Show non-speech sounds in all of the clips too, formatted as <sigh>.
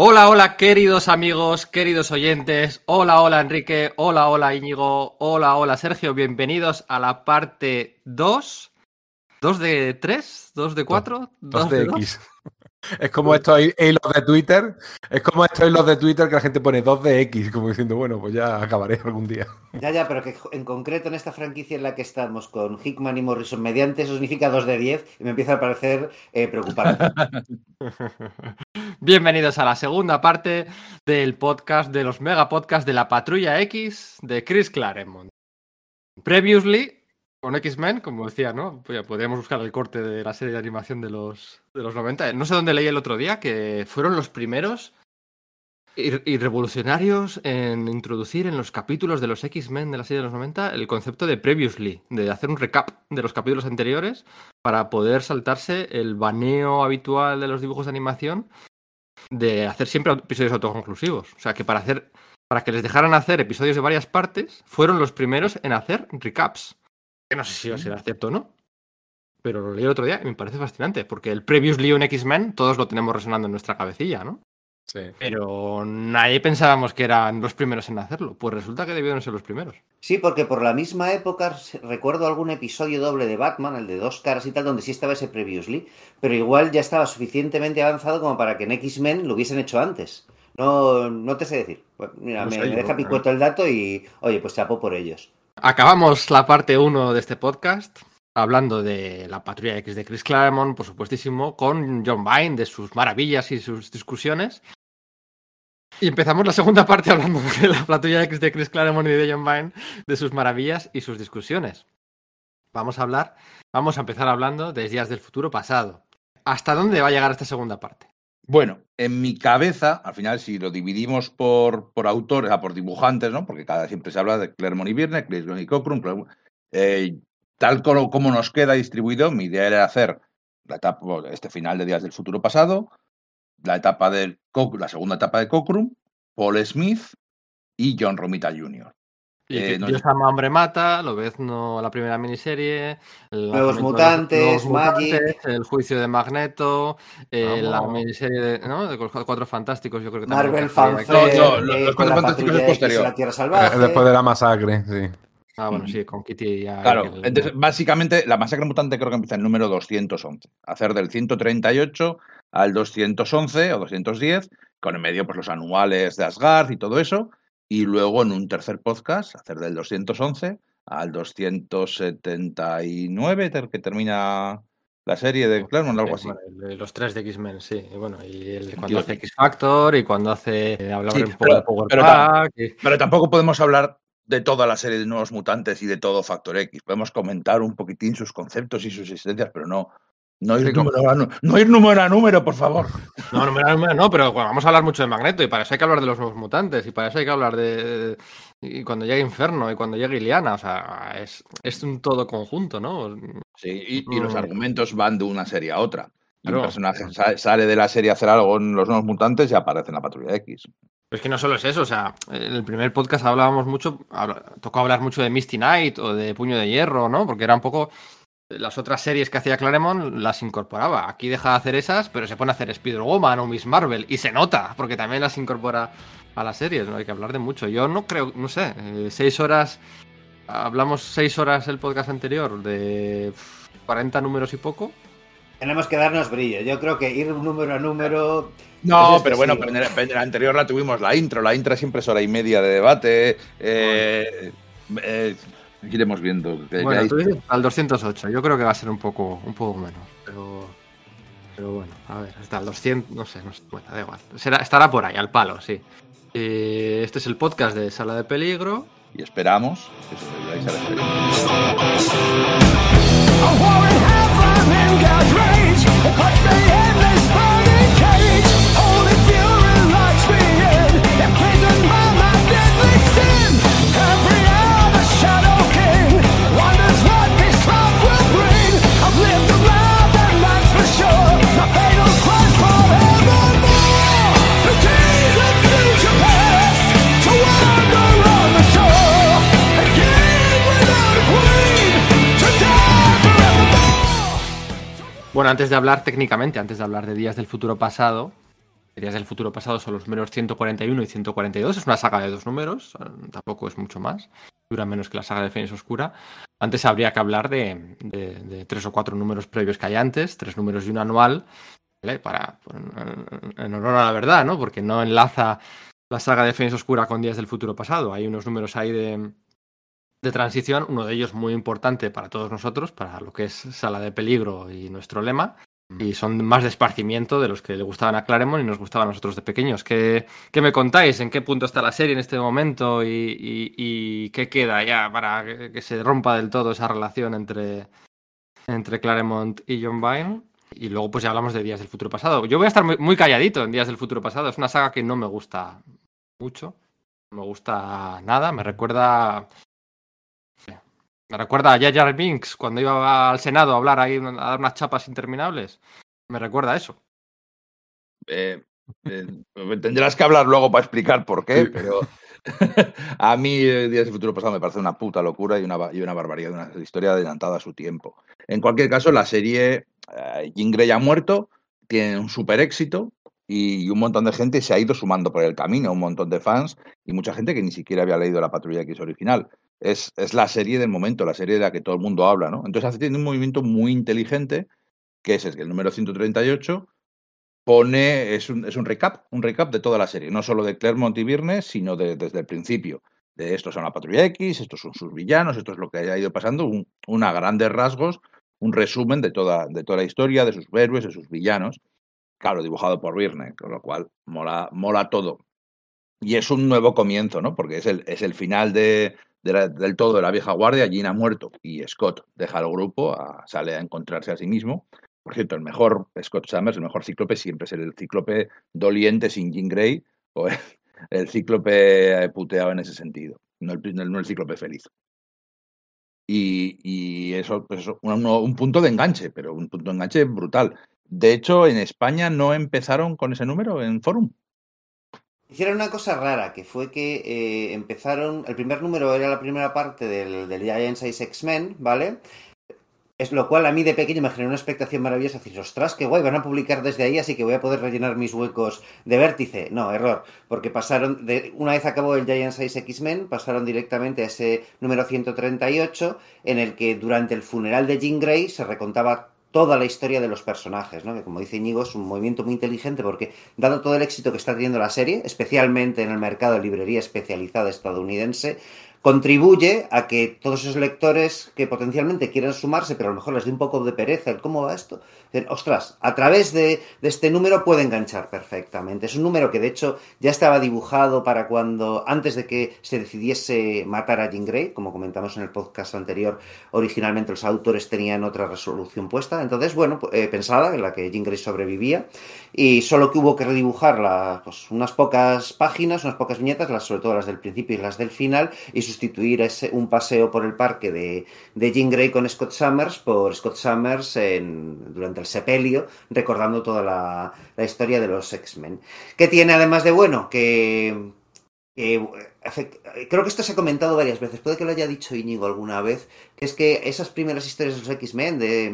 Hola, hola, queridos amigos, queridos oyentes. Hola, hola, Enrique. Hola, hola, Íñigo. Hola, hola, Sergio. Bienvenidos a la parte 2. ¿2 de 3? ¿2 de 4? 2 de X. Es como estos hilos de Twitter. Es como estos hilos de Twitter que la gente pone 2 de X, como diciendo, bueno, pues ya acabaré algún día. Ya, ya, pero que en concreto en esta franquicia en la que estamos con Hickman y Morrison mediante, eso significa 2 de 10 y me empieza a parecer eh, preocupante. <laughs> Bienvenidos a la segunda parte del podcast, de los mega podcasts de la Patrulla X de Chris Claremont. Previously, con X-Men, como decía, ¿no? Pues podríamos buscar el corte de la serie de animación de los, de los 90. No sé dónde leí el otro día que fueron los primeros y, revolucionarios en introducir en los capítulos de los X-Men de la serie de los 90 el concepto de previously, de hacer un recap de los capítulos anteriores para poder saltarse el baneo habitual de los dibujos de animación de hacer siempre episodios autoconclusivos. O sea, que para hacer para que les dejaran hacer episodios de varias partes, fueron los primeros en hacer recaps. Que no sé si va a ser cierto o no. Pero lo leí el otro día y me parece fascinante, porque el Previously en X-Men todos lo tenemos resonando en nuestra cabecilla, ¿no? Sí. Pero nadie pensábamos que eran los primeros en hacerlo. Pues resulta que debieron ser los primeros. Sí, porque por la misma época recuerdo algún episodio doble de Batman, el de dos caras y tal, donde sí estaba ese Previously, pero igual ya estaba suficientemente avanzado como para que en X-Men lo hubiesen hecho antes. No, no te sé decir. Mira, me, deja picueto el dato y, oye, pues chapo por ellos. Acabamos la parte 1 de este podcast hablando de la Patrulla X de Chris Claremont, por supuestísimo, con John Vine, de sus maravillas y sus discusiones. Y empezamos la segunda parte hablando de la Patrulla X de Chris Claremont y de John Vine, de sus maravillas y sus discusiones. Vamos a hablar, vamos a empezar hablando de Días del Futuro Pasado. ¿Hasta dónde va a llegar esta segunda parte? Bueno, en mi cabeza, al final, si lo dividimos por, por autores, por dibujantes, ¿no? Porque cada siempre se habla de Claremont y Birne, Claremont y Cockrum, eh, tal como, nos queda distribuido, mi idea era hacer la etapa, este final de Días del Futuro Pasado, la etapa del la segunda etapa de Cockrum, Paul Smith y John Romita Jr. Y eh, Dios ama, hombre mata, lo ves no la primera miniserie, Nuevos mutantes, Magic, el juicio de Magneto, eh, la miniserie de, ¿no? de los cuatro fantásticos, yo creo que Marvel Fanfare, no, no, los cuatro fantásticos es posterior. La Tierra Salvaje. Eh, después de la masacre, sí. Ah, bueno, sí, con Kitty ya. Claro, entonces, básicamente la masacre mutante creo que empieza en el número 211. Hacer del 138 al 211 o 210, con en medio pues los anuales de Asgard y todo eso y luego en un tercer podcast hacer del 211 al 279 que termina la serie de Claremont o algo así. los tres de X-Men, sí. Y bueno, y el, cuando hace X-Factor y cuando hace eh, hablar un poco de Power pero, pero tampoco podemos hablar de toda la serie de nuevos mutantes y de todo Factor X. Podemos comentar un poquitín sus conceptos y sus existencias, pero no no ir, número a, no ir número a número, por favor. <laughs> No, número a número no, pero vamos a hablar mucho de Magneto y para eso hay que hablar de los nuevos mutantes y para eso hay que hablar de, y cuando llegue Inferno y cuando llegue Iliana, o sea, es, es un todo conjunto, ¿no? Sí, y, los mm. argumentos van de una serie a otra. Y un personaje sale de la serie a hacer algo en los nuevos mutantes y aparece en la Patrulla X. es que no solo es eso, o sea, en el primer podcast hablábamos mucho, tocó hablar mucho de Misty Knight o de Puño de Hierro, ¿no? Porque era un poco las otras series que hacía Claremont las incorporaba. Aquí deja de hacer esas, pero se pone a hacer Spider-Woman o Miss Marvel. Y se nota, porque también las incorpora a las series. No hay que hablar de mucho. Yo no creo, no sé, eh, seis horas. Hablamos seis horas el podcast anterior de 40 números y poco. Tenemos que darnos brillo. Yo creo que ir número a número. No, pero bueno, en la anterior la tuvimos la intro. La intro siempre es hora y media de debate. Eh, eh, iremos viendo. bueno, al 208, yo creo que va a ser un poco, un poco menos, pero, pero bueno, a ver, hasta el 200, no sé, no sé bueno, da igual, Será, estará por ahí, al palo, sí. Eh, este es el podcast de Sala de Peligro. Y esperamos que sobreviváis a la Bueno, antes de hablar técnicamente, antes de hablar de días del futuro pasado, Días del futuro pasado son los números 141 y 142. Es una saga de dos números, tampoco es mucho más. Dura menos que la saga de Fénix Oscura. Antes habría que hablar de, tres o cuatro números previos que hay antes, tres números y un anual, para, en honor a la verdad, ¿no? Porque no enlaza la saga de Fénix Oscura con Días del futuro pasado. Hay unos números ahí de, de transición, uno de ellos muy importante para todos nosotros, para lo que es Sala de Peligro y nuestro lema, y son más de esparcimiento de los que le gustaban a Claremont y nos gustaban a nosotros de pequeños. ¿Qué, qué me contáis? ¿En qué punto está la serie en este momento? ¿Y, qué queda ya para que, se rompa del todo esa relación entre, entre Claremont y John Byrne? Y luego pues ya hablamos de Días del Futuro Pasado. Yo voy a estar muy, muy calladito en Días del Futuro Pasado. Es una saga que no me gusta mucho. No me gusta nada. Me recuerda me recuerda a Jar Binks cuando iba al Senado a hablar ahí, a dar unas chapas interminables. Me recuerda a eso. Eh, <laughs> eh, tendrás que hablar luego para explicar por qué, pero <laughs> a mí eh, Días del Futuro Pasado me parece una puta locura y una, y una barbaridad, una historia adelantada a su tiempo. En cualquier caso, la serie Jean Grey ha muerto, tiene un super éxito y un montón de gente se ha ido sumando por el camino, un montón de fans y mucha gente que ni siquiera había leído la Patrulla X original es, la serie del momento, la serie de la que todo el mundo habla, ¿no? Entonces hace tiene un movimiento muy inteligente, que es el número 138 pone, es un, es un recap, un recap de toda la serie, no solo de Clermont y Viernes, sino desde el principio. De estos son la Patrulla X, estos son sus villanos, esto es lo que ha ido pasando, un, a grandes rasgos, un resumen de toda, de toda la historia, de sus héroes, de sus villanos. Claro, dibujado por Virne, con lo cual mola, mola todo. Y es un nuevo comienzo, ¿no? Porque es el, es el final de, del todo de la vieja guardia, Jean ha muerto y Scott deja el grupo, sale a encontrarse a sí mismo. Por cierto, el mejor Scott Summers, el mejor cíclope siempre es el cíclope doliente sin Jean Grey o el, cíclope puteado en ese sentido, no el, no el cíclope feliz. Y, eso, pues un, un, punto de enganche, pero un punto de enganche brutal. De hecho, en España no empezaron con ese número en Forum. Hicieron una cosa rara, que fue que eh, empezaron, el primer número era la primera parte del, del Giant Size X-Men, ¿vale? Es lo cual a mí de pequeño me generó una expectación maravillosa. Decir, ostras, qué guay, van a publicar desde ahí, así que voy a poder rellenar mis huecos de vértice. No, error, porque pasaron, una vez acabó el Giant Size X-Men, pasaron directamente a ese número 138, en el que durante el funeral de Jean Grey se recontaba toda la historia de los personajes, ¿no? que como dice Íñigo es un movimiento muy inteligente porque dado todo el éxito que está teniendo la serie, especialmente en el mercado de librería especializada estadounidense, contribuye a que todos esos lectores que potencialmente quieran sumarse, pero a lo mejor les dé un poco de pereza el cómo va esto, ostras, a través de, este número puede enganchar perfectamente. Es un número que de hecho ya estaba dibujado para cuando, antes de que se decidiese matar a Jean Grey, como comentamos en el podcast anterior, originalmente los autores tenían otra resolución puesta, entonces, bueno, eh, pensada en la que Jean Grey sobrevivía, y solo que hubo que redibujar pues, unas pocas páginas, unas pocas viñetas, las, sobre todo las del principio y las del final, y sustituir ese, un paseo por el parque de, de Jean Grey con Scott Summers por Scott Summers en, durante el sepelio, recordando toda la, historia de los X-Men. ¿Qué tiene además de bueno? Que, creo que esto se ha comentado varias veces, puede que lo haya dicho Íñigo alguna vez, que es que esas primeras historias de los X-Men de,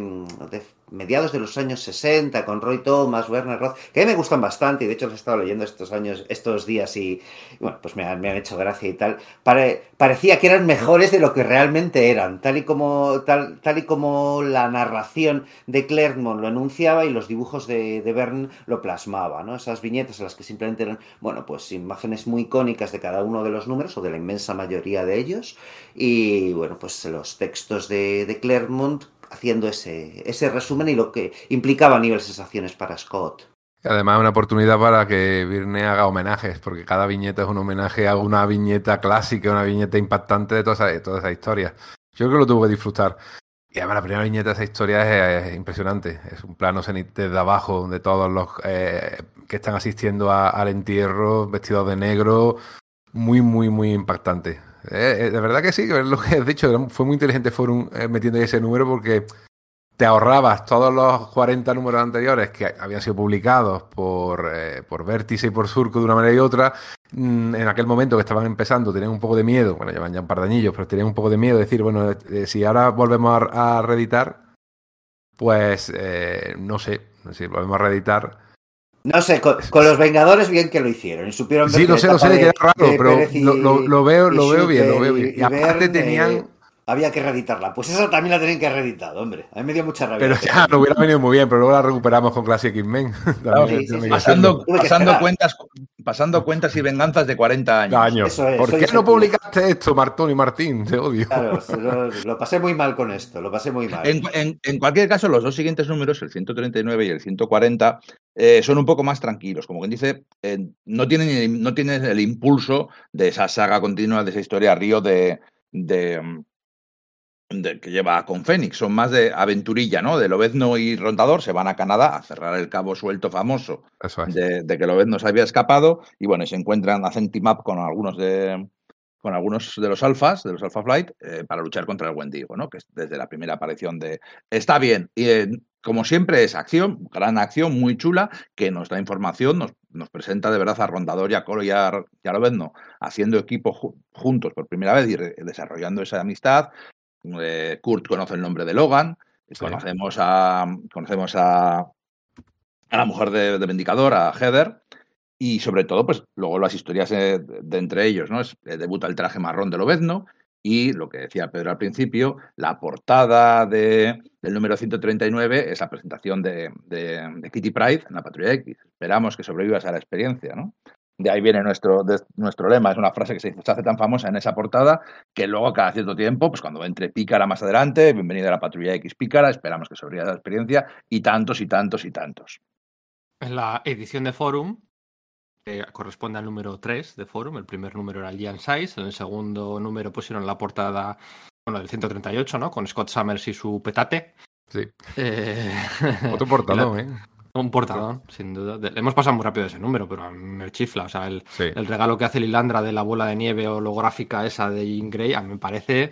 de mediados de los años 60, con Roy Thomas, Werner Roth, que a mí me gustan bastante y de hecho los he estado leyendo estos años, estos días y, bueno, pues me han, hecho gracia y tal. parecía que eran mejores de lo que realmente eran, tal y como, tal, tal y como la narración de Claremont lo enunciaba y los dibujos de, de Bern lo plasmaba, ¿no? Esas viñetas en las que simplemente eran, bueno, pues imágenes muy icónicas de cada uno de los números o de la inmensa mayoría de ellos y, bueno, pues los textos de, de Claremont haciendo ese, ese resumen y lo que implicaba a nivel sensaciones para Scott. Además, una oportunidad para que Virne haga homenajes, porque cada viñeta es un homenaje a una viñeta clásica, una viñeta impactante de toda esa, toda esa historia. Yo creo que lo tuvo que disfrutar. Y además, la primera viñeta de esa historia es, impresionante. Es un plano desde abajo de todos los eh, que están asistiendo al entierro, vestidos de negro. Muy, muy, muy impactante. Eh, eh, de verdad que sí, lo que has dicho, fue muy inteligente Forum eh, metiendo ese número porque te ahorrabas todos los 40 números anteriores que habían sido publicados por, por Vértice y por Surco de una manera y otra. Mm, en aquel momento que estaban empezando, tenían un poco de miedo, bueno, llevan ya un par de años, pero tenían un poco de miedo de decir, bueno, si ahora volvemos a, reeditar, pues no sé, si volvemos a reeditar No sé, con, con los Vengadores bien que lo hicieron y supieron Sí, la sé, lo sé, de- era raro, de pero y- lo, lo- veo, lo veo bien, lo veo bien. y Y aparte tenían... había que reeditarla. Pues esa también la tenían que reeditar, hombre. A mí me dio mucha rabia. Pero ya, no hubiera venido muy bien, pero luego la recuperamos con Classic X-Men. <laughs> Claro, sí, sí, Pasando, pasando, cuentas, pasando cuentas y venganzas de 40 años. Años. Eso es, ¿Por qué no publicaste esto, Martón y Martín? Te odio. Claro, lo, lo pasé muy mal con esto, lo pasé muy mal. En, en- en cualquier caso, los dos siguientes números, el 139 y el 140, eh, son un poco más tranquilos. Como quien dice, eh, no, tienen, no tienen el impulso de esa saga continua, de esa historia Río de, de, mm, de- que lleva con Fénix. Son más de aventurilla, ¿no? De Lobezno y Rondador se van a Canadá a cerrar el cabo suelto famoso Eso es. de, de que Lobezno se había escapado y bueno, y se encuentran, hacen team up con algunos de con algunos de los alfas, de los Alpha Flight, eh, para luchar contra el Wendigo, ¿no? Que es desde la primera aparición de... Está bien, y eh, como siempre es acción, gran acción, muy chula, que nos da información, nos, nos presenta de verdad a Rondador y a Coro y a, y a Lobezno haciendo equipo ju- juntos por primera vez y desarrollando esa amistad. Eh, Kurt conoce el nombre de Logan, Sí. conocemos a conocemos a, a la mujer de, de Vendicador, a Heather, y sobre todo, pues luego las historias eh, de, de entre ellos, ¿no? Es, eh, debuta el traje marrón de Lobezno y lo que decía Pedro al principio, la portada de, del número 139 es la presentación de, de- de Kitty Pride en la Patrulla X. Esperamos que sobrevivas a la experiencia, ¿no? De ahí viene nuestro, de- nuestro lema, es una frase que se, se hace tan famosa en esa portada que luego cada cierto tiempo, pues cuando entre Pícara más adelante, bienvenida a la Patrulla X Pícara, esperamos que sobreviva la experiencia y tantos y tantos y tantos. En la edición de Forum, que corresponde al número 3 de Forum, el primer número era el Giant Size, en el segundo número pusieron la portada, bueno, del 138, ¿no? Con Scott Summers y su petate. Sí. Eh, Otro <laughs> portalón, ¿eh? Un portadón, sin duda. Hemos pasado muy rápido ese número, pero a mí me chifla. O sea, el, Sí. el regalo que hace Lilandra de la bola de nieve holográfica esa de Jean Grey, a mí me parece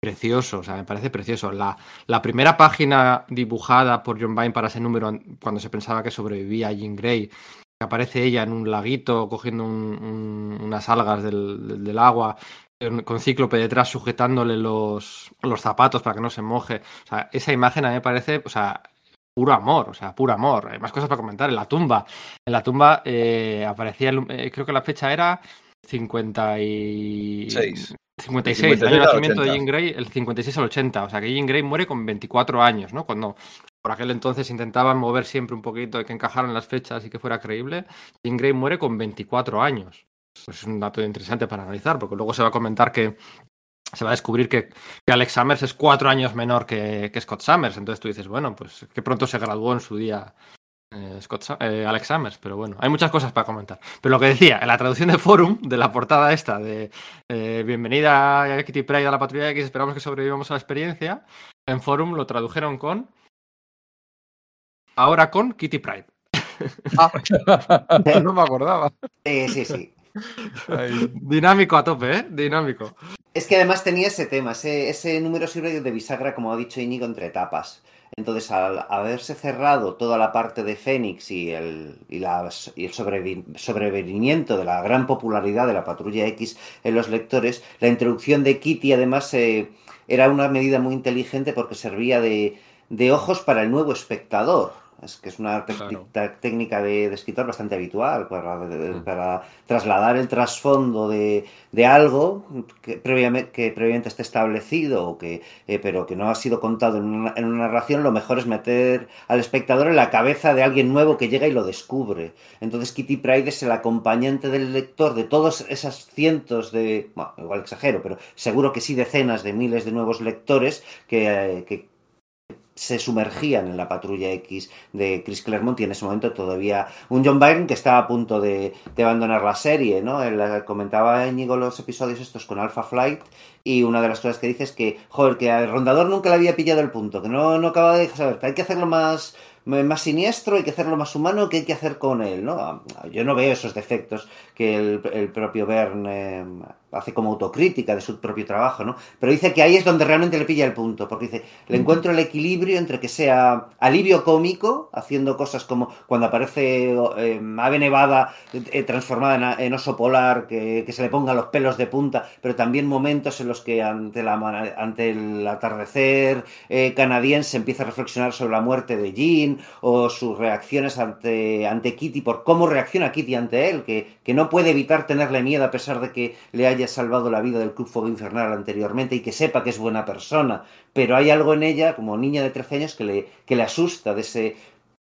precioso. O sea, me parece precioso. La, la primera página dibujada por John Byrne para ese número, cuando se pensaba que sobrevivía Jean Grey, que aparece ella en un laguito cogiendo un- un- unas algas del, agua, con- con Cíclope detrás sujetándole los, los zapatos para que no se moje. O sea, esa imagen a mí me parece, o sea, puro amor, o sea, puro amor. Hay más cosas para comentar. En la tumba, en la tumba eh, aparecía, el- eh, creo que la fecha era 50 y... Seis. 56, el 56 año de nacimiento de 80. Jean Grey, el 56 al 80. O sea, que Jean Grey muere con 24 años, ¿no? Cuando por aquel entonces intentaban mover siempre un poquito de que encajaran las fechas y que fuera creíble, Jean Grey muere con 24 años. Pues es un dato interesante para analizar, porque luego se va a comentar que se va a descubrir que, que Alex Summers es cuatro años menor que, que Scott Summers. Entonces tú dices, bueno, pues que pronto se graduó en su día eh, Scott eh, Alex Summers, pero bueno, hay muchas cosas para comentar. Pero lo que decía, en la traducción de Forum, de la portada esta, de eh, Bienvenida a Kitty Pride a la Patrulla X, esperamos que sobrevivamos a la experiencia, en Forum lo tradujeron con... Ahora con Kitty Pride. <laughs> No me acordaba. Sí, sí, sí. Ay. Dinámico a tope, ¿eh? Dinámico. Es que además tenía ese tema, ese, ese número sirve de bisagra, como ha dicho Íñigo, entre etapas. Entonces, al haberse cerrado toda la parte de Fénix y el, y el sobrevi- sobrevenimiento de la gran popularidad de la Patrulla X en los lectores, la introducción de Kitty además eh, era una medida muy inteligente porque servía de, de ojos para el nuevo espectador. Es que es una Claro. técnica de, de escritor bastante habitual para, de- Mm. para trasladar el trasfondo de, de algo que previamente, que previamente esté establecido, o que, eh, pero que no ha sido contado en una, en una narración, lo mejor es meter al espectador en la cabeza de alguien nuevo que llega y lo descubre. Entonces Kitty Pride es el acompañante del lector de todos esas cientos de, bueno, igual exagero, pero seguro que sí decenas de miles de nuevos lectores que, eh, que se sumergían en la patrulla X de Chris Claremont y en ese momento todavía un John Byrne que estaba a punto de, abandonar la serie, ¿no? Eh, comentaba Íñigo los episodios estos con Alpha Flight y una de las cosas que dice es que, joder, que al rondador nunca le había pillado el punto, que no, no acaba de saber, hay que hacerlo más, más siniestro, hay que hacerlo más humano, que hay que hacer con él, ¿no? Yo no veo esos defectos que el, el propio Byrne eh, hace como autocrítica de su propio trabajo, ¿no? Pero dice que ahí es donde realmente le pilla el punto, porque dice, le encuentro el equilibrio entre que sea alivio cómico, haciendo cosas como cuando aparece eh, Ave Nevada eh, transformada en, en, oso polar, que, que, se le pongan los pelos de punta, pero también momentos en los que ante, la, ante el atardecer eh, canadiense empieza a reflexionar sobre la muerte de Jean, o sus reacciones ante, ante Kitty, por cómo reacciona Kitty ante él, que, que no puede evitar tenerle miedo a pesar de que le haya salvado la vida del Club Fuego Infernal anteriormente y que sepa que es buena persona, pero hay algo en ella, como niña de 13 años, que le, que le asusta de ese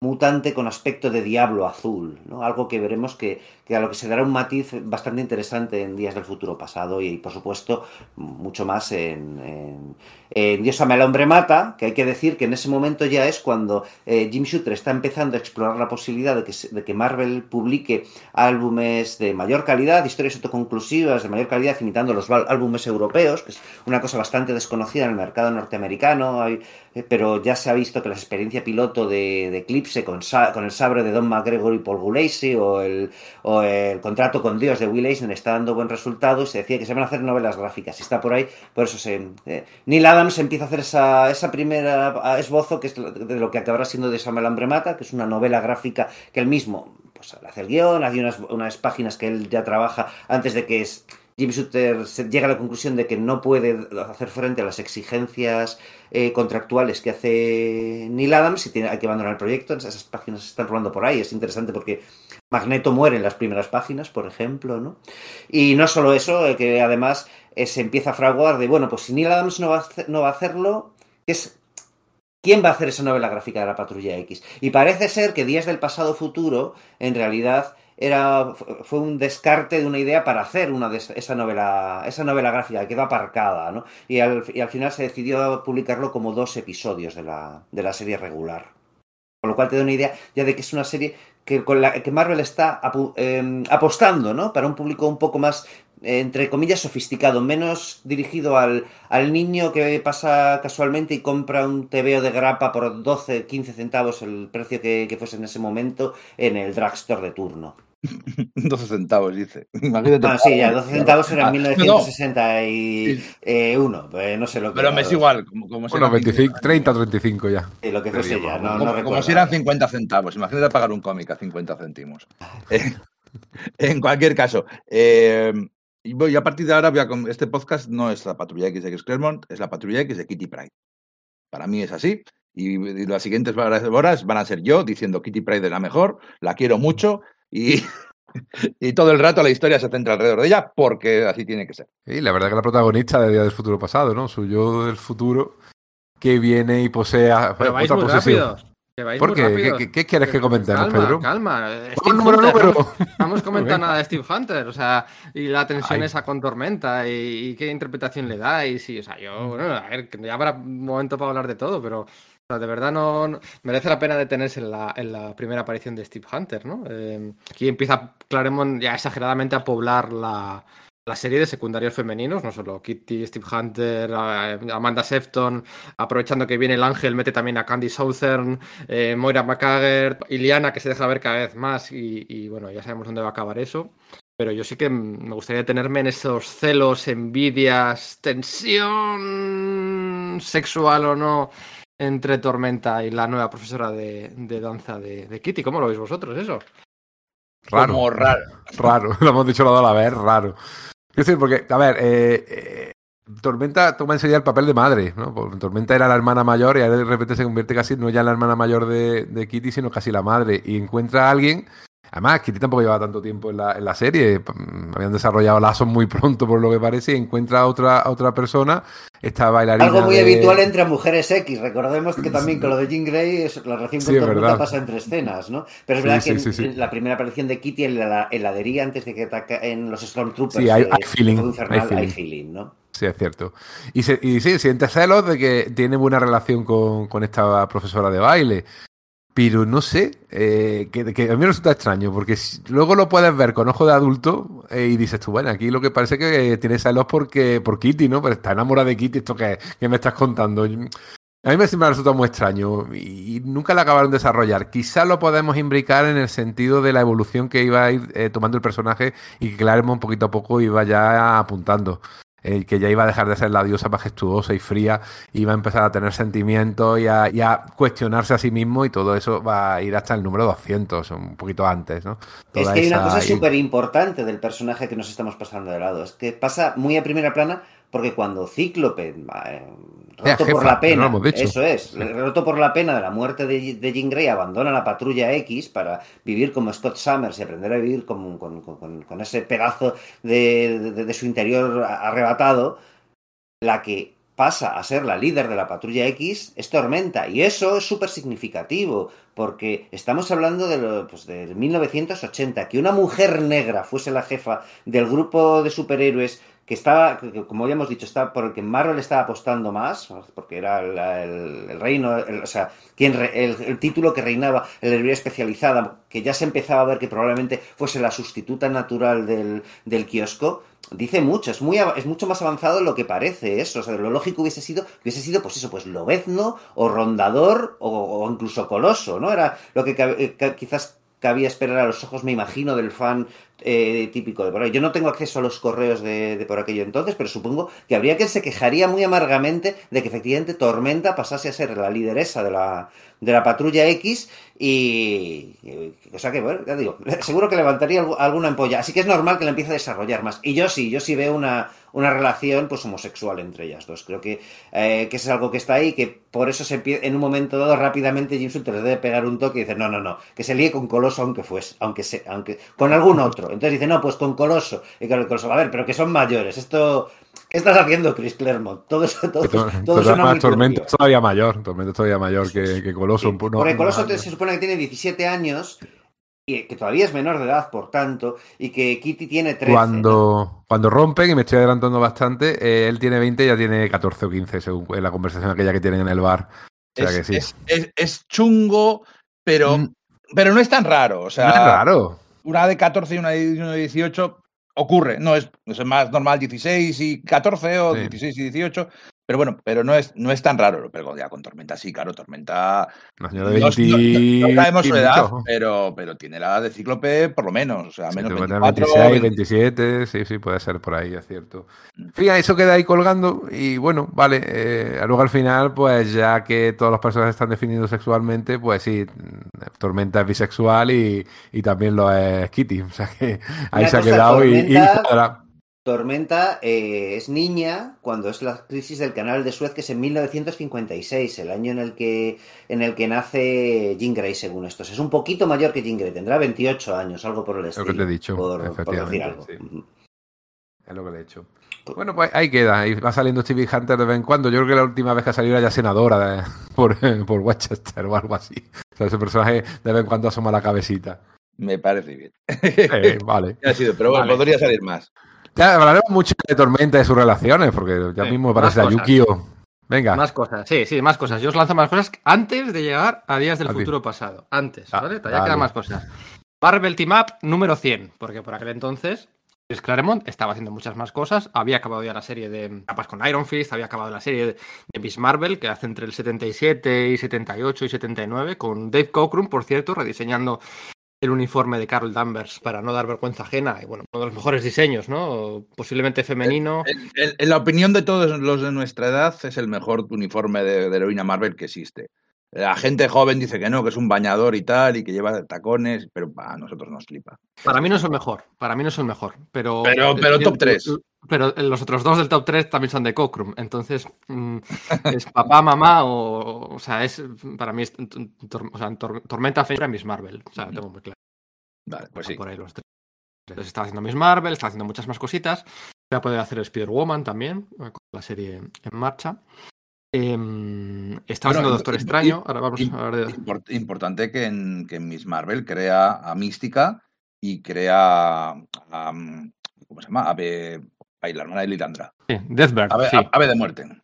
mutante con aspecto de diablo azul, ¿no? algo que veremos que, a lo que se dará un matiz bastante interesante en Días del Futuro Pasado y, por supuesto, mucho más en, en, en Dios ama el hombre mata, que hay que decir que en ese momento ya es cuando eh, Jim Shooter está empezando a explorar la posibilidad de que, de que Marvel publique álbumes de mayor calidad, historias autoconclusivas de mayor calidad, imitando los álbumes europeos, que es una cosa bastante desconocida en el mercado norteamericano, eh, pero ya se ha visto que la experiencia piloto de, de Eclipse con, con, el sabre de Don McGregor y Paul Gulacy o el, o el contrato con Dios de Will Eisner está dando buen resultado y se decía que se van a hacer novelas gráficas y está por ahí, por eso se... Eh, Neil Adams empieza a hacer esa, esa primera esbozo que es de lo que acabará siendo de Samuel Hambre Mata, que es una novela gráfica que él mismo pues, hace el guion, hace unas, unas páginas que él ya trabaja antes de que es, Jim Shooter llega a la conclusión de que no puede hacer frente a las exigencias eh, contractuales que hace Neil Adams y tiene, hay que abandonar el proyecto. Esas páginas se están rolando por ahí. Es interesante porque Magneto muere en las primeras páginas, por ejemplo, ¿no? Y no solo eso, eh, que además eh, se empieza a fraguar de, bueno, pues si Neil Adams no va a, no va a hacerlo, ¿Quién va a hacer esa novela gráfica de la Patrulla X? Y parece ser que Días del Pasado Futuro, en realidad, era, fue un descarte de una idea para hacer una de esa novela, esa novela gráfica, quedó aparcada, ¿no? Y al, y al final se decidió publicarlo como dos episodios de la, de la serie regular. Con lo cual te da una idea ya de que es una serie que, con la que Marvel está eh, apostando, ¿no? Para un público un poco más, eh, entre comillas, sofisticado, menos dirigido al, al, niño que pasa casualmente y compra un TVO de grapa por 12, 15 centavos, el precio que, que fuese en ese momento, en el drugstore de turno. <laughs> 12 centavos, dice. Imagínate. Ah, sí, ya, 12 centavos era en 1961. No. Pues no sé lo que. Pero me es igual. Como, como bueno, 25, 30 35 ya. Sí, lo que fuese ya. No, como, no como si eran 50 centavos. Imagínate pagar un cómic a 50 céntimos. <laughs> Eh, <laughs> en cualquier caso. Eh, y voy, a partir de ahora, voy a, este podcast no es la Patrulla X de Chris Claremont, es la Patrulla X de Kitty Pride. Para mí es así. Y, y las siguientes horas van a ser yo diciendo Kitty Pride es la mejor, la quiero mucho y, y todo el rato la historia se centra alrededor de ella porque así tiene que ser. Y la verdad que la protagonista de Día del Futuro Pasado, ¿no? Su yo del futuro que viene y posea Pero vais muy rápidos. Que vais ¿Por muy qué? ¿Qué, qué quieres que comentemos, calma, Pedro? Calma, Pon número, número. <laughs> No hemos comentado nada de Steve Hunter, o sea, y la tensión Ay. esa con Tormenta, y, y, qué interpretación le da, y sí, o sea, yo, bueno, a ver, ya habrá un momento para hablar de todo, pero de verdad no, merece la pena detenerse en la, en la primera aparición de Steve Hunter, ¿no? Eh, aquí empieza Claremont ya exageradamente a poblar la, la serie de secundarios femeninos, no solo Kitty, Steve Hunter, Amanda Sefton, aprovechando que viene el ángel, mete también a Candy Southern, eh, Moira McCaggert, Iliana, que se deja ver cada vez más, y, y, bueno, ya sabemos dónde va a acabar eso. Pero yo sí que me gustaría detenerme en esos celos, envidias, tensión sexual o no entre Tormenta y la nueva profesora de, de danza de, de, Kitty. ¿Cómo lo veis vosotros eso? Raro. Como raro. Raro, <laughs> lo hemos dicho lado a la vez, raro. Es decir, porque, a ver, eh, eh, Tormenta toma en serio el papel de madre, ¿no? Porque Tormenta era la hermana mayor y ahora de repente se convierte casi no ya en la hermana mayor de, de, Kitty, sino casi la madre. Y encuentra a alguien. Además, Kitty tampoco llevaba tanto tiempo en la, en la serie. Habían desarrollado lazos muy pronto, por lo que parece, y encuentra a otra, a otra persona, esta bailarina. Algo muy de... habitual entre mujeres X. Recordemos que también con lo de Jean Grey, la relación sí, pasa entre escenas, ¿no? Pero es verdad sí, que sí, en, la primera aparición de Kitty en la heladería, antes de que ataque en los Stormtroopers, sí, hay, hay, feeling, infernal, hay, feeling. hay feeling, ¿no? Sí, es cierto. Y, se, y sí, siente celos de que tiene buena relación con, con esta profesora de baile. Pero no sé, eh, que, a mí me resulta extraño, porque luego lo puedes ver con ojo de adulto eh, y dices tú, bueno, aquí lo que parece que tiene celos porque, por Kitty, ¿no? Pero está enamorada de Kitty, esto que, me estás contando. A mí me ha resultado muy extraño y nunca lo acabaron de desarrollar. Quizá lo podemos imbricar en el sentido de la evolución que iba a ir eh, tomando el personaje y que Claremont poquito a poco iba ya apuntando. Eh, que ya iba a dejar de ser la diosa majestuosa y fría, iba a empezar a tener sentimientos y a, y a, cuestionarse a sí mismo y todo eso va a ir hasta el número 200, un poquito antes, ¿no? Toda es que hay una cosa súper importante del personaje que nos estamos pasando de lado, es que pasa muy a primera plana porque cuando Cíclope, eh, roto por la pena, no eso es, roto por la pena de la muerte de, de, Jean Grey, abandona la patrulla X para vivir como Scott Summers y aprender a vivir con, con, con, con ese pedazo de, de, de, su interior arrebatado, la que pasa a ser la líder de la patrulla X es Tormenta. Y eso es súper significativo, porque estamos hablando de, lo, pues, de 1980, que una mujer negra fuese la jefa del grupo de superhéroes que estaba, que, como habíamos dicho, está por el que Marvel estaba apostando más, porque era el, reino, o sea, quien re, el, título que reinaba la librería especializada, que ya se empezaba a ver que probablemente fuese la sustituta natural del, del kiosco, dice mucho, es, muy, es mucho más avanzado de lo que parece eso. O sea, lo lógico hubiese sido, hubiese sido, pues eso, pues lobezno, o rondador, o, o incluso coloso, ¿no? Era lo que, que quizás cabía esperar a los ojos, me imagino, del fan eh, típico de por ahí. Yo no tengo acceso a los correos de, por aquello entonces, pero supongo que habría quien se quejaría muy amargamente de que efectivamente Tormenta pasase a ser la lideresa de la, de la patrulla X y, y, o sea que bueno, ya digo, <laughs> seguro que levantaría alguna ampolla, así que es normal que la empiece a desarrollar más. Y yo sí, yo sí veo una, una relación pues homosexual entre ellas dos. Creo que, eh, que eso es algo que está ahí, que por eso se en un momento dado rápidamente Jim Shooter le debe pegar un toque y dice, no, no, no, que se líe con Coloso aunque fuese, aunque se, aunque, con algún otro. Entonces dice, no, pues con Coloso. Y con el Coloso, a ver, pero que son mayores, esto... ¿Qué estás haciendo, Chris Claremont? Todo eso, todo, todo, todo no es todavía mayor, Tormenta es todavía mayor que, que Coloso. Sí, porque Coloso se supone que tiene 17 años y que todavía es menor de edad, por tanto, y que Kitty tiene 13. Cuando, cuando rompen, y me estoy adelantando bastante, eh, él tiene 20 y ella tiene 14 o 15, según en la conversación aquella que tienen en el bar. O sea es, que sí. Es, es, es chungo, pero, mm. pero no es tan raro. O sea, no es raro. Una de 14 y una de, una de 18 ocurre, no es, es más normal 16 y 14 o sí. 16 y 18, pero bueno, pero no es, no es tan raro, pero ya con Tormenta sí, claro, Tormenta. No, de 20... no, no, sabemos su edad, pero, pero tiene la edad de Cíclope por lo menos. O sea, sí, menos 24, 26, 27, sí, sí, puede ser por ahí, es cierto. Fíjate, eso queda ahí colgando y bueno, vale. Eh, luego al final, pues ya que todas las personas están definidos sexualmente, pues sí, Tormenta es bisexual y, y también lo es Kitty. <laughs> O sea que ahí Una se ha quedado Tormenta... y. y Tormenta eh, es niña cuando es la crisis del canal de Suez, que es en 1956, el año en el que, en el que nace Jean Grey, según estos. Es un poquito mayor que Jean Grey, tendrá 28 años, algo por el estilo. Lo que te he dicho, por, por decir algo. Sí. Es lo que le he hecho. Bueno, pues ahí queda. Ahí va saliendo Stevie Hunter de vez en cuando. Yo creo que la última vez que salió era ya senadora de, <laughs> por, por Westchester o algo así. O sea, ese personaje de vez en cuando asoma la cabecita. Me parece bien. Eh, vale. <laughs> Ha sido, pero bueno, vale. podría salir más. Ya hablaremos mucho de Tormenta y de sus relaciones, porque ya sí, mismo parece a Yukio. Venga. Más cosas, sí, sí, más cosas. Yo os lanzo más cosas antes de llegar a días del futuro pasado. Antes, ah, ¿vale? Todavía quedan más cosas. Marvel Team Up número 100, porque por aquel entonces Chris Claremont estaba haciendo muchas más cosas. Había acabado ya la serie de capas con Iron Fist, había acabado la serie de, de Miss Marvel, que hace entre el 77 y 78 y 79, con Dave Cockrum, por cierto, rediseñando el uniforme de Carol Danvers para no dar vergüenza ajena y bueno, uno de los mejores diseños, ¿no? Posiblemente femenino. En, la opinión de todos los de nuestra edad es el mejor uniforme de, de heroína Marvel que existe. La gente joven dice que no, que es un bañador y tal, y que lleva tacones, pero a nosotros nos flipa. Para mí no es el mejor, para mí no es el mejor, pero... Pero, pero top 3. Pero los otros dos del top 3 también son de Cockrum, entonces mmm, <laughs> es papá, mamá, o, o sea, es para mí es tor, o sea, tor, Tormenta Feira Miss Marvel, o sea, tengo muy claro. Vale, pues sí. Por ahí los tres. Entonces está haciendo Miss Marvel, está haciendo muchas más cositas. Va a poder hacer Spider-Woman también, con la serie en marcha. Eh, está bueno, haciendo Doctor Extraño. Ahora vamos a hablar de... Import, importante que en, que en, Miss Marvel crea a Mística y crea a. ¿Cómo se llama? Ave. Ay, la hermana de Litandra. Sí, Deathbird. Ave, sí. Ave de muerte.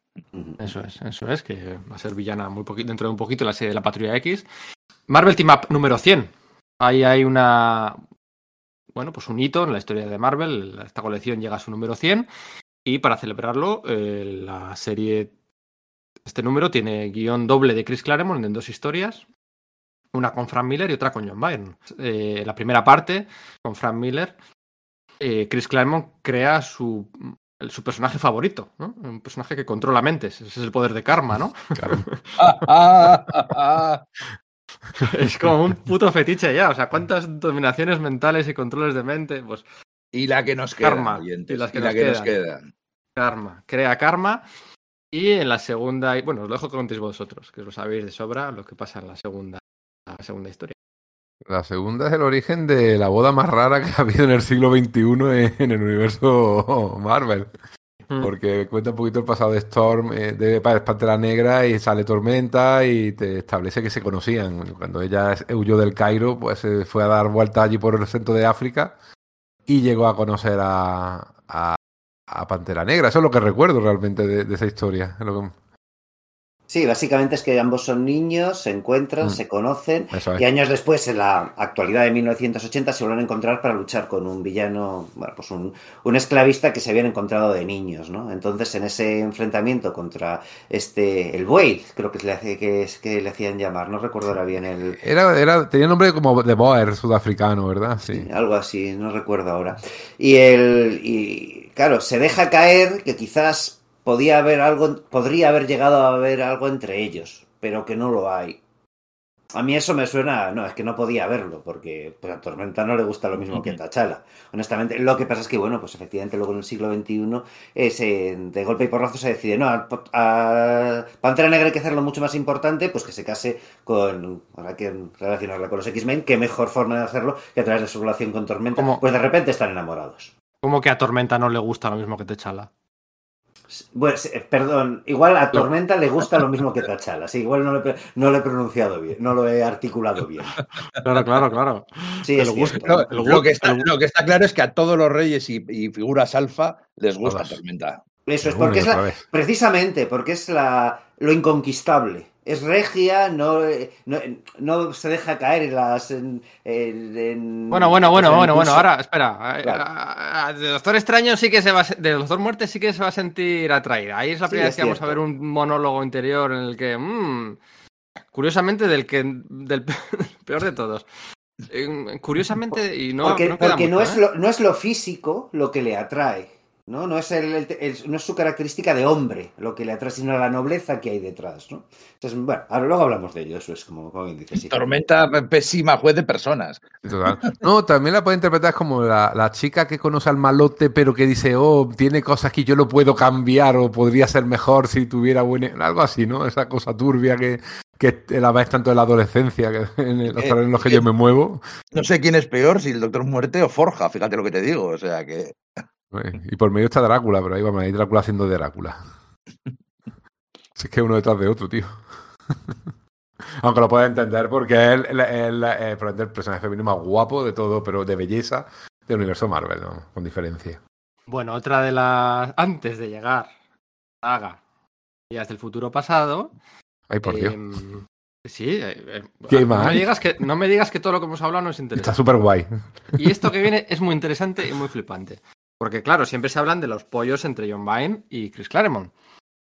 Eso es, eso es, que va a ser villana muy poquito, dentro de un poquito la serie de la Patrulla X. Marvel Team Up número 100. Ahí hay una. Bueno, pues un hito en la historia de Marvel. Esta colección llega a su número 100. Y para celebrarlo, eh, la serie Este número tiene guion doble de Chris Claremont en dos historias, una con Frank Miller y otra con John Byrne. Eh, la primera parte, con Frank Miller, eh, Chris Claremont crea su, su personaje favorito, ¿no? Un personaje que controla mentes. Ese es el poder de karma, ¿no? <laughs> Claro. <laughs> es como un puto fetiche ya. O sea, ¿cuántas dominaciones mentales y controles de mente? Pues y la que nos queda, Karma, oyentes, y las que y la nos que nos quedan. quedan. karma. Crea karma. Y en la segunda, bueno, os lo dejo que contéis vosotros, que lo sabéis de sobra lo que pasa en la segunda, la segunda historia. La segunda es el origen de la boda más rara que <laughs> ha habido en el siglo XXI en, el universo <laughs> Marvel. Mm. Porque cuenta un poquito el pasado de Storm, eh, de Pa- Pantera Negra, y sale Tormenta y te establece que se conocían. Cuando ella huyó del Cairo, pues se fue a dar vueltas allí por el centro de África y llegó a conocer a, a, a Pantera Negra. Eso es lo que recuerdo realmente de, de esa historia. Es lo que- Sí, básicamente es que ambos son niños, se encuentran, Mm. se conocen es. y años después, en la actualidad de 1980, se vuelven a encontrar para luchar con un villano, bueno, pues un, un esclavista que se habían encontrado de niños, ¿no? Entonces, en ese enfrentamiento contra este, el Wade, creo que, le que es que le hacían llamar, no recuerdo ahora bien el, Era, era, tenía nombre como de Boer sudafricano, ¿verdad? Sí. Sí, algo así, no recuerdo ahora. Y el y claro, se deja caer que quizás podía haber algo, podría haber llegado a haber algo entre ellos, pero que no lo hay. A mí eso me suena, no, es que no podía haberlo, porque pues, a Tormenta no le gusta lo mismo que a T'Challa. Honestamente, lo que pasa es que, bueno, pues efectivamente luego en el siglo XXI, es, eh, de golpe y porrazo se decide, no, a, a Pantera Negra hay que hacerlo mucho más importante, pues que se case con, ahora que relacionarla con los X-Men, qué mejor forma de hacerlo que a través de su relación con Tormenta, ¿Cómo? pues de repente están enamorados. Como que a Tormenta no le gusta lo mismo que Techala. Bueno, eh, perdón, igual a Tormenta le gusta lo mismo que T'Challa, sí, igual no lo, he, no lo he pronunciado bien, no lo he articulado bien. <laughs> Claro, claro, claro. Sí, es gusta. Lo, que está, el gu- lo que está claro es que a todos los reyes y, y figuras alfa les gusta Todas. Tormenta. Eso es porque es la, precisamente porque es la, lo inconquistable. Es regia, no, no, no se deja caer en las. En, en- en- Bueno, bueno, bueno, pues, en bueno, bueno. impulso. Ahora, espera. Claro. A- a- De Doctor Extraño sí que se va a, de Doctor Muerte sí que se va a sentir atraída. Ahí es la primera vez que vamos a ver un monólogo interior en el que. mm, curiosamente, del que. del <laughs> peor de todos. Eh, Curiosamente, y no, porque no es ¿eh? lo, no es lo físico lo que le atrae. ¿No? No, es el, el- el- no es su característica de hombre lo que le atrae, sino la nobleza que hay detrás. ¿no? Entonces, bueno, ahora luego hablamos de ello, eso es como, como bien dice. sí. Tormenta pésima juez de personas. Total. No, también la puede interpretar como la, la chica que conoce al malote, pero que dice, oh, tiene cosas que yo lo puedo cambiar o podría ser mejor si tuviera buena. Algo así, ¿no? Esa cosa turbia que, que la ves tanto en la adolescencia, que <laughs> en los Eh, terrenos en los que yo me muevo. No sé quién es peor, si el Doctor Muerte o Forja, fíjate lo que te digo. O sea que. Eh, Y por medio está Drácula, pero ahí vamos, ahí Drácula haciendo de Drácula. <laughs> Si es que uno detrás de otro, tío. <laughs> Aunque lo puedes entender porque es el, el- personaje femenino más guapo de todo, pero de belleza del universo Marvel, ¿no? Con diferencia. Bueno, otra de las. Antes de llegar a Saga, ya del futuro pasado. Ay, por Dios. em, Sí, eh, eh, ¿Qué no, me digas que, no me digas que todo lo que hemos hablado no es Está interesante. súper guay. Y esto que viene es muy interesante y muy flipante. Porque, claro, siempre se hablan de los pollos entre John Byrne y Chris Claremont.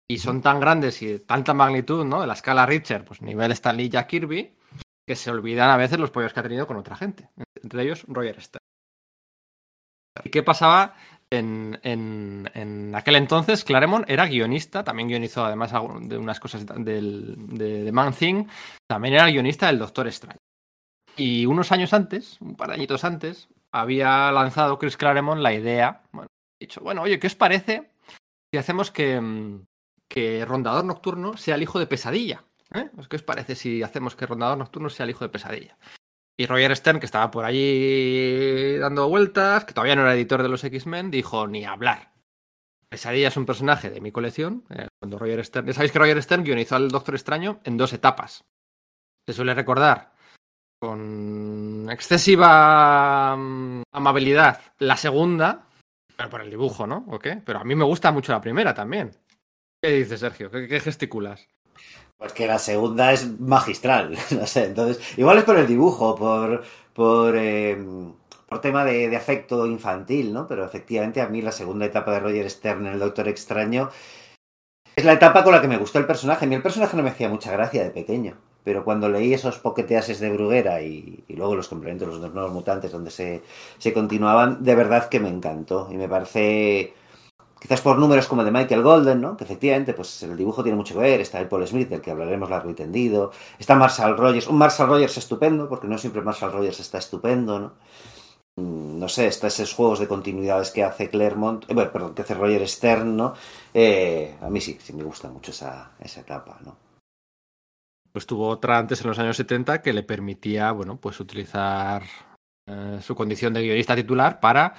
Y son tan grandes y de tanta magnitud, ¿no? De la escala Richard, pues nivel Stan Lee y Jack Kirby, que se olvidan a veces los pollos que ha tenido con otra gente. Entre ellos, Roger Stern. ¿Y qué pasaba? En, en- en aquel entonces, Claremont era guionista, también guionizó además de unas cosas del, de, de Man Thing, también era guionista del Doctor Extraño. Y unos años antes, un par de añitos antes, había lanzado Chris Claremont la idea, bueno, dicho, bueno, oye, ¿qué os parece si hacemos que, mm, que Rondador Nocturno sea el hijo de Pesadilla? ¿Eh? Pues, ¿Qué os parece si hacemos que Rondador Nocturno sea el hijo de Pesadilla? Y Roger Stern, que estaba por allí dando vueltas, que todavía no era editor de los X-Men, dijo, ni hablar. Pesadilla es un personaje de mi colección. eh, cuando Roger Stern, sabéis que Roger Stern guionizó al Doctor Extraño en dos etapas. Se suele recordar con excesiva mm, amabilidad la segunda, pero por el dibujo, ¿no? ¿O qué? Pero a mí me gusta mucho la primera también. ¿Qué dices, Sergio? ¿Qué, gesticulas? Pues que la segunda es magistral, <laughs> no sé, entonces, igual es por el dibujo, por, por, eh, por tema de, de afecto infantil, ¿no? Pero efectivamente a mí la segunda etapa de Roger Stern en el Doctor Extraño Es la etapa con la que me gustó el personaje. A mí el personaje no me hacía mucha gracia de pequeño. Pero cuando leí esos poqueteases de Bruguera y, luego los complementos, los dos nuevos mutantes, donde se, se continuaban, de verdad que me encantó. Y me parece quizás por números como de Michael Golden, ¿no? Que efectivamente, pues el dibujo tiene mucho que ver, está el Paul Smith, del que hablaremos largo y tendido, está Marshall Rogers, un Marshall Rogers estupendo, porque no siempre Marshall Rogers está estupendo, ¿no? Mm, No sé, está esos juegos de continuidades que hace Claremont, eh, bueno, perdón, que hace Roger Stern, ¿no? Eh, a mí sí, sí me gusta mucho esa, esa etapa, ¿no? Pues tuvo otra antes en los años 70 que le permitía, bueno, pues utilizar eh, su condición de guionista titular para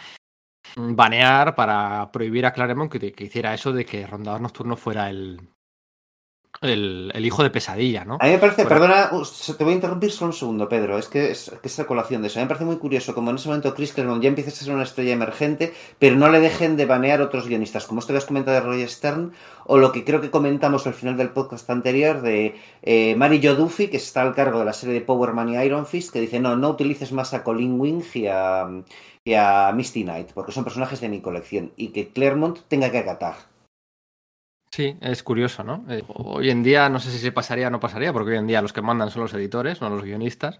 mm, banear, para prohibir a Claremont que, que hiciera eso de que Rondador Nocturno fuera el, el, el hijo de pesadilla, ¿no? A mí me parece, perdona, te voy a interrumpir solo un segundo, Pedro, es que es, que es la colación de eso. A mí me parece muy curioso como en ese momento Chris Claremont ya empieza a ser una estrella emergente, pero no le dejen de banear otros guionistas, como esto que has comentado de Roger Stern, o lo que creo que comentamos al final del podcast anterior de eh, Mary Jo Duffy, que está al cargo de la serie de Power Man y Iron Fist, que dice, no, no utilices más a Colin Wing y a, y a Misty Knight, porque son personajes de mi colección, y que Claremont tenga que acatar. Sí, es curioso, ¿no? Eh, hoy en día no sé si se pasaría o no pasaría, porque hoy en día los que mandan son los editores, no los guionistas,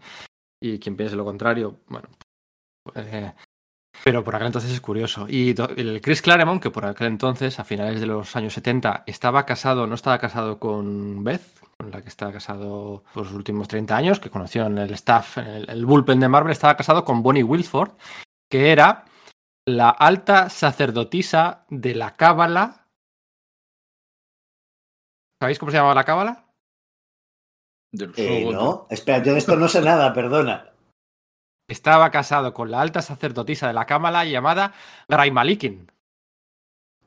y quien piense lo contrario, bueno. eh, pero por aquel entonces es curioso. Y el Chris Claremont, que por aquel entonces, a finales de los años 70, estaba casado, no estaba casado con Beth, con la que está casado por los últimos 30 años, que conoció en el staff, en el, el bullpen de Marvel, estaba casado con Bonnie Wilford, que era la alta sacerdotisa de la Cábala ¿Sabéis cómo se llamaba la cábala? Eh, no, espera, yo de esto no sé nada, perdona. Estaba casado con la alta sacerdotisa de la cábala llamada Graimalikin.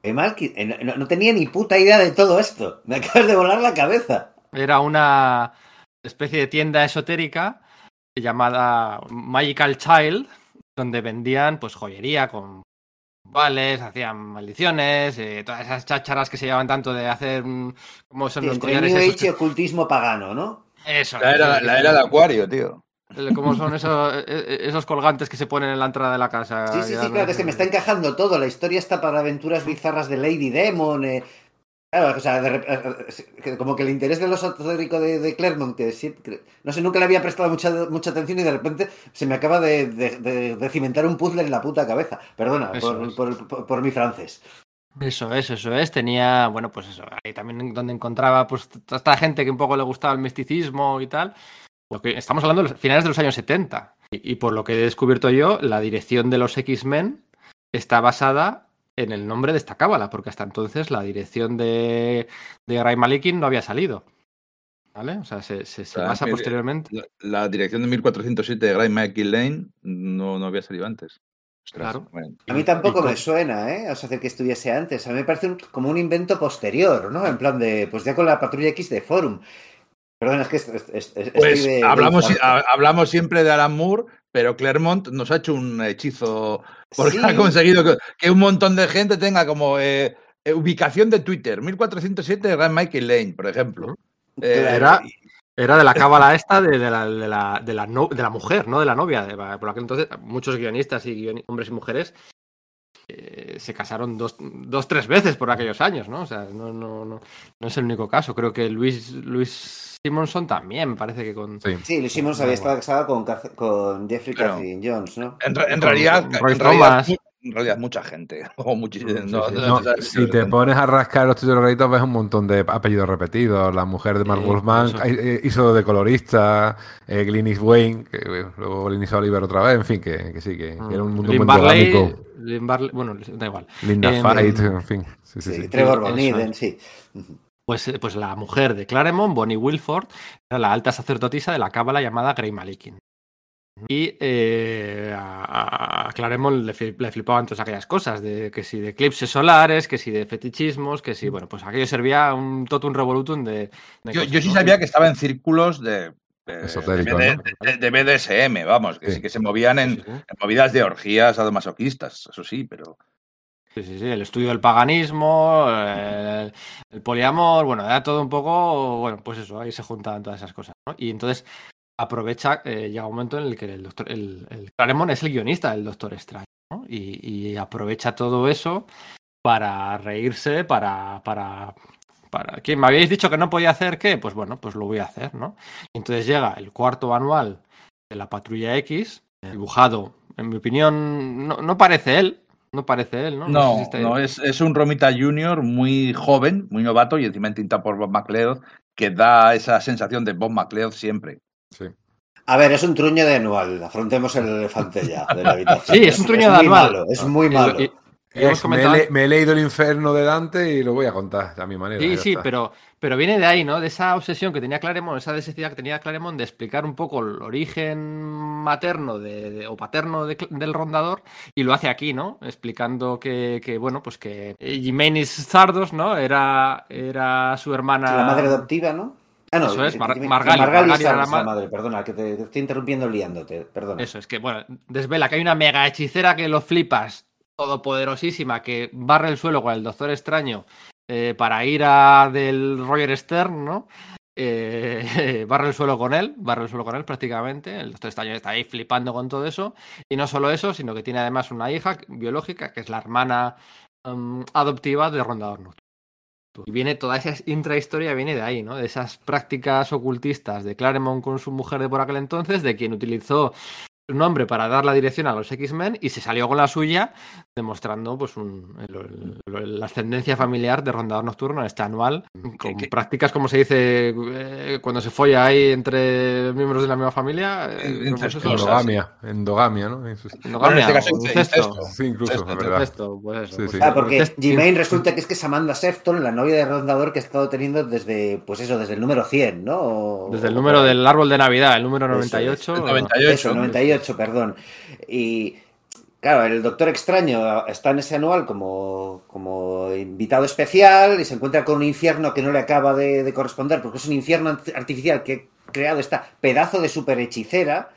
Qué mal que- eh, no, no tenía ni puta idea de todo esto. Me <laughs> acabas de volar la cabeza. Era una especie de tienda esotérica llamada Magical Child, donde vendían pues joyería con vales, hacían maldiciones, eh, todas esas chácharas que se llevaban tanto de hacer como son Sí, los entre collares New esos Age ocultismo pagano, ¿no? Eso, La era, eso, la era de Acuario, tío. como son esos, eh, eh, esos colgantes que se ponen en la entrada de la casa. Sí, sí, sí, claro, que es que me está encajando todo. La historia está para aventuras bizarras de Lady Demon. eh. Claro, o sea, de rep- eh, eh, que como que el interés de lo esotérico de, de Claremont, que siempre, no sé, nunca le había prestado mucha, mucha atención y de repente se me acaba de, de- cimentar un puzzle en la puta cabeza. Perdona por, por- por- por mi francés. Eso es, eso es. Tenía, bueno, pues eso, ahí también donde encontraba pues toda esta gente que un poco le gustaba el misticismo y tal. Porque estamos hablando de los finales de los años 70. Y, y por lo que he descubierto yo, la dirección de los X-Men está basada en el nombre de esta cábala, porque hasta entonces la dirección de, de Ray Malikin no había salido. ¿Vale? O sea, se, se- se que- posteriormente. La, la dirección de 1407 de Gray Michael Lane no, no había salido antes. Ostras, Claro. bueno. A mí tampoco me suena, ¿eh? O sea, hacer que estuviese antes. A mí me parece un- como un invento posterior, ¿no? En plan de, pues ya con la patrulla X de Forum. Perdón, es que es- es- es- estoy Pues de- de hablamos, hablamos siempre de Alan Moore, pero Claremont nos ha hecho un hechizo porque Sí. ha conseguido que, que un montón de gente tenga como eh, eh, ubicación de Twitter. 1407 de Gray Michael Lane, por ejemplo. Eh, Era- Era de la cábala <laughs> esta de, de la, de, la, de, la no- de la mujer, no de la novia. Por aquel entonces, muchos guionistas y hombres y mujeres eh, se casaron dos, dos, tres veces por aquellos años, ¿no? O sea, no, no, no, no es el único caso. Creo que Luis, Luis Simonson también, me parece que con. Sí. Sí, Luis Simmons había estado casado con, con Jeffrey Catherine Jones, ¿no? En, realidad, con en realidad, en realidad mucha gente. <laughs> O muchísimo, Sí, no- sí, no- No, no- si te pones a rascar los títulos créditos ves un montón de apellidos repetidos. La mujer de Mark Sí, Wolfman eso. eh, hizo de colorista, eh, Glynis Wayne, que eh, luego Glynis Oliver otra vez, en fin, que, que sí, que, que era un mundo Mm. Lynn muy Barley, dinámico. Lynn Barley- bueno, da igual. Linda Em, Fight, en fin. Sí, sí, Sí, sí. Trevor. Eden, sí. Pues, eh, pues la mujer de Claremont, Bonnie Wilford, era la alta sacerdotisa de la cábala llamada Grey Malikin. Y eh, a, a Claremont le, fli- le flipaban todas aquellas cosas, de que si de eclipses solares, que si de fetichismos, que si, bueno, pues aquello servía un totum revolutum de, de Yo, cosas, yo sí ¿no? sabía que estaba en círculos de, de, Esotéricos, de- ¿no? de- de BDSM, vamos, que Sí. sí que se movían en, Sí, sí, sí. en movidas de orgías sadomasoquistas, eso sí, pero Sí, sí, sí, el estudio del paganismo, el, el poliamor, bueno, era todo un poco, bueno, pues eso, ahí se juntaban todas esas cosas, ¿no? Y entonces aprovecha, eh, llega un momento en el que el doctor, el, el Claremont es el guionista del Doctor Strange, ¿no? Y, y aprovecha todo eso para reírse, para, para para que me habíais dicho que no podía hacer qué, pues bueno, pues lo voy a hacer, ¿no? Entonces llega el cuarto anual de la Patrulla X, dibujado, en mi opinión, no, no parece él, no parece él, ¿no? No, sé si está- no, es, es un Romita Junior muy joven, muy novato y encima tinta por Bob McLeod, que da esa sensación de Bob McLeod siempre. Sí. A ver, es un truño de anual. Afrontemos el elefante ya de la habitación. Sí, es un truño de anual. malo, es muy malo. y- y hemos Es- me, he comentado- le- me he leído el infierno de Dante y lo voy a contar a mi manera. Sí, sí, está. pero, pero viene de ahí, ¿no? De esa obsesión que tenía Claremont, esa necesidad que tenía Claremont de explicar un poco el origen materno de, de- o paterno de del rondador y lo hace aquí, ¿no? Explicando que, que, bueno, pues que Jimenez Zardos, ¿no? Era, era su hermana. La madre adoptiva, ¿no? Ah, no, Eso es, Mar- dime- Margali, Margali la la ma- madre, perdona, que te, te estoy interrumpiendo liándote, perdona. Eso, es que, bueno, desvela que hay una mega hechicera que lo flipas, todopoderosísima, que barre el suelo con el Doctor Extraño eh, para ir a del Roger Stern, ¿no? Eh, <laughs> barre el suelo con él, barre el suelo con él prácticamente. El Doctor Extraño está ahí flipando con todo eso. Y no solo eso, sino que tiene además una hija biológica, que es la hermana em, adoptiva de Rondador. Y viene toda esa intrahistoria, viene de ahí, ¿no? De esas prácticas ocultistas de Claremont con su mujer de por aquel entonces, de quien utilizó nombre para dar la dirección a los X-Men y se salió con la suya, demostrando pues un- el- el- la ascendencia familiar de Rondador Nocturno, este anual, con que- prácticas como se dice eh, cuando se folla ahí entre miembros de la misma familia. eh, Eh, ¿cómo es eso? Endogamia, endogamia, ¿no? Eso es- Endogamia, Bueno, en este caso, incesto. incesto. Sí, incluso, Incesto, es verdad. Incesto, pues eso, Sí, pues sí. Ah, porque Gmain resulta que es que es Amanda Sefton, la novia de Rondador que ha estado teniendo desde, pues eso, desde el número 100, ¿no? O- Desde el número del árbol de Navidad, el número Eso es, 98. el 98. Eso, 98, perdón. Y claro, el Doctor Extraño está en ese anual como, como invitado especial y se encuentra con un infierno que no le acaba de, de corresponder porque es un infierno artificial que ha creado esta pedazo de super hechicera.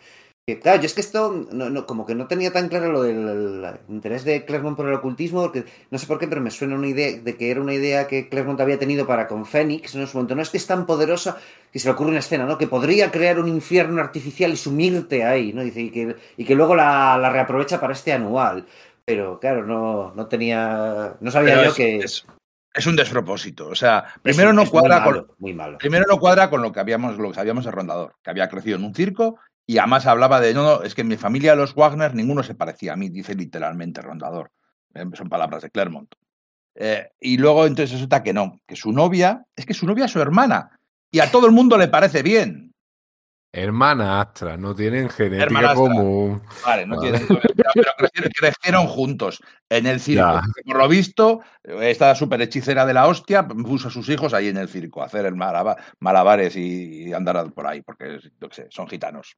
Que, claro, yo es que esto no, no- como que no tenía tan claro lo del el interés de Claremont por el ocultismo, porque no sé por qué, pero me suena una idea de que era una idea que Claremont había tenido para con Fénix, ¿no? En su momento, no es que es tan poderosa que se le ocurre una escena, ¿no? Que podría crear un infierno artificial y sumirte ahí, ¿no? Dice, y que, y que luego la, la reaprovecha para este anual. Pero claro, no, no tenía. No sabía Pero yo es, que. es- es un despropósito. O sea, primero no cuadra malo, con, Muy malo. primero no cuadra con lo que habíamos, lo que sabíamos de Rondador, que había crecido en un circo y además hablaba de no, no, es que en mi familia los Wagner ninguno se parecía a mí, dice literalmente Rondador. Eh, son palabras de Clermont. Eh, y luego entonces resulta que no, que su novia, es que su novia es su hermana y a todo el mundo le parece bien. Hermana Astra, no tienen genética Hermanastra. común. Vale, no Vale. tiene- pero, crecieron, crecieron juntos en el circo. Ya. Por lo visto, esta super hechicera de la hostia puso a sus hijos ahí en el circo a hacer el malaba- malabares y, y andar por ahí, porque yo qué sé, son gitanos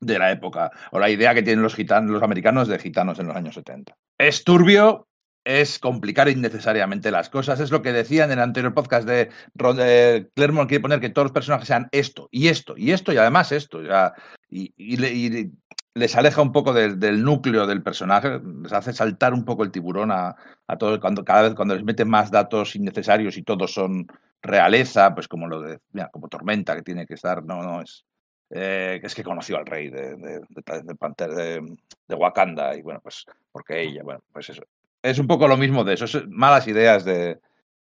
de la época. O la idea que tienen los gitanos, los americanos de gitanos en los años 70. Es turbio, es complicar innecesariamente las cosas. Es lo que decía en el anterior podcast de, de Claremont, quiere poner que todos los personajes sean esto, y esto, y esto, y además esto. ya. y, y le- y les aleja un poco del, núcleo del personaje, les hace saltar un poco el tiburón a, a todo, cuando cada vez cuando les meten más datos innecesarios y todos son realeza, pues como lo de, como Tormenta, que tiene que estar, no, no, es, eh, es que conoció al rey de, de, de, de Wakanda, y bueno, pues porque ella, bueno, pues eso. Es un poco lo mismo de eso, es malas ideas de,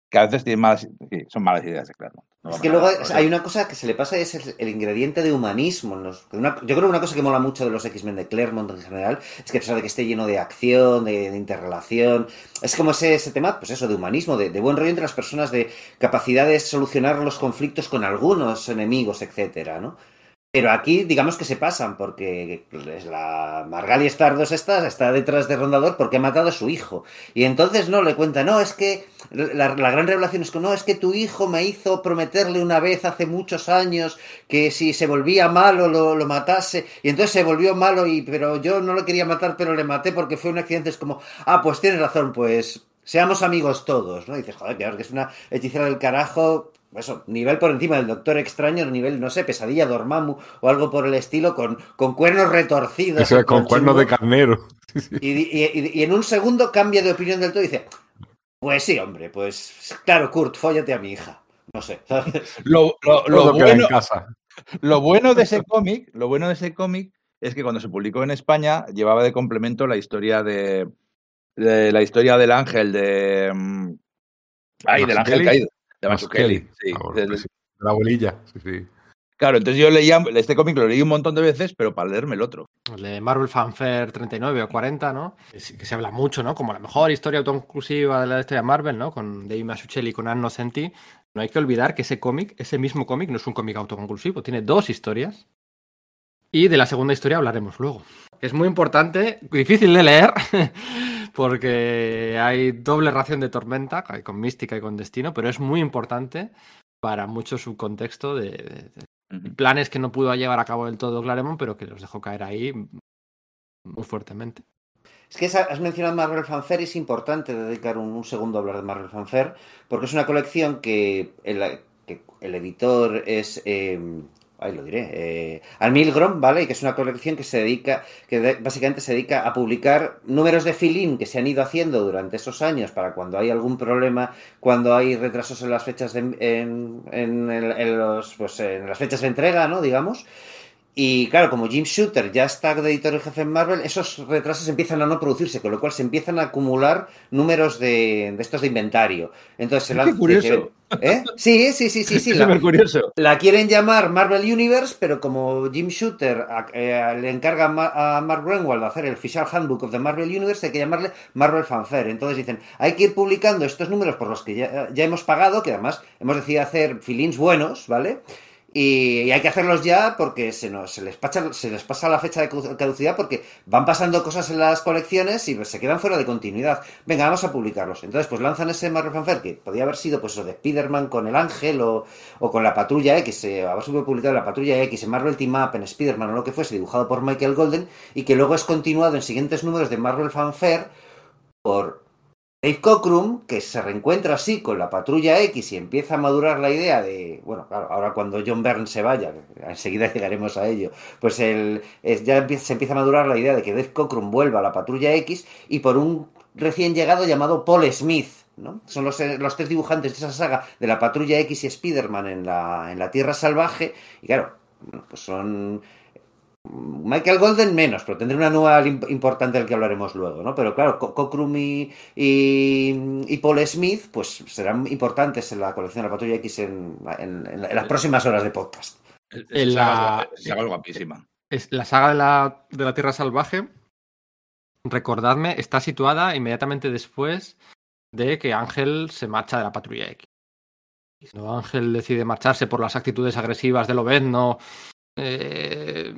que a veces tienen malas, sí, son malas ideas de Claremont. No Es que luego hay una cosa que se le pasa es el, el ingrediente de humanismo. en los- una- yo creo que una cosa que mola mucho de los X-Men de Claremont en general es que a pesar de que esté lleno de acción, de, de interrelación, es como ese, ese tema, pues eso, de humanismo, de, de buen rollo entre las personas, de capacidad de solucionar los conflictos con algunos enemigos, etcétera, ¿no? Pero aquí, digamos que se pasan, porque es la Margali Stardos esta está detrás de Rondador porque ha matado a su hijo. Y entonces no le cuenta, no, es que la, la gran revelación es que no, es que tu hijo me hizo prometerle una vez hace muchos años que si se volvía malo lo, matase. Y entonces se volvió malo, y pero yo no lo quería matar, pero le maté porque fue un accidente. Es como, ah, pues tienes razón, pues seamos amigos todos, ¿no? Dices, joder, que es una hechicera del carajo, eso, nivel por encima del Doctor Extraño, nivel, no sé, pesadilla Dormammu o algo por el estilo, con, con cuernos retorcidos. Eso es con chungo. cuernos de carnero. <laughs> Y, y- y- y en un segundo cambia de opinión del todo y dice, pues sí, hombre, pues claro, Kurt, fóllate a mi hija. No sé. <laughs> Lo, lo- lo bueno, en casa. Lo bueno de ese cómic, lo bueno de ese cómic es que cuando se publicó en España llevaba de complemento la historia de, de la historia del ángel de mm, ay, del ángel ¿Maximili? De Mazzucchelli, sí. Ah, pues sí, La abuelilla, sí, sí. Claro, entonces yo leía este cómic, lo leí un montón de veces, pero para leerme el otro. El de Marvel Fanfare 39 o 40, ¿no? Que, se habla mucho, ¿no? Como la mejor historia autoconclusiva de la historia de Marvel, ¿no? Con Dave Mazzucchelli y con Anno Senti. No hay que olvidar que ese cómic, ese mismo cómic, no es un cómic autoconclusivo, tiene dos historias. Y de la segunda historia hablaremos luego. Es muy importante, difícil de leer, <laughs> porque hay doble ración de tormenta, hay con mística y con destino, pero es muy importante para mucho subcontexto de, de- de Ujú. planes que no pudo llevar a cabo del todo Claremont, pero que los dejó caer ahí muy fuertemente. Es que has mencionado Marvel Fanfare y es importante dedicar un, un segundo a hablar de Marvel Fanfare, porque es una colección que el, que el editor es. eh, ahí lo diré. Eh, Al Milgrom, ¿vale? Que es una colección que se dedica. que de- básicamente se dedica a publicar números de fill-in que se han ido haciendo durante esos años para cuando hay algún problema, cuando hay retrasos en las fechas de, en los, pues, en las fechas de entrega, ¿no? Digamos. Y claro, como Jim Shooter ya está de editor en jefe en Marvel, esos retrasos empiezan a no producirse, con lo cual se empiezan a acumular números de, de estos de inventario. Entonces se Qué lanza- curioso. ¿Eh? Sí, sí, sí, sí, sí. <laughs> La- curioso. la quieren llamar Marvel Universe, pero como Jim Shooter a- eh, le encarga a, Ma- a Mark Greenwald de hacer el Official Handbook of the Marvel Universe, hay que llamarle Marvel Fanfare. Entonces dicen, hay que ir publicando estos números por los que ya, ya hemos pagado, que además hemos decidido hacer filins buenos, ¿vale? Y, hay que hacerlos ya porque se, nos, se, les pacha- se les pasa la fecha de caducidad porque van pasando cosas en las colecciones y se quedan fuera de continuidad. Venga, vamos a publicarlos. Entonces, pues lanzan ese Marvel Fanfare que podía haber sido pues eso de Spider-Man con el Ángel o, o con la Patrulla X, eh, haber sido publicado la Patrulla X, en Marvel Team Up, en Spider-Man o lo que fuese, dibujado por Michael Golden y que luego es continuado en siguientes números de Marvel Fanfare por Dave Cockrum, que se reencuentra así con la Patrulla X y empieza a madurar la idea de, bueno, claro, ahora cuando John Byrne se vaya, enseguida <laughs> llegaremos a ello, pues el, es- ya se empieza a madurar la idea de que Dave Cockrum vuelva a la Patrulla X y por un recién llegado llamado Paul Smith, ¿no? Son los, eh, los tres dibujantes de esa saga de la Patrulla X y Spider-Man en la, en la Tierra Salvaje y claro, bueno, pues son Michael Golden menos, pero tendré una nueva im- importante del que hablaremos luego, ¿no? Pero claro, Co- Cockrum y, y, y Paul Smith, pues serán importantes en la colección de la Patrulla X en, en- en- en las próximas horas de podcast. La- saga guapísima. Es la saga de la, de la Tierra Salvaje, recordadme, está situada inmediatamente después de que Ángel se marcha de la Patrulla X. Ángel decide marcharse por las actitudes agresivas de Lobezno, eh,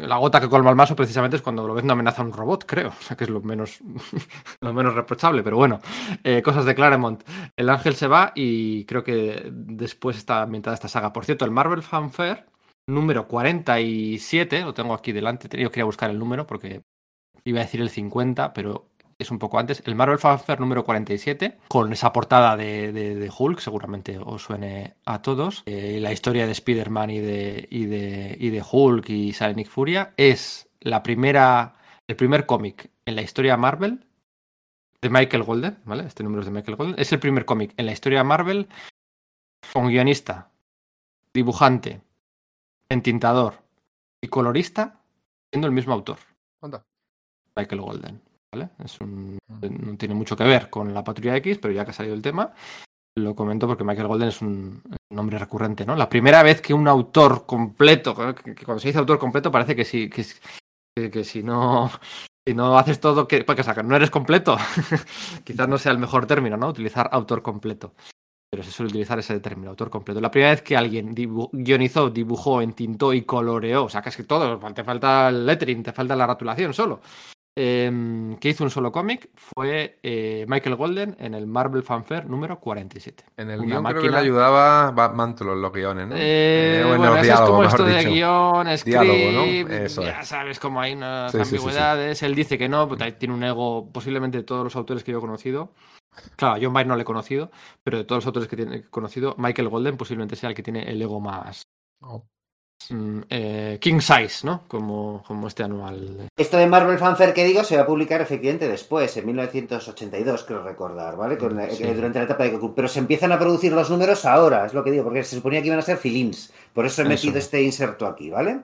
la gota que colma el vaso precisamente es cuando Lobezno amenaza a un robot, creo. <laughs> O sea que es lo menos, <laughs> lo menos reprochable, pero bueno, eh, cosas de Claremont. El Ángel se va y creo que después está ambientada esta saga. Por cierto, el Marvel Fanfare número 47, lo tengo aquí delante, yo quería buscar el número porque iba a decir el 50, pero es un poco antes. El Marvel Fanfare número 47, con esa portada de, de- de Hulk, seguramente os suene a todos. Eh, la historia de Spider-Man y de, y, de, y de Hulk y sale Nick Furia, es la primera, el primer cómic en la historia Marvel de Michael Golden, ¿vale? Este número es de Michael Golden. Es el primer cómic en la historia Marvel con guionista, dibujante, entintador y colorista siendo el mismo autor, Anda. Michael Golden. ¿Vale? Es un, no tiene mucho que ver con la Patrulla X, pero ya que ha salido el tema, lo comento porque Michael Golden es un nombre recurrente, ¿no? La primera vez que un autor completo, que, cuando se dice autor completo parece que si, que, que, que si no <laughs> si no haces todo que porque no eres completo <laughs> quizás no sea el mejor término no utilizar autor completo pero se suele utilizar ese término, autor completo. La primera vez que alguien dibu guionizó, dibujó, entintó y coloreó, o sea, que todo, te falta el lettering, te falta la rotulación solo, eh, que hizo un solo cómic fue eh, Michael Golden en el Marvel Fanfare número 47. En el Una guion creo que máquina- le ayudaba Batman en los guiones, ¿no? Eh, Eh, bueno, los eso es como diálogos, esto de dicho. guion, script, Diálogo, ¿no? Eso ya es. sabes cómo hay unas Sí, sí, sí, sí. ambigüedades. Él dice que no, puta, tiene un ego posiblemente de todos los autores que yo he conocido. Claro, John Byrne no le he conocido, pero de todos los autores que he conocido, Michael Golden posiblemente sea el que tiene el ego más Oh. Mm, eh, king size, ¿no? Como, como este anual. Esto de Marvel Fanfare que digo se va a publicar efectivamente después, en 1982, creo recordar, ¿vale? Con la- Sí. eh, Durante la etapa de Cocoon. Pero se empiezan a producir los números ahora, es lo que digo, porque se suponía que iban a ser filins. Por eso he Eso. metido este inserto aquí, ¿vale?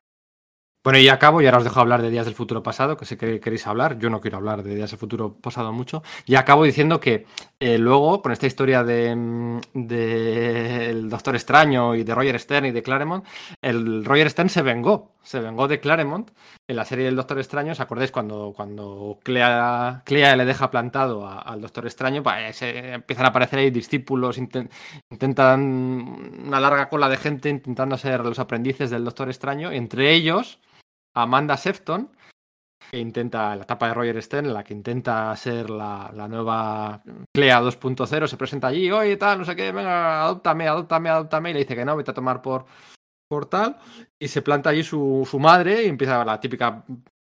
Bueno, y acabo, y ahora os dejo hablar de Días del Futuro Pasado, que sé que queréis hablar. Yo no quiero hablar de Días del Futuro Pasado mucho. Y acabo diciendo que eh, luego, con esta historia de, mm, de Doctor Extraño y de Roger Stern y de Claremont, el Roger Stern se vengó. Se vengó de Claremont en la serie del Doctor Extraño. ¿Os acordáis cuando, cuando Clea, Clea le deja plantado al Doctor Extraño? Pues, se- empiezan a aparecer ahí discípulos, inten- intentan una larga cola de gente intentando ser los aprendices del Doctor Extraño. Entre ellos. Amanda Sefton, que intenta, la etapa de Roger Stern, la que intenta ser la, la nueva Clea 2.0, se presenta allí, oye, tal, no sé qué, venga, adóptame, adóptame, adóptame, y le dice que no, vete a tomar por, por tal, y se planta allí su, su madre y empieza la típica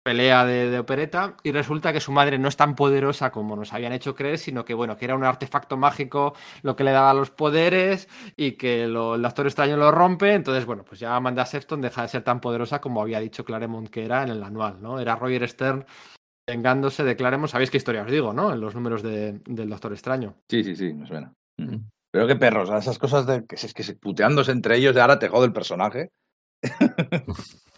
pelea de, de opereta, y resulta que su madre no es tan poderosa como nos habían hecho creer, sino que, bueno, que era un artefacto mágico lo que le daba los poderes y que lo- el Doctor Extraño lo rompe. Entonces, bueno, pues ya Amanda Sefton deja de ser tan poderosa como había dicho Claremont que era en el anual, ¿no? Era Roger Stern vengándose de Claremont. ¿Sabéis qué historia os digo, no? En los números de- del Doctor Extraño. Sí, sí, sí, me suena. Pero qué perros, esas cosas de que, es que se puteándose entre ellos de ahora te jode el personaje. <laughs>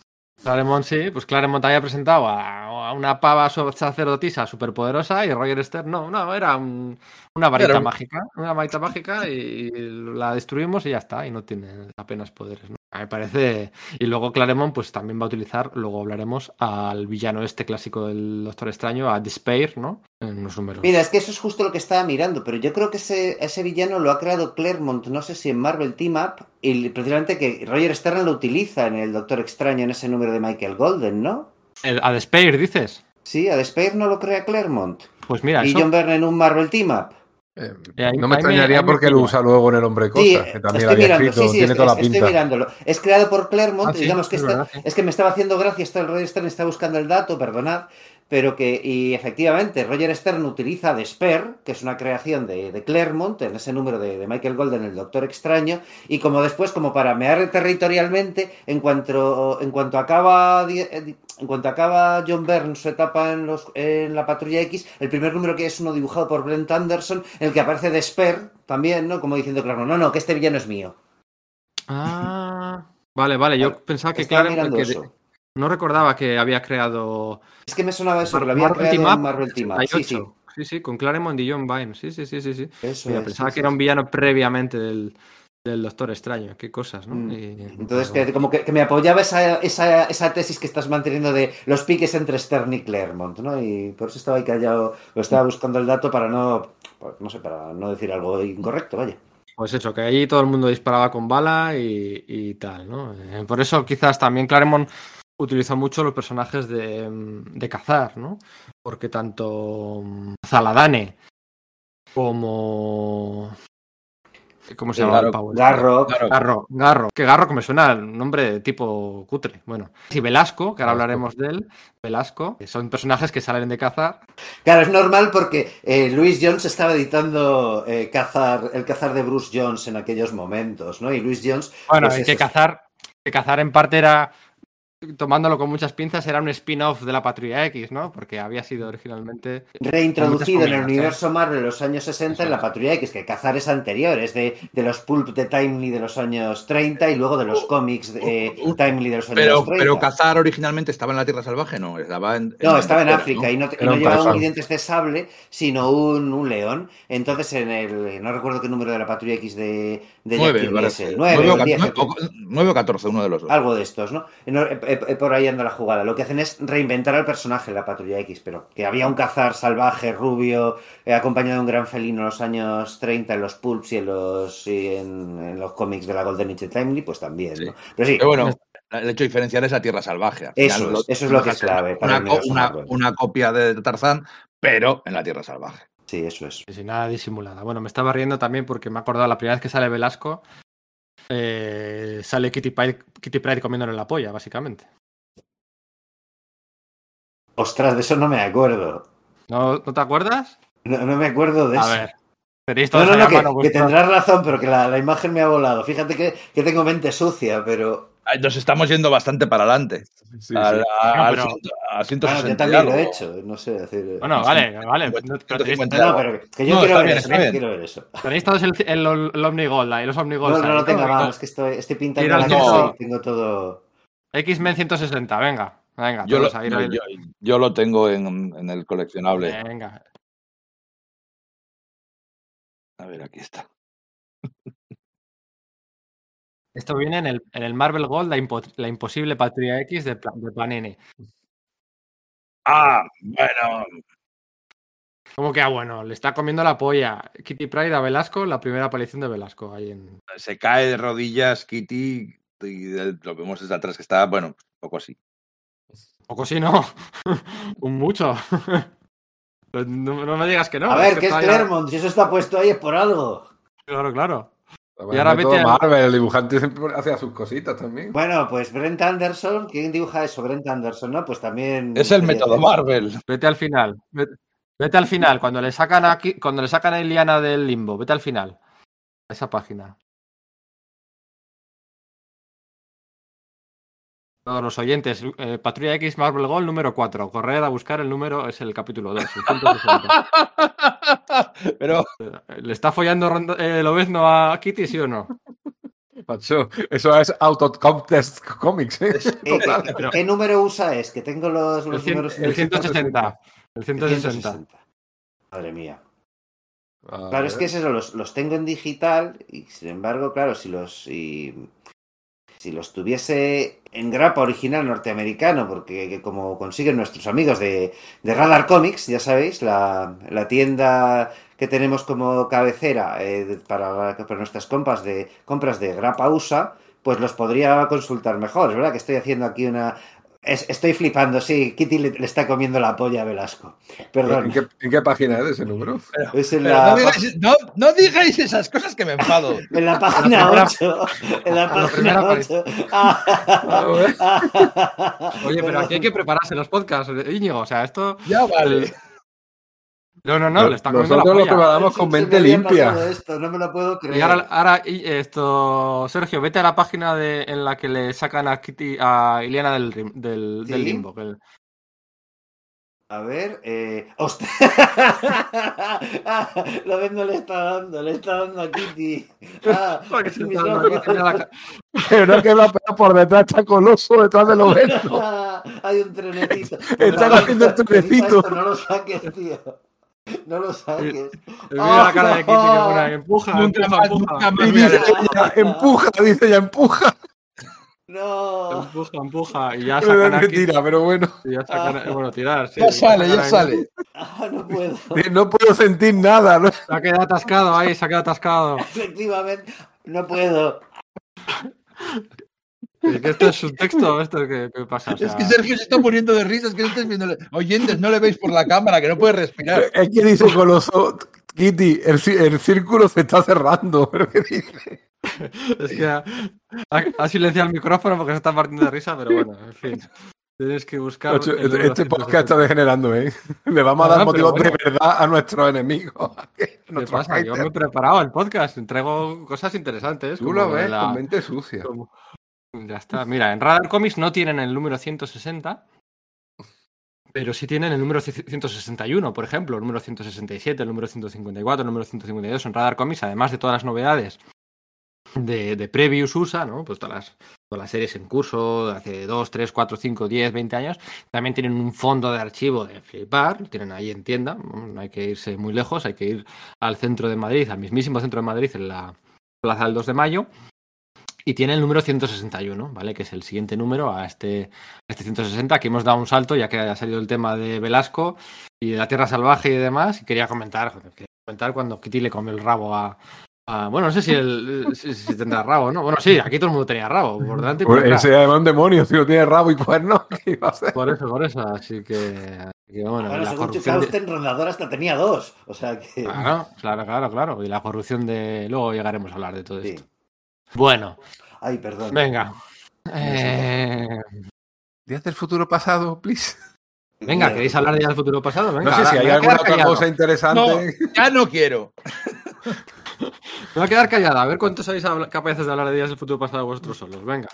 Claremont sí, pues Claremont había presentado a, a una pava sacerdotisa superpoderosa y Roger Stern no, no, era un- una varita un- mágica, una varita mágica y la destruimos y ya está, y no tiene apenas poderes, ¿no? Me parece. Y luego Claremont, pues también va a utilizar, luego hablaremos, al villano este clásico del Doctor Extraño, a Despair, ¿no? En los números. Mira, es que eso es justo lo que estaba mirando, pero yo creo que ese, ese villano lo ha creado Claremont, no sé si en Marvel Team Up, y precisamente que Roger Stern lo utiliza en el Doctor Extraño en ese número de Michael Golden, ¿no? El- a Despair, dices. Sí, a Despair no lo crea Claremont. Pues mira, Y eso. John Byrne en un Marvel Team Up. Eh, Eh, ahí- no me extrañaría porque lo usa luego en el hombre cosa, Sí, que también lo había mirando, escrito, sí, sí, tiene es- toda la es- estoy pinta. mirándolo. Es creado por Claremont, Ah, sí, digamos que es está- verdad, es que me estaba haciendo gracia esto, el Roger Stern está buscando el dato, perdonad, pero que, y efectivamente, Roger Stern utiliza Despair, que es una creación de, de Claremont, en ese número de, de Michael Golden, el Doctor Extraño, y como después, como para mear territorialmente, en cuanto, en cuanto acaba eh, en cuanto acaba John Byrne su etapa en, los, en la Patrulla X, el primer número que es uno dibujado por Brent Anderson, en el que aparece Despair también, ¿no? Como diciendo, claro, no, no, que este villano es mío. Ah. Vale, vale. Yo Vale, pensaba que Claremont. No recordaba que había creado. Es que me sonaba eso, que lo Mar- había Marvel creado Team Up, Marvel Team Up. Sí, sí, 78. Sí, sí, con Claremont y John Byrne. Sí, sí, sí, sí. sí. eso Mira, es, pensaba sí, que sí, era un villano previamente del, del Doctor Extraño. Qué cosas, ¿no? Mm. Y- Entonces, bueno, que, como que, que me apoyaba esa, esa, esa tesis que estás manteniendo de los piques entre Stern y Claremont, ¿no? Y por eso estaba ahí callado, lo estaba buscando el dato para no, pues, no sé, para no decir algo incorrecto, vaya. Pues eso, que allí todo el mundo disparaba con bala y, y tal, ¿no? Eh, por eso quizás también Claremont utilizó mucho los personajes de, de cazar, ¿no? Porque tanto mm, Zaladane como... ¿Cómo se Eh, llama Garro- este? Garro, Claro, Garro, Garro, que Garro que me suena el nombre de tipo cutre. Bueno, y Velasco, que ahora hablaremos de él, Velasco, que son personajes que salen de cazar. Claro, es normal porque eh, Louis Jones estaba editando eh, cazar, el cazar de Bruce Jones en aquellos momentos, ¿no? Y Louis Jones. Bueno, pues que cazar, que cazar en parte era, tomándolo con muchas pinzas, era un spin-off de la Patrulla X, ¿no? Porque había sido originalmente... reintroducido en el universo Marvel en los años 60 en la Patrulla X, que cazar es anterior, es de, de los pulp de Timely de los años 30 y luego de los cómics de Uh, uh, Timely de los años Pero, 30. pero cazar originalmente estaba en la Tierra Salvaje, no, estaba en. No, estaba en África ¿no? y no, y llevaba un dientes de sable, sino un, un león. Entonces, en el. No recuerdo qué número de la patrulla X de, de Jack Nueve, Kirby ¿verdad? es el Nueve 9 o o ca- 10, nueve o- nueve o 14, uno de los dos. algo de estos, ¿no? Eh, eh, Por ahí anda la jugada. Lo que hacen es reinventar al personaje de la patrulla X, pero que había un cazar salvaje, rubio, eh, acompañado de un gran felino en los años 30 en los pulps y en los, y en, en los cómics de la Golden Age Timely, pues también, Sí. ¿no? Pero sí, Pero bueno, el hecho diferencial es la Tierra Salvaje. Al Eso eso es lo que es clave para una copia de Tarzán, pero en la Tierra Salvaje. sí, eso es. Sin nada disimulada. Bueno, me estaba riendo también porque me he acordado la primera vez que sale Velasco, eh, sale Kitty Pride, Kitty Pryde comiéndole la polla, básicamente. Ostras, de eso no me acuerdo. ¿No, ¿no te acuerdas? No, no me acuerdo de A eso. ver. Tenéis No, no, a que, que tendrás razón, pero que la, la imagen me ha volado. Fíjate que, que tengo mente sucia, pero. Nos estamos yendo bastante para adelante. Sí, al, sí. a- No, pero- ciento- a Bueno, 160 yo y también lo he hecho, no sé decir. Bueno, vale, vale. No, pero tenéis, 150 No, y no, algo. pero que yo No, quiero ver bien, eso. está yo bien. quiero ver eso. tenéis todos el, el, el Omnigold ahí, los No, Omnigold. no lo tengo ¿no? más, es que estoy, estoy pintando la casa no. y tengo todo. X-Men 160, venga. Venga, Yo lo, a ir yo- a- yo- yo lo tengo en, en el coleccionable. Venga. A ver, aquí está. Esto viene en el, en el Marvel Gold, la, impo- la imposible Patria X de, de Panini. Ah, bueno. ¿Cómo que ah, bueno? Le está comiendo la polla. Kitty Pride a Velasco, la primera aparición de Velasco. Ahí en... Se cae de rodillas Kitty y el- lo vemos desde atrás que está, bueno, poco así. Poco sí, no. <laughs> Un mucho. <laughs> No, no me digas que no. a ver, ¿qué es ya- Claremont? Si eso está puesto ahí es por algo. Claro, claro. Y ahora vete Marvel, el dibujante siempre hacía sus cositas también. Bueno, pues Brent Anderson, ¿quién dibuja eso? Brent Anderson, ¿no? Pues también. Es el método tema. Marvel. Vete al final. Vete, vete al final. Cuando le sacan aquí, cuando le sacan a Iliana del limbo, vete al final. A esa página. Todos los oyentes, eh, Patrulla X Marvel Gold número 4. Correr a buscar el número, es el capítulo 2, el 160. <laughs> Pero ¿Le está follando eh, Lobezno a Kitty, sí o no? Macho, eso es Out of Contest Comics, ¿eh? <laughs> Eh, Total. ¿qué, qué número usa es? Que tengo los, El, los cien- números. el 160. El 160. 160. Madre mía. Claro, es que es eso, los, los tengo en digital y sin embargo, claro, si los si, si los tuviese en grapa original norteamericano, porque que como consiguen nuestros amigos de, de Radar Comics, ya sabéis, la, tienda que tenemos como cabecera eh, para, para nuestras compras de compras de grapa USA, pues los podría consultar mejor. Es verdad que estoy haciendo aquí una es- estoy flipando, sí, Kitty le, le está comiendo la polla a Velasco. Perdón. ¿En qué, en qué página es ese número? Es en Pero la, no, digáis, no, no digáis esas cosas que me enfado. <laughs> En la página primera- 8. En la página 8. <laughs> Oye, pero aquí hay que prepararse los podcasts, eh, Íñigo. O sea, esto. Ya vale. No, no, no, le está comiendo la Nosotros lo polla. preparamos con mente limpia. Esto, no me lo puedo creer. Y ahora, ahora, y esto, Sergio, vete a la página de, en la que le sacan a Kitty, a Iliana del, del, limbo. que- A ver, eh. ¡Hostia! <laughs> Lo ves, no le está dando, le está dando a Kitty. <laughs> Ah, la <laughs> Pero que la pena por detrás está coloso detrás de los. Hay un trenecito. Están haciendo el trenecito. Esto, No lo saques, tío. <laughs> No lo saques. <laughs> Mira la cara de Kitty que pone ahí, empuja, Nunca empuja, más, empuja. nunca más. Y dice ella, empuja, dice ella, empuja. No. Empuja, empuja. Y ya <laughs> sacan a es Kitty. mentira, pero bueno. y ya sacan a- bueno, tirar. sí, Ya sale, ya sale. Ah, no puedo. No puedo sentir nada. ¿no? Se ha quedado atascado ahí, se ha quedado atascado. Efectivamente, no puedo. Y que esto es un texto, esto que, que pasa. O Es que Sergio se está muriendo de risas. que no estáis viendo. Oyentes, no le veis por la cámara, que no puede respirar. Es que dice Coloso, Kitty, el, círculo se está cerrando. <laughs> ¿Pero qué dice? Es que ha, ha- ha silenciado el micrófono porque se está partiendo de risa, pero bueno, en fin. Tienes que buscar. El Este, número este 160. podcast está degenerando, ¿eh? <laughs> Le vamos a dar Ah, motivos de verdad a nuestros enemigos. <laughs> ¿Qué pasa? Yo me he preparado el podcast, entrego cosas interesantes. Tú lo ves la- con mente sucia. como- Ya está. Mira, en Radar Comics no tienen el número 160, pero sí tienen el número 161, por ejemplo, el número 167, el número 154, el número 152 en Radar Comics, además de todas las novedades de, Previews USA, ¿no? Pues todas las, todas las series en curso de hace 2, 3, 4, 5, 10, 20 años. También tienen un fondo de archivo de flipar, lo tienen ahí en tienda, no hay que irse muy lejos, hay que ir al centro de Madrid, al mismísimo centro de Madrid, en la Plaza del 2 de Mayo. Y tiene el número 161, ¿vale? Que es el siguiente número a este, a este 160. Aquí hemos dado un salto, ya que ha salido el tema de Velasco y de la Tierra Salvaje y demás. Y quería comentar, quería comentar cuando Kitty le comió el rabo a. a- bueno, no sé si, el, <laughs> si, si tendrá rabo, ¿no? Bueno, sí, aquí todo el mundo tenía rabo, por delante por Pues ese es un demonio, si no tiene rabo y cuernos, <laughs> ¿qué iba a hacer? Por eso, por eso. Así que, así que, bueno, Bueno, la según corrupción. de- Chukausten, Rondador hasta tenía dos. O sea que. Claro, claro, claro, claro. Y la corrupción de. Luego llegaremos a hablar de todo Sí. esto. Bueno, Ay, perdón. venga. Eh, Días del futuro pasado, please. venga, ¿queréis hablar de ya del futuro pasado? Venga, No sé si hay alguna otra callado. cosa interesante. Ya no quiero. <laughs> Me voy a quedar callado. A ver cuántos sois capaces de hablar de días del futuro pasado vosotros solos. Venga,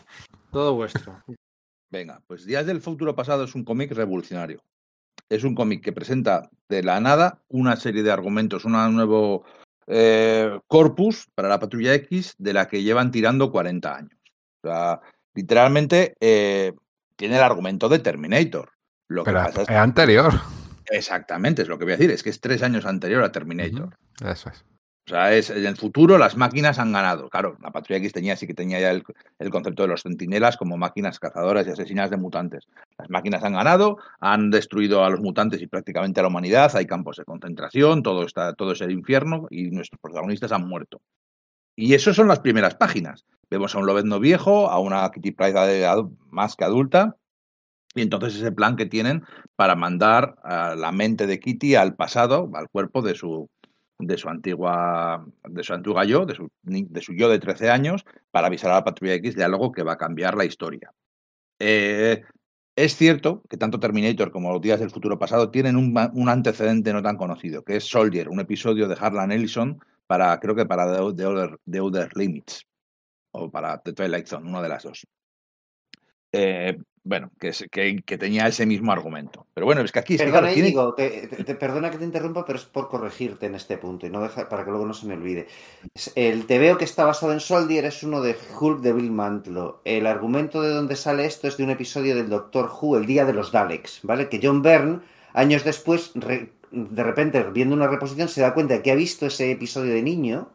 todo vuestro. Venga, pues Días del Futuro Pasado es un cómic revolucionario. Es un cómic que presenta de la nada una serie de argumentos, un nuevo eh, corpus para la Patrulla X de la que llevan tirando 40 años. O sea, literalmente eh, tiene el argumento de Terminator. Lo que Pero pasa es es anterior. exactamente, es lo que voy a decir, es que es tres años anterior a Terminator. Eso es. O sea, es, en el futuro las máquinas han ganado. Claro, la Patrulla X tenía, sí que tenía ya el, el concepto de los centinelas como máquinas cazadoras y asesinas de mutantes. Las máquinas han ganado, han destruido a los mutantes y prácticamente a la humanidad, hay campos de concentración, todo, está, todo es el infierno y nuestros protagonistas han muerto. Y eso son las primeras páginas. Vemos a un Lobezno viejo, a una Kitty Pryde más que adulta, y entonces ese plan que tienen para mandar a la mente de Kitty al pasado, al cuerpo de su, de su antigua de su antigua yo, de su, de su yo de 13 años, para avisar a la Patrulla X de algo que va a cambiar la historia. Eh, es cierto que tanto Terminator como los días del futuro pasado tienen un, un antecedente no tan conocido, que es Soldier, un episodio de Harlan Ellison para, creo que para The, The Other, The Other Limits, o para The Twilight Zone, una de las dos. Eh, bueno, que, que, que tenía ese mismo argumento. Pero bueno, es que aquí Perdona, tiene- Íñigo, te, te- te- perdona que te interrumpa, pero es por corregirte en este punto y no deja, para que luego no se me olvide. El TVO que está basado en Soldier es uno de Hulk de Bill Mantlo. El argumento de donde sale esto es de un episodio del Doctor Who, El Día de los Daleks, ¿vale? Que John Byrne, años después, re- de repente, viendo una reposición, se da cuenta de que ha visto ese episodio de niño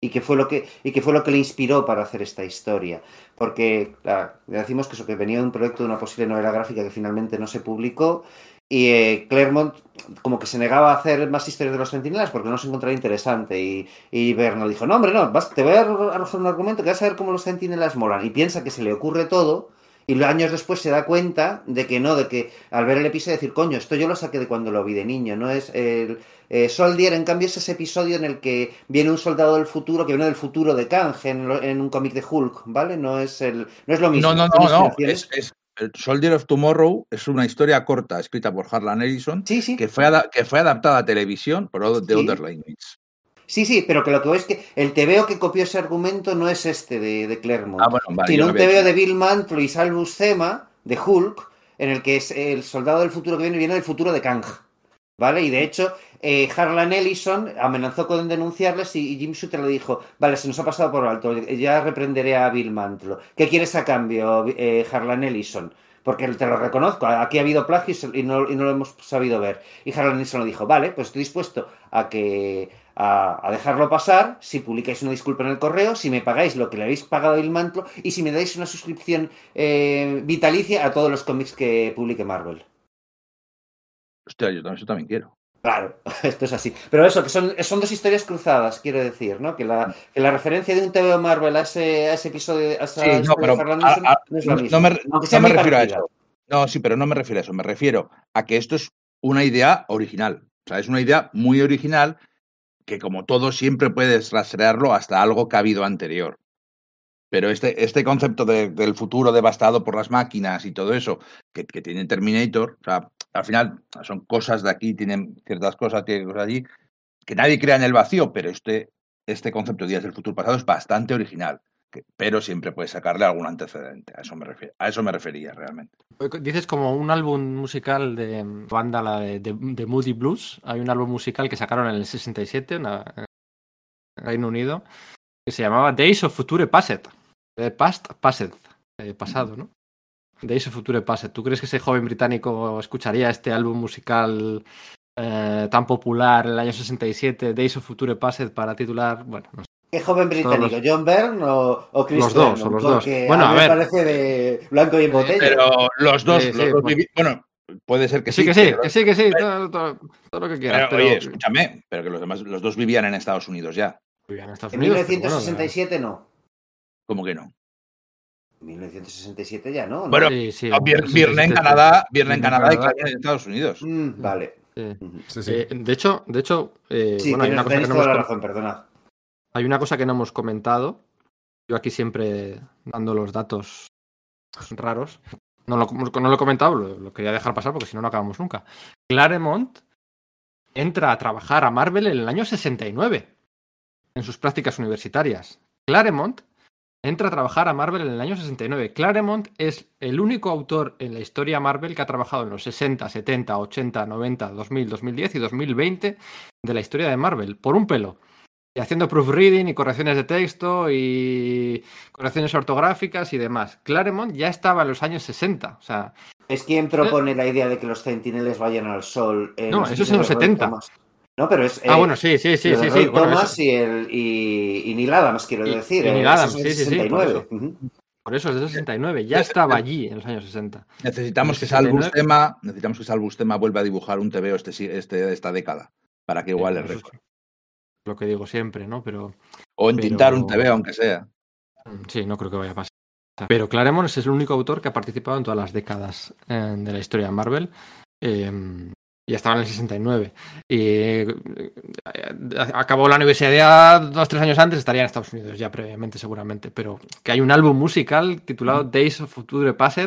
y que fue lo que, y que, fue lo que le inspiró para hacer esta historia. Porque claro, decimos que eso que venía de un proyecto de una posible novela gráfica que finalmente no se publicó y eh, Claremont como que se negaba a hacer más historias de los centinelas porque no se encontraba interesante y, y Bernal dijo, no hombre, no, vas- te voy a arrojar un argumento que vas a ver cómo los centinelas molan y piensa que se le ocurre todo y años después se da cuenta de que no, de que al ver el episodio decir, coño, esto yo lo saqué de cuando lo vi de niño, no es el... eh, Soldier, en cambio, es ese episodio en el que viene un soldado del futuro, que viene del futuro de Kang en, en un cómic de Hulk, ¿vale? No es el no es lo mismo. No, no, no, no. Es, es- el Soldier of Tomorrow es una historia corta escrita por Harlan Ellison Sí, sí. que fue, que fue adaptada a televisión por The Sí. Other. Sí, sí, pero que lo que voy es que el TVO que copió ese argumento no es este de, de Claremont, Ah, bueno, vale. sino un lo hecho. de Bill Mantlo y Salvus Zema de Hulk, en el que es el soldado del futuro que viene, viene del futuro de Kang. ¿Vale? Y de hecho, eh, Harlan Ellison amenazó con denunciarles y, y Jim Shooter le dijo, vale, se nos ha pasado por alto, ya reprenderé a Bill Mantlo. ¿Qué quieres a cambio, eh, Harlan Ellison? Porque te lo reconozco, aquí ha habido plagios y no, y no lo hemos sabido ver. Y Harlan Ellison le dijo, vale, pues estoy dispuesto a que a, a dejarlo pasar si publicáis una disculpa en el correo, si me pagáis lo que le habéis pagado a Bill Mantlo y si me dais una suscripción eh, vitalicia a todos los cómics que publique Marvel. Hostia, yo también, también quiero. Claro, <laughs> esto es así. Pero eso, que son, son dos historias cruzadas, quiero decir, ¿no? Que la, que la referencia de un TVO Marvel a ese, a ese episodio, a esa Sí, no, pero de a- a- no es la no, misma. me, no me refiero a eso. No, sí, pero no me refiero a eso. Me refiero a que esto es una idea original. O sea, es una idea muy original que, como todo, siempre puedes rastrearlo hasta algo que ha habido anterior. Pero este, este concepto de- del futuro devastado por las máquinas y todo eso que, que tiene Terminator, o sea, al final son cosas de aquí, tienen ciertas cosas, tienen cosas allí, que nadie crea en el vacío, pero este, este concepto de días del futuro pasado es bastante original. Pero siempre puedes sacarle algún antecedente. A eso me, refiero, a eso me refería realmente. Dices como un álbum musical de banda la de, de- de Moody Blues. Hay un álbum musical que sacaron en el 67 en la- en Reino Unido que se llamaba Days of Future Past. Eh, past, Past, eh, pasado, ¿no? Days of Future Past. ¿Tú crees que ese joven británico escucharía este álbum musical eh, tan popular en el año 67, Days of Future Past, para titular? Bueno, no sé. ¿Qué joven británico? ¿John Byrne o, o Chris Los dos, los dos. Porque Bueno, a a mí me ver. parece de blanco y en botella. Pero los dos, Sí, los sí, dos vivi- bueno, puede ser que sí, sí. que sí, pero- que sí, que sí, todo, todo- todo lo que quieras. pero, Pero, oye, escúchame, pero que los demás, los dos vivían en Estados Unidos ya. vivían en Estados en Unidos, bueno, 1967 no. ¿Cómo que no? En 1967 ya no. ¿no? Bueno, sí, sí, No, Vier- sí, Viernes en Canadá, Viernes en en Canadá y Canadá. Clarín en Estados Unidos. Mm, vale. sí. Eh, de hecho, de hecho, eh, Sí, bueno, hay tienes, una, cosa que no toda la hemos, razón, perdonad. Hay una cosa que no hemos comentado. Yo aquí siempre dando los datos raros. No lo, no lo he comentado, lo, lo quería dejar pasar porque si no, no acabamos nunca. Claremont entra a trabajar a Marvel en el año 69 en sus prácticas universitarias. Claremont entra a trabajar a Marvel en el año 69. Claremont es el único autor en la historia Marvel que ha trabajado en los 60, 70, 80, 90, 2000, 2010 y 2020 de la historia de Marvel, por un pelo. Y haciendo proofreading y correcciones de texto y correcciones ortográficas y demás. Claremont ya estaba en los años 60, o sea... Es quien propone la idea de que los centineles vayan al sol. En No, eso es en los 70. No, pero es. Ah, eh, bueno, sí, sí, sí, sí, bueno, Thomas eso- y, el, y, y Neil Adams, quiero Y- decir. y eh, Neil eso Adams, es del sí, sí, sí, por 69. eso. Por eso, es de 69. Ya estaba allí en los años 60. Necesitamos que el Sal 69. Buscema, necesitamos que Sal Buscema vuelva a dibujar un TVO este, este, esta década, para que iguale el récord. Lo que digo siempre, ¿no? Pero O intentar un pero- TVO, aunque sea. mm, sí, no creo que vaya a pasar. Pero Claremont es el único autor que ha participado en todas las décadas eh, de la historia de Marvel. eh, y estaba en el 69. Y eh, acabó la universidad dos, tres años antes, estaría en Estados Unidos ya previamente, seguramente. Pero que hay un álbum musical titulado Days of Future Past.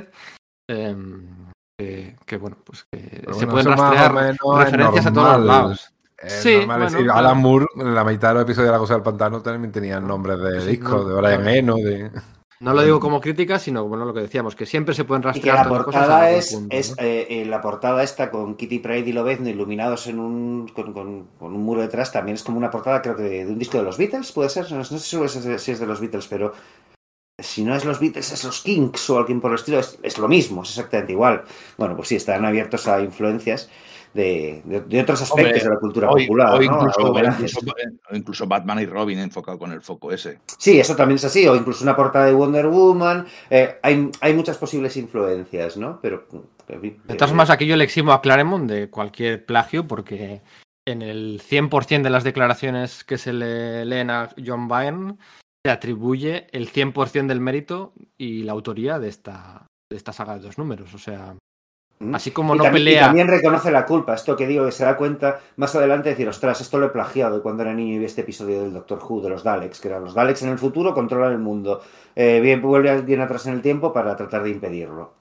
eh, que, que, bueno, pues que se pueden o rastrear referencias a todos lados. Es Sí, normal bueno, decir, claro. Alan Moore, en la mitad de los episodios de La Cosa del Pantano también tenían nombres de Sí, discos, no, de Brian claro. Eno, de... No lo digo como crítica, sino bueno, lo que decíamos, que siempre se pueden Y que rastrear la todas las cosas a portada es, punto, es ¿no? eh, eh, la portada esta con Kitty Pryde y Lobezno iluminados en un con, con- con un muro detrás también es como una portada creo que de, de un disco de los Beatles puede ser no, no sé si es, de- si es de los Beatles pero si no es los Beatles es los Kinks o alguien por el estilo es, es lo mismo es exactamente igual bueno pues sí están abiertos a influencias de, de- de otros aspectos Hombre, de la cultura popular o ¿no? incluso, Batman y Robin enfocado con el foco ese. Sí, eso también es así, o incluso una portada de Wonder Woman. eh, hay, hay muchas posibles influencias, ¿no? Pero. De todas eh, formas, aquí yo le eximo a Claremont de cualquier plagio, porque en el 100% de las declaraciones que se le leen a John Byrne se atribuye el 100% del mérito y la autoría de esta, de esta saga de dos números. O sea. Así como y no también, y pelea. también reconoce la culpa, esto que digo, que se da cuenta más adelante de decir, ostras, esto lo he plagiado cuando era niño y vi este episodio del Doctor Who, de los Daleks, que eran los Daleks en el futuro controlan el mundo. Eh, bien, vuelve bien atrás en el tiempo para tratar de impedirlo.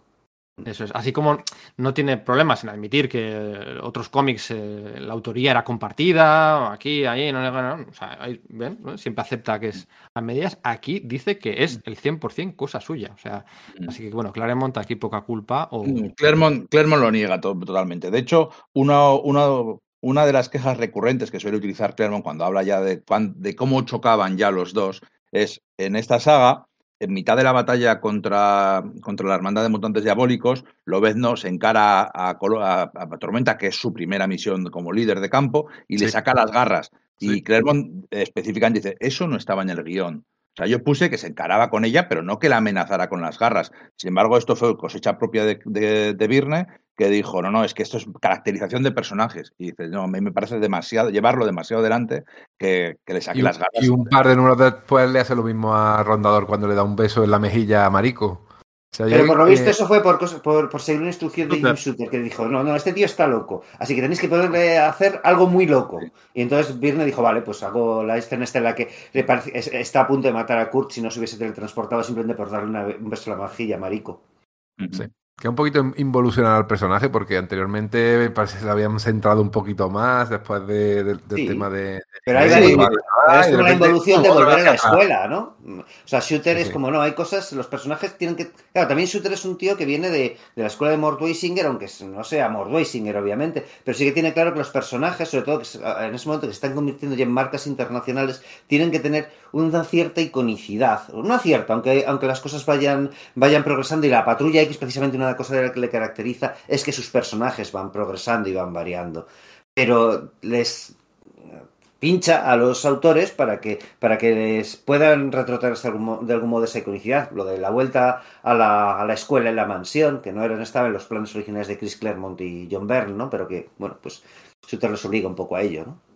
Eso es. Así como no tiene problemas en admitir que otros cómics eh, la autoría era compartida, aquí, ahí, no, no, no, o sea, ahí, ¿ven? ¿no? Siempre acepta que es a medias. Aquí dice que es el 100% cosa suya. O sea, Mm. así que bueno, Claremont aquí poca culpa. O... Mm, Claremont, Claremont lo niega to- totalmente. De hecho, uno, uno- una de las quejas recurrentes que suele utilizar Claremont cuando habla ya de, de cómo chocaban ya los dos es en esta saga, en mitad de la batalla contra, contra la Hermandad de Mutantes Diabólicos, Lobezno se encara a, Colo- a- a Tormenta, que es su primera misión como líder de campo, y le saca las garras. Y Sí. Claremont eh, específicamente dice, eso no estaba en el guion. Sea, yo puse que se encaraba con ella, pero no que la amenazara con las garras. Sin embargo, esto fue cosecha propia de, de, de Virne, que dijo, no, no, es que esto es caracterización de personajes. Y dice, no, a mí me parece demasiado, llevarlo demasiado delante que, que le saque Y, las garras. y un par de números después le hace lo mismo a Rondador cuando le da un beso en la mejilla a Marico. O sea, yo Pero por lo visto eso fue por, por, por seguir una instrucción de Jim Shooter. Que dijo, no, no, este tío está loco, así que tenéis que poderle hacer algo muy loco. Y entonces Virne dijo, vale, pues hago la escena esta en la que le parece- es- está a punto de matar a Kurt si no se hubiese teletransportado simplemente por darle una- un beso a la mejilla, marico. Sí. Que un poquito involucionar al personaje porque anteriormente me parece que se habían centrado un poquito más después de- del- del Sí. tema de... Pero Sí, pero es repente, involución de volver a la escuela, ¿no? O sea, Shooter Sí, es como, no, hay cosas, los personajes tienen que... Claro, también Shooter es un tío que viene de, de la escuela de Mort Weisinger, aunque no sea Mort Weisinger, obviamente, pero sí que tiene claro que los personajes, sobre todo en ese momento que se están convirtiendo ya en marcas internacionales, tienen que tener una cierta iconicidad. Una cierta, aunque, aunque las cosas vayan, vayan progresando y la Patrulla X, precisamente una cosa de la que le caracteriza es que sus personajes van progresando y van variando. Pero les pincha a los autores para que, para que les puedan retrotraerse de algún, modo esa iconicidad. Lo de la vuelta a la, a la escuela en la mansión, que no eran, estaba en los planes originales de Chris Claremont y John Byrne, ¿no? Pero que, bueno, pues Shooter los obliga un poco a ello, ¿no?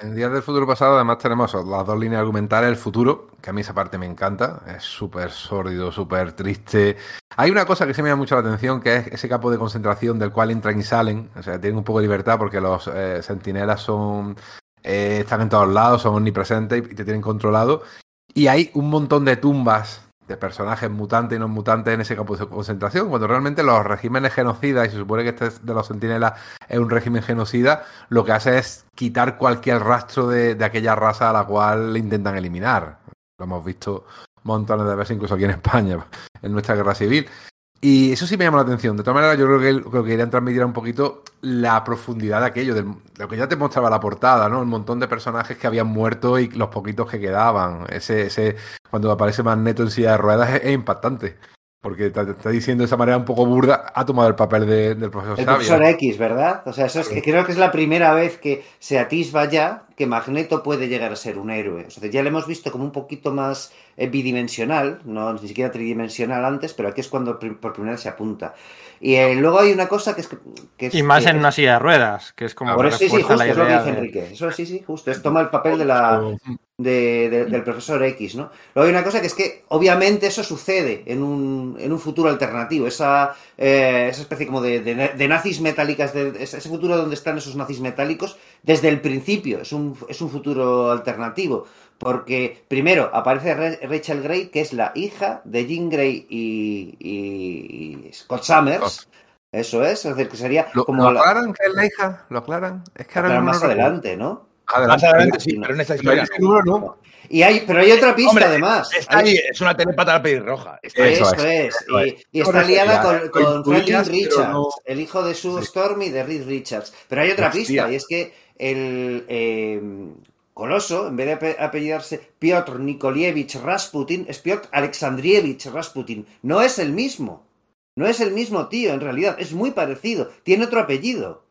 En Días del Futuro Pasado además tenemos las dos líneas argumentales, el futuro, que a mí esa parte me encanta, es súper sórdido, súper triste. Hay una cosa que se me llama mucho la atención, que es ese campo de concentración del cual entran y salen, o sea, tienen un poco de libertad porque los eh, sentinelas son eh, están en todos lados, son omnipresentes y te tienen controlado. Y hay un montón de tumbas de personajes mutantes y no mutantes en ese campo de concentración, cuando realmente los regímenes genocidas, y se supone que este de los centinelas es un régimen genocida, lo que hace es quitar cualquier rastro de, de aquella raza a la cual intentan eliminar. Lo hemos visto montones de veces, incluso aquí en España, en nuestra guerra civil. Y eso sí me llama la atención. De todas maneras, yo creo que, creo que querían transmitir un poquito la profundidad de aquello, de lo que ya te mostraba la portada, ¿no? El montón de personajes que habían muerto y los poquitos que quedaban. Ese, ese, cuando aparece Magneto en silla de ruedas es impactante. Porque te, te está diciendo de esa manera un poco burda, ha tomado el papel de- del profesor El profesor X, ¿verdad? O sea, eso es que creo que es la primera vez que se atisba ya que Magneto puede llegar a ser un héroe. O sea, ya lo hemos visto como un poquito más eh, bidimensional, no ni siquiera tridimensional antes, pero aquí es cuando por primera vez se apunta. Y eh, luego hay una cosa que es que, es Y más que- en una silla de ruedas, que es como eso sí, sí, justo es lo que dice de- Enrique. Eso sí, sí, justo. Es toma el papel de la, de- de- del profesor X, ¿no? Luego hay una cosa que es que obviamente eso sucede en un, en un futuro alternativo, esa, eh, esa especie como de, de- nazis metálicas, de, ese futuro donde están esos nazis metálicos, desde el principio es un, es un futuro alternativo. Porque primero aparece Ra- Rachel Grey, que es la hija de Jean Grey y, y- y Scott Summers. Eso es, es decir, que sería ¿Lo, como lo la- aclaran que es la hija? ¿Lo aclaran? Es que ahora más no adelante, ¿no? Más adelante sí, no. pero en esta historia no. Y hay, pero hay otra pista Hombre, además. Está ahí, es una telepata de la pelirroja. Está. Eso Eso, es, Y, es. y Por está liada con, con Franklin Richards, no- el hijo de Sue Sí. Storm y de Reed Richards. Pero hay otra Hostia. pista, y es que el eh, Coloso, en vez de ape- apellidarse Piotr Nikolievich Rasputin, es Piotr Alexandrievich Rasputin. No es el mismo. No es el mismo tío, en realidad. Es muy parecido. Tiene otro apellido.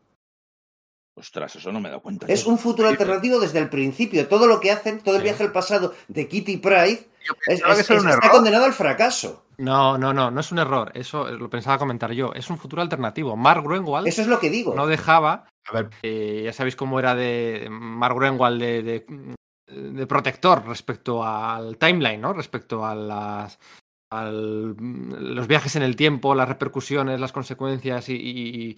Ostras, eso no me he dado cuenta. Es yo. un futuro alternativo desde el principio. Todo lo que hacen, todo el Sí. viaje al pasado de Kitty Pride, es- está error. condenado al fracaso. No, no, no, no es un error. Eso lo pensaba comentar yo. Es un futuro alternativo. Mark Gruenwald Eso es lo que digo. no dejaba. A ver, eh, ya sabéis cómo era de Mark Gruenwald de, de, de protector respecto al timeline, ¿no? Respecto a las al- los viajes en el tiempo, las repercusiones, las consecuencias y,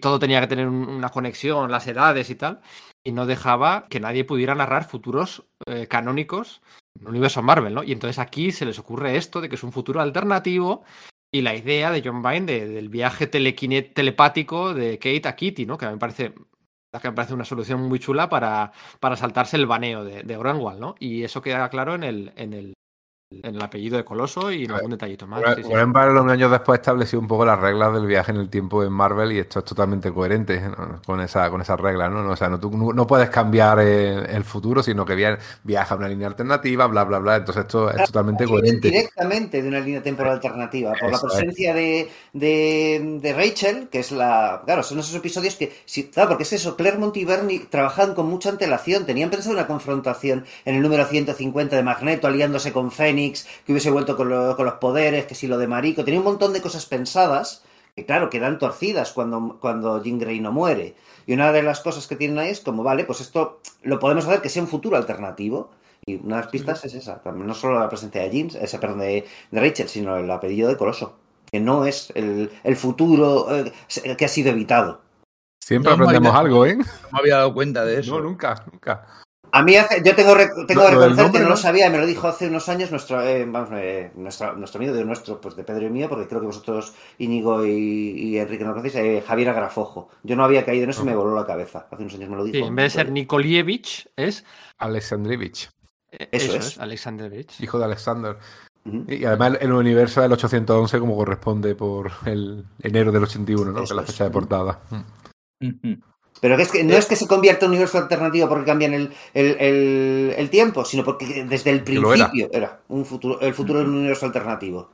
todo tenía que tener un- una conexión, las edades y tal, y no dejaba que nadie pudiera narrar futuros eh, canónicos en el universo Marvel, ¿no? Y entonces aquí se les ocurre esto de que es un futuro alternativo y la idea de John Byrne de- del viaje telepático de Kate a Kitty, ¿no? Que me parece que me parece una solución muy chula para, para saltarse el baneo de, de Greenwald, ¿no? Y eso queda claro en el, en el, el apellido de Coloso y en algún detallito más. sí, sí. Warren Barlow años después estableció un poco las reglas del viaje en el tiempo en Marvel y esto es totalmente coherente ¿no? con esa con esas reglas, ¿no? O sea, no, tú no, puedes cambiar el, el futuro, sino que via- viaja a una línea alternativa, bla, bla, bla. Entonces esto es totalmente coherente. directamente de una línea temporal alternativa, por la Eso presencia de, de, de Rachel, que es la... Claro, son esos episodios que... sí, claro, porque es eso, Claremont y Bernie trabajan con mucha antelación, tenían pensado una confrontación en el número 150 de Magneto aliándose con Fénix, que hubiese vuelto con, lo- con los poderes, que si lo de Marico, tenía un montón de cosas pensadas, que claro, quedan torcidas cuando, cuando Jean Grey no muere. Y una de las cosas que tienen ahí es como, vale, pues esto lo podemos hacer que sea un futuro alternativo. Y una de las pistas es esa, también no solo la presencia de Jeans, ese, perdón, de, de Rachel, sino el apellido de Coloso, que no es el, el futuro eh, que ha sido evitado. Siempre No aprendemos había- algo, ¿eh? No me había dado cuenta de eso. No, nunca, nunca. A mí hace, yo tengo, tengo que reconocer que no lo sabía me lo dijo hace unos años nuestro, eh, vamos, eh, nuestro, nuestro amigo de nuestro, pues de Pedro y mío, porque creo que vosotros, Íñigo y, y Enrique no lo conocéis, eh, Javier Agrafojo. Yo no había caído en eso y me voló la cabeza. Hace unos años me lo dijo. Sí, en vez de ser Nikolievich, es. Alexandrovich, eh, Eso Eso, es. es, Alexandrovich. hijo de Alexander. Y además el universo del 811 como corresponde por el enero del 81, ¿no? Que es la es. fecha de portada. Pero que es que no es que se convierta en un universo alternativo porque cambian el, el, el- el tiempo, sino porque desde el era. principio era, un futuro, el futuro de un universo alternativo.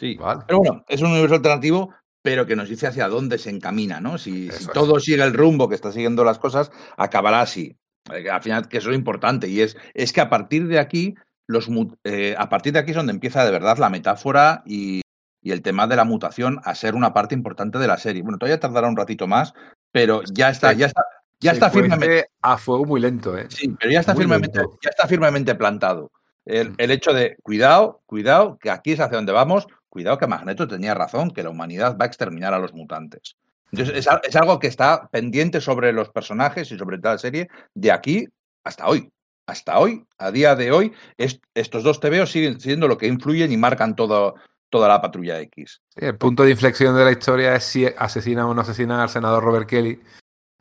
Sí. Vale. Pero bueno, es un universo alternativo, pero que nos dice hacia dónde se encamina, ¿no? Si, todo sigue el rumbo que está siguiendo las cosas, acabará así. Eh, Al final, que eso es lo importante, y es, es que a partir de aquí, los, eh, a partir de aquí es donde empieza de verdad la metáfora y, y el tema de la mutación a ser una parte importante de la serie. Bueno, todavía tardará un ratito más, pero ya está, ya está, ya está firmemente. cuece A fuego muy lento, ¿eh? Sí, pero ya está, Muy firmemente, lento. ya está firmemente plantado. El, Mm. el hecho de, cuidado, cuidado, que aquí es hacia donde vamos, cuidado que Magneto tenía razón, que la humanidad va a exterminar a los mutantes. Entonces, es, al- es algo que está pendiente sobre los personajes y sobre toda la serie de aquí hasta hoy. Hasta hoy, a día de hoy, es- estos dos TVOs siguen siendo lo que influyen y marcan todo, toda la patrulla X. El punto de inflexión de la historia es si asesinan o no asesinan al senador Robert Kelly,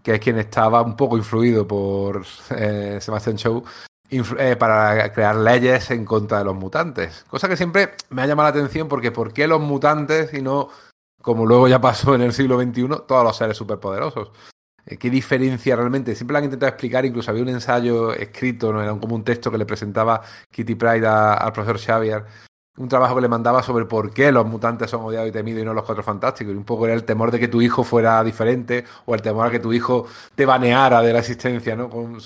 que es quien estaba un poco influido por eh, Sebastian Shaw, eh, para crear leyes en contra de los mutantes. Cosa que siempre me ha llamado la atención porque ¿por qué los mutantes y no, como luego ya pasó en el siglo XXI, todos los seres superpoderosos? Eh, ¿Qué diferencia realmente? Siempre lo han intentado explicar, incluso había un ensayo escrito, ¿no? era como un texto que le presentaba Kitty Pride al profesor Xavier un trabajo que le mandaba sobre por qué los mutantes son odiados y temidos y no los cuatro fantásticos. Y un poco era el temor de que tu hijo fuera diferente o el temor a que tu hijo te baneara de la existencia, ¿no? Con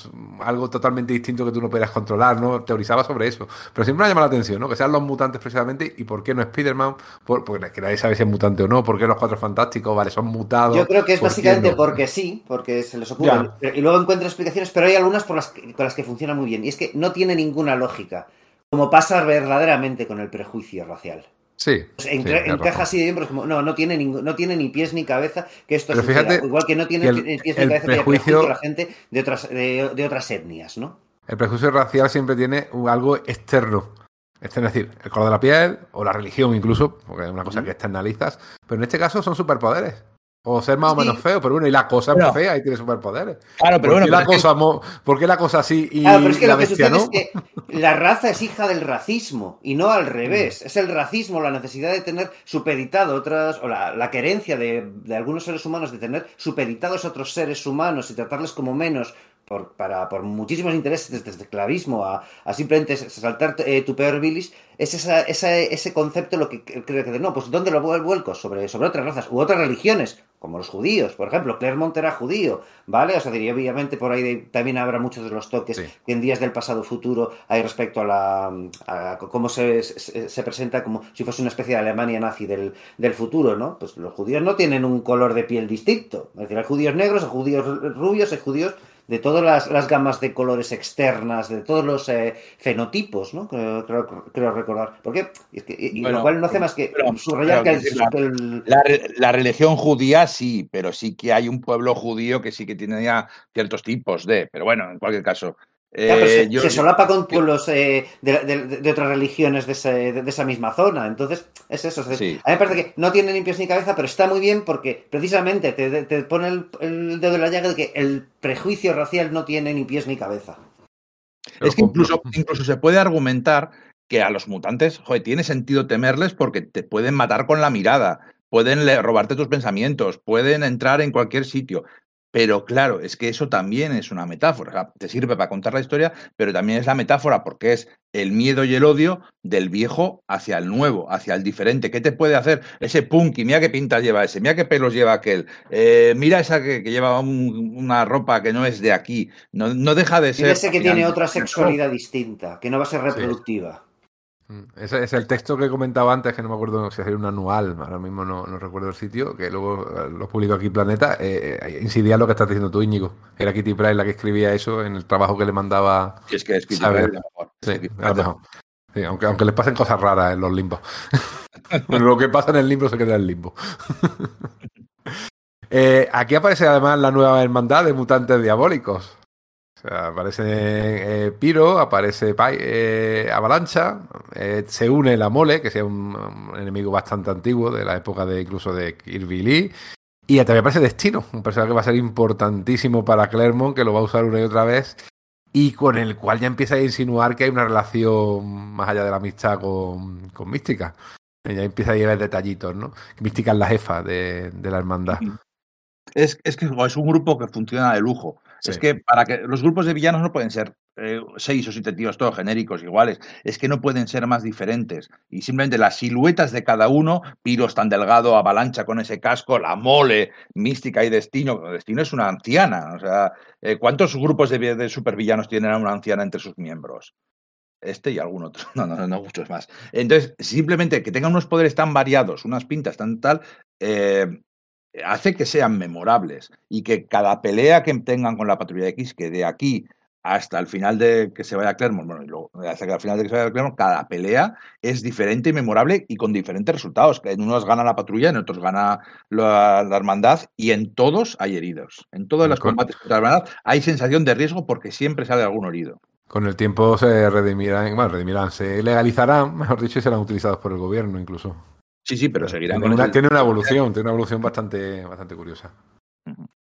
algo totalmente distinto que tú no pudieras controlar, ¿no? Teorizaba sobre eso. Pero siempre me ha llamado la atención, ¿no? Que sean los mutantes precisamente y por qué no Spider-Man, porque nadie sabe si es mutante o no, por qué los cuatro fantásticos, vale, son mutados. Yo creo que es básicamente porque sí, porque se les ocurre. Y luego encuentro explicaciones, pero hay algunas por las con las que funciona muy bien. Y es que no tiene ninguna lógica como pasa verdaderamente con el prejuicio racial. Sí. Pues encaja así de bien, pero como, no, no tiene, ni, no tiene ni pies ni cabeza que esto fíjate Igual que no tiene pies ni cabeza prejuicio... la gente de otras, de, otras etnias, ¿no? El prejuicio racial siempre tiene algo externo. Es decir, el color de la piel o la religión incluso, porque es una cosa que externalizas. Pero en este caso son superpoderes. O ser más o menos feo, pero bueno, y la cosa es fea y tiene superpoderes. Claro, pero bueno. La cosa, ¿Por qué la cosa así y claro, pero es que lo que sucede es que la raza es hija del racismo y no al revés. Mm. Es el racismo, la necesidad de tener supeditado otras, o la, la querencia de, de, algunos seres humanos de tener supeditados a otros seres humanos y tratarles como menos por, para, por muchísimos intereses, desde esclavismo a, a simplemente saltar eh, tu peor bilis, es esa, ese concepto lo que creo que no, pues ¿dónde lo vuelco? Sobre, sobre otras razas u otras religiones, como los judíos, por ejemplo, Clermont era judío, ¿vale? O sea, diría, obviamente por ahí también habrá muchos de los toques que en días del pasado futuro hay respecto a la a cómo se, se, presenta como si fuese una especie de Alemania nazi del, del futuro, ¿no? Pues los judíos no tienen un color de piel distinto, es decir, hay judíos negros, hay judíos rubios, hay judíos de todas las, las, gamas de colores externas, de todos los eh, fenotipos, ¿no? Creo, creo, recordar. Porque es que, y, lo cual no hace más que subrayar que, el, la, la, religión judía sí, pero sí que hay un pueblo judío que sí que tiene ya ciertos tipos de, pero bueno, en cualquier caso, se, eh, solapa con pueblos eh, de, otras religiones de, esa misma zona. Entonces, es eso. A mí me parece que no tiene ni pies ni cabeza, pero está muy bien porque precisamente te, pone el, dedo en la llaga de que el prejuicio racial no tiene ni pies ni cabeza. es que incluso, incluso se puede argumentar que a los mutantes, joder, tiene sentido temerles porque te pueden matar con la mirada, pueden robarte tus pensamientos, pueden entrar en cualquier sitio. Pero claro, es que eso también es una metáfora. te sirve para contar la historia, pero también es la metáfora porque es el miedo y el odio del viejo hacia el nuevo, hacia el diferente. ¿Qué te puede hacer ese punky? Mira qué pintas lleva ese, mira qué pelos lleva aquel. Eh, mira esa que, lleva una ropa que no es de aquí. No, no deja de ser. ese que tiene otra sexualidad distinta, que no va a ser reproductiva. Ese es el texto que he comentado antes, que no me acuerdo si hacer un anual, ahora mismo no, recuerdo el sitio, que luego eh, lo publicó aquí Planeta, eh, eh, incidía en lo que estás diciendo tú, Íñigo. Era Kitty Pryde la que escribía eso en el trabajo que le mandaba. es que es Kitty Sí, Sí, aunque, aunque les pasen cosas raras en los limbos. <laughs> lo que pasa en el limbo se queda en el limbo. <laughs> aquí aparece además la nueva hermandad de mutantes diabólicos aparece eh, Piro, aparece eh, Avalancha, eh, se une la Mole, que sea un, enemigo bastante antiguo de la época de incluso de Kirby Lee. Y también aparece Destino, un personaje que va a ser importantísimo para Clermont, que lo va a usar una y otra vez, y con el cual ya empieza a insinuar que hay una relación más allá de la amistad con, con Mística. Ya empieza a llevar detallitos, ¿no? Mística es la jefa de, de la hermandad. Es, es que es un grupo que funciona de lujo. Es que para que los grupos de villanos no pueden ser eh, seis o siete tíos todos genéricos iguales, es que no pueden ser más diferentes. Y simplemente las siluetas de cada uno, Piros tan delgado, Avalancha con ese casco, la mole, Mística y Destino. Destino es una anciana. O sea, eh, ¿cuántos grupos de, de supervillanos tienen a una anciana entre sus miembros? Este y algún otro, <laughs> no, no, no, muchos más. Entonces, simplemente que tengan unos poderes tan variados, unas pintas tan tal, eh, hace que sean memorables y que cada pelea que tengan con la patrulla X, que de aquí hasta el final de que se vaya a Clermont, bueno, y luego hasta que al final de que se vaya a Clermont, cada pelea es diferente y memorable y con diferentes resultados. Que en unos gana la patrulla, en otros gana la, hermandad y en todos hay heridos. En todos los combates contra la hermandad hay sensación de riesgo porque siempre sale algún herido. Con el tiempo se redimirán, bueno, redimirán, se legalizarán, mejor dicho, y serán utilizados por el gobierno incluso. Sí, sí, pero seguirán tiene, una, tiene una evolución, tiene una evolución bastante, bastante curiosa.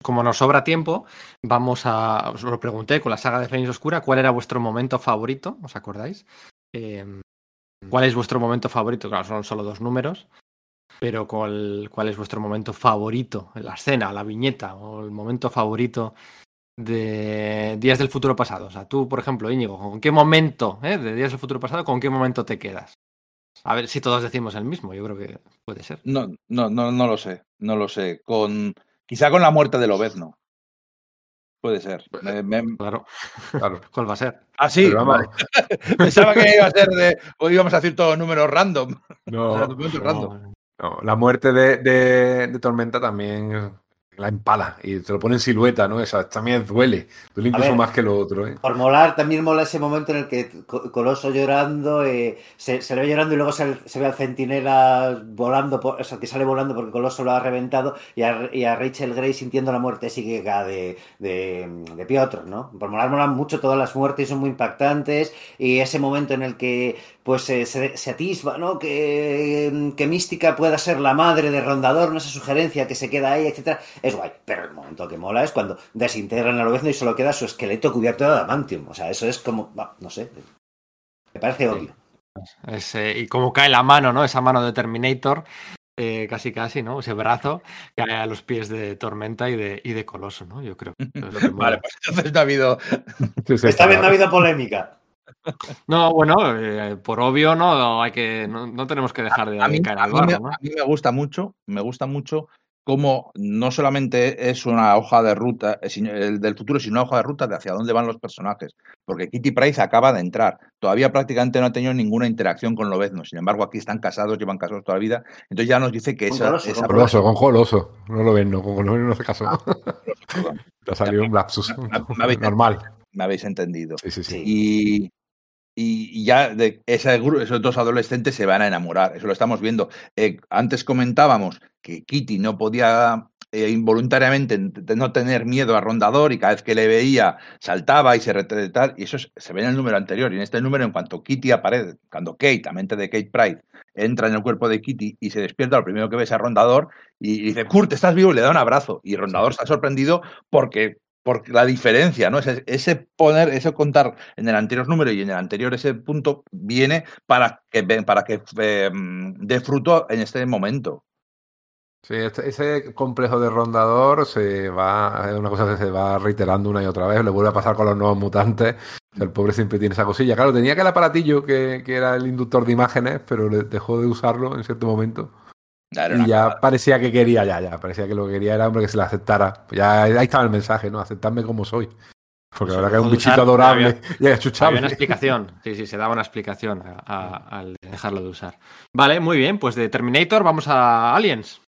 como nos sobra tiempo, vamos a. Os lo pregunté con la saga de Fénix Oscura, ¿cuál era vuestro momento favorito? ¿Os acordáis? Eh, ¿Cuál es vuestro momento favorito? Claro, son solo dos números. Pero ¿cuál, ¿cuál es vuestro momento favorito? La escena, la viñeta o el momento favorito de Días del Futuro Pasado. O sea, tú, por ejemplo, Íñigo, ¿con qué momento eh, de Días del Futuro Pasado, con qué momento te quedas? A ver si todos decimos el mismo, yo creo que puede ser. No, no, no, no lo sé, no lo sé. Con, quizá con la muerte de Lobezno. Puede ser. Me- me- Claro. Claro. <laughs> ¿Cuál va a ser? Ah, sí. Vamos. <laughs> Pensaba que iba a ser de. O íbamos a decir todos números random. no, <laughs> random. No, no, la muerte de, de- de Tormenta también la empala y te lo pone en silueta, ¿no? Esa también duele. Duele incluso ver. más que lo otro, ¿eh? Por molar, también mola ese momento en el que Co- Coloso llorando, eh, se, se le ve llorando y luego se, se ve al centinela volando, por- o sea, que sale volando porque Coloso lo ha reventado y a, y a Rachel Grey sintiendo la muerte psíquica de, de, de Piotr, ¿no? Por molar molan mucho todas las muertes, son muy impactantes y ese momento en el que pues eh, se, se atisba, ¿no? Que, que Mística pueda ser la madre de Rondador, ¿no? Esa sugerencia que se queda ahí, etcétera, es guay. Pero el momento que mola es cuando desintegran a Lobezno y solo queda su esqueleto cubierto de adamantium. O sea, eso es como, no sé, me parece obvio. Es, eh, y como cae la mano, ¿no? Esa mano de Terminator, eh, casi casi, ¿no? Ese brazo cae a los pies de Tormenta y de, y de Coloso, ¿no? Yo creo. que es lo que <laughs> mola. Vale, pues entonces no ha habido. Sí, sí, Esta vez no ha habido polémica. No, bueno, eh, por obvio no hay que, no, no tenemos que dejar de A mí, caer a al mí me, barro, ¿no? a mí me gusta mucho, me gusta mucho cómo no solamente es una hoja de ruta eh, el del futuro, sino una hoja de ruta de hacia dónde van los personajes. Porque Kitty Price acaba de entrar. Todavía prácticamente no ha tenido ninguna interacción con Lobezno. Sin embargo, aquí están casados, llevan casados toda la vida. Entonces ya nos dice que Con esa, Coloso, esa con con Coloso. No lo ven, no, con Coloso no se casó. Te <laughs> ha salido un lapsus. Me- me habéis- <laughs> Normal. me habéis entendido. Sí, sí, sí. Sí. Y, y- ya de ese gru- esos dos adolescentes se van a enamorar, eso lo estamos viendo. Eh, antes comentábamos que Kitty no podía eh, involuntariamente no tener miedo a Rondador y cada vez que le veía saltaba y se retrasaba, y eso es- se ve en el número anterior. Y en este número, en cuanto Kitty aparece, cuando Kate, la mente de Kate Pride, entra en el cuerpo de Kitty y se despierta, lo primero que ve es a Rondador y dice, Kurt, ¿estás vivo? Y le da un abrazo. Y Rondador está sorprendido porque por la diferencia, ¿no? Ese, ese poner, ese contar en el anterior número y en el anterior ese punto viene para que, para que eh, dé fruto en este momento. Sí, este- ese complejo de rondador se va, es una cosa que se va reiterando una y otra vez, le vuelve a pasar con los nuevos mutantes. El pobre siempre tiene esa cosilla. Claro, tenía aquel aparatillo que, que era el inductor de imágenes, pero le dejó de usarlo en cierto momento. Y ya parecía que quería, ya, ya, parecía que lo que quería era hombre que se le aceptara. Pues ya ahí estaba el mensaje, ¿no? Aceptarme como soy. Porque la verdad que <laughs> es un bichito usar, adorable había- y Había una explicación, sí, sí, se daba una explicación a- a- al dejarlo de usar. Vale, muy bien, pues de Terminator vamos a Aliens.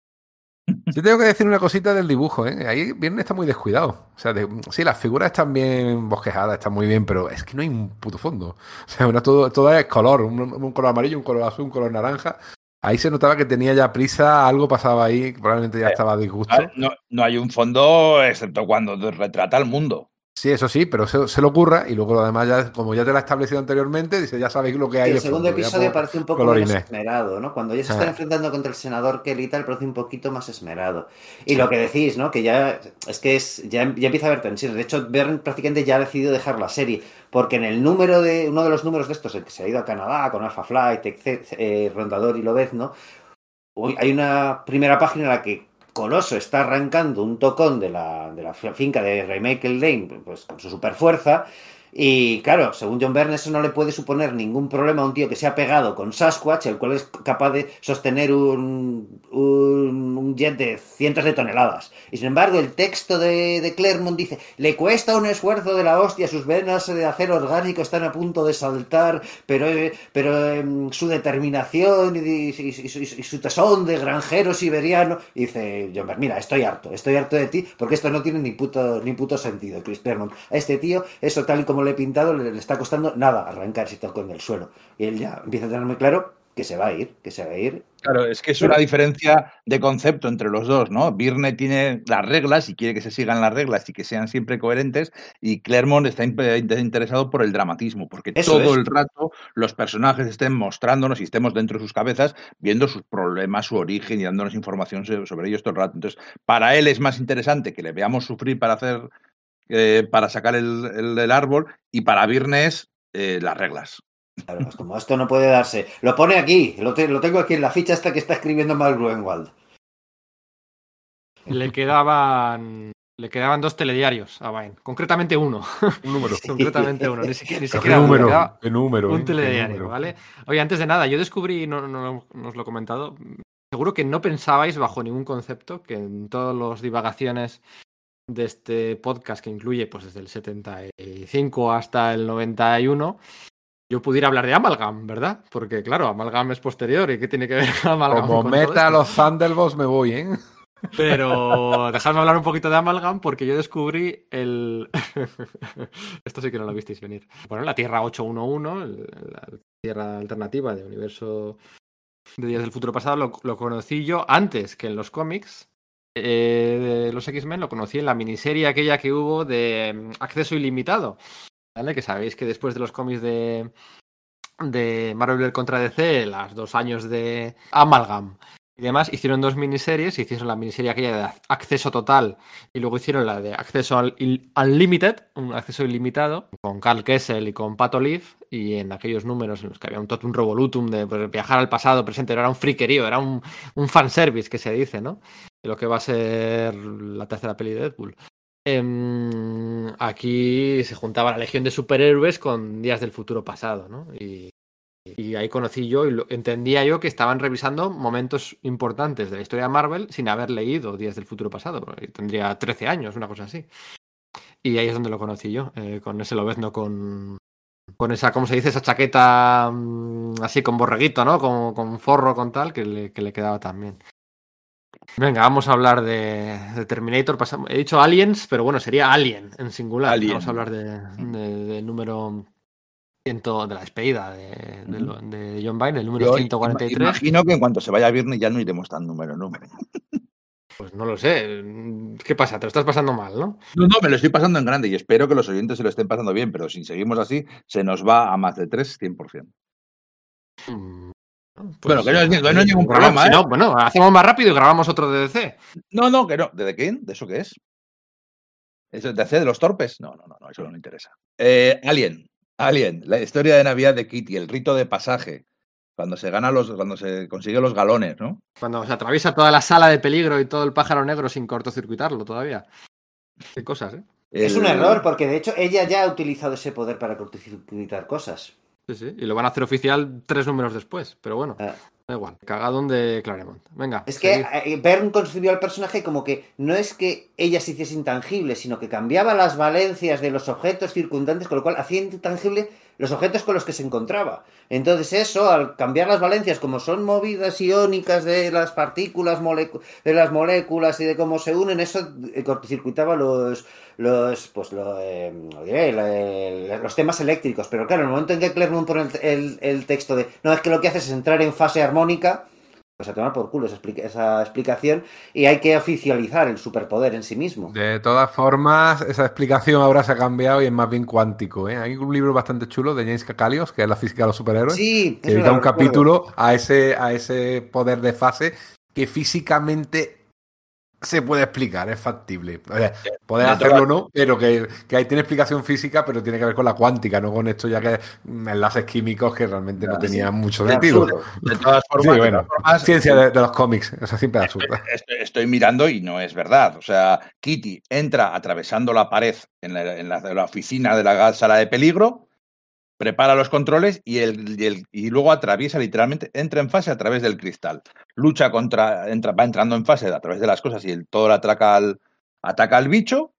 Yo tengo que decir una cosita del dibujo, ¿eh? Ahí Viernes está muy descuidado. O sea, de- sí, las figuras están bien bosquejadas, están muy bien, pero es que no hay un puto fondo. O sea, una- todo, todo es color, un, un color amarillo, un color azul, un color naranja. Ahí se notaba que tenía ya prisa, algo pasaba ahí, probablemente ya estaba disgusto. No, no hay un fondo excepto cuando retrata al mundo. Sí, eso sí, pero se, se le ocurra y luego lo demás, ya, como ya te lo ha establecido anteriormente, dice, ya sabéis lo que hay el de segundo fondo, episodio parece un poco colorines. menos esmerado, ¿no? Cuando ya se están Ah. enfrentando contra el senador Kelly y tal, parece un poquito más esmerado. Y lo que decís, ¿no? Que ya es que es ya, ya empieza a haber tensión. De hecho, Bern prácticamente ya ha decidido dejar la serie, porque en el número de uno de los números de estos, el que se ha ido a Canadá con Alpha Flight, etc., eh, Rondador y Lobezno, hay una primera página en la que Coloso está arrancando un tocón de la, de la finca de Ray Michael Lane pues, con su superfuerza. Y claro, según John Byrne, eso no le puede suponer ningún problema a un tío que se ha pegado con Sasquatch, el cual es capaz de sostener un, un, un jet de cientos de toneladas. Y sin embargo, el texto de, de Claremont dice: le cuesta un esfuerzo de la hostia, sus venas de acero orgánico están a punto de saltar, pero, eh, pero em, su determinación y, y- y- su tesón de granjero siberiano. Dice John Byrne: mira, estoy harto, estoy harto de ti, porque esto no tiene ni puto, ni puto sentido, Chris Claremont. A este tío, eso tal y como le he pintado, le, le está costando nada arrancar ese tocón del suelo. Y él ya empieza a tener muy claro que se va a ir, que se va a ir. Claro, es que es una diferencia de concepto entre los dos, ¿no? Virne tiene las reglas y quiere que se sigan las reglas y que sean siempre coherentes, y Claremont está interesado por el dramatismo, porque todo el rato los personajes estén mostrándonos y estemos dentro de sus cabezas, viendo sus problemas, su origen y dándonos información sobre ellos todo el rato. Entonces, para él es más interesante que le veamos sufrir para hacer, eh, para sacar el, árbol, y para Virne es eh, las reglas. Claro, pues como esto no puede darse. Lo pone aquí, lo, tengo aquí en la ficha esta que está escribiendo Mark Gruenwald. Le quedaban. Le quedaban dos telediarios a Vine. Concretamente uno. Un número. <laughs> Concretamente uno. Ni <laughs> siquiera, número, número. Un telediario, ¿vale? Oye, antes de nada, yo descubrí, no, no, no os lo he comentado, seguro que no pensabais bajo ningún concepto que en todas las divagaciones de este podcast que incluye pues desde el 75 hasta el 91 yo pudiera hablar de Amalgam, ¿verdad? Porque, claro, Amalgam es posterior y ¿qué tiene que ver <laughs> Amalgam? Como meta los Thunderbolts me voy, ¿eh? Pero <laughs> dejadme hablar un poquito de Amalgam porque yo descubrí el. <laughs> Esto sí que no lo visteis venir. Bueno, la Tierra 811, la Tierra alternativa de universo de Días del Futuro Pasado, lo, conocí yo antes que en los cómics. Eh, de los X-Men lo conocí en la miniserie aquella que hubo de mm, acceso ilimitado, que sabéis que después de los cómics de, de Marvel contra DC, las dos años de Amalgam y demás, hicieron dos miniseries, hicieron la miniserie aquella de acceso total y luego hicieron la de acceso al unlimited, un acceso ilimitado, con Carl Kessel y con Pato Leaf, y en aquellos números en los que había un totum revolutum de pues, viajar al pasado, presente, era un friquerío, era un, un fanservice que se dice, ¿no? Lo que va a ser la tercera peli de Deadpool. Em, aquí se juntaba la legión de superhéroes con días del futuro pasado, ¿no? Y, ahí conocí yo y entendía yo que estaban revisando momentos importantes de la historia de Marvel sin haber leído días del futuro pasado. Tendría 13 años, una cosa así. Y ahí es donde lo conocí yo, eh, con ese lobezno, con, con esa, ¿cómo se dice? Esa chaqueta mm, así con borreguito, ¿no? Con, con forro, con tal, que le, que le quedaba también. Venga, vamos a hablar de, Terminator. he dicho Aliens, pero bueno, sería Alien en singular. Vamos a hablar del número ciento, de la despedida de, John Biden, el número 143. Imagino que en cuanto se vaya a viernes ya no iremos tan número número. <laughs> Pues no lo sé. ¿Qué pasa? Te lo estás pasando mal, ¿no? No, no, me lo estoy pasando en grande y espero que los oyentes se lo estén pasando bien, pero si seguimos así, se nos va a más de 3, 100%. Pues, bueno, que no, hay ningún problema. ¿eh? bueno, hacemos más rápido y grabamos otro de DC. No, no, que no. ¿De quién? ¿De eso qué es? ¿Es el DC de los torpes? No, no, no, eso no me interesa. Eh, Alien. Alien, la historia de Navidad de Kitty, el rito de pasaje. Cuando se gana los, cuando se consigue los galones, ¿no? Cuando se atraviesa toda la sala de peligro y todo el pájaro negro sin cortocircuitarlo todavía. Qué cosas, ¿eh? Es un error, porque de hecho ella ya ha utilizado ese poder para cortocircuitar cosas. Sí, sí, y lo van a hacer oficial tres números después, pero bueno. Ah. Da igual, cagadón de Claremont. Venga. Es que eh, Bern concibió al personaje como que no es que ella se hiciese intangible, sino que cambiaba las valencias de los objetos circundantes, con lo cual hacía intangible los objetos con los que se encontraba. Entonces eso, al cambiar las valencias, como son movidas iónicas de las partículas, de las moléculas y de cómo se unen, eso eh, cortocircuitaba los, los, pues eh, los temas eléctricos. Pero claro, en el momento en que Claremont pone el, el texto de, no, es que lo que hace es entrar en fase armónica, pues a tomar por culo esa, explicación y hay que oficializar el superpoder en sí mismo. De todas formas, esa explicación ahora se ha cambiado y es más bien cuántico. ¿eh? Hay un libro bastante chulo de James Cacalios, que es la física de los superhéroes, sí, que dedica un capítulo a ese, a ese poder de fase que físicamente se puede explicar, es factible. O hacerlo o no, pero que, ahí tiene explicación física, pero tiene que ver con la cuántica, no con esto ya que enlaces químicos que realmente no tenían mucho sentido. De todas formas, ciencia de, los cómics, o sea, siempre absurda. Estoy, mirando y no es verdad. O sea, Kitty entra atravesando la pared en la, en la oficina de la sala de peligro, prepara los controles y, el, y, luego atraviesa literalmente, entra en fase a través del cristal. Lucha contra, entra, va entrando en fase a través de las cosas y el, todo le atraca al, ataca al bicho.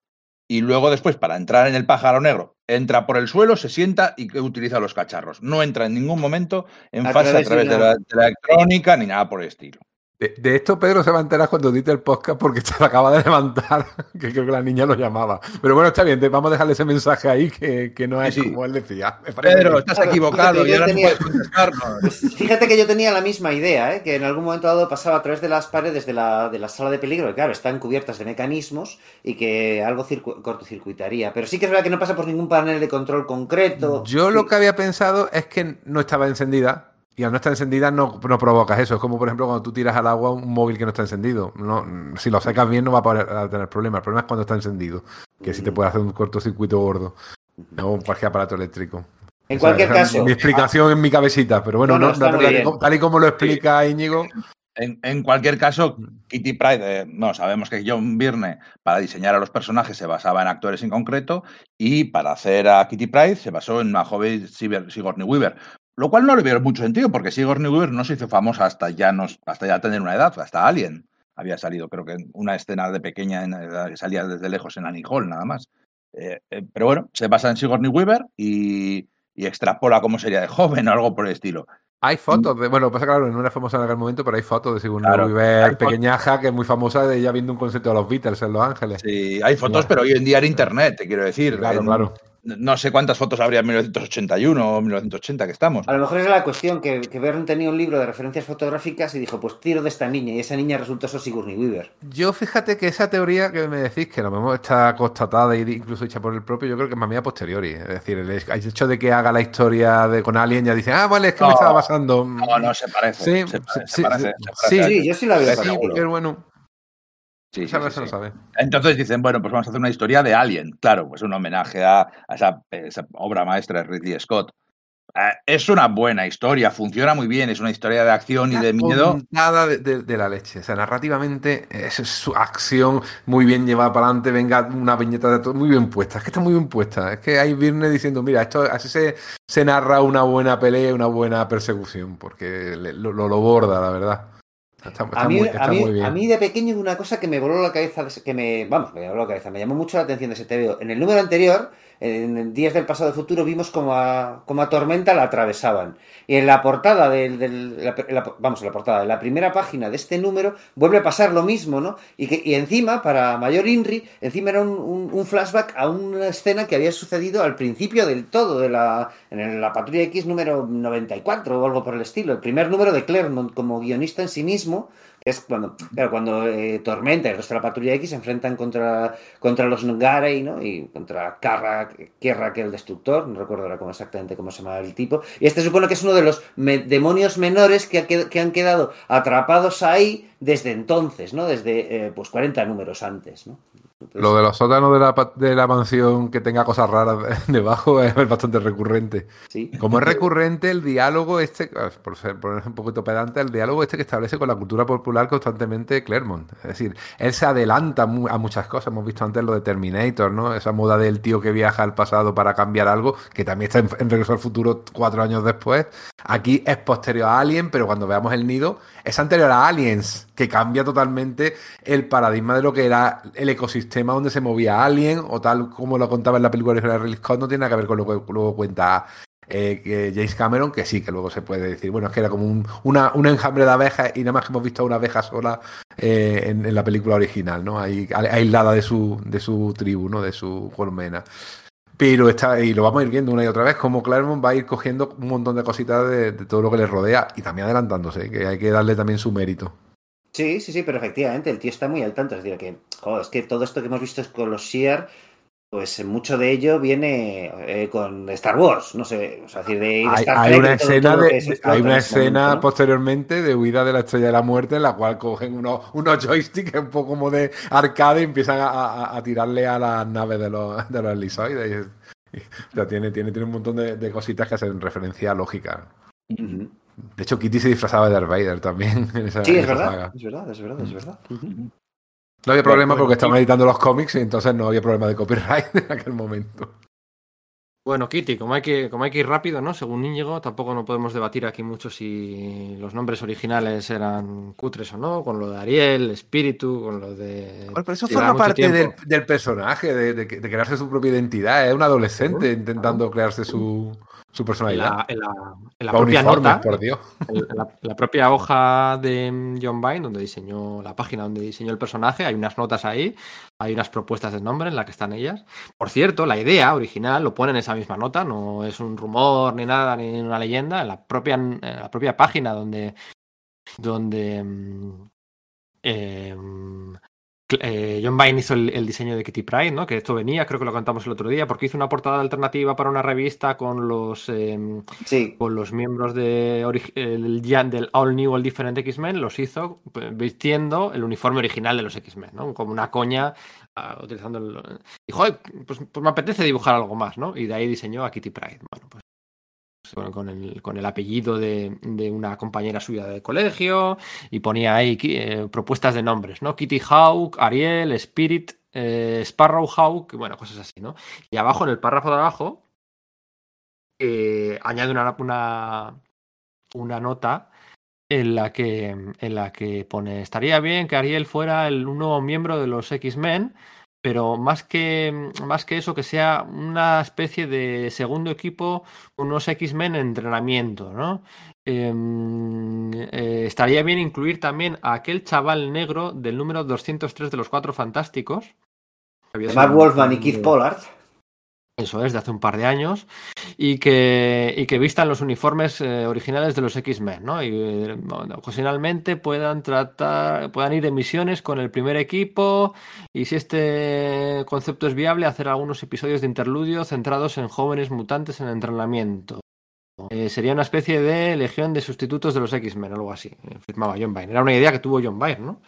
Y luego después, para entrar en el pájaro negro, entra por el suelo, se sienta y utiliza los cacharros. No entra en ningún momento en fase a través de la, electrónica ni nada por el estilo. De, de esto Pedro se va a enterar cuando edite el podcast porque <laughs> se acaba de levantar, <laughs> que creo que la niña lo llamaba. Pero bueno, está bien, te- vamos a dejarle ese mensaje ahí que, que no es Sí, como él decía. Pedro, bien. estás Claro, equivocado fíjate, y ahora no tenía- puedes contestarnos. <laughs> Fíjate que yo tenía la misma idea, ¿eh? que en algún momento dado pasaba a través de las paredes de la, de la sala de peligro, que claro, están cubiertas de mecanismos y que algo circu- cortocircuitaría. Pero sí que es verdad que no pasa por ningún panel de control concreto. Yo lo que había pensado es que no estaba encendida. Y al no estar encendida no, no provocas eso. Es como, por ejemplo, cuando tú tiras al agua un móvil que no está encendido. No, si lo secas bien no va a, poder- a tener problema. El problema es cuando está encendido. Que sí te puede hacer un cortocircuito gordo. No cualquier aparato eléctrico. En Esa- cualquier caso, Mi explicación en mi cabecita. Pero bueno, No, como- tal y como lo explica Íñigo. En, en cualquier caso, Kitty Pride, eh, no, sabemos que John Byrne para diseñar a los personajes se basaba en actores en concreto y para hacer a Kitty Pride se basó en una joven Sigour- Sigourney Weaver. Lo cual no le veo mucho sentido porque Sigourney Weaver no se hizo famosa hasta ya, no, hasta ya tener una edad, hasta Alien. Había salido, creo que en una escena de pequeña en que salía desde lejos en Annie Hall, nada más. Eh, eh, pero bueno, se basa en Sigourney Weaver y, y extrapola cómo sería de joven o algo por el estilo. Hay fotos de. Bueno, pasa claro, no era famosa en aquel momento, pero hay fotos de Sigourney Claro, Weaver pequeñaja, que es muy famosa de ella viendo un concierto de los Beatles en Los Ángeles. Sí, hay fotos, pero hoy en día en internet, te quiero decir. Claro, En- claro. No sé cuántas fotos habría en 1981 o 1980 que estamos. a lo mejor es la cuestión que, que Verne tenía un libro de referencias fotográficas y dijo, pues tiro de esta niña, y esa niña resultó ser Sigourney Weaver. Yo fíjate que esa teoría que me decís, que a lo mejor está constatada e incluso hecha por el propio, yo creo que es más mía posteriori. Es decir, el hecho de que haga la historia de con Alien ya dicen, ah, vale, es que me estaba basando. No, no, se parece. Sí, se, pare- sí, se parece, sí, se parece. sí. Sí, yo sí la veo. Sí, pero bueno, Sí. Entonces dicen, bueno, pues vamos a hacer una historia de Alien. Claro, pues un homenaje a, a esa, esa obra maestra de Ridley Scott. Eh, es una buena historia, funciona muy bien, es una historia de acción y de miedo. Nada de, de- de la leche. O sea, narrativamente es su acción muy bien llevada para adelante. Venga, una viñeta de todo muy bien puesta. Es que está muy bien puesta. Es que hay Virne diciendo, mira, esto así se, se narra una buena pelea, una buena persecución, porque le- lo, lo borda, la verdad. Está, está A mí, muy, a, mí, muy bien. a mí de pequeño hubo una cosa que me voló la cabeza, que me, vamos, me voló la cabeza, me llamó mucho la atención de ese TVO. En el número anterior, en Días del Pasado Futuro, vimos como a, como a Tormenta la atravesaban. Y en la portada del, del- la- la- vamos, la portada, en la primera página de este número, vuelve a pasar lo mismo, ¿no? Y, que, y encima, para Mayor Inri, encima era un, flashback a una escena que había sucedido al principio del todo, de la, en la Patrulla X número 94 o algo por el estilo. El primer número de Claremont como guionista en sí mismo, es cuando, claro, cuando eh, Tormenta y el resto de la Patrulla X se enfrentan contra, contra los Ngarei, ¿no? Y contra Kierra, que el destructor, no recuerdo ahora cómo exactamente cómo se llama el tipo. Y este supone que es uno de los demonios menores que, que han quedado atrapados ahí desde entonces, ¿no? Desde, eh, pues, 40 números antes, ¿no? Lo de los sótanos de la, de la mansión que tenga cosas raras <laughs> debajo es bastante recurrente. sí. Como es recurrente el diálogo este, por ser un poquito pedante, el diálogo este que establece con la cultura popular constantemente Claremont. Es decir, él se adelanta mu- a muchas cosas. Hemos visto antes lo de Terminator, ¿no? Esa moda del tío que viaja al pasado para cambiar algo, que también está en, en Regreso al Futuro cuatro años después. Aquí es posterior a Alien, pero cuando veamos el nido, es anterior a Aliens, que cambia totalmente el paradigma de lo que era el ecosistema donde se movía Alien, o tal como lo contaba en la película de Ridley Scott, no tiene nada que ver con lo que luego cuenta eh, que James Cameron, que sí, que luego se puede decir, bueno, es que era como un, una, un enjambre de abejas y nada más que hemos visto a una abeja sola eh, en, la película original, ¿no? Ahí, aislada de su, de su tribu, ¿no? De su colmena. Pero está, y lo vamos a ir viendo una y otra vez, como Claremont va a ir cogiendo un montón de cositas de todo lo que le rodea y también adelantándose, que hay que darle también su mérito. Sí, sí, sí, pero efectivamente el tío está muy al tanto. Es decir, que, jo, es que todo esto que hemos visto con los Shear, pues mucho de ello viene eh, con Star Wars, no sé, o sea, decir, de, Hay, Star hay Trek una escena, de, hay una escena momento, ¿no? posteriormente de huida de la estrella de la muerte en la cual cogen unos, unos joysticks un poco como de arcade y empiezan a, a- a tirarle a las naves de los, de los <laughs> o sea, tiene, tiene, tiene un montón de, de cositas que hacen referencia lógica. Ujú. De hecho, Kitty se disfrazaba de Darth Vader también. <laughs> En esa, Sí, en es esa verdad, saga. es verdad, es verdad, es verdad. No había problema Bueno, porque estaban y- editando los cómics y entonces no había problema de copyright <laughs> en aquel momento. Bueno, Kitty, como hay que, como hay que ir rápido, ¿no? Según Íñigo, tampoco no podemos debatir aquí mucho si los nombres originales eran cutres o no, con lo de Ariel, Espíritu, con lo de. Bueno, pero eso forma parte del, personaje, de, de que- de crearse su propia identidad. Es un adolescente intentando crearse su, Su En personalidad. la, en la- en la propia nota, por Dios. en la, la propia hoja de John Vine, donde diseñó la página donde diseñó el personaje, hay unas notas ahí, hay unas propuestas de nombre en las que están ellas. Por cierto, la idea original lo pone en esa misma nota, no es un rumor ni nada, ni una leyenda, en la propia, en la propia página donde, donde mm, eh, eh, John Vine hizo el, el diseño de Kitty Pride, ¿no? Que esto venía, creo que lo contamos el otro día, porque hizo una portada alternativa para una revista con los Sí, con los miembros de el, del All New, All Different X-Men, los hizo pues, vistiendo el uniforme original de los X-Men, ¿no? Como una coña, ah, utilizando el... Dijo, "Ay, pues, pues me apetece dibujar algo más, ¿no? Y de ahí diseñó a Kitty Pride. Bueno, pues con, el, con el apellido de, de una compañera suya de colegio y ponía ahí eh, propuestas de nombres, ¿no? Kitty Hawk, Ariel, Spirit, eh, Sparrow Hawk, bueno, cosas así, ¿no? Y abajo, en el párrafo de abajo, eh, añade una, una, una nota en la que en la que pone estaría bien que Ariel fuera el nuevo miembro de los X-Men, pero más que más que eso que sea una especie de segundo equipo, unos X-Men en entrenamiento, ¿no? Em, eh, estaría bien incluir también a aquel chaval negro del número 203 de los Cuatro Fantásticos. Mark Wolfman y Keith Pollard. Eso es, de hace un par de años, y que, y que vistan los uniformes eh, originales de los X-Men, ¿no? Y eh, ocasionalmente puedan tratar, puedan ir en misiones con el primer equipo, y si este concepto es viable, hacer algunos episodios de interludio centrados en jóvenes mutantes en entrenamiento. Eh, sería una especie de legión de sustitutos de los X-Men, algo así. Firmaba John Byrne. Era una idea que tuvo John Byrne, ¿no?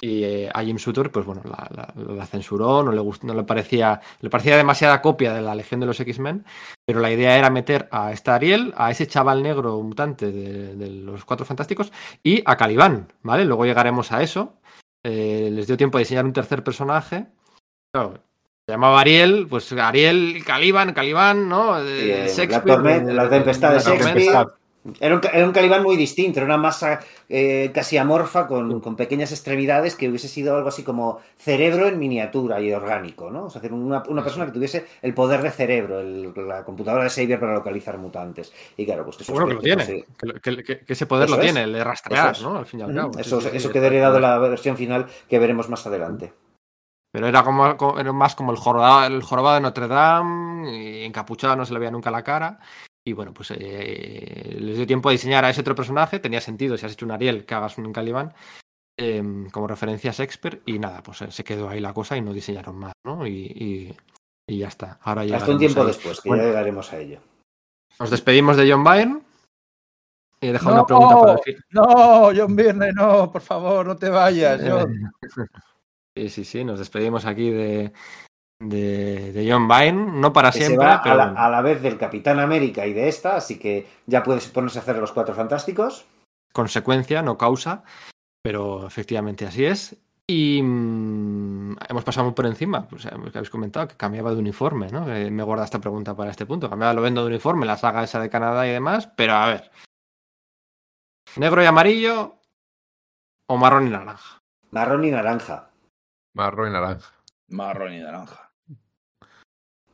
Y eh, a Jim Shooter, pues bueno, la, la- la censuró, no le gustó, no le parecía, le parecía demasiada copia de la Legión de los X-Men, pero la idea era meter a esta Ariel, a ese chaval negro mutante de, de los Cuatro Fantásticos y a Calibán, ¿vale? Luego llegaremos a eso. Eh, les dio tiempo a diseñar un tercer personaje. Claro, se llamaba Ariel, pues Ariel, Caliban, Calibán, ¿no? Sí, Eh, Shakespeare, la, tormenta- la tempestad de la tormenta. Era un, era un Calibán muy distinto, era una masa eh, casi amorfa con, con pequeñas extremidades que hubiese sido algo así como cerebro en miniatura y orgánico, ¿no? O sea, una, una persona que tuviese el poder de cerebro, el- la computadora de Xavier para localizar mutantes. Y claro, pues que esos Seguro que lo tiene, sí. que, ese poder Eso lo es. tiene, el de rastrear, Eso es. ¿no? Al fin y al cabo. Eso, sí, sí, eso queda heredado de la versión final que veremos más adelante. Pero era como, como- era más como el jorobado, el jorobado de Notre Dame, y encapuchado, no se le veía nunca la cara. Y bueno, pues eh, les dio tiempo a diseñar a ese otro personaje. Tenía sentido si has hecho un Ariel que hagas un Caliban em, como referencia a Shakespeare. Y nada, pues eh, se quedó ahí la cosa y no diseñaron más, ¿no? Y, y- y ya está. Ahora Hasta un tiempo después, que Bueno. ya llegaremos a ello. Nos despedimos de John Byrne. He dejado No, una pregunta para el fin. No, John Byrne, no, por favor, no te vayas. John. <laughs> Sí, sí, sí, nos despedimos aquí de, de, de John Byrne, no para Que se siempre, a pero la, a la vez del Capitán América y de esta, así que ya puedes ponerse a hacer los cuatro fantásticos. consecuencia, no causa, pero efectivamente así es. Y mm, hemos pasado muy por encima, pues, eh, que habéis comentado que cambiaba de uniforme, ¿no? Que me guarda esta pregunta para este punto. Cambiaba lo vendo de uniforme, la saga esa de Canadá y demás, pero a ver. ¿Negro y amarillo o marrón y naranja? Marrón y naranja. Marrón y naranja. Marrón y naranja.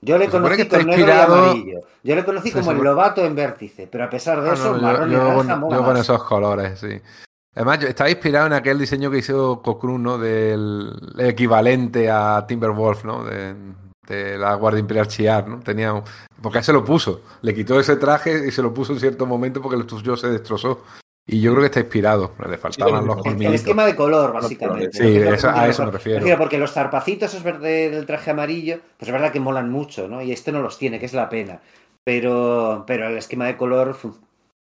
Yo le conocí con negro inspirado- y amarillo. Yo le conocí como el lobato en vértice, pero a pesar de Ah, eso, no, yo- marrón y yo con- mola yo con más. esos colores, sí. Además, yo- estaba inspirado en aquel diseño que hizo Cochrane, ¿no? Del equivalente a Timberwolf, ¿no? De, de la Guardia Imperial Chiar, ¿no? Tenía un- Porque se lo puso. Le quitó ese traje y se lo puso en cierto momento porque el suyo se destrozó. Y yo creo que está inspirado. Le faltaban los El, el colmillitos. esquema de color, básicamente. Sí, ¿no? Que es lo que eso- a eso me refiero. Refiero porque los zarpacitos esos verde- del traje amarillo, pues es verdad que molan mucho, ¿no? Y este no los tiene, que es la pena. Pero, pero el esquema de color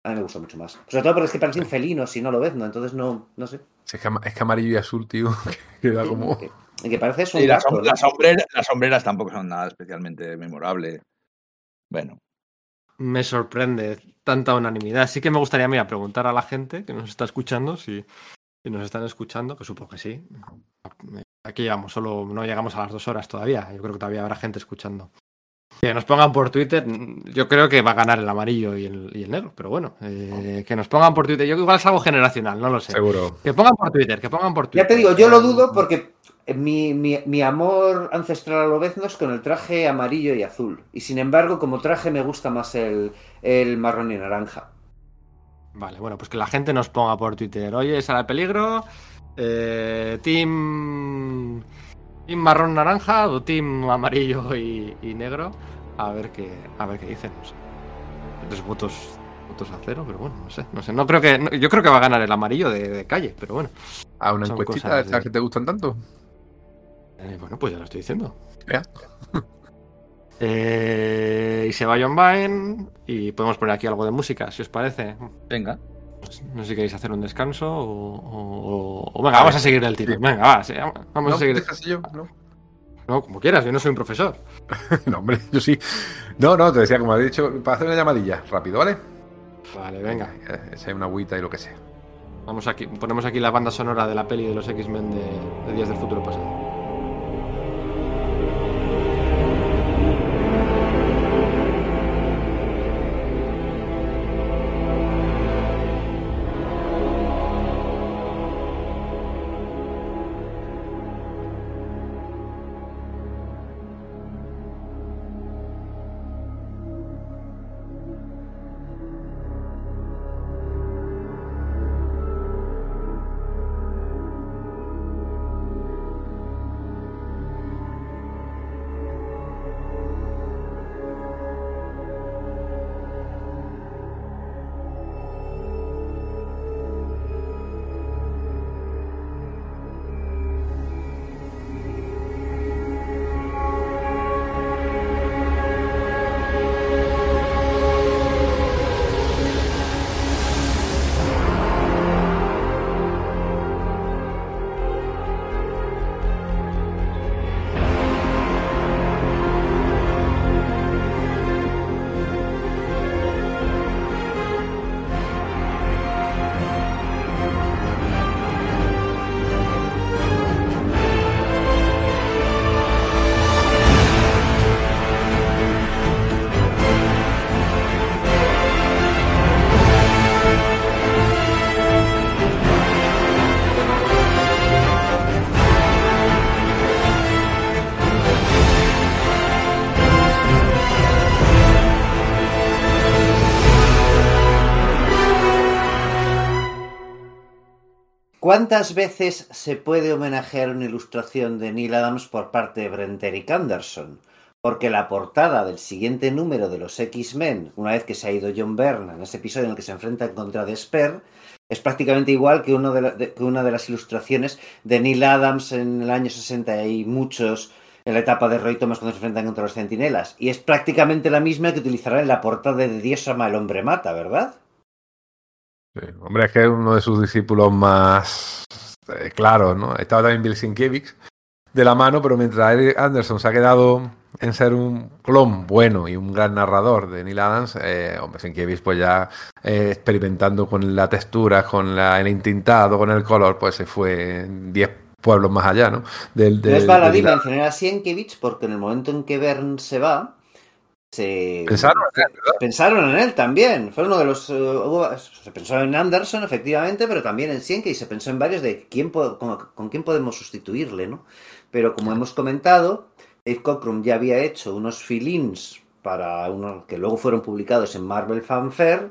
a mí me gusta mucho más. Sobre todo porque es que parecen felinos si no lo ves, ¿no? Entonces no, no sé. Es que, es que amarillo y azul, tío. <laughs> Queda como. Que, y que parece eso las, som- ¿no? las sombreras, las sombreras tampoco son nada especialmente memorable. Bueno, Me sorprende tanta unanimidad. Sí que me gustaría, mira, preguntar a la gente que nos está escuchando si, si nos están escuchando, que supongo que sí. Aquí llegamos, solo no llegamos a las dos horas todavía. Yo creo que todavía habrá gente escuchando. Que nos pongan por Twitter. Yo creo que va a ganar el amarillo y el, y el negro, pero bueno, eh, que nos pongan por Twitter. Yo igual es algo generacional, no lo sé. Seguro. Que pongan por Twitter, que pongan por Twitter. Ya te digo, yo lo dudo porque mi, mi, mi amor ancestral a Lobezno es con el traje amarillo y azul. Y sin embargo, como traje me gusta más el, el marrón y naranja. Vale, bueno, pues que la gente nos ponga por Twitter. Oye, sale el peligro. Eh, team. Team marrón naranja o team amarillo y, y negro. A ver qué. A ver qué dicen. No sé. Tres votos. Votos a cero, pero bueno, no sé. No sé. No creo que. no- yo creo que va a ganar el amarillo de, de calle, pero bueno. A una encuestita cosas de estas de- que te gustan tanto. Eh, bueno, pues ya lo estoy diciendo. Ya. <laughs> Eh, y se va John Byrne. Y podemos poner aquí algo de música, si os parece. Venga. No sé si queréis hacer un descanso o, o- o- venga, vamos a seguir el tiro. Sí. Venga, va, sí, vamos ¿No? a seguir. ¿Dejas yo? ¿No? No, como quieras, yo no soy un profesor. <laughs> no, hombre, yo sí. No, no, te decía, como has dicho, para hacer una llamadilla, rápido, ¿vale? Vale, venga. Eh, Echar una agüita y lo que sea. Vamos aquí, ponemos aquí la banda sonora de la peli de los X-Men de, de Días del Futuro Pasado. ¿Cuántas veces se puede homenajear una ilustración de Neil Adams por parte de Brent Eric Anderson? Porque la portada del siguiente número de los X-Men, una vez que se ha ido John Byrne en ese episodio en el que se enfrenta contra Despair, es prácticamente igual de de- que una de las ilustraciones de Neil Adams en el año 60 y muchos en la etapa de Roy Thomas cuando se enfrentan contra los centinelas. Y es prácticamente la misma que utilizará en la portada de Dios ama el hombre mata, ¿verdad? Sí, Hombre, es que es uno de sus discípulos más eh, claros, ¿no? Estaba también Bill Sienkiewicz de la mano, pero mientras Eric Anderson se ha quedado en ser un clon bueno y un gran narrador de Neil Adams, eh, hombre, Sienkiewicz pues ya eh, experimentando con la textura, con la, el intintado, con el color, pues se fue 10 pueblos más allá, ¿no? Del, No del- es baladí mencionar a Sienkiewicz porque en el momento en que Bern se va, se Pensaron en él, ¿verdad? pensaron en él también. Fue uno de los. eh, se pensó en Anderson, efectivamente, pero también en Sienkiewicz. Se pensó en varios de quién con, con quién podemos sustituirle, ¿no? Pero como hemos comentado, Dave Cockrum ya había hecho unos fill-ins para unos que luego fueron publicados en Marvel Fanfare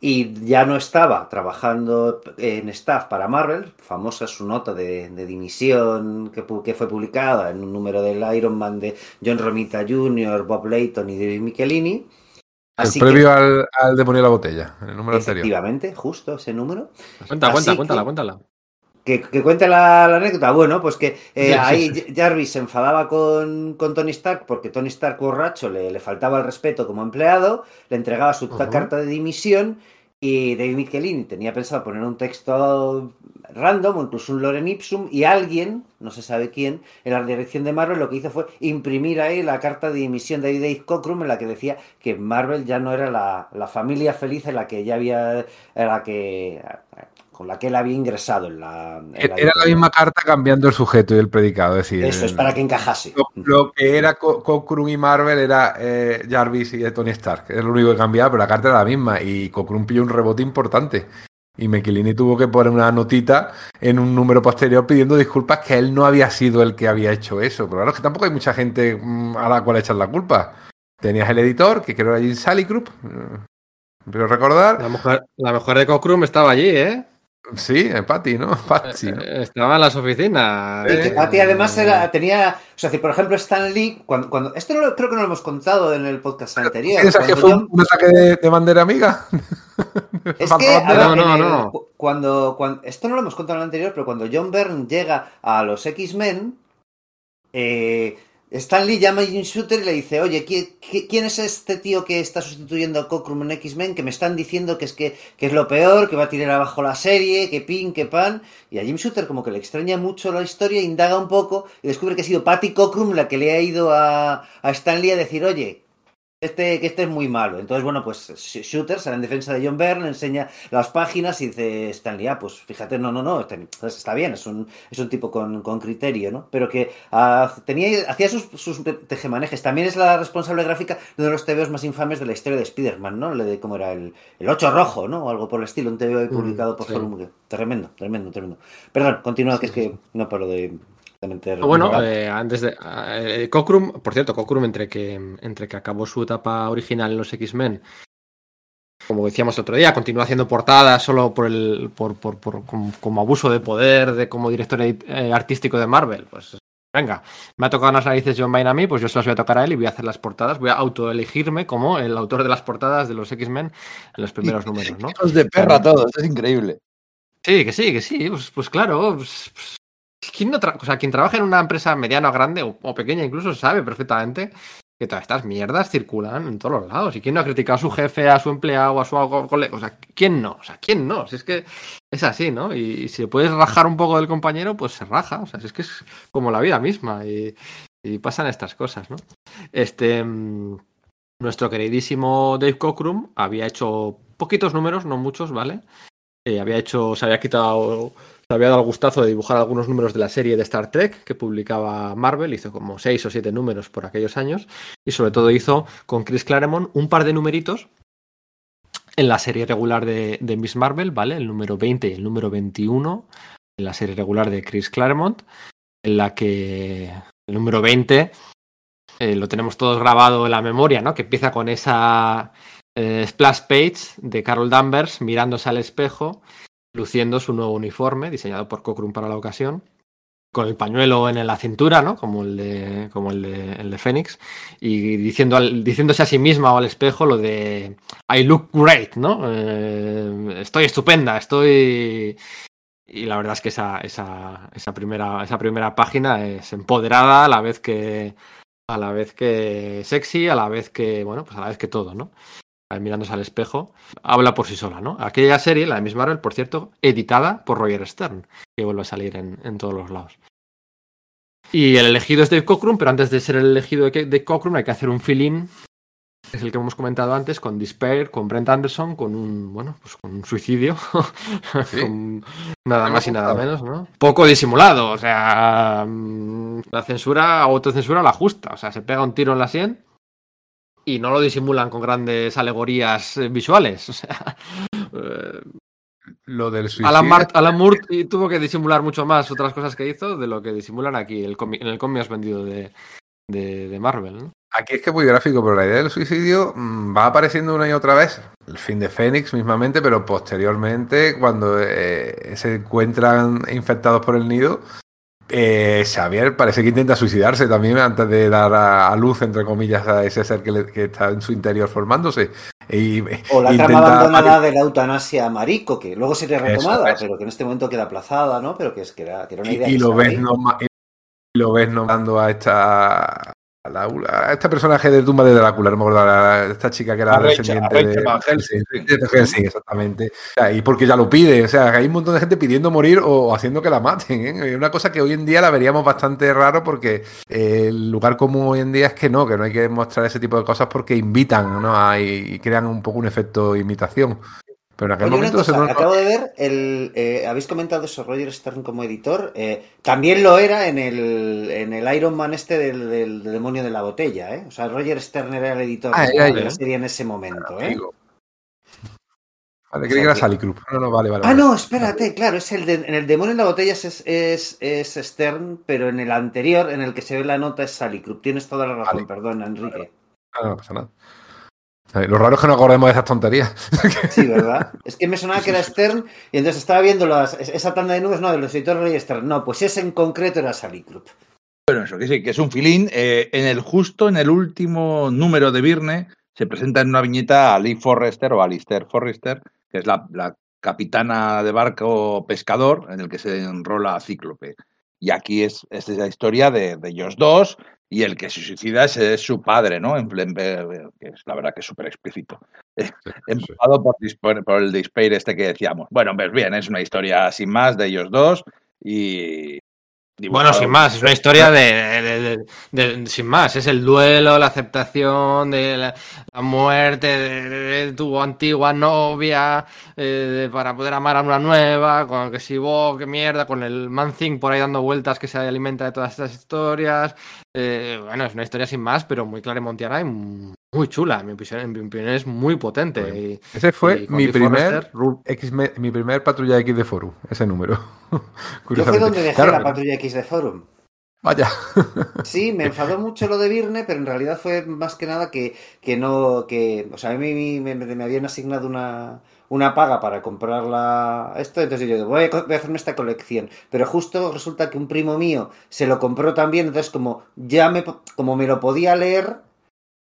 y ya no estaba trabajando en staff para Marvel, famosa su nota de, de dimisión que, pu- que fue publicada en un número del Iron Man de John Romita Jr., Bob Layton y David Michelini. El previo al, al demonio de la botella, en el número anterior. efectivamente, justo ese número. Cuenta, Así cuenta, que- cuéntala, cuéntala. Que, que cuente la, la anécdota. Bueno, pues que eh, Ya, ahí sí. Jarvis se enfadaba con, con Tony Stark porque Tony Stark borracho le, le faltaba el respeto como empleado, le entregaba su carta de dimisión y David Michelini tenía pensado poner un texto random o incluso un Loren Ipsum y alguien, no se sabe quién, en la dirección de Marvel lo que hizo fue imprimir ahí la carta de dimisión de Dave Cockrum en la que decía que Marvel ya no era la, la familia feliz en la que ya había, en la que con la que él había ingresado en la, en Era la misma carta cambiando el sujeto y el predicado, es decir, Eso es para que encajase. Lo, lo que era Co- Cockrum y Marvel era eh, Jarvis y Tony Stark. Es lo único que cambiaba, pero la carta era la misma. Y Cockrum pilló un rebote importante. Y Mechilini tuvo que poner una notita en un número posterior pidiendo disculpas que él no había sido el que había hecho eso. Pero claro, es que tampoco hay mucha gente mm, a la cual echar la culpa. Tenías el editor, que creo era Jim Salicrup, quiero recordar. La mujer, la mujer de Cockrum estaba allí, ¿eh? Sí, Patty, ¿no? <laughs> Patty, ¿no? Eh, Estaba en las oficinas. Y que ¿eh? Patty además era, tenía, o sea, si por ejemplo Stan Lee, cuando, cuando esto no lo- creo que no lo hemos contado en el podcast anterior. ¿Piensas que fue un ataque de, de bandera amiga? <laughs> Es que, a ver, No, no, Cuando, cuando, esto no lo hemos contado en el anterior, pero cuando John Byrne llega a los X-Men, eh, Stan Lee llama a Jim Shooter y le dice, oye, ¿qui- qui- ¿quién es este tío que está sustituyendo a Cockrum en X-Men? Que me están diciendo que es, que, que es lo peor, que va a tirar abajo la serie, que pin, que pan. Y a Jim Shooter como que le extraña mucho la historia, indaga un poco y descubre que ha sido Patty Cockrum la que le ha ido a, a Stan Lee a decir, oye, este, que este es muy malo. Entonces, bueno, pues Sh- Shooter sale en defensa de John Byrne, enseña las páginas y dice Stanley, ah, pues fíjate, no, no, no, este- pues está bien, es un, es un tipo con, con criterio, ¿no? Pero que ah, tenía, hacía sus, sus tejemanejes. También es la responsable gráfica de uno de los TVOs más infames de la historia de Spider-Man, ¿no? Le de cómo era el, el 8 rojo, ¿no? O algo por el estilo, un TVO ahí publicado por sí. Tremendo, tremendo, tremendo. Perdón, continúa, que es que no paro de... meter- Bueno, eh, antes de. eh, Cockrum, por cierto, Cockrum, entre que, entre que acabó su etapa original en los X-Men, como decíamos el otro día, continúa haciendo portadas solo por el por, por, por- como, como abuso de poder de como director eh, artístico de Marvel. Pues venga, me ha tocado las narices John Byrne a mí, pues yo se las voy a tocar a él y voy a hacer las portadas. Voy a autoelegirme como el autor de las portadas de los X-Men en los primeros <laughs> números, ¿no? De perra todos, es increíble. Sí, que sí, que sí. Pues, pues claro. pues- ¿quién, no o sea, quien trabaja en una empresa mediana o grande o, pequeña incluso sabe perfectamente que todas estas mierdas circulan en todos los lados. ¿Y quién no ha criticado a su jefe, a su empleado, a su colega? O sea, ¿quién no? O sea, ¿quién no? Si es que es así, ¿no? Y, si puedes rajar un poco del compañero, pues se raja. O sea, si es que es como la vida misma. Y, y pasan estas cosas, ¿no? Este. mm, Nuestro queridísimo Dave Cockrum había hecho poquitos números, no muchos, ¿vale? Eh, había hecho, se había quitado, se había dado el gustazo de dibujar algunos números de la serie de Star Trek que publicaba Marvel, hizo como seis o siete números por aquellos años, y sobre todo hizo con Chris Claremont un par de numeritos en la serie regular de, Miss Marvel, ¿vale? El número 20 y el número 21, en la serie regular de Chris Claremont, en la que el número 20 eh, lo tenemos todos grabado en la memoria, ¿no? Que empieza con esa eh, splash page de Carol Danvers mirándose al espejo, luciendo su nuevo uniforme, diseñado por Cockrum para la ocasión, con el pañuelo en la cintura, ¿no? Como el de, como el de, el de Fénix, y diciendo al- diciéndose a sí misma o al espejo lo de I look great, ¿no? Eh, estoy estupenda, estoy. Y la verdad es que esa, esa, esa, primera, esa primera página es empoderada a la vez que. A la vez que sexy, a la vez que. Bueno, pues a la vez que todo, ¿no? Mirándose al espejo, habla por sí sola, ¿no? Aquella serie, la de Miss Marvel, por cierto, editada por Roger Stern, que vuelve a salir en, en todos los lados. Y el elegido es Dave Cockrum, pero antes de ser el elegido de Dave Cockrum hay que hacer un fill-in, es el que hemos comentado antes, con Despair, con Brent Anderson, con un, bueno, pues con un suicidio, <laughs> Sí. con nada más y nada menos, ¿no? Poco disimulado, o sea, mm, la censura, autocensura la justa, o sea, se pega un tiro en la sien y no lo disimulan con grandes alegorías eh, visuales, o sea, eh, Lo del suicidio. Alan, Mar- Alan Moore tuvo que disimular mucho más otras cosas que hizo de lo que disimulan aquí el en el cómic más vendido de, de, de Marvel. ¿no? Aquí es que es muy gráfico, pero la idea del suicidio mm, va apareciendo una y otra vez. El fin de Fénix mismamente, pero posteriormente, cuando eh, se encuentran infectados por el nido, eh, Xavier parece que intenta suicidarse también antes de dar a, a luz, entre comillas, a ese ser que, le- que está en su interior formándose. Y, O la trama abandonada de la eutanasia marico, que luego sería retomada, pero que en este momento queda aplazada, ¿no? Pero que, es, que, era, que era una idea y, lo ves noma- y lo ves nombrando a esta la- a este personaje de Tumba de Drácula, no me acuerdo, a esta chica que era descendiente de Helsing, sí, exactamente. Y porque ya lo pide, o sea, hay un montón de gente pidiendo morir o haciendo que la maten. ¿eh? Una cosa que hoy en día la veríamos bastante raro porque eh, el lugar común hoy en día es que no, que no hay que mostrar ese tipo de cosas porque invitan ¿no? a- y, y crean un poco un efecto imitación. Pero en aquel Oye, momento se cosa, no- acabo de ver, el, eh, habéis comentado eso, Roger Stern como editor, eh, también lo era en el, en el Iron Man este del, del- del demonio de la botella, ¿eh? O sea, Roger Stern era el editor Ah, de la serie en ese momento, ¿eh? Amigo. Vale, creí que era Salicrup. No, no, vale, vale. Ah, vale. no, espérate, claro, es el de, en el demonio en la botella es, es, es Stern, pero en el anterior, en el que se ve la nota, es Salicrup. Tienes toda la razón, Vale. perdona, Enrique. Ah, no, no pasa nada. Lo raro es que no acordemos de esas tonterías. <laughs> Sí, ¿verdad? Es que me sonaba que era Stern y entonces estaba viendo las, esa tanda de nubes, no, de los editores Rey Stern. No, pues ese en concreto era Salicrup. Bueno, eso que sí, que es un filín. Eh, en el justo, en el último número de Virne, se presenta en una viñeta a Lee Forrester o Alistair Forrester, que es la, la capitana de barco pescador en el que se enrola Cíclope. Y aquí es, es la historia de, de ellos dos y el que se suicida es, es su padre, ¿no? En, en- que es la verdad que es súper explícito. <laughs> Empujado por, por el despair este que decíamos. Bueno, pues bien, es una historia sin más de ellos dos y... Bueno, sin más, es una historia de, de- de- de- de- sin más, es el duelo, la aceptación de la, la muerte de, tu antigua novia eh, para poder amar a una nueva, con que si vos, qué mierda, con el man thing por ahí dando vueltas que se alimenta de todas estas historias. Eh, bueno, es una historia sin más, pero muy claremontiana y muy chula, en mi opinión, en mi opinión es muy potente. Bueno, y- Ese fue y mi primer, X-Men- mi primer patrulla X de Forum, ese número. <laughs> Yo fue donde dejé Claro, la patrulla X de Forum. Vaya. <laughs> Sí, me enfadó mucho lo de Virne, pero en realidad fue más que nada que, que no, que, o sea, a mí me, me- me habían asignado una, una paga para comprar la, esto, entonces yo digo, voy a, voy a hacerme esta colección, pero justo resulta que un primo mío se lo compró también, entonces como ya me, como me lo podía leer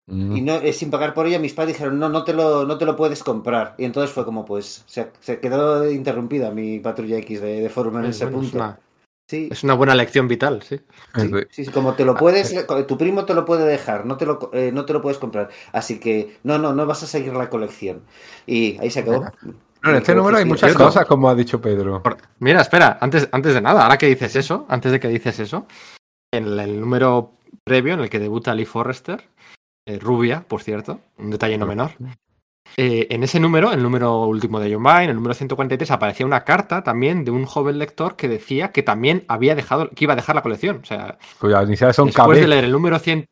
Mm. y no, eh, sin pagar por ella, mis padres dijeron, no, no te lo, no te lo puedes comprar, y entonces fue como, pues, se, se quedó interrumpida mi patrulla X de, de Forum en ese bueno, es, punto. una, Sí, es una buena lección vital, sí. Sí, sí, sí, como te lo puedes, tu primo te lo puede dejar, no te lo, eh, no te lo puedes comprar. Así que no, no, no vas a seguir la colección. Y ahí se acabó. No, en este número hay muchas cosas, como ha dicho Pedro. Por- Mira, espera, antes, antes de nada, ahora que dices eso, antes de que dices eso, en el, el número previo en el que debuta Lee Forrester, eh, rubia, por cierto, un detalle no menor, eh, en ese número, el número último de John Byrne, el número 143, aparecía una carta también de un joven lector que decía que también había dejado, que iba a dejar la colección. O sea, Cuyas iniciales son después de leer el número 100,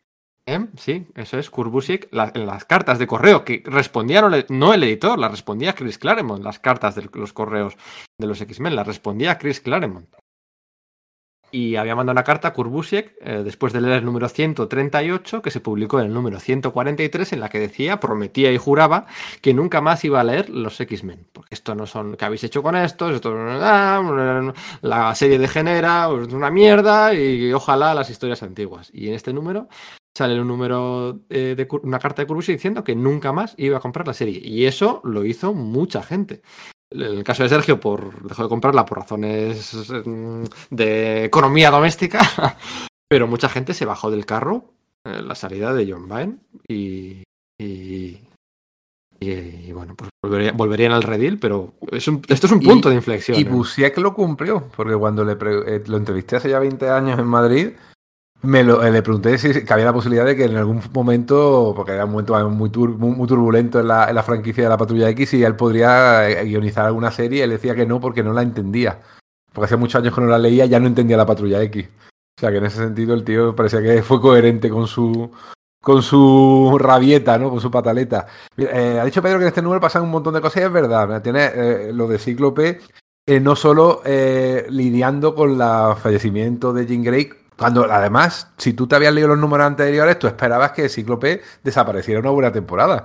¿eh? sí, eso es, Kurbusik, la- en las cartas de correo que respondían, no el editor, las respondía Chris Claremont, las cartas de los correos de los X-Men, las respondía Chris Claremont. Y había mandado una carta a Kurbusiek eh, después de leer el número 138, que se publicó en el número 143, en la que decía, prometía y juraba que nunca más iba a leer los X-Men. Porque esto no son, ¿qué habéis hecho con estos? Esto, ah, la serie degenera, es una mierda, y ojalá las historias antiguas. Y en este número sale un número eh, de una carta de Kurbusiek diciendo que nunca más iba a comprar la serie. Y eso lo hizo mucha gente. En el caso de Sergio, por, dejó de comprarla por razones mm, de economía doméstica, <laughs> pero mucha gente se bajó del carro en la salida de John Byrne y, y, y- y, bueno, pues volvería- volverían al redil, pero es un- esto es un punto de inflexión. Y ¿eh? Busiek lo cumplió, porque cuando le pre- eh, lo entrevisté hace ya 20 años en Madrid, me lo, eh, le pregunté si si había la posibilidad de que en algún momento, porque era un momento muy, tur- muy, turbulento en la, franquicia de la Patrulla X, y él podría eh, guionizar alguna serie, él decía que no porque no la entendía. Porque hace muchos años que no la leía, ya no entendía la Patrulla X. O sea que en ese sentido el tío parecía que fue coherente con su con su rabieta, ¿no? Con su pataleta. Eh, ha dicho Pedro que en este número pasan un montón de cosas y es verdad. Tiene eh, lo de Cíclope, eh, no solo eh, lidiando con el fallecimiento de Jean Grey, cuando además, si tú te habías leído los números anteriores, tú esperabas que Cíclope desapareciera una buena temporada.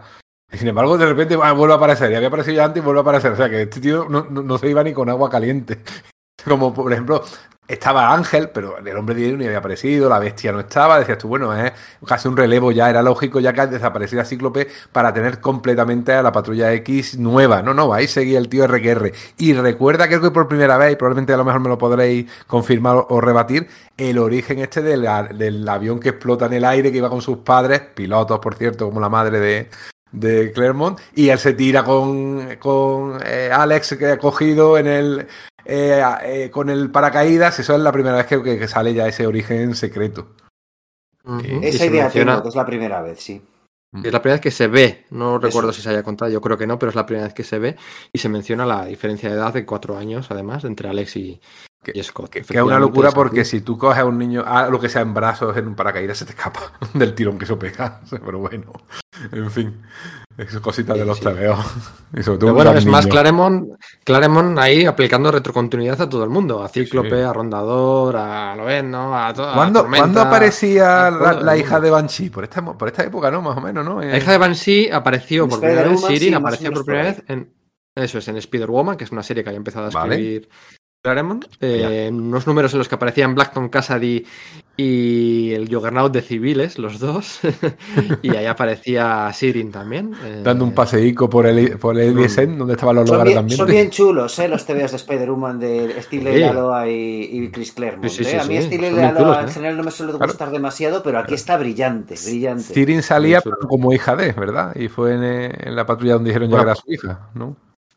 Y sin embargo, de repente ah, vuelve a aparecer. Y había aparecido ya antes y vuelve a aparecer. O sea que este tío no, no- no se iba ni con agua caliente. <laughs> Como por ejemplo, estaba Ángel, pero el hombre de hielo ni había aparecido, la bestia no estaba. Decías tú, bueno, es casi un relevo ya, era lógico ya que desapareciera Cíclope para tener completamente a la patrulla X nueva. No, no, ahí seguía el tío RQR. Y recuerda que por primera vez, y probablemente a lo mejor me lo podréis confirmar o- rebatir, el origen este del, del avión que explota en el aire, que iba con sus padres, pilotos, por cierto, como la madre de, de Claremont, y él se tira con, con eh, Alex que ha cogido en el eh, eh, con el paracaídas, eso es la primera vez que, que- que sale ya ese origen secreto. Eh, Esa idea menciona- tengo, que es la primera vez, sí. Es la primera vez que se ve, no recuerdo Eso. si se haya contado, yo creo que no, pero es la primera vez que se ve y se menciona la diferencia de edad de cuatro años, además, entre Alex y, Que- y Scott. Que, que es una locura porque si tú coges a un niño, a lo que sea en brazos en un paracaídas, se te escapa <laughs> del tirón que eso pega. <laughs> Pero bueno, en fin. Es cosita de los sí. TVO. <laughs> Y sobre todo Pero bueno, es más. Claremont, Claremont ahí aplicando retrocontinuidad a todo el mundo. A Cíclope, Sí. a Rondador, a Loen, ¿no? A toda ¿Cuándo, ¿cuándo aparecía a la, hija de Banshee? Por esta, por esta época, ¿no? Más o menos, ¿no? Eh, La hija de Banshee apareció En por primera vez, Sirin o apareció por primera vez en. Eso es, en Spider-Woman, que es una serie que había empezado a Vale. Claremont. eh, en unos números en los que aparecían Blackton Cassidy y el Juggernaut de civiles, los dos. <laughs> y ahí aparecía Sirin también. eh, dando un paseico por el, por el ISN, donde estaban los lugares también. son bien chulos, ¿eh? Los TVs de Spider-Woman de Steve Sí. Lealoa y, y Chris Claremont. Sí, sí, sí, ¿eh? A mí sí, Steve Lealoa en general no me suele Claro. gustar demasiado, pero aquí está brillante, brillante. Tyrion salía como hija de, ¿verdad? Y fue en, en la patrulla donde dijeron ya Bueno, que era su hija, ¿no?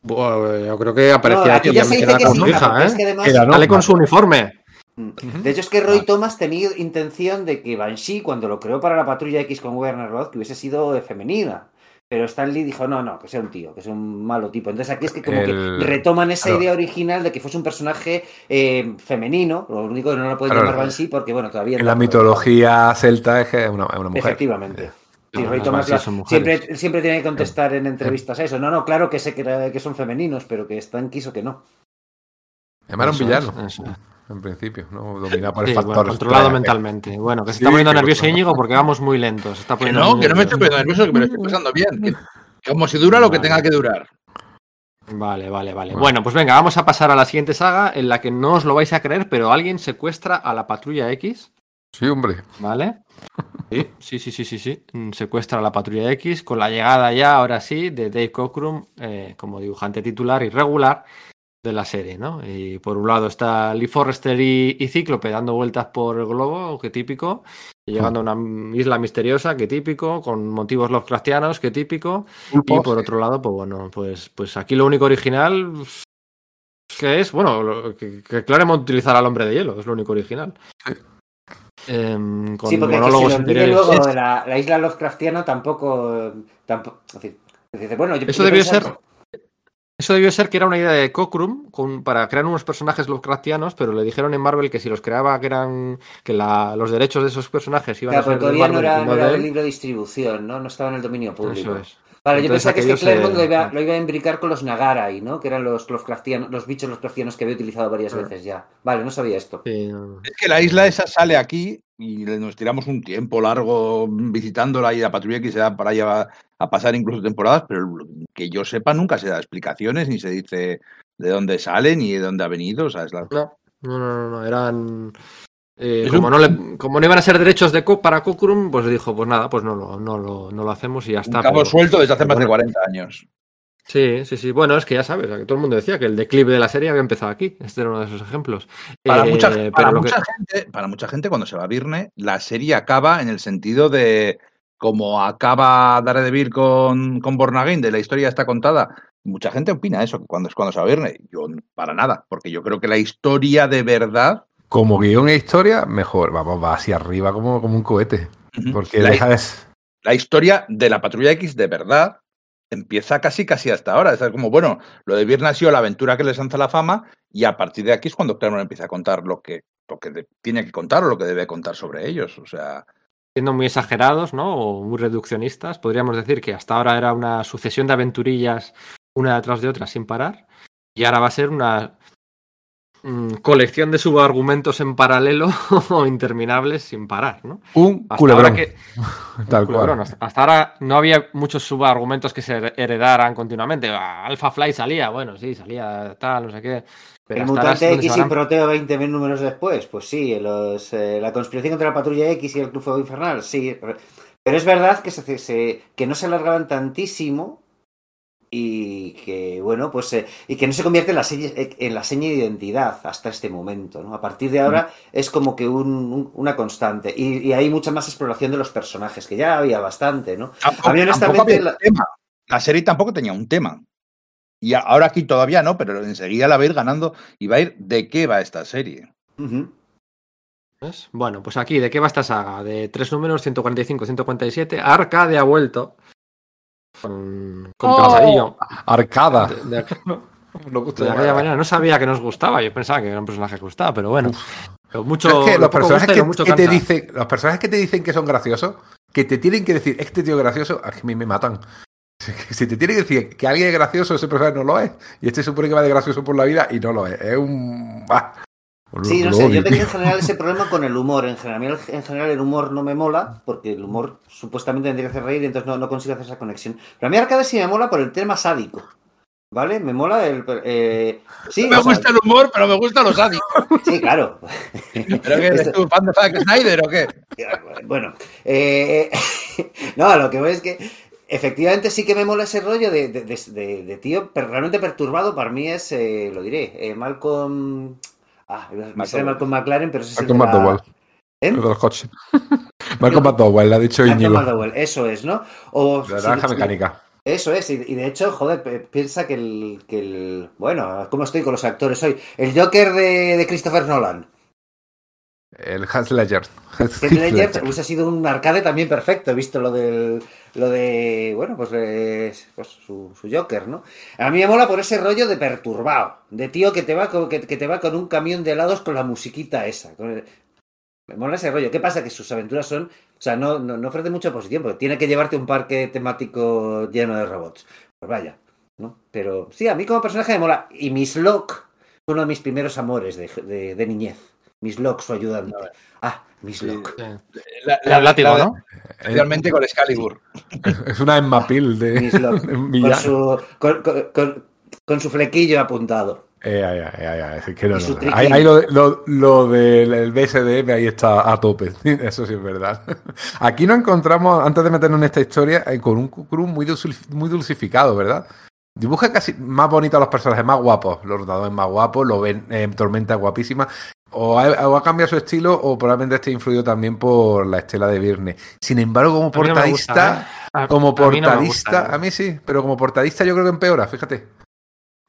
Bueno, yo creo que No, aparecía aquí ya se dice que con sí, su hija, ¿eh? es que además... ¿no? Sale con su uniforme. Mm. De hecho, es que Roy Thomas tenía intención de que Banshee, cuando lo creó para la Patrulla X con Werner Roth, que hubiese sido eh, femenina. Pero Stan Lee dijo, no, no, que sea un tío, que sea un malo tipo. Entonces aquí es que como El- que retoman esa claro. idea original de que fuese un personaje eh, femenino, lo único que no lo pueden Claro. llamar Banshee porque, bueno, todavía... En no la lo- mitología celta es que es una, es una mujer. Efectivamente. Sí, No, Roy las Thomas la- siempre, siempre tiene que contestar en entrevistas a eso. No, no, claro que sé que, que son femeninos, pero que Stan quiso que no. Además era un villano, es. en principio, ¿no? Dominado por el Sí, factor. bueno, controlado mentalmente. Bueno, que se Sí, está poniendo nervioso controlado. Íñigo porque vamos muy lentos. Está Que poniendo no, que no me estoy poniendo nervioso, que me lo estoy pasando bien. Que, que como si dura lo que tenga que durar. Vale, vale, vale. Bueno. Bueno, pues venga, vamos a pasar a la siguiente saga en la que no os lo vais a creer, pero alguien secuestra a la patrulla X, Sí, hombre. ¿vale? Sí, sí, sí, sí, sí, sí. Mm, Secuestra a la patrulla X con la llegada ya, ahora sí, de Dave Cockrum eh, como dibujante titular y regular de la serie, ¿no? Y por un lado está Lee Forrester y, y Cíclope dando vueltas por el globo, qué típico, y llegando a una isla misteriosa, qué típico, con motivos Lovecraftianos, qué típico, y por otro lado, pues bueno, pues, pues aquí lo único original que es, bueno, que, que Claremont utilizará al hombre de hielo, es lo único original. Em, con sí, porque que se interiores. luego de la, la isla Lovecraftiana tampoco... tampoco es decir, es decir, bueno, yo- Eso yo debió pensaba- ser. Eso debió ser que era una idea de Cockrum con- para crear unos personajes Lovecraftianos, pero le dijeron en Marvel que si los creaba que eran que la- los derechos de esos personajes iban Claro, a ser pero de todavía no era, no de era de distribución, ¿no? No estaba en el dominio público. Eso es. Vale, yo pensaba que es que se- lo iba, lo iba a imbricar con los Nagarai, ¿no? Que eran los Lovecraftianos, los bichos Lovecraftianos que había utilizado varias Ah. veces ya. Vale, no sabía esto. Sí, no. Es que la isla esa sale aquí y nos tiramos un tiempo largo visitándola y la patrulla que se da para allá a pasar incluso temporadas, pero que yo sepa nunca se da explicaciones ni se dice de dónde sale ni de dónde ha venido. O sea, es la- No, no, no, no, no, eran. Eh, como, un- no le- como no iban a ser derechos de Co- para Cockrum, pues dijo, pues nada, pues no lo, no lo, no lo hacemos y ya un está. cabo pero- suelto desde hace más de bueno. 40 años. Sí, sí, sí. Bueno, es que ya sabes, que todo el mundo decía que el declive de la serie había empezado aquí. Este era uno de esos ejemplos. Para, Eh, mucha, pero para lo que- mucha gente, para mucha gente, cuando se va a Virne, la serie acaba en el sentido de como acaba Daredevil con, con Born Again, de la historia está contada. Mucha gente opina eso, que cuando es cuando se va a Virne. Yo, para nada, porque yo creo que la historia de verdad. Como guion e historia, mejor. Vamos, va hacia arriba como, como un cohete. Porque la, deja de... la historia de la Patrulla X de verdad empieza casi casi hasta ahora. Es como, bueno, lo de Virne ha sido la aventura que les lanza la fama, y a partir de aquí es cuando Claremont empieza a contar lo que, lo que de- tiene que contar o lo que debe contar sobre ellos. O sea. siendo muy exagerados, ¿no? O muy reduccionistas, podríamos decir que hasta ahora era una sucesión de aventurillas una detrás de otra sin parar, y ahora va a ser una mm, colección de subargumentos en paralelo <laughs> o interminables sin parar, ¿no? Un Hasta culebrón. ahora que <laughs> Tal culebrón, cual. hasta, hasta ahora no había muchos subargumentos que se heredaran continuamente. Ah, Alpha Fly salía, bueno, sí, salía tal, no sé qué. Pero el mutante X a- Proteo 20 mil números después, pues sí, los, eh, la conspiración contra la patrulla X y el Club Fuego Infernal, sí. Pero es verdad que, se, se- que no se alargaban tantísimo y que, bueno, pues, eh, y que no se convierte en la, seña, en la seña de identidad hasta este momento, ¿no? A partir de ahora es como que un- un- una constante y, y hay mucha más exploración de los personajes, que ya había bastante, ¿no? Tampoco, A mí, honestamente, tampoco había la- tema. La serie tampoco tenía un tema. Y a- ahora aquí todavía no, pero enseguida la va a ir ganando y va a ir de qué va esta serie. ¿Ves? Bueno, pues aquí, ¿de qué va esta saga? De tres números, 145, 147. Arcade ha vuelto. Con, con Oh. Arcada. De, de- <laughs> <laughs> Lo gusta de llamar. aquella manera. No sabía que nos gustaba. Yo pensaba que era un personaje que gustaba, pero bueno. Pero mucho, Es que lo los personajes que, lo mucho que te dicen, los personajes que te dicen que son graciosos, que te tienen que decir, este tío es gracioso, a mí me matan. <laughs> Si te tiene que decir que alguien es gracioso, ese personaje no lo es. Y este supone que va de gracioso por la vida y no lo es. Es un. bah. Lo- Sí, no lo sé, odio, yo tengo tío. en general ese <laughs> problema con el humor. En general, a mí el- en general el humor no me mola, porque el humor supuestamente tendría que hacer reír y entonces no, no consigo hacer esa conexión. Pero a mí Arcade sí me mola por el tema sádico. ¿Vale? Me mola el... eh, sí, me o sea, gusta el humor, pero me gusta los sádicos. <laughs> sí, claro. <laughs> ¿Pero qué eres tú, fan de Zack Snyder o qué? Bueno, eh, no, lo que voy es que efectivamente sí que me mola ese rollo de, de- de- de- de tío realmente perturbado. Para mí es, eh, lo diré, eh, Malcolm... Ah, me sale Malcolm McLaren, pero ese es el de Malcolm la- McDowell, ¿Eh? el de los coches. <laughs> Malcolm McDowell, le ha dicho Malcolm Íñigo. McDowell, eso es, ¿no? O, La naranja mecánica. Eso es, y, y de hecho, joder, piensa que el, que el... Bueno, ¿cómo estoy con los actores hoy? El Joker de, de Christopher Nolan. El Hans Ledger. Ledger Ledger. hubiese sido un arcade también perfecto, he visto lo del... Lo de... Bueno, pues, eh, pues su, su Joker, ¿no? A mí me mola por ese rollo de perturbado. De tío que te va con, que, que te va con un camión de helados con la musiquita esa. con el- Me mola ese rollo. ¿Qué pasa? Que sus aventuras son... O sea, no, no, no ofrece mucha oposición, porque tiene que llevarte un parque temático lleno de robots. Pues vaya, ¿no? Pero sí, a mí como personaje me mola. Y Miss Locke uno de mis primeros amores de, de, de niñez. Miss Locke, su ayudante. Ah, Miss Locke. Sí. La, El látigo, ¿no? Especialmente con Excalibur. Es una Emma Peel de, Miss <laughs> Con su, con, con- con- con su flequillo apuntado. Eh, que no, no. Ahí, ahí lo, lo- lo del el BSDM ahí está a tope. <laughs> Eso sí es verdad. Aquí nos encontramos, antes de meternos en esta historia, eh, con un crew muy, dulci- muy dulcificado, ¿verdad? Dibuja casi más bonito a los personajes, más guapos. Los rotadores más guapos, lo ven en Tormenta guapísima. O ha, o ha cambiado su estilo, o probablemente esté influido también por la estela de Virne. Sin embargo, como no portadista, gusta, ¿eh? Como a mí no me portadista, a mí sí, pero como portadista yo creo que empeora, fíjate.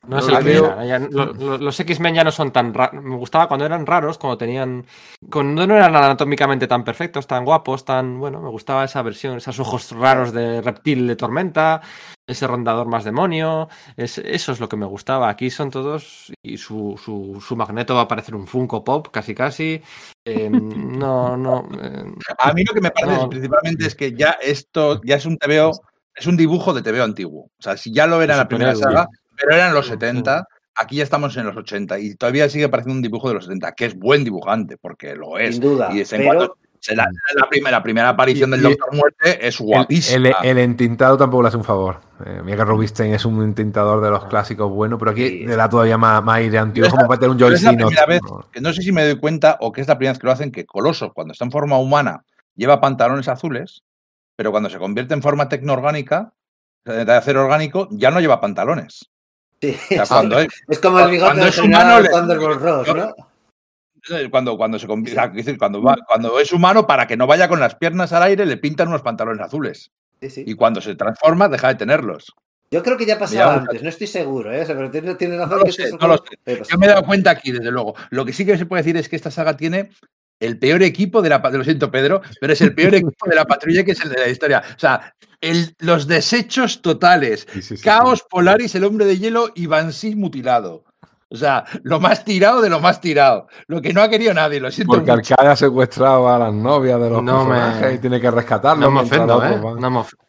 No es el veo- primera, ya- lo- lo- los X-Men ya no son tan raros. Me gustaba cuando eran raros, cuando tenían. Cuando no eran anatómicamente tan perfectos, tan guapos, tan. Bueno, me gustaba esa versión, esos ojos raros de reptil de tormenta, ese rondador más demonio. es- eso es lo que me gustaba. Aquí son todos. Y su, su, su magneto va a parecer un Funko Pop, casi casi. Eh, no, no. eh, A mí lo que me parece No. principalmente es que ya esto ya es un TVO, es un dibujo de TVO antiguo. O sea, si ya lo era en la primera saga, pero era en los Sí, 70, aquí ya estamos en los 80 y todavía sigue pareciendo un dibujo de los 70, que es buen dibujante, porque lo es. Sin duda. y vez en pero la, la primera, la primera aparición Y- del y- Doctor Muerte es guapísima. el- el entintado tampoco le hace un favor. Eh, mira que Rubinstein es un entintador de los clásicos bueno, pero aquí Sí. le da todavía más, más aire antiguo, como para tener un pero es la Joyce primera vez que no sé si me doy cuenta o que es la primera vez que lo hacen, que Coloso, cuando está en forma humana, lleva pantalones azules, pero cuando se convierte en forma tecnoorgánica, de acero orgánico, ya no lleva pantalones. sí, O sea, cuando es, es como el bigote cuando del es humano, le- Thunderbolt Ross, <laughs> ¿no? Cuando, cuando se decir, cuando, va- cuando es humano, para que no vaya con las piernas al aire, le pintan unos pantalones azules. Sí, sí. Y cuando se transforma, deja de tenerlos. Yo creo que ya pasaba antes, no estoy seguro, ¿eh? O sea, pero tiene, tiene razón No lo que sé, es no lo. Yo me he dado cuenta aquí, desde luego. Lo que sí que se puede decir es que esta saga tiene el peor equipo de la pa- Lo siento, Pedro, pero es el peor <laughs> equipo de la patrulla que es el de la historia. O sea, el- los desechos totales. Sí, sí, sí, Caos, Polaris, el hombre de hielo y Banshee mutilado. O sea, lo más tirado de lo más tirado. Lo que no ha querido nadie, lo siento Porque mucho. Arcade ha secuestrado a las novias de los No me- personajes y tiene que rescatarlos. no me ofendo, ¿eh? No me, of- Sí, sí.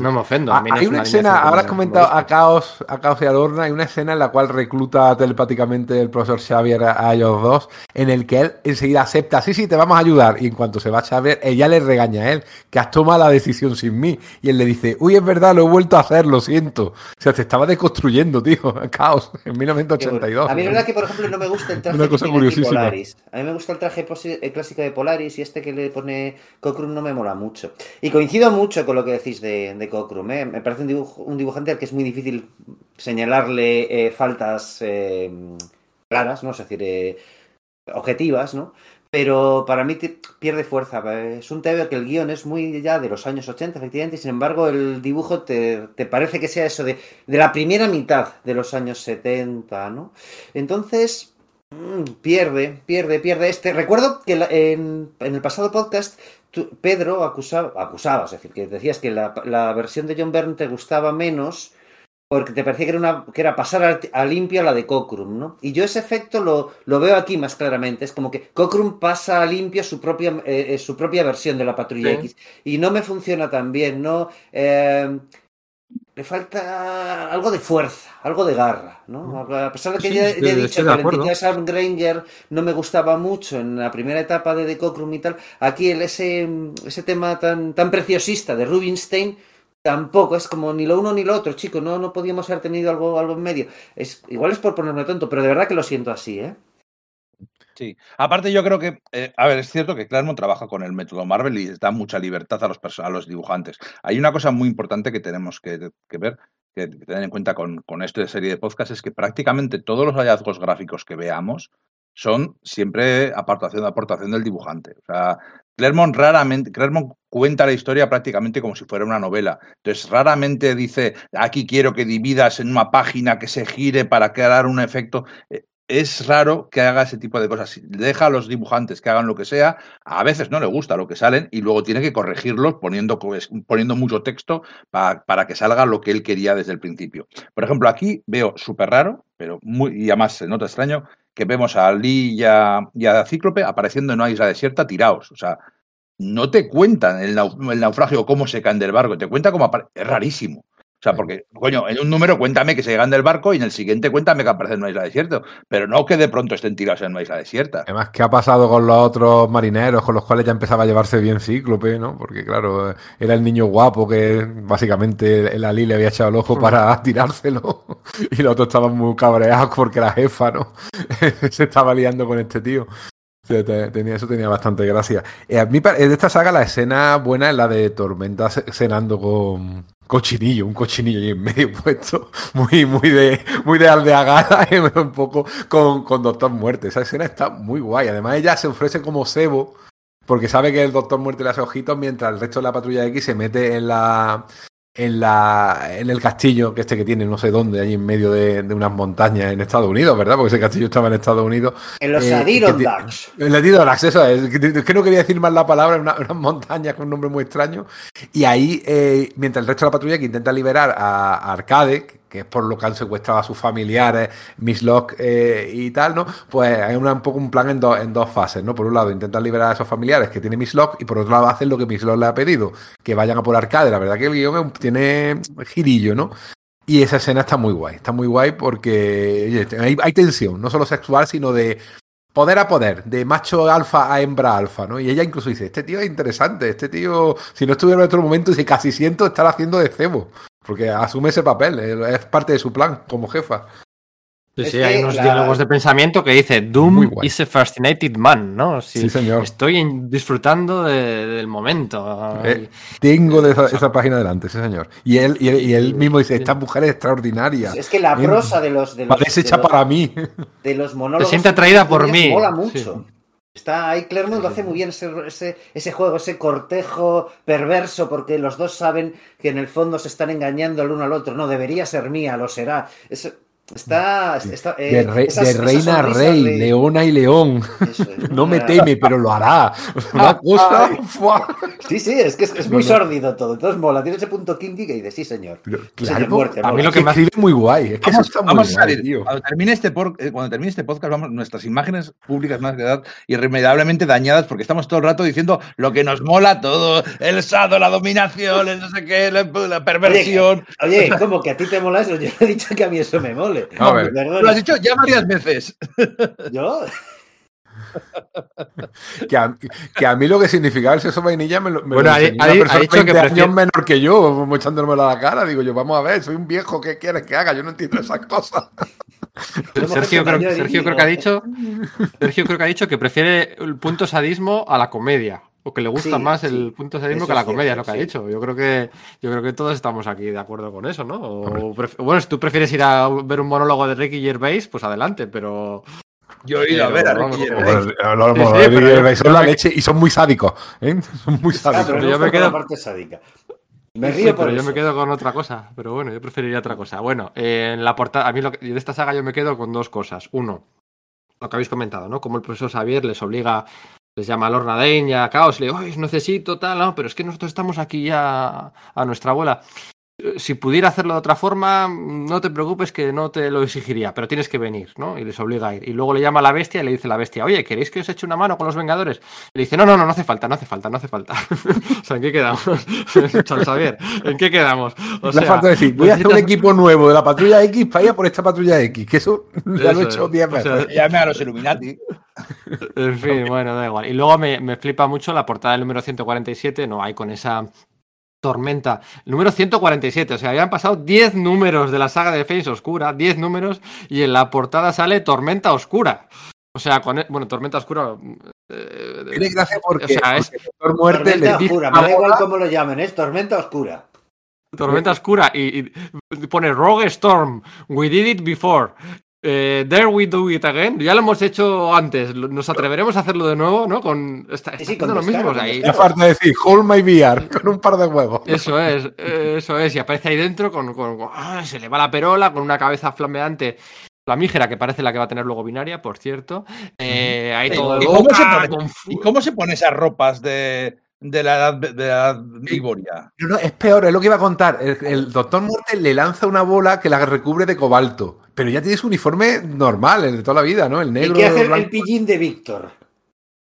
No me ofendo. Ah, a mí no hay es una escena, ahora has comentado me a Caos, a Caos y a Lorna, hay una escena en la cual recluta telepáticamente el profesor Xavier a, a ellos dos, en el que él enseguida acepta, sí, sí, te vamos a ayudar, y en cuanto se va Xavier, ella le regaña a él, que has tomado la decisión sin mí, y él le dice, uy, es verdad, lo he vuelto a hacer, lo siento. O sea, te estaba deconstruyendo, tío, <laughs> Caos, en Qué 1982. bueno. A mí la verdad que, por ejemplo, no me gusta el <laughs> traje Una cosa aquí curiosísima. Polaris. A mí me gusta el traje el clásico de Polaris y este que le pone Cockrum no me mola mucho. Y coincido mucho con lo que decís de, de Cockrum. ¿eh? Me parece un, dibujante al que es muy difícil señalarle eh, faltas eh, claras, ¿no? Es decir, objetivas, ¿no? Pero para mí pierde fuerza. Es un TV que el guion es muy ya de los años 80, efectivamente, y sin embargo el dibujo te, te parece que sea eso de, de la primera mitad de los años 70, ¿no? Entonces, pierde, pierde, pierde este. Recuerdo que la- en, en el pasado podcast tú- Pedro acusaba, acusabas, es decir, que decías que la, la versión de John Byrne te gustaba menos porque te parecía que era, una, que era pasar a, a limpio a la de Cockrum, ¿no? Y yo ese efecto lo, lo veo aquí más claramente. Es como que Cockrum pasa a limpio su propia, eh, eh, su propia versión de la Patrulla Sí. X. Y no me funciona tan bien, ¿no? Eh, le falta algo de fuerza, algo de garra, ¿no? A pesar de que Sí, ya, he dicho que acuerdo. entidad Sam Granger no me gustaba mucho en la primera etapa de The Cockrum y tal, aquí el, ese, ese tema tan, tan preciosista de Rubinstein tampoco, es como ni lo uno ni lo otro, chico, no, no podíamos haber tenido algo, algo en medio. Es, igual es por ponerme tonto, pero de verdad que lo siento así, ¿eh? Sí, aparte yo creo que, eh, a ver, es cierto que Claremont trabaja con el método Marvel y da mucha libertad a los, a los dibujantes. Hay una cosa muy importante que tenemos que, que ver, que, tener en cuenta con, con esto de serie de podcast, es que prácticamente todos los hallazgos gráficos que veamos son siempre aportación, aportación del dibujante. O sea, Claremont raramente, Claremont cuenta la historia prácticamente como si fuera una novela. Entonces, raramente dice, aquí quiero que dividas en una página que se gire para crear un efecto. Es raro que haga ese tipo de cosas. Deja a los dibujantes que hagan lo que sea, a veces no le gusta lo que salen y luego tiene que corregirlos poniendo, poniendo mucho texto pa- para que salga lo que él quería desde el principio. Por ejemplo, aquí veo súper raro, pero muy, y además se nota extraño, que vemos a Lee y a, y a Cíclope apareciendo en una isla desierta tirados. O sea, no te cuentan el, nau- el naufragio, cómo se caen del barco, te cuenta cómo apare- Es rarísimo. O sea, porque, coño, en un número cuéntame que se llegan del barco y en el siguiente cuéntame que aparecen en una isla desierta. Pero no que de pronto estén tirados en una isla desierta. Además, ¿qué ha pasado con los otros marineros con los cuales ya empezaba a llevarse bien Cíclope, ¿no? Porque, claro, era el niño guapo que básicamente el Ali le había echado el ojo para <laughs> tirárselo y los otros estaban muy cabreados porque la jefa, ¿no? <laughs> Se estaba liando con este tío. Tenía, eso tenía bastante gracia. Eh, a mí, de esta saga, la escena buena es la de Tormenta ce- cenando con cochinillo, un cochinillo ahí en medio <laughs> puesto, muy, muy de, muy de aldeagada, y <laughs> un poco con, con Doctor Muerte. Esa escena está muy guay. Además, ella se ofrece como cebo, porque sabe que el Doctor Muerte le hace ojitos, mientras el resto de la patrulla X se mete en la. En, la, en el castillo que este que tiene no sé dónde, ahí en medio de, de unas montañas en Estados Unidos, ¿verdad? Porque ese castillo estaba en Estados Unidos En los Eh, Adirondacks. el Adirondack, eso es. Que- Es que no quería decir más la palabra, una- unas montañas con un nombre muy extraño. Y ahí, eh, mientras el resto de la patrulla que intenta liberar a, a Arcade, que- es por lo que han secuestrado a sus familiares, Miss Locke eh, y tal, ¿no? Pues hay un poco un plan en, dos en dos fases, ¿no? Por un lado, intentan liberar a esos familiares que tiene Miss Locke, y por otro lado, hacen lo que Miss Locke le ha pedido, que vayan a por Arcade. La verdad que el guion tiene girillo, ¿no? Y esa escena está muy guay, está muy guay porque hay tensión, no solo sexual, sino de poder a poder, de macho alfa a hembra alfa, ¿no? Y ella incluso dice, este tío es interesante, este tío, si no estuviera en otro momento, si casi siento estar haciendo de cebo, porque asume ese papel, es parte de su plan como jefa. Sí, Es sí, que hay unos la- diálogos de pensamiento que dice Doom is a fascinated man, ¿no? Sí, Sí, señor. Estoy disfrutando de- del momento. Eh, Tengo de esa, esa página delante, sí señor. Y él, y él, y él mismo dice, esta mujer es extraordinaria. Es que la Bien. prosa de los, de los, Parece de hecha los- para mí. de los monólogos. Se siente atraída por mí. Mola Sí. Está ahí, Claremont lo hace muy bien ese, ese, ese juego, ese cortejo perverso, porque los dos saben que en el fondo se están engañando el uno al otro. No, debería ser mía, lo será. Está, está, eh, De, re- esas- de esas reina a rey, de- leona y león. es, No me teme, pero lo hará. <laughs> Una cosa. Sí, sí, es que es, es muy No, no. sórdido todo. Entonces mola, tiene ese punto kinky que dice, sí, señor. Pero, Señor claro, muerte, a mí mola. lo que que más- escribe muy guay. Es que Vamos, eso está muy vamos a guay, salir. tío. Cuando termine, este por- eh, cuando termine este podcast, vamos, nuestras imágenes públicas van a quedar irremediablemente dañadas porque estamos todo el rato diciendo lo que nos mola todo: el sado, la dominación, el no sé qué, la, la perversión. Oye, <laughs> ¿cómo que a ti te mola eso? Yo no he dicho que a mí eso me A ver. Lo has dicho ya varias veces. <laughs> ¿Yo? <laughs> Que a, que a mí lo que significaba el sexo vainilla me lo, me Bueno, lo ha- enseñó ha- una ha persona dicho que 20 años prefiere- menor que yo, echándomelo a la cara. Digo yo, vamos a ver, soy un viejo, ¿qué quieres que haga? Yo no entiendo esas cosas. Creo, Sergio creo que ha dicho Sergio creo que ha dicho que prefiere el punto sadismo a la comedia o que le gusta Sí, más sí. el punto sadismo Eso que la es comedia, cierto, lo que ha dicho. Yo creo que yo creo que todos estamos aquí de acuerdo con eso, ¿no? O bueno, si tú prefieres ir a ver un monólogo de Ricky Gervais, pues adelante, pero Yo he ido a ver a Ricky Gervais. Los yo- son la leche y son muy sádicos. ¿eh? <laughs> Son muy sádicos. pero yo me quedo- la parte sádica. Me Sí, río por pero yo eso. me quedo con otra cosa. Pero bueno, yo preferiría otra cosa. Bueno, eh, en la portada, a mí lo que- de esta saga yo me quedo con dos cosas. Uno, lo que habéis comentado, ¿no? Como el profesor Xavier les obliga, les llama a Lorna y a Caos, le digo, "Ay, os necesito tal, no, pero es que nosotros estamos aquí ya a nuestra abuela. Si pudiera hacerlo de otra forma, no te preocupes que no te lo exigiría, pero tienes que venir, ¿no? Y les obliga a ir. Y luego le llama a la bestia y le dice la bestia, oye, ¿queréis que os eche una mano con los Vengadores? Y le dice, no, no, no, no hace falta, no hace falta, no hace falta. <laughs> o sea, ¿en qué quedamos? <laughs> Xavier, ¿en qué quedamos? O Le sea, falta decir, voy a hacer un equipo nuevo de la patrulla X para ir a por esta patrulla X, que eso ya lo he hecho es. 10 O sea, veces. <laughs> Llame a los Illuminati. En fin, bueno, da igual. Y luego me, me flipa mucho la portada del número 147, no hay con esa tormenta. El número 147, o sea, habían pasado 10 números de la saga de Face Oscura, 10 números, y en la portada sale Tormenta Oscura. O sea, con, e- bueno, Tormenta Oscura. eh, Tiene gracia porque, O sea, es- porque el Muerte Tormenta le oscura, me da igual cómo lo llamen, es tormenta oscura. Tormenta Oscura y, y pone Rogue Storm, we did it before. Eh, there we do it again. Ya lo hemos hecho antes. Nos atreveremos a hacerlo de nuevo, ¿no? Con está, está sí, con lo mismo. con Le falta decir, hold my VR, <laughs> con un par de huevos. Eso es, eso es. Y aparece ahí dentro con, con- con- ¡ah! se le va la perola con una cabeza flameante. Flamígera, que parece la que va a tener luego binaria, por cierto. Eh, ahí Sí, todo ¿Y cómo, se pone, con ¿Y cómo se pone esas ropas de, de la edad de la edad Iboria? No, no, es peor, es lo que iba a contar. El, el Doctor Muerte le lanza una bola que la recubre de cobalto. Pero ya tiene su uniforme normal, el de toda la vida, ¿no? El ¿Y negro. qué hace el blanco. pillín de Víctor?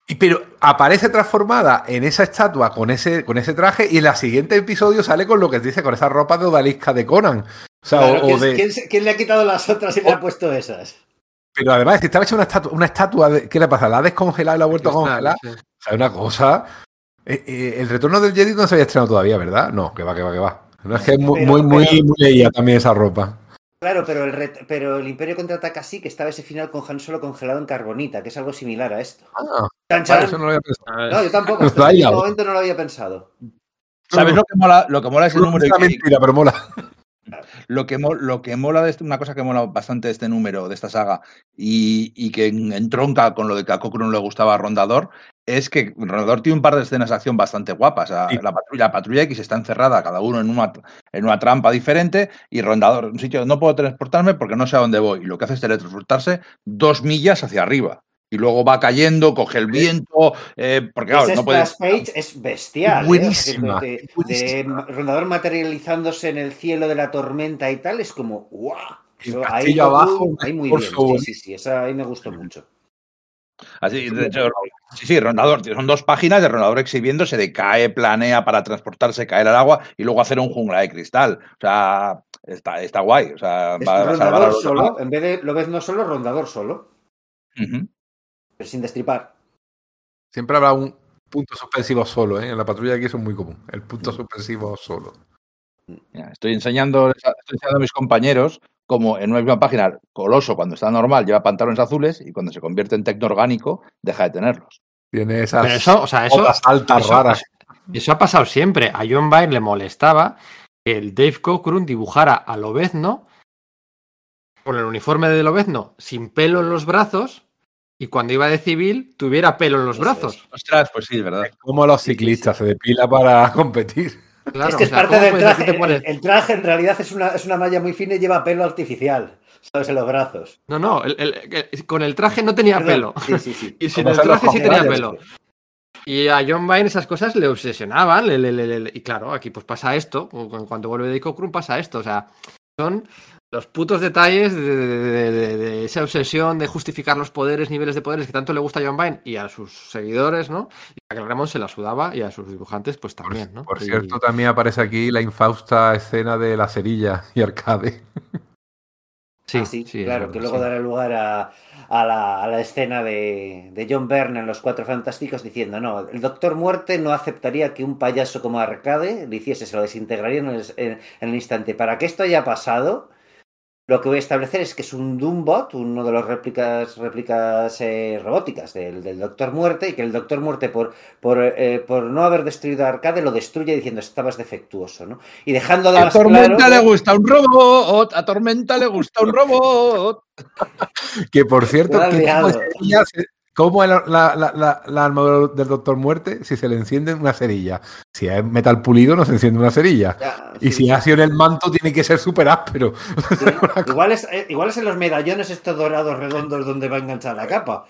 Y pero aparece transformada en esa estatua con ese, con ese traje y en el siguiente episodio sale con lo que dice, con esa ropa de odalisca de Conan. O sea, Claro, o- o ¿quién, de- quién le ha quitado las otras y le ha puesto esas? Pero además, si estaba hecha una estatua, una estatua de, ¿qué le pasa? ¿La ha descongelado y la ha vuelto a congelar? sí. O sea, una cosa. Eh, eh, el retorno del Jedi no se había estrenado todavía, ¿verdad? No, que va, que va, que va. No es que es muy, Pero- muy, muy, pero- muy leía también esa ropa. Claro, pero el, ret- pero el Imperio contraataca sí, que estaba ese final con Han Solo congelado en carbonita, que es algo similar a esto. Ah, Chan, vale, chan. eso no lo había pensado. A ver. No, yo tampoco, hasta da en ¿no? momento no lo había pensado. ¿Sabes lo que mola? Lo que mola es el número es una mentira, pero mola. Lo que, mo- lo que mola de este- una cosa que mola bastante de este número, de esta saga, y, y que en- entronca con lo de que a Cochran le gustaba a Rondador, es que Rondador tiene un par de escenas de acción bastante guapas. O sea, Sí. la, patrulla, la patrulla X está encerrada, cada uno en una, en una trampa diferente, y Rondador, en un sitio no puedo transportarme porque no sé a dónde voy. Y lo que hace es teletransportarse dos millas hacia arriba. Y luego va cayendo, coge el viento, eh, porque claro, Ese no puede. splash page es bestial. ¿eh? Buenísima, O sea, que de- de- buenísima. de Rondador materializándose en el cielo de la tormenta y tal, es como ¡guau! Goku, abajo, ahí muy bien. Sí, sí, sí, esa ahí me gustó mucho. Así, de hecho, sí, sí, Rondador, son dos páginas de Rondador exhibiéndose de cae, planea para transportarse, caer al agua y luego hacer un jungla de cristal. O sea, está, está guay. O sea, Es va a salvar a rondador los solo, demás. en vez de lo ves no solo, rondador solo, pero sin destripar. Siempre habrá un punto suspensivo solo, ¿eh? En la patrulla aquí eso es muy común. El punto suspensivo solo. Estoy enseñando, estoy enseñando a mis compañeros como en una misma página, Coloso, cuando está normal, lleva pantalones azules y cuando se convierte en tecno orgánico, deja de tenerlos. Tiene esas Pero eso, o sea, eso, botas altas eso- raras. eso ha pasado siempre. A John Byrne le molestaba que el Dave Cockrum dibujara a Lobezno con el uniforme de Lobezno sin pelo en los brazos y cuando iba de civil tuviera pelo en los Eso brazos. Ostras, pues sí, es verdad. Como los Sí, sí, ciclistas se depila para <laughs> competir. Claro, es que o es sea, parte ¿cómo del traje. que te pones- El, el traje en realidad es una, es una malla muy fina y lleva pelo artificial, ¿sabes? En los brazos. No, no, el- el- el- con el traje no tenía Perdón. pelo. Sí, sí, sí. <laughs> Y sin Como el traje sí tenía pelo. Y a John Byrne esas cosas le obsesionaban. le- le- le- le- y claro, aquí pues pasa esto. cu- Cuando vuelve de Cockrum pasa esto. O sea, son los putos detalles de, de- de- de esa obsesión de justificar los poderes, niveles de poderes que tanto le gusta a John Byrne y a sus seguidores, ¿no? Y a Claremont se la sudaba y a sus dibujantes pues también, ¿no? por cierto, también aparece aquí la infausta escena de la cerilla y arcade. sí, Ah, sí, sí, claro, verdad, que luego sí. dará lugar a, a la, a la escena de, de John Byrne en Los Cuatro Fantásticos diciendo, no, el Doctor Muerte no aceptaría que un payaso como Arcade le hiciese, se lo desintegraría en el, en- en el instante. Para que esto haya pasado, lo que voy a establecer es que es un Doombot, uno de los réplicas, réplicas eh, robóticas del, del Doctor Muerte, y que el Doctor Muerte, por, por, eh, por no haber destruido a Arcade, lo destruye diciendo estabas defectuoso, ¿no? Y dejando de A Tormenta claro- le gusta un robot, a Tormenta le gusta un robot. <laughs> Que por cierto, ¿cómo es la, la, la, armadura del Doctor Muerte si se le enciende una cerilla? Si es metal pulido, no se enciende una cerilla. Ya, Y sí, si ha sido en el manto, tiene que ser súper áspero. Sí. <laughs> igual, es, eh, igual es en los medallones estos dorados redondos donde va a enganchar la capa.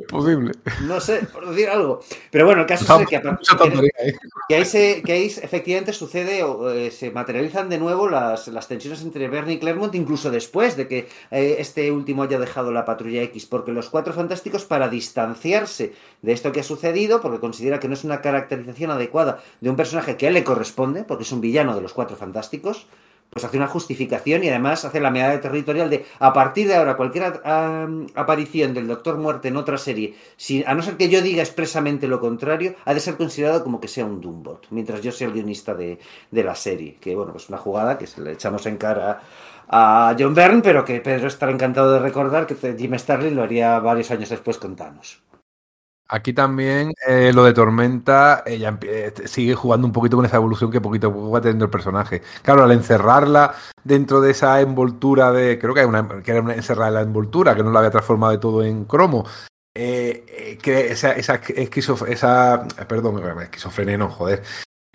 Es posible. No sé, por decir algo. Pero bueno, el caso es que, que, que, ahí se, que, ahí efectivamente sucede o eh, se materializan de nuevo las, las, tensiones entre Bernie y Claremont, incluso después de que eh, este último haya dejado la patrulla X, porque los cuatro fantásticos, para distanciarse de esto que ha sucedido, porque considera que no es una caracterización adecuada de un personaje que a él le corresponde, porque es un villano de los cuatro fantásticos, pues hace una justificación y además hace la medida territorial de a partir de ahora cualquier aparición del Doctor Muerte en otra serie, si, a no ser que yo diga expresamente lo contrario, ha de ser considerado como que sea un Doombot, mientras yo sea el guionista de, de la serie. Que bueno, pues una jugada que se le echamos en cara a John Byrne, pero que Pedro estará encantado de recordar que Jim Starlin lo haría varios años después con Thanos. Aquí también eh, lo de Tormenta ella eh, sigue jugando un poquito con esa evolución que poquito a poco va teniendo el personaje. Claro, al encerrarla dentro de esa envoltura de. Creo que, hay una, que era una encerrada en la envoltura, que no la había transformado de todo en cromo. Eh, que esa, esa, esquizof esa perdón, esquizofrenia no, joder,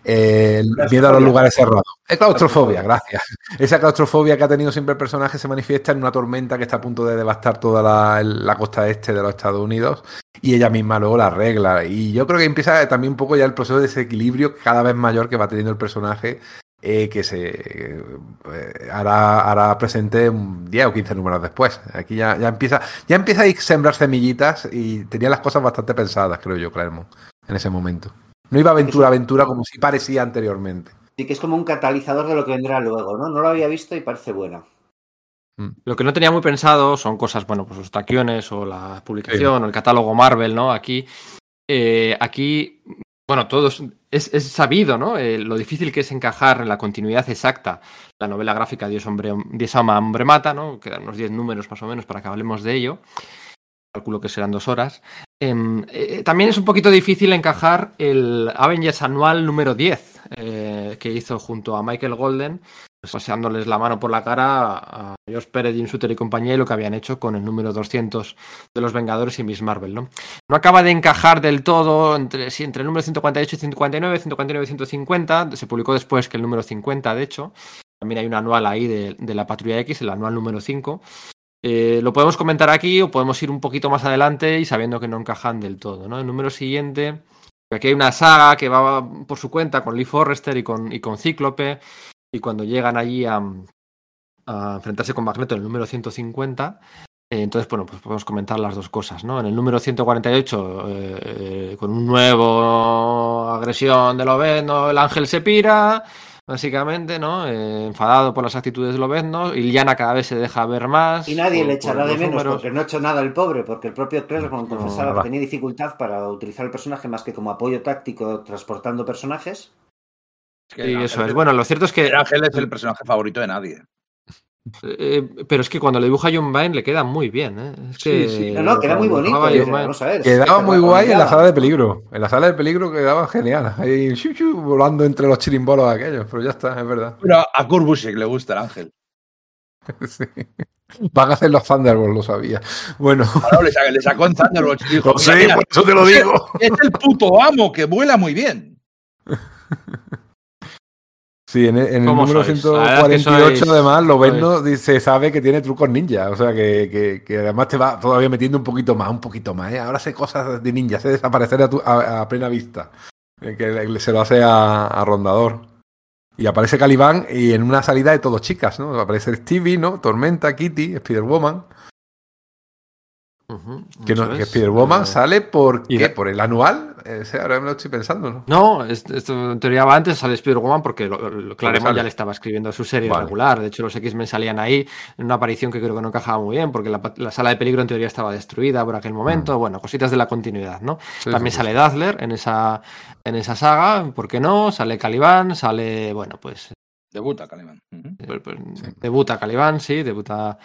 el miedo a los lugares cerrados. Es claustrofobia, gracias. Esa claustrofobia que ha tenido siempre el personaje se manifiesta en una tormenta que está a punto de devastar toda la, la, costa este de los Estados Unidos y ella misma luego la arregla. Y yo creo que empieza también un poco ya el proceso de desequilibrio cada vez mayor que va teniendo el personaje. Eh, que se eh, hará, hará, presente 10 o 15 números después. Aquí ya, ya, empieza ya empieza a sembrar semillitas y tenía las cosas bastante pensadas, creo yo, Claremont, en ese momento. No iba aventura a aventura como si parecía anteriormente. Sí, que es como un catalizador de lo que vendrá luego, ¿no? No lo había visto y parece buena. Mm. Lo que no tenía muy pensado son cosas, bueno, pues los taquiones o la publicación sí. o el catálogo Marvel, ¿no? Aquí, eh, aquí, bueno, todos, es, es sabido, ¿no? Eh, lo difícil que es encajar en la continuidad exacta la novela gráfica Dios, hombre, Dios ama, hombre mata, ¿no? Quedan unos 10 números más o menos para que hablemos de ello calculo que serán dos horas. Em, eh, también es un poquito difícil encajar el Avengers anual número 10 eh, que hizo junto a Michael Golden, pues, paseándoles la mano por la cara a Josh Pérez, Jim Suter y compañía y lo que habían hecho con el número 200 de los Vengadores y Miss Marvel. No, no acaba de encajar del todo entre, sí, entre el número 148 y 149, 149 y 150. Se publicó después que el número 50, de hecho. También hay un anual ahí de, de la Patrulla X, el anual número 5. Eh, lo podemos comentar aquí o podemos ir un poquito más adelante y sabiendo que no encajan del todo. ¿no? El número siguiente, aquí hay una saga que va por su cuenta con Lee Forrester y con, y con Cíclope, y cuando llegan allí a, enfrentarse con Magneto en el número 150, eh, entonces, bueno, pues podemos comentar las dos cosas, ¿no? En el número 148, eh, eh, con un nuevo agresión de Lobezno, el ángel se pira, básicamente, ¿no? Eh, enfadado por las actitudes de Lobezno. Iliana cada vez se deja ver más. Y nadie por, le echará de menos números. porque no ha hecho nada el pobre, porque el propio Claremont no, confesaba que tenía dificultad para utilizar el personaje más que como apoyo táctico transportando personajes. Es que y eso es. Bueno, lo cierto es que. El ángel es el personaje favorito de nadie. Eh, pero es que cuando le dibuja a John Byrne le queda muy bien, ¿eh? Es que sí, sí. No, no, queda muy bonito. Vamos a ver, quedaba muy guay en la sala de peligro. En la sala de peligro quedaba genial. Ahí shu, shu, volando entre los chirimbolos aquellos. Pero ya está, es verdad. Pero a Kurbusek le gusta el ángel. <laughs> sí. Van a hacer los Thunderbolts, lo sabía. Bueno. Claro, le, sacó, le sacó en Thunderbolts. Dijo, <laughs> sí, mira, por eso te lo digo. Es el puto amo que vuela muy bien. <laughs> Sí, en, en el número sois? 148 sois, además lo ves, se sabe que tiene trucos ninja, o sea que, que, que, además te va todavía metiendo un poquito más, un poquito más, ¿eh? ahora hace cosas de ninja, hace desaparecer a, tu, a, a plena vista, que se lo hace a, a, Rondador. Y aparece Calibán y en una salida de todos chicas, ¿no? Aparece Stevie, ¿no? Tormenta, Kitty, Spider-Woman. Uh -huh, que, no, que Spider-Woman sale por qué? ¿Por el anual? Ese ahora me lo estoy pensando, ¿no? No, esto en teoría va antes, sale Spider-Woman porque lo, lo, Claremont ya le estaba escribiendo su serie vale. regular. De hecho, los X-Men salían ahí en una aparición que creo que no encajaba muy bien porque la, la, sala de peligro en teoría estaba destruida por aquel momento. Mm. Bueno, cositas de la continuidad, ¿no? Sí, También sí, sale Dazzler en esa, en esa saga, ¿por qué no? Sale Caliban, sale, bueno, pues. Debuta Caliban. Uh -huh. pues, pues, debuta Caliban, sí, debuta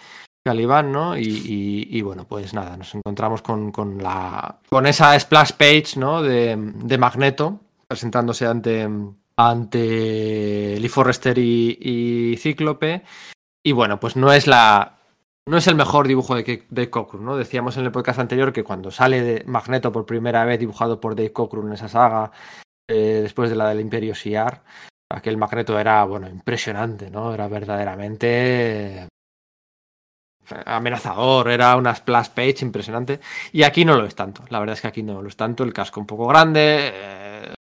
Calibán, ¿no? Y, bueno, pues nada, nos encontramos con, con, la, con esa splash page, ¿no? De, de Magneto, presentándose ante, ante Lee Forrester y, y, Cíclope. Y bueno, pues no es la. No es el mejor dibujo de Dave Cockrum, ¿no? Decíamos en el podcast anterior que cuando sale de Magneto por primera vez dibujado por Dave Cockrum en esa saga, eh, después de la del Imperio Siar, aquel Magneto era, bueno, impresionante, ¿no? Era verdaderamente amenazador, era una splash page impresionante. Y aquí no lo es tanto. La verdad es que aquí no lo es tanto. El casco un poco grande. eh,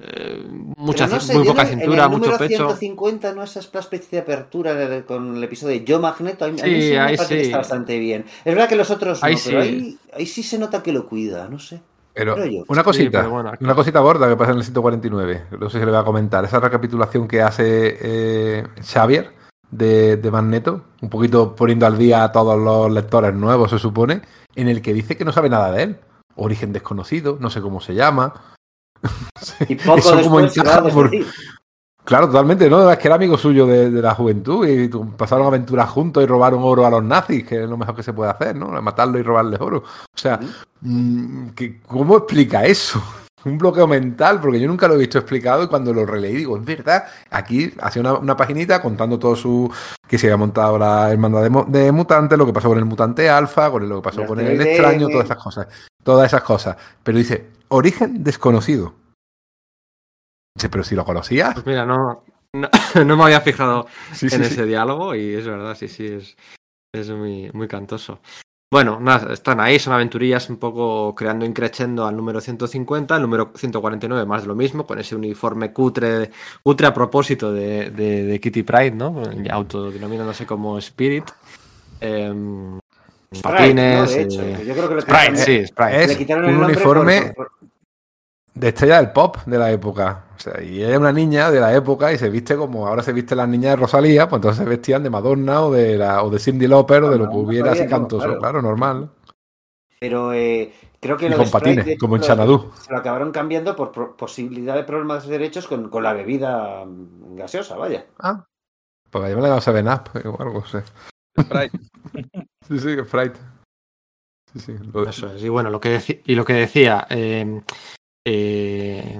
eh, mucha, Pero no ci- sé, muy poca cintura, en el mucho número pecho. 150, ¿no? Esa splash page de apertura de- con el episodio de Yo Magneto, a mí, a mí Sí, ahí parece que sí. está bastante bien. Es verdad que los otros no, Ahí pero sí. ahí, ahí sí se nota que lo cuida, no sé. Pero una Sí, cosita, pero bueno, aquí- una cosita gorda que pasa en el 149, no sé si le voy a comentar, esa recapitulación que hace eh, Xavier de, de Magneto, un poquito poniendo al día a todos los lectores nuevos, se supone, en el que dice que no sabe nada de él. Origen desconocido, no sé cómo se llama. <laughs> Y poco Eso como encaja por-. Claro, totalmente, ¿no? Es que era amigo suyo de, de la juventud y pasaron aventuras juntos y robaron oro a los nazis, que es lo mejor que se puede hacer, ¿no? Matarlo y robarles oro. O sea, mm, que- ¿cómo explica eso? Un bloqueo mental, porque yo nunca lo he visto explicado y cuando lo releí digo, es verdad, aquí hacía una, una paginita contando todo su... que se había montado la hermandad de, de mutantes, lo que pasó con el mutante alfa, con lo que pasó con el extraño, todas esas cosas. Todas esas cosas. Pero dice, origen desconocido. Dice, pero si lo conocías. Pues mira, no, no, <laughs> no me había fijado Sí, en sí, sí. ese diálogo y es verdad, sí, sí, es, es muy, muy cantoso. Bueno, nada, están ahí, son aventurillas un poco creando increchendo al número 150, el número 149 más de lo mismo, con ese uniforme cutre, cutre a propósito de, de- de Kitty Pride, ¿no? Autodenominándose como Spirit. Em, Sprite, patines. ¿no? De hecho, eh, yo creo que Sprite, sí, Sprite. Es le quitaron un el nombre uniforme por- por- de estrella del pop de la época. O sea, y ella es una niña de la época y se viste como ahora se visten las niñas de Rosalía, pues entonces se vestían de Madonna o de la o de Cindy Lauper o de lo que hubiera así cantoso, claro. claro, normal. Pero eh, creo que Y lo con de Sprite, patines, de hecho, como en lo- Xanadu. Se lo acabaron cambiando por pro- posibilidad de problemas de derechos con, con la bebida mm, gaseosa, vaya. Ah, pues yo me dado 7 Up o algo, sé. Sprite. <laughs> Sí, sí, Sprite. Sí, sí. lo- Eso es. Y bueno, lo que, y lo que decía, eh, eh,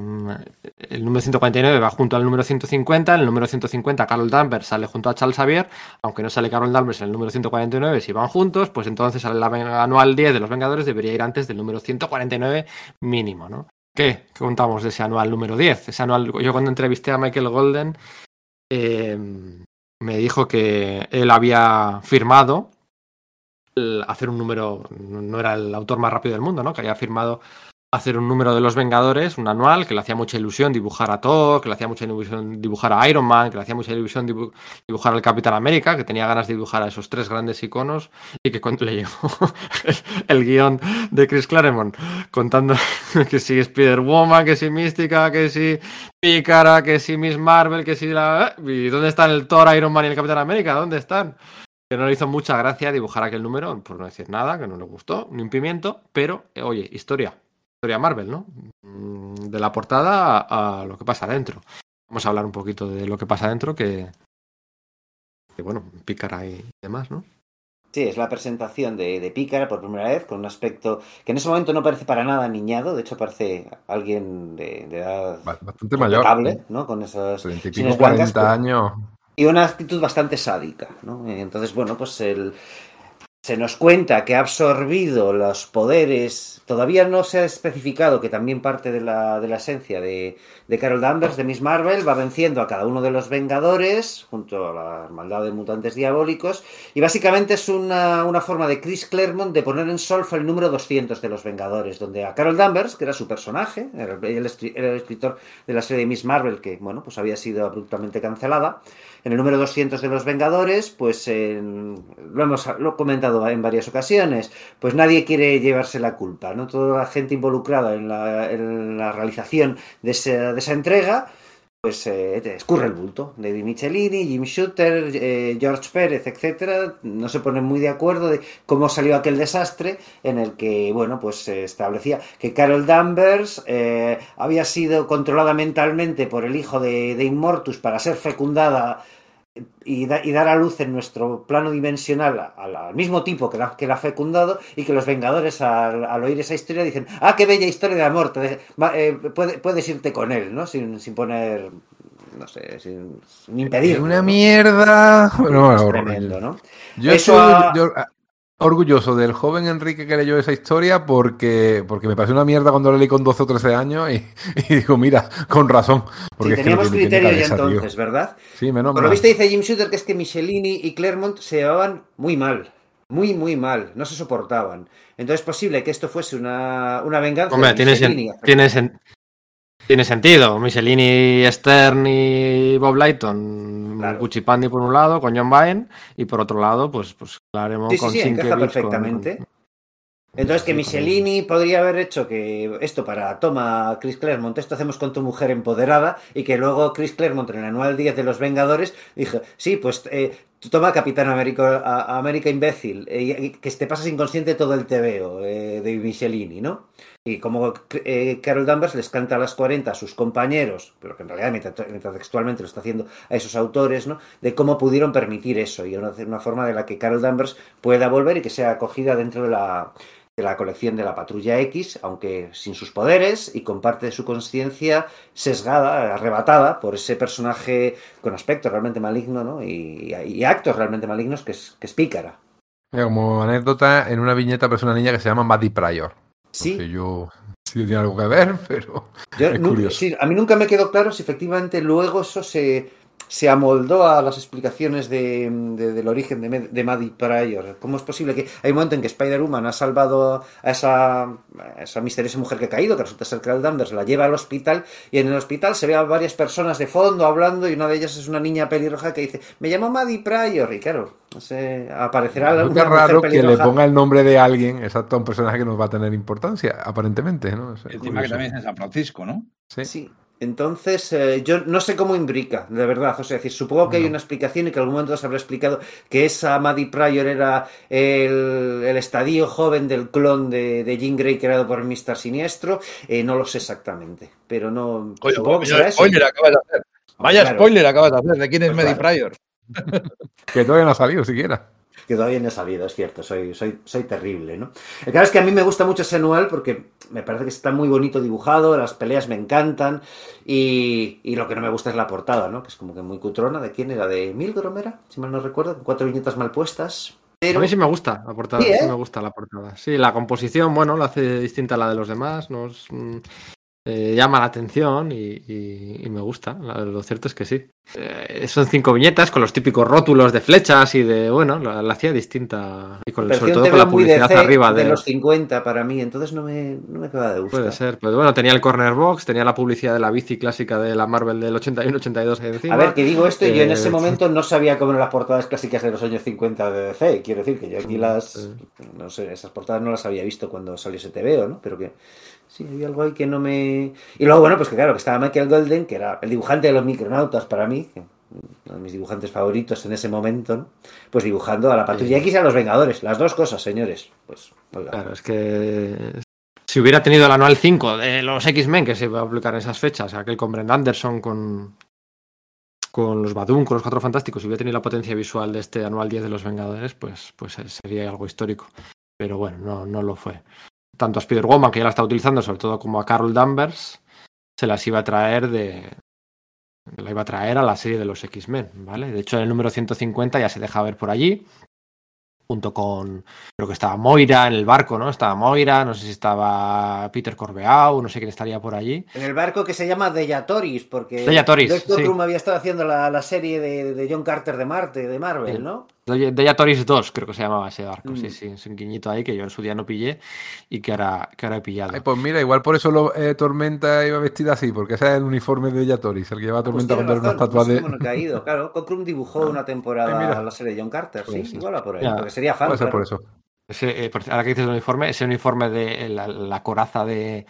el número 149 va junto al número 150, en el número 150 Carol Danvers sale junto a Charles Xavier, aunque no sale Carol Danvers en el número 149, si van juntos, pues entonces sale la anual 10 de los Vengadores, debería ir antes del número 149 mínimo, ¿no? ¿Qué? ¿Qué contamos de ese anual número 10? Ese anual, yo cuando entrevisté a Michael Golden, eh, me dijo que él había firmado hacer un número, no era el autor más rápido del mundo, ¿no? Que había firmado hacer un número de los Vengadores, un anual, que le hacía mucha ilusión dibujar a Thor, que le hacía mucha ilusión dibujar a Iron Man, que le hacía mucha ilusión dibu- dibujar al Capitán América, que tenía ganas de dibujar a esos tres grandes iconos, y que cuando le llegó <laughs> el, guion de Chris Claremont contando <laughs> que si Spider-Woman, que si Mística, que si Pícara, que si Miss Marvel, que si la... ¿Y dónde están el Thor, Iron Man y el Capitán América? ¿Dónde están? que no le hizo mucha gracia dibujar aquel número, por no decir nada, que no le gustó, ni un pimiento, pero, eh, oye, historia, historia Marvel, ¿no? Mm, De la portada a, a lo que pasa dentro. Vamos a hablar un poquito de lo que pasa dentro, que, que bueno, pícara y demás, ¿no? Sí, es la presentación de, de Pícara por primera vez, con un aspecto que en ese momento no parece para nada niñado, de hecho parece alguien de, de edad ba- Bastante mayor. ¿no? Con esos 30 y sines pico, 40 blancas, con- años. y una actitud bastante sádica, ¿no? Entonces, bueno, pues el, se nos cuenta que ha absorbido los poderes, todavía no se ha especificado que también parte de la, de la esencia de, Carol Danvers, de Miss Marvel, va venciendo a cada uno de los Vengadores, junto a la hermandad de mutantes diabólicos, y básicamente es una, una forma de Chris Claremont de poner en solfa el número 200 de los Vengadores, donde a Carol Danvers, que era su personaje, era el, era el escritor de la serie de Miss Marvel, que, bueno, pues había sido abruptamente cancelada, en el número 200 de los Vengadores, pues en- lo hemos lo he comentado en varias ocasiones, pues nadie quiere llevarse la culpa, ¿no? Toda la gente involucrada en la, en la realización de esa, de esa entrega, pues eh, escurre el bulto. David Michelini, Jim Shooter, eh, George Pérez, etcétera, no se ponen muy de acuerdo de cómo salió aquel desastre en el que, bueno, pues se establecía que Carol Danvers eh, había sido controlada mentalmente por el hijo de, de Immortus para ser fecundada y, da- y dar a luz en nuestro plano dimensional a- al, al mismo tipo que la, que la ha fecundado y que los Vengadores al, al oír esa historia dicen, ah, qué bella historia de amor, te eh, puede- puedes irte con él, ¿no? Sin, sin poner, no sé, sin, sin impedir. Es una mierda. Bueno, bueno, tremendo, ¿no? Yo Eso soy- ha- yo- orgulloso del joven Enrique que leyó esa historia porque, porque me pareció una mierda cuando la leí con 12 o 13 años y, <laughs> y digo, mira, con razón. Porque Sí, es que no teníamos tiene criterio ya tío. entonces, ¿verdad? Sí, menos Por lo visto dice Jim Shooter que es que Michelini y Clermont se llevaban muy mal. Muy, muy mal. No se soportaban. Entonces es posible que esto fuese una, una venganza. Hombre, de tiene, Michelini. sen- tiene, sen- tiene sentido. Michelini, Stern y Bob Lighton, Claro. Gucci Pandi por un lado, con John Byrne, y por otro lado, pues, pues Claremont Sí, sí, con sí, encaja perfectamente. con- Entonces que Michelini podría haber hecho que esto para toma Chris Claremont, esto hacemos con tu mujer empoderada y que luego Chris Claremont en el anual 10 de los Vengadores dijo, sí, pues eh, toma Capitán América, a- América imbécil, eh, que te pasas inconsciente todo el TVO eh, de Michelini, ¿no? Y como eh, Carol Danvers les canta a las 40 a sus compañeros, pero que en realidad meta- metatextualmente lo está haciendo a esos autores, ¿no? De cómo pudieron permitir eso y una, una forma de la que Carol Danvers pueda volver y que sea acogida dentro de la, de la colección de la Patrulla X, aunque sin sus poderes y con parte de su conciencia sesgada, arrebatada por ese personaje con aspecto realmente maligno ¿no? y, actos realmente malignos que es, que es pícara. Como anécdota, en una viñeta aparece una niña que se llama Maddie Pryor. Sí, yo sí tiene algo que ver, <laughs> pero Yo Es curioso. sí, a mí nunca me quedó claro si efectivamente luego eso se, se amoldó a las explicaciones de, de- del origen de, de Maddie Pryor. ¿Cómo es posible que hay un momento en que Spider-Woman ha salvado a esa, a esa misteriosa mujer que ha caído, que resulta ser Carol Danvers, la lleva al hospital y en el hospital se ve a varias personas de fondo hablando y una de ellas es una niña pelirroja que dice, me llamo Maddie Pryor y claro, no sé, aparecerá es alguna mujer raro que le ponga el nombre de alguien, exacto, a un personaje que nos va a tener importancia, aparentemente, ¿no? Es Encima que también es en San Francisco, ¿no? Sí. Sí. Entonces, eh, yo no sé cómo imbrica, de verdad. O sea, es decir, supongo que hay una explicación y que en algún momento se habrá explicado que esa Maddie Pryor era el, el estadio joven del clon de, de Jean Grey creado por Mr. Siniestro. Eh, no lo sé exactamente, pero no. Oye, supongo que vaya será eso. spoiler acabas de hacer. Vaya Claro. spoiler acabas de hacer. ¿De quién es Pues claro. Pryor? <laughs> Que todavía no ha salido siquiera. Que todavía no he sabido, es cierto, soy, soy, soy terrible, ¿no? El caso es que a mí me gusta mucho ese anual porque me parece que está muy bonito dibujado, las peleas me encantan y, y lo que no me gusta es la portada, ¿no? Que es como que muy cutrona. ¿De quién era? ¿De Milgrom era? Si mal no recuerdo, con cuatro viñetas mal puestas. Pero A mí sí me gusta la portada, Sí, sí, ¿eh? me gusta la portada. Sí, la composición, bueno, la hace distinta a la de los demás, nos mm, eh, llama la atención y, y- y me gusta. Lo cierto es que sí. Eh, son cinco viñetas con los típicos rótulos de flechas y de, bueno, la, la hacía distinta y con, sobre todo con la de, publicidad C, arriba de de, los 50 para mí, entonces no me, no me acaba de gustar. Puede ser, pues bueno, tenía el corner box, tenía la publicidad de la bici clásica de la Marvel del 81-82 ahí encima. A ver, que digo esto y yo en Eh, ese momento no sabía cómo eran las portadas clásicas de los años 50 de DC. Quiero decir que yo aquí las. Sí. No sé, esas portadas no las había visto cuando salió ese TVO, ¿no? Pero que. Sí, había algo ahí que no me. Y luego, bueno, pues que claro, que estaba Michael Golden, que era el dibujante de los micronautas para mí, que uno de mis dibujantes favoritos en ese momento, ¿no? Pues dibujando a la Patrulla X y a los Vengadores. Las dos cosas, señores. Pues, oiga. Claro, es que si hubiera tenido el anual 5 de los X-Men que se iba a publicar en esas fechas, aquel con Brent Anderson, con, con los Badum, con los Cuatro Fantásticos, si hubiera tenido la potencia visual de este anual 10 de los Vengadores, pues, pues eh, sería algo histórico. Pero bueno, no, no lo fue. Tanto a Spider-Woman, que ya la está utilizando, sobre todo como a Carol Danvers, se las iba a traer de. La iba a traer a la serie de los X-Men, ¿vale? De hecho, en el número 150 ya se deja ver por allí, junto con creo que estaba Moira en el barco, ¿no? Estaba Moira, no sé si estaba Peter Corbeau, no sé quién estaría por allí. En el barco que se llama Deyatoris, porque Deyatoris, Greg sí. Había estado haciendo la, la serie de, de John Carter de Marte, de Marvel, Sí. ¿no? De Toris 2, creo que se llamaba ese barco. Mm. Sí, sí, es un guiñito ahí que yo en su día no pillé y que ahora, que ahora he pillado. Ay, pues mira, igual por eso lo, eh, Tormenta iba vestida así, porque ese es el uniforme de Yatoris, el que lleva Pues Tormenta tiene cuando era una estatua de. cómo no he caído. Claro, Cockrum dibujó una temporada mira. la serie de John Carter, Puede sí, ser. igual va por ahí, Ya. porque sería fan. Puede ser claro. por eso. Ese, eh, por- ahora que dices el uniforme, ese uniforme de la, la coraza de,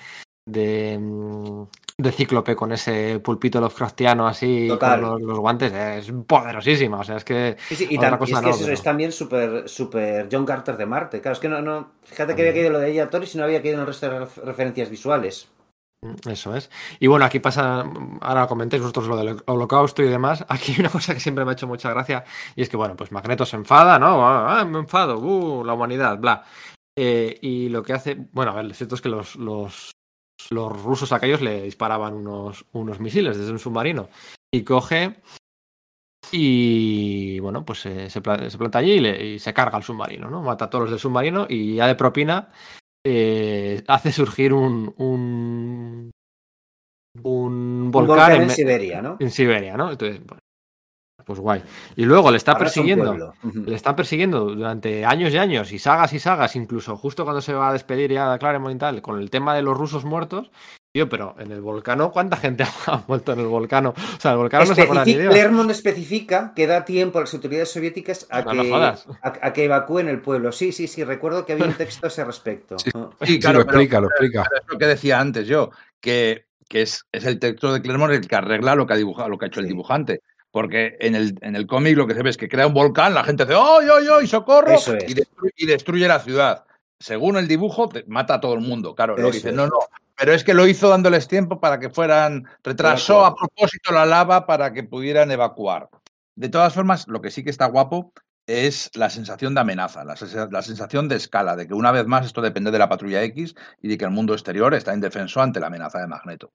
de, mm, de Cíclope con ese pulpito Lovecraftiano así, Total. con los, los guantes, es poderosísima. O sea, es que. Sí, sí, y, tam- y es que no, eso pero- es también súper super John Carter de Marte. Claro, es que no, no. Fíjate que había caído lo de Deyatoris y no había caído en el resto de ref- referencias visuales. Mm, Eso es. Y bueno, aquí pasa, ahora comentéis vosotros lo del holocausto y demás. <laughs> Aquí hay una cosa que siempre me ha hecho mucha gracia y es que, bueno, pues Magneto se enfada, ¿no? Ah, me enfado, uh, la humanidad, bla. Eh, y lo que hace, bueno, a ver, lo cierto es que los, los, los rusos aquellos le disparaban unos, unos misiles desde un submarino y coge Y bueno, pues eh, se, se planta allí y, le- y se carga al submarino, ¿no? Mata a todos los del submarino y ya de propina eh, hace surgir un, un, un Un volcán, en, en Siberia, ¿no? en Siberia, ¿no? Entonces, pues, pues guay. Y luego le está Ahora es un persiguiendo. Le están persiguiendo durante años y años y sagas y sagas, incluso justo cuando se va a despedir ya de Claremont y tal, con el tema de los rusos muertos. Tío, pero en el volcano, ¿cuánta gente <laughs> ha muerto en el volcano? O sea, el volcano no se acuerda ni Especific- Dios. Clermont especifica que da tiempo a las autoridades soviéticas a, No que, a, a que evacúen el pueblo. Sí, sí, sí, recuerdo que había un texto a ese respecto. Sí. Ah. Sí, Sí, claro, lo pero- explica, lo explica. Pero es lo que decía antes yo, que, que es, es el texto de Clermont el que arregla lo que ha dibujado, lo que ha hecho el dibujante. Porque en el, en el cómic lo que se ve es que crea un volcán, la gente dice ¡ay, ay, ay! ¡Socorro! Es. y, destruye, y destruye la ciudad. Según el dibujo, mata a todo el mundo. Claro, lo es. no, no. Pero es que lo hizo dándoles tiempo para que fueran. Retrasó a propósito la lava para que pudieran evacuar. De todas formas, lo que sí que está guapo es la sensación de amenaza, la sensación de escala, de que una vez más esto depende de la patrulla X y de que el mundo exterior está indefenso ante la amenaza de Magneto.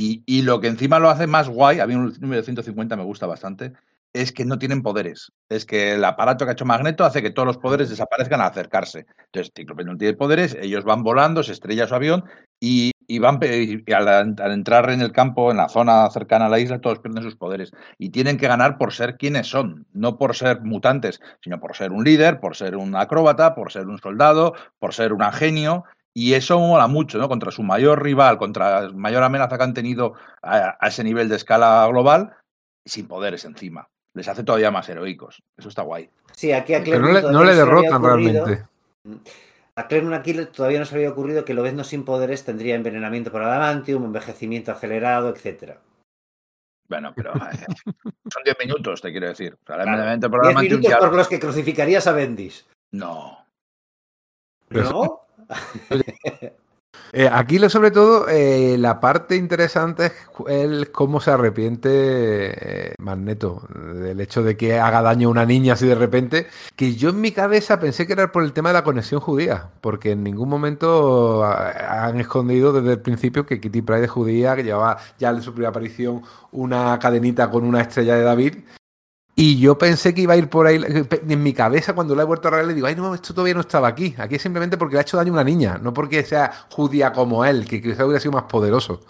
Y, y lo que encima lo hace más guay, a mí el número 150 me gusta bastante, es que no tienen poderes. Es que el aparato que ha hecho Magneto hace que todos los poderes desaparezcan al acercarse. Entonces, Cíclope no tiene poderes, ellos van volando, se estrella su avión y, y van y al, al entrar en el campo, en la zona cercana a la isla, todos pierden sus poderes. Y tienen que ganar por ser quienes son, no por ser mutantes, sino por ser un líder, por ser un acróbata, por ser un soldado, por ser un genio. Y eso mola mucho, ¿no? Contra su mayor rival, contra la mayor amenaza que han tenido a, a ese nivel de escala global, sin poderes encima. Les hace todavía más heroicos. Eso está guay. Sí, aquí a Pero no le, no le derrotan ocurrido- realmente. A Clermont aquí todavía no se había ocurrido que Lobezno sin poderes tendría envenenamiento por adamantium, envejecimiento acelerado, etcétera. Bueno, pero eh, son 10 minutos, te quiero decir. O sea, el Claro. envenenamiento por Diez adamantium minutos ya- por los que crucificarías a Bendis. No. Pero- ¿No? Eh, aquí, lo, sobre todo, eh, la parte interesante es el cómo se arrepiente eh, Magneto del hecho de que haga daño a una niña así de repente. Que yo en mi cabeza pensé que era por el tema de la conexión judía, porque en ningún momento ah, han escondido desde el principio que Kitty Pryde es judía, que llevaba ya en su primera aparición una cadenita con una estrella de David. Y yo pensé que iba a ir por ahí. En mi cabeza, cuando la he vuelto a regar, le digo, ay, no, esto todavía no estaba aquí. Aquí es simplemente porque le ha hecho daño a una niña, no porque sea judía como él, que quizá hubiera sido más poderoso.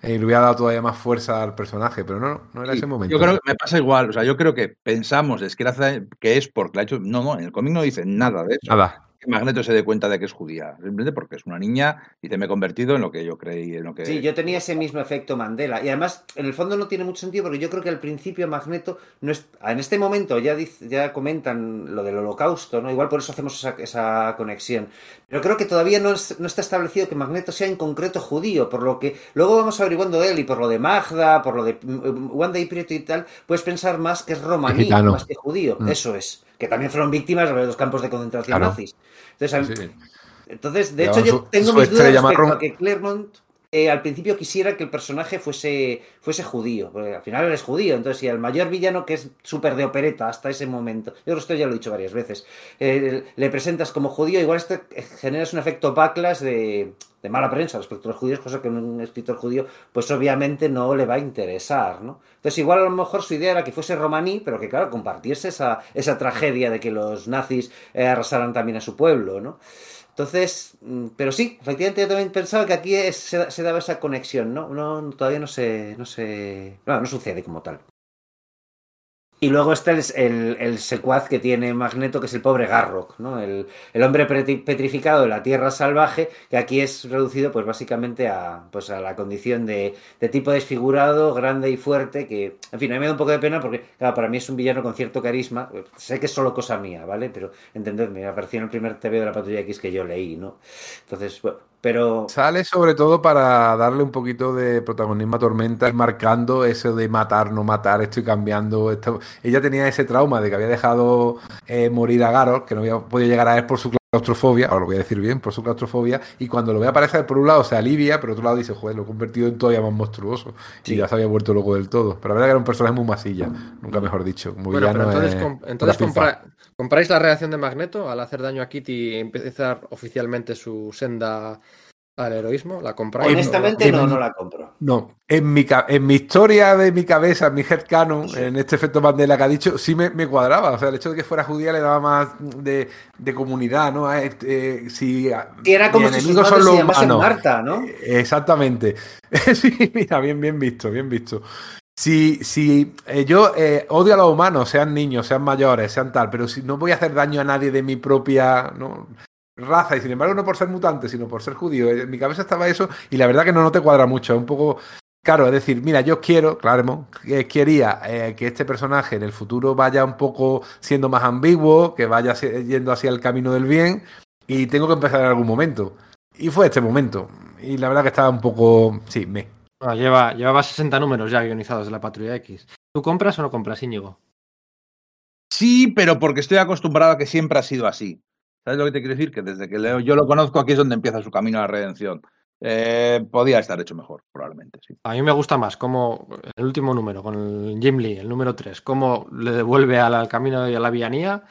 Y le hubiera dado todavía más fuerza al personaje, pero no, no era Sí, ese momento. Yo creo que me pasa igual. O sea, yo creo que pensamos es que, era hace- que es porque la ha hecho. No, no, en el cómic no dice nada de eso. Nada. Que Magneto se dé cuenta de que es judía. Simplemente porque es una niña y dice, me he convertido en lo que yo creí, en lo que. Sí, yo tenía ese mismo efecto Mandela. Y además, en el fondo no tiene mucho sentido porque yo creo que al principio Magneto no es. En este momento ya, dice- ya comentan lo del holocausto, ¿no? Igual por eso hacemos esa, esa conexión. Pero creo que todavía no, es- no está establecido que Magneto sea en concreto judío, por lo que luego vamos averiguando de él y por lo de Magda, por lo de mm, Wanda y Prieto y tal, puedes pensar más que es romaní, más que judío. Mm. Eso es. Que también fueron víctimas de los campos de concentración Claro. nazis. Entonces, a- Sí. entonces, de hecho, yo tengo su mis dudas respecto a que Claremont eh, al principio quisiera que el personaje fuese, fuese judío, porque al final él es judío, entonces si el mayor villano que es súper de opereta hasta ese momento, yo esto ya lo he dicho varias veces, eh, le presentas como judío, igual este, eh, generas un efecto backlash de, mala prensa respecto a los judíos, cosa que un escritor judío pues obviamente no le va a interesar, ¿no? Entonces igual a lo mejor su idea era que fuese romaní, pero que claro, compartiese esa, esa tragedia de que los nazis arrasaran también a su pueblo, ¿no? Entonces, mm, pero sí, efectivamente yo también pensaba que aquí es- se, se daba esa conexión, ¿no? no todavía no se, no se, no, no sucede como tal. Y luego está el, el, secuaz que tiene Magneto, que es el pobre Garrock, ¿no? El, el hombre petri- petrificado de la tierra salvaje, que aquí es reducido, pues básicamente a, pues a la condición de, de tipo desfigurado, grande y fuerte, que, en fin, a mí me da un poco de pena porque, claro, para mí es un villano con cierto carisma. Sé que es solo cosa mía, ¿vale? Pero entendedme, apareció en el primer TV de la Patrulla X que yo leí, ¿no? Entonces, bueno, pero... Sale sobre todo para darle un poquito de protagonismo a Tormenta, marcando eso de matar, no matar, estoy cambiando. Ella tenía ese trauma de que había dejado eh, morir a Garot, que no había podido llegar a él por su claustrofobia, ahora lo voy a decir bien, por su claustrofobia, y cuando lo ve aparecer por un lado se alivia, pero por otro lado dice, joder, lo he convertido en todavía más monstruoso. Sí. Y ya se había vuelto loco del todo. Pero la verdad que era un personaje muy masilla, nunca mejor dicho. Muy Bueno, entonces, eh, compra- compráis la reacción de Magneto al hacer daño a Kitty y empezar oficialmente su senda al heroísmo? ¿La compráis? Honestamente, no, no, la compro. No, en mi, en mi historia de mi cabeza, en mi headcanon, Sí. en este efecto Mandela que ha dicho, sí me, me cuadraba. O sea, el hecho de que fuera judía le daba más de, de comunidad, ¿no? Este, eh, si, Y era como si sus son se los llamasen humanos. Marta, ¿no? Eh, Exactamente. <laughs> sí, mira, bien, bien visto, bien visto. Si, si eh, yo eh, odio a los humanos, sean niños, sean mayores, sean tal, pero si no voy a hacer daño a nadie de mi propia ¿no? Raza, y sin embargo no por ser mutante, sino por ser judío, en mi cabeza estaba eso, y la verdad que no, no te cuadra mucho, es un poco Claro, es decir, mira, yo quiero, Claremont, que quería eh, que este personaje en el futuro vaya un poco siendo más ambiguo, que vaya yendo hacia el camino del bien, y tengo que empezar en algún momento. Y fue este momento. Y la verdad que estaba un poco, sí, me. Ah, lleva, llevaba 60 números ya guionizados de la Patrulla X. ¿Tú compras o no compras, Íñigo? Sí, pero porque estoy acostumbrado a que siempre ha sido así. ¿Sabes lo que te quiero decir? Que desde que yo lo conozco, aquí es donde empieza su camino a la redención. Eh, podía estar hecho mejor, probablemente. A mí me gusta más como el último número, con el Jim Lee, el número 3, cómo le devuelve al, camino y a la villanía,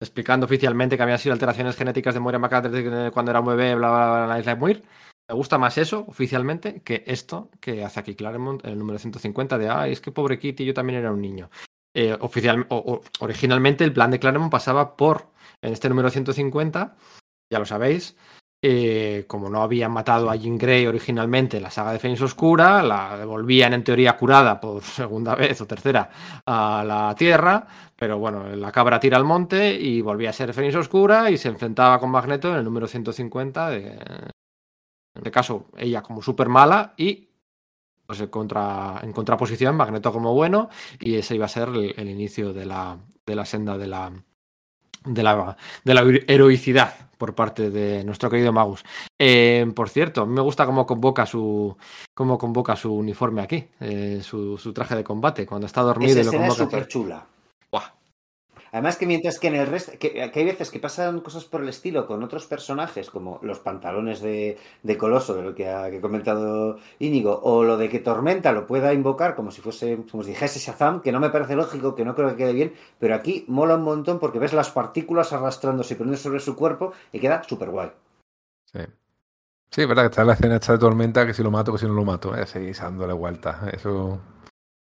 explicando oficialmente que habían sido alteraciones genéticas de Moira McCarthy cuando era un bebé, bla, bla, bla, en la isla de Muir. Me gusta más eso, oficialmente, que esto que hace aquí Claremont el número 150 de, ay, es que pobre Kitty, yo también era un niño. Eh, oficial, o- originalmente el plan de Claremont pasaba por, en este número 150, ya lo sabéis, eh, como no habían matado a Jean Grey originalmente en la saga de Fénix Oscura, la devolvían en teoría curada por <laughs> segunda vez o tercera a la Tierra, pero bueno, la cabra tira al monte y volvía a ser Fénix Oscura y se enfrentaba con Magneto en el número 150, de, en este caso ella como súper mala y pues en, contra, contraposición Magneto como bueno y ese iba a ser el, el inicio de la, de la senda de la, de la, de la heroicidad por parte de nuestro querido Magus. Eh, por cierto, me gusta cómo convoca su cómo convoca su uniforme aquí, eh, su, su traje de combate, cuando está dormido Esa y lo es convoca. súper chula. Además que mientras que en el resto, que, que hay veces que pasan cosas por el estilo con otros personajes, como los pantalones de, de Coloso, de lo que ha que ha comentado Íñigo, o lo de que Tormenta lo pueda invocar como si fuese, como si dijese Shazam, que no me parece lógico, que no creo que quede bien, pero aquí mola un montón porque ves las partículas arrastrándose y poniéndose sobre su cuerpo y queda súper guay. Sí. Sí, es verdad que está la escena esta de tormenta, que si lo mato, que si no lo mato. Eh, seguís dándole vueltas. Eso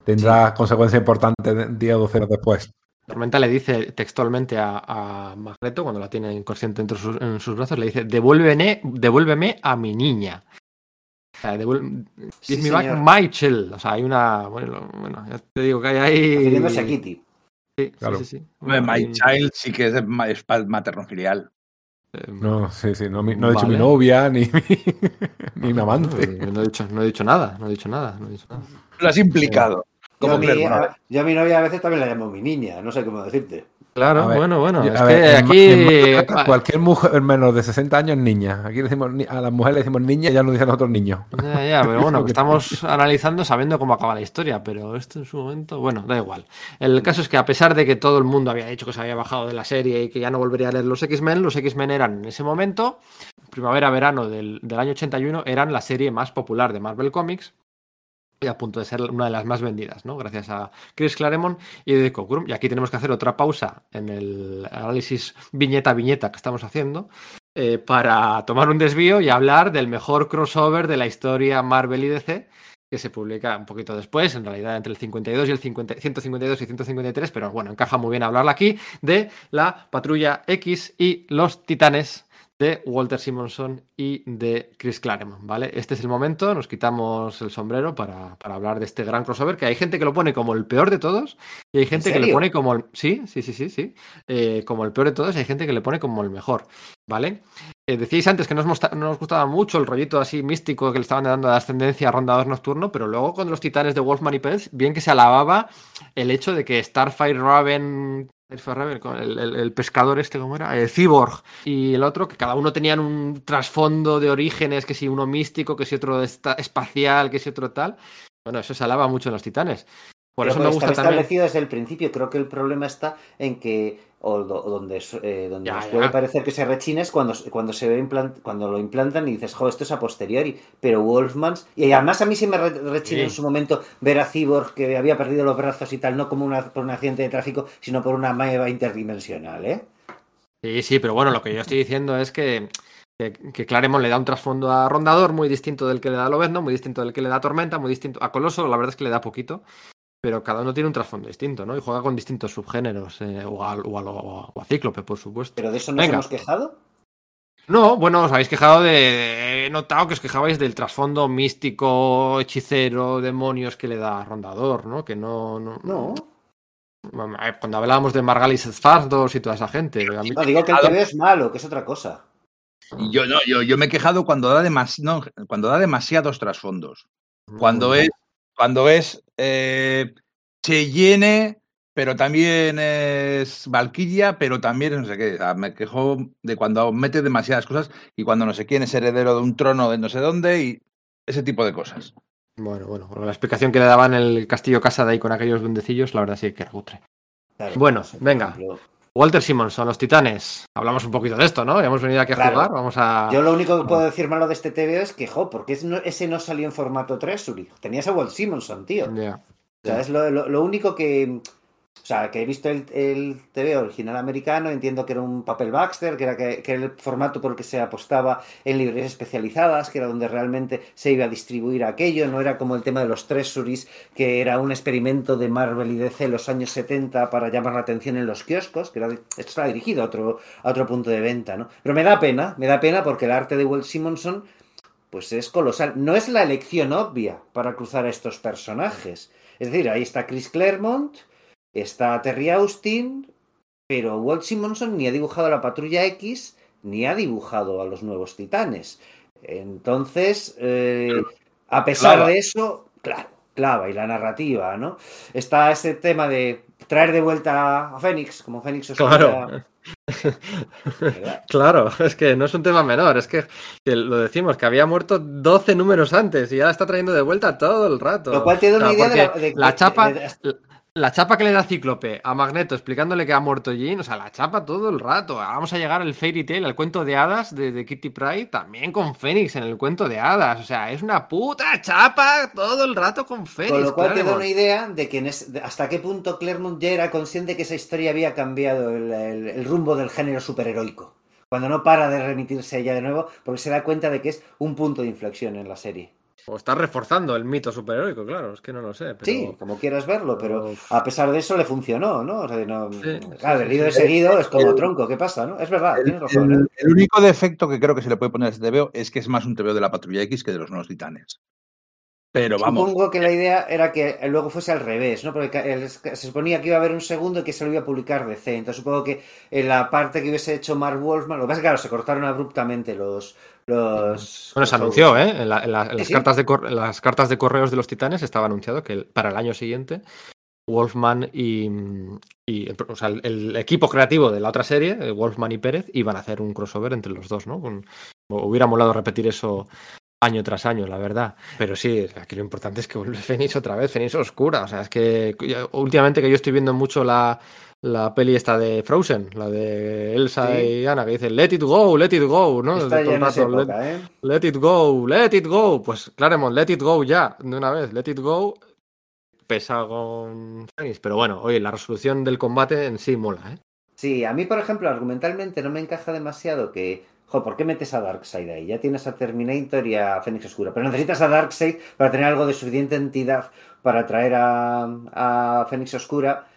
tendrá consecuencias importantes de- día o docenas después. Tormenta le dice textualmente a, a Magneto, cuando la tiene inconsciente entre sus, en sus brazos, le dice, devuélveme, devuélveme a mi niña. O sea, devuel- Sí, me back child. O sea, hay una... Bueno, bueno, ya te digo que hay ahí... Refiriéndose a Kitty. Sí, Claro. sí, sí, sí. My Child sí que es, es materno-filial. eh, No, sí, sí, no, mi- no he dicho Vale. mi novia, ni mi, <laughs> ni mi amante. No, no he dicho, no he dicho nada, no he dicho nada, no he dicho nada. Lo has implicado. Yo Como a- yo a mi novia a veces también la llamo mi niña, no sé cómo decirte. Claro, ver, bueno, bueno, Yo- es que aquí... cualquier mujer menos de 60 años es niña. Aquí le decimos a las mujeres le decimos niña y ya nos dicen a nosotros niños. Ya, ya, pero <laughs> bueno, que estamos analizando sabiendo cómo acaba la historia, pero esto en su momento, bueno, da igual. El caso es que a pesar de que todo el mundo había dicho que se había bajado de la serie y que ya no volvería a leer los X-Men, los X-Men eran en ese momento, primavera-verano del, del año 81, eran la serie más popular de Marvel Comics y a punto de ser una de las más vendidas, ¿no? Gracias a Chris Claremont y de Cockrum. Y aquí tenemos que hacer otra pausa en el análisis viñeta viñeta que estamos haciendo eh, para tomar un desvío y hablar del mejor crossover de la historia Marvel y DC, que se publica un poquito después, en realidad entre el 52 y el 50 152 y 153, pero bueno, encaja muy bien hablarla aquí, de la Patrulla X y los Titanes de Walter Simonson y de Chris Claremont, ¿vale? Este es el momento, nos quitamos el sombrero para, para hablar de este gran crossover, que hay gente que lo pone como el peor de todos y hay gente que le pone como el... Sí, sí, sí, sí, sí. Eh, como el peor de todos y hay gente que le pone como el mejor, ¿vale? Eh, decíais antes que no os, no os gustaba mucho el rollito así místico que le estaban dando de ascendencia a Rondador Nocturno, pero luego con los titanes de Wolfman y Pels, bien que se alababa el hecho de que Starfire Raven, El, pescador este, ¿cómo era? El Cyborg y el otro, que cada uno tenían un trasfondo de orígenes, que si uno místico, que si otro espacial, que si otro tal. Bueno, eso se alaba mucho en los titanes. Por Pero eso me gusta también. establecido desde el principio. Creo que el problema está en que, o, do- o donde, eh, donde Ya, nos ya. puede parecer que se rechina es cuando, cuando se ve implant- cuando lo implantan y dices, jo, esto es a posteriori. Pero Wolfmans, y además a mí sí me re- rechina Sí. en su momento ver a Cyborg que había perdido los brazos y tal, no como una, por un accidente de tráfico, sino por una meva interdimensional, ¿eh? Sí, sí, pero bueno, lo que yo estoy diciendo es que Que, que Claremont le da un trasfondo a Rondador muy distinto del que le da a Lobezno, muy distinto del que le da a Tormenta, muy distinto a Coloso, la verdad es que le da poquito. Pero cada uno tiene un trasfondo distinto, ¿no? Y juega con distintos subgéneros, eh, o, a, o, a, o, a, Cíclope, por supuesto. ¿Pero de eso nos Venga. hemos quejado? No, bueno, os habéis quejado de. He notado que os quejabais del trasfondo místico, hechicero, demonios que le da Rondador, ¿no? Que no. No. no. Cuando hablábamos de Margalis Fardos y toda esa gente. No, digo que el TV es malo, que es otra cosa. Y yo no, yo, yo me he quejado cuando da, demas, no, cuando da demasiados trasfondos. Cuando es, cuando es eh, Cheyenne, pero también es Valkyria, pero también no sé qué. O sea, me quejo de cuando mete demasiadas cosas y cuando no sé quién es heredero de un trono de no sé dónde y ese tipo de cosas. Bueno, bueno, la explicación que le daban en el castillo casa de ahí con aquellos duendecillos, la verdad sí que era cutre. Claro, bueno, venga. Ejemplo... Walter Simonson, los titanes. Hablamos un poquito de esto, ¿no? Hemos venido aquí a claro. jugar. Vamos a. Yo lo único que puedo decir malo de este TV es que, jo, porque ese no salió en formato 3, Uri. Tenías a Walt Simonson, tío. Yeah. O sea, es lo, lo, lo, único que. O sea, que he visto el, el, TV original americano, entiendo que era un papel Baxter, que era, que, el formato por el que se apostaba en librerías especializadas, que era donde realmente se iba a distribuir aquello, no era como el tema de los treasuries, que era un experimento de Marvel y DC en los años 70 para llamar la atención en los kioscos, que era, esto estaba dirigido a otro, a otro punto de venta, ¿no? Pero me da pena, me da pena porque el arte de Walt Simonson pues es colosal. No es la elección obvia para cruzar a estos personajes. Es decir, ahí está Chris Claremont, Está Terry Austin, pero Walt Simonson ni ha dibujado a la Patrulla X ni ha dibujado a los nuevos titanes. Entonces, eh, a pesar de eso, claro, clava y la narrativa, ¿no? Está ese tema de traer de vuelta a Fénix, como Fénix Claro. <laughs> claro, es que no es un tema menor, es que, que, lo decimos, que había muerto 12 números antes y ya la está trayendo de vuelta todo el rato. Lo cual te da una idea de la, de, la chapa. de, de, la chapa que le da Cíclope a Magneto explicándole que ha muerto Jean, o sea, la chapa todo el rato. Vamos a llegar al Fairy Tail, al cuento de hadas de, de, Kitty Pryde, también con Fénix en el cuento de hadas. O sea, es una puta chapa todo el rato con Fénix. Con lo cual claro. te da una idea de que es, de hasta qué punto Claremont ya era consciente que esa historia había cambiado el, el, el rumbo del género superheroico. Cuando no para de remitirse a ella de nuevo, porque se da cuenta de que es un punto de inflexión en la serie. O está reforzando el mito superheroico, claro, es que no lo sé. Pero... Sí, como quieras verlo, pero a pesar de eso le funcionó, ¿no? O sea, no... Sí, claro, el de seguido es como el, tronco, ¿qué pasa, no? Es verdad, el, tienes razón. El, ¿eh? el, único defecto que creo que se le puede poner a este TVO es que es más un TVO de la Patrulla X que de los nuevos titanes. Pero vamos. Supongo que la idea era que luego fuese al revés, ¿no? Porque se suponía que iba a haber un segundo y que se lo iba a publicar DC. Entonces supongo que en la parte que hubiese hecho Mark Wolfman, lo que pasa es que claro, se cortaron abruptamente los, los, bueno, se anunció, ¿eh? En, la, en, la, en las, ¿Sí? cartas de en las cartas de correos de los titanes estaba anunciado que para el año siguiente Wolfman y, y o sea, el, el, equipo creativo de la otra serie, eh, Wolfman y Pérez, iban a hacer un crossover entre los dos, ¿no? Con, hubiera molado repetir eso año tras año, la verdad. Pero sí, aquí lo importante es que vuelve <laughs> Fénix otra vez, Fénix oscura. O sea, es que últimamente que yo estoy viendo mucho la, la peli esta de Frozen, la de Elsa sí. y Anna, que dice Let it go, let it go, ¿no? Está ya en rato, época, let, ¿eh? let, it go, let it go. Pues Claremont, let it go ya, de una vez, let it go. Pesa con Fénix, pero bueno, oye, la resolución del combate en sí mola, ¿eh? Sí, a mí, por ejemplo, argumentalmente no me encaja demasiado que Jo, ¿por qué metes a Darkseid ahí? Ya tienes a Terminator y a Fénix Oscura, pero necesitas a Darkseid para tener algo de suficiente entidad para traer a, a Fénix Oscura.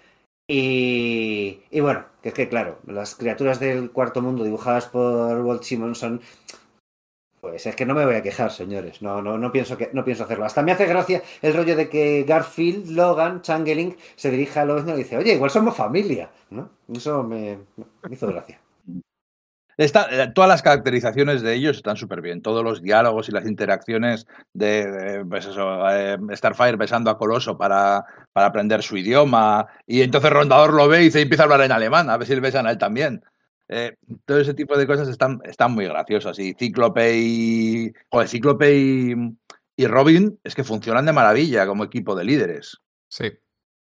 Y, bueno, que es que claro, las criaturas del cuarto mundo dibujadas por Walt Simonson, pues es que no me voy a quejar, señores. No, no, no, pienso, que, no pienso hacerlo. Hasta me hace gracia el rollo de que Garfield, Logan, Changeling se dirija a Logan y dice, oye, igual somos familia. ¿no? Eso me hizo gracia. Está, eh, todas las caracterizaciones de ellos están súper bien. Todos los diálogos y las interacciones de, de pues eh, Starfire besando a Coloso para, para, aprender su idioma. Y entonces Rondador lo ve y se empieza a hablar en alemán, a ver si le besan a él también. Eh, todo ese tipo de cosas están, están muy graciosas. Y Cíclope y. Cíclope y, y Robin es que funcionan de maravilla como equipo de líderes. Sí.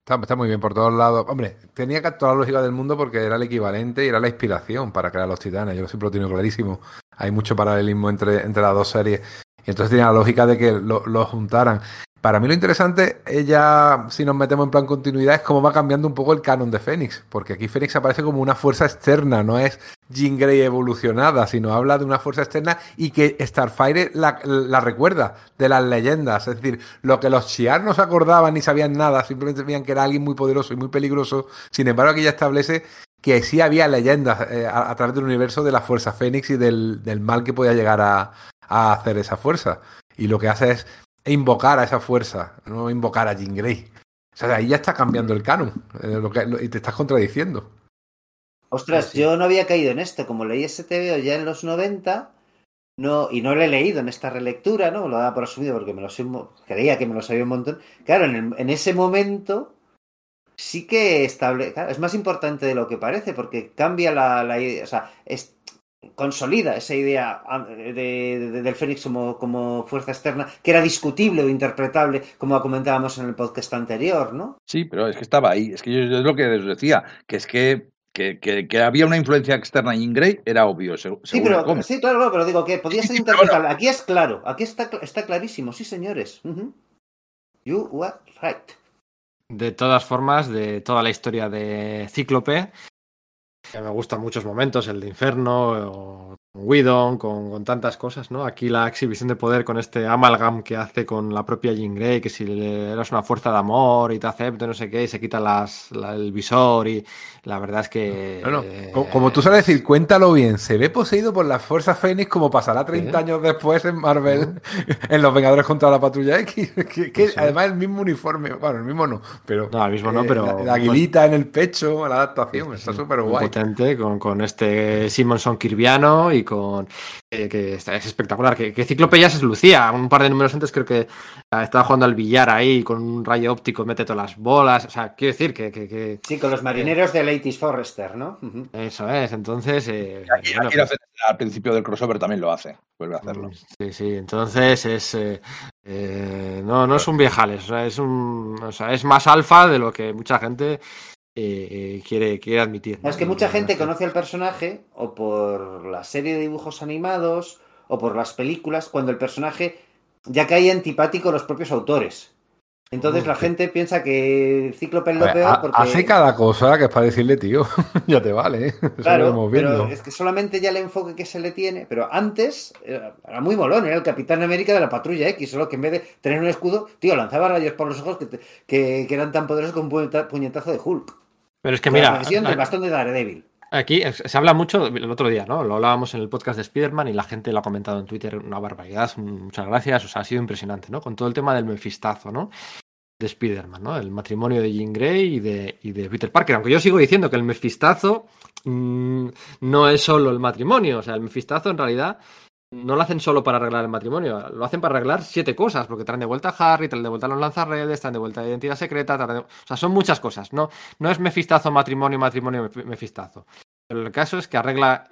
Está, muy bien por todos lados. Hombre, tenía que toda la lógica del mundo porque era el equivalente y era la inspiración para crear los titanes. Yo siempre lo tengo clarísimo. Hay mucho paralelismo entre, entre las dos series. Y entonces tiene la lógica de que lo, lo juntaran. Para mí lo interesante, ella, si nos metemos en plan continuidad, es cómo va cambiando un poco el canon de Fénix, porque aquí Fénix aparece como una fuerza externa, no es Jean Grey evolucionada, sino habla de una fuerza externa y que Starfire la, recuerda de las leyendas, es decir, lo que los Shi'ar no se acordaban ni sabían nada, simplemente sabían que era alguien muy poderoso y muy peligroso, sin embargo aquí ya establece que sí había leyendas eh, a, través del universo de la fuerza Fénix y del, mal que podía llegar a hacer esa fuerza. Y lo que hace es invocar a esa fuerza, no invocar a Jean Grey. O sea, ahí ya está cambiando el canon eh, lo que, lo, y te estás contradiciendo. Ostras, yo no había caído en esto. Como leí ese TVO ya en los 90, no, y no lo he leído en esta relectura, ¿no? Lo daba por asumido porque me lo sé, creía que me lo sabía un montón. Claro, en, el, en ese momento sí que estable, claro, es más importante de lo que parece porque cambia la, la o sea, es, consolida esa idea de, de, del Fénix como, como, fuerza externa, que era discutible o interpretable, como comentábamos en el podcast anterior, ¿no? Sí, pero es que estaba ahí. Es que yo, yo es lo que os decía, que es que, que, que, que había una influencia externa en Grey, era obvio. Según sí, pero, sí, claro, pero digo que podía ser interpretable. Aquí es claro, aquí está, está clarísimo, sí, señores. Uh -huh. You were right. De todas formas, de toda la historia de Cíclope, que me gustan muchos momentos, el de Inferno, o Widon, con, con, tantas cosas, ¿no? Aquí la exhibición de poder con este amalgam que hace con la propia Jean Grey, que si le eras una fuerza de amor y te acepto, no sé qué, y se quita las, la, el visor y la verdad es que... No, no. Eh, como, como, tú sabes decir, cuéntalo bien, se ve poseído por la Fuerza Fénix como pasará 30 ¿Eh? años después en Marvel, <laughs> en Los Vengadores contra la Patrulla X, <laughs> que, que sí. además el mismo uniforme, bueno, el mismo no, pero... No, el mismo no, pero... La, la aguilita en el pecho, la adaptación, está súper guay. Potente, con, con este Simonson Kirviano y con eh, que es espectacular. Que, que Cíclope ya se lucía. Un par de números antes creo que estaba jugando al billar ahí con un rayo óptico, mete todas las bolas. O sea, quiero decir que. que, que sí, con los marineros de Ladies Forrester, ¿no? Uh -huh. Eso es. Entonces. Eh, aquí, bueno, aquí pues... al principio del crossover también lo hace. Vuelve a hacerlo. Sí, sí. Entonces es. Eh, no, no es un viejales. O sea, es un. O sea, es más alfa de lo que mucha gente eh, quiere, quiere admitir. ¿no? Es que mucha gente conoce al personaje o por la serie de dibujos animados o por las películas, cuando el personaje ya cae antipático a los propios autores. Entonces la gente piensa que Cíclope es lo peor porque... Hace cada cosa que es para decirle, tío, <laughs> ya te vale. ¿eh? Claro, pero es que solamente ya el enfoque que se le tiene, pero antes era, era, muy molón, era el Capitán América de la Patrulla X, solo que en vez de tener un escudo, tío, lanzaba rayos por los ojos que, te, que, que eran tan poderosos como un puñetazo de Hulk. Pero es que mira... La del bastón de Daredevil. Aquí se habla mucho, el otro día, ¿no? Lo hablábamos en el podcast de Spider-Man y la gente lo ha comentado en Twitter, una barbaridad, muchas gracias, o sea, ha sido impresionante, ¿no? Con todo el tema del mefistazo, ¿no? De Spider-Man, ¿no? El matrimonio de Jean Grey y de, y de Peter Parker, aunque yo sigo diciendo que el mefistazo mmm, no es solo el matrimonio, o sea, el mefistazo en realidad no lo hacen solo para arreglar el matrimonio, lo hacen para arreglar siete cosas, porque traen de vuelta a Harry, traen de vuelta a los lanzarredes, traen de vuelta a identidad secreta, de... o sea, son muchas cosas, no, no es mefistazo, matrimonio, matrimonio, mefistazo. Pero el caso es que arregla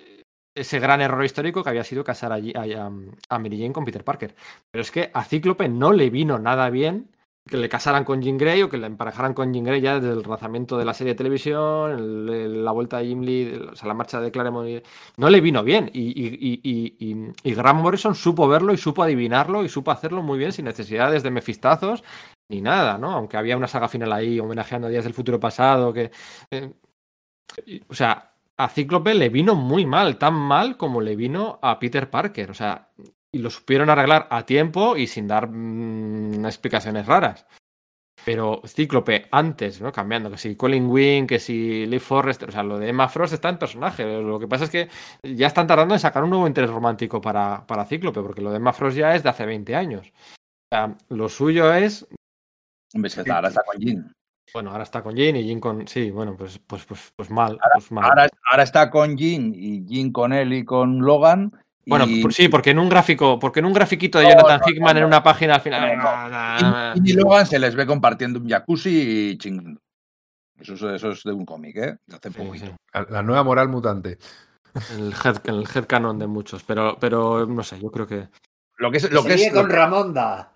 ese gran error histórico que había sido casar allí, a, a Mary Jane con Peter Parker. Pero es que a Cíclope no le vino nada bien que le casaran con Jean Grey o que le emparejaran con Jean Grey ya desde el lanzamiento de la serie de televisión, el, el, la vuelta de Jim Lee, o sea, la marcha de Claremont, no le vino bien. Y, y, y, y, Morrison supo verlo y supo adivinarlo y supo hacerlo muy bien sin necesidades de mefistazos ni nada, ¿no? Aunque había una saga final ahí homenajeando a días del futuro pasado, que... Eh, o sea, a Cíclope le vino muy mal, tan mal como le vino a Peter Parker. O sea, y lo supieron arreglar a tiempo y sin dar mmm, explicaciones raras. Pero Cíclope antes, ¿no? Cambiando, que si Colin Wing, que si Lee Forrester, o sea, lo de Emma Frost está en personaje. Lo que pasa es que ya están tardando en sacar un nuevo interés romántico para, para Cíclope, porque lo de Emma Frost ya es de hace 20 años. O sea, lo suyo es. Hombre, que ahora está con Jean. Bueno, ahora está con Jean y Jean con. Sí, bueno, pues, pues, pues, pues mal. Ahora, pues mal. Ahora, ahora, está con Jean y Jean con él y con Logan. Bueno, y... sí, porque en un gráfico, porque en un grafiquito de Jonathan no, Hickman no, no, en una página al final. Y, y, Logan se les ve compartiendo un jacuzzi y ching... Eso, es, eso es de un cómic, ¿eh? De hace sí, sí. La nueva moral mutante. El head, el head canon de muchos, pero, pero no sé, yo creo que. Lo que es, lo que es, con Ramonda.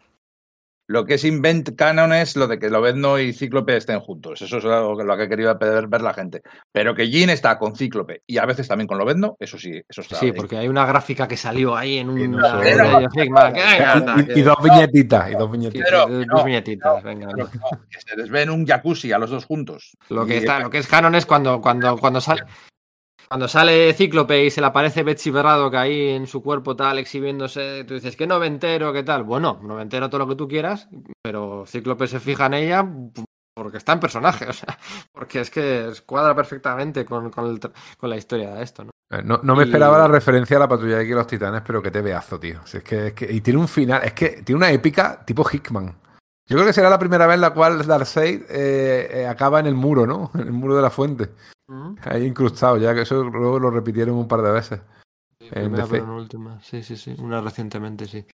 Lo que es invent canon es lo de que Lobezno y Cíclope estén juntos. Eso es lo, lo que quería ver, ver la gente. Pero que Jean está con Cíclope y a veces también con Lobezno, eso sí, eso está. Sí, ahí. porque hay una gráfica que salió ahí en un. y, Y, y dos viñetitas, y dos viñetitas. Pero- dos no, viñetitas, no, venga, no. que se les ve en un jacuzzi a los dos juntos. Lo que Y- está, lo que es canon es cuando, cuando, cuando sale. Cuando sale Cíclope y se le aparece Betsy Berrado ahí en su cuerpo tal exhibiéndose, tú dices que noventero, ¿qué tal? Bueno, noventero todo lo que tú quieras, pero Cíclope se fija en ella porque está en personaje, <laughs> o sea, porque es que cuadra perfectamente con, con, el tra- con la historia de esto, ¿no? Eh, No, no me Y- esperaba la referencia a la patrulla X y los titanes, pero que te veazo, tío. Si es que, es que- y tiene un final, es que tiene una épica tipo Hickman. Yo creo que será la primera vez en la cual Darkseid eh, eh, acaba en el muro, ¿no? <laughs> En el muro de la fuente. Ahí incrustado, ya que eso luego lo repitieron un par de veces. En Primera, pero no última. Sí, sí, sí. Una recientemente, sí.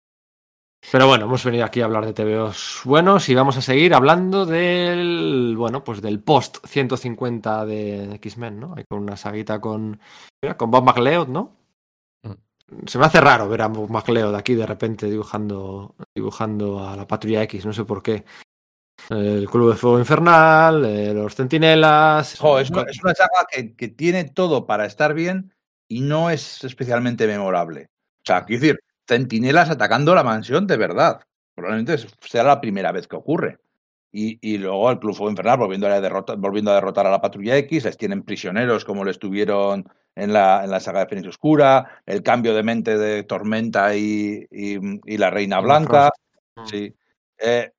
Pero bueno, hemos venido aquí a hablar de TVOs buenos y vamos a seguir hablando del, bueno, pues del post 150 de X-Men, ¿no? Hay con una saguita con, mira, con Bob McLeod, ¿no? Se me hace raro ver a Bob McLeod aquí de repente dibujando, dibujando a la Patrulla X, no sé por qué. El Club de Fuego Infernal, eh, los Centinelas. Jo, es, una, es una saga que, que tiene todo para estar bien y no es especialmente memorable. O sea, quiero decir, centinelas atacando la mansión de verdad. Probablemente sea la primera vez que ocurre. Y, y luego el Club Fuego Infernal volviendo a, derrotar, volviendo a derrotar a la Patrulla X, les tienen prisioneros como les tuvieron en la, en la saga de Fénix Oscura, el cambio de mente de Tormenta y, y- y la Reina Blanca. Frost. Sí. Eh,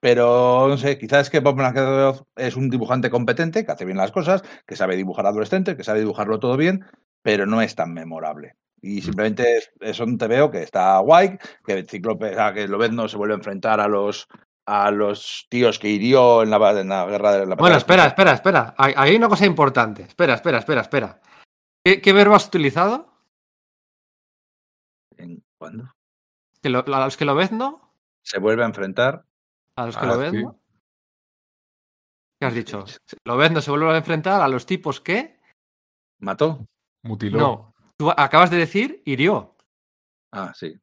pero no sé, quizás es que Bob McLeod es un dibujante competente, que hace bien las cosas, que sabe dibujar adolescentes, que sabe dibujarlo todo bien, pero no es tan memorable. Y simplemente es, es un TVO que está guay, que el Cíclope, o sea, que Lobezno se vuelve a enfrentar a los a los tíos que hirió en la, en la guerra de la Bueno, espera, espera, espera. Hay, hay una cosa importante. Espera, espera, espera, espera. ¿Qué, qué verbo has utilizado? ¿En- ¿Cuándo? ¿Que lo- ¿A los que lo ves, no? Se vuelve a enfrentar. ¿A los que Ah, lo ves, sí. no? ¿Qué has dicho? ¿Lo ves, no se vuelve a enfrentar a los tipos que? ¿Mató? Mutiló. No. Tú acabas de decir hirió. Ah, sí.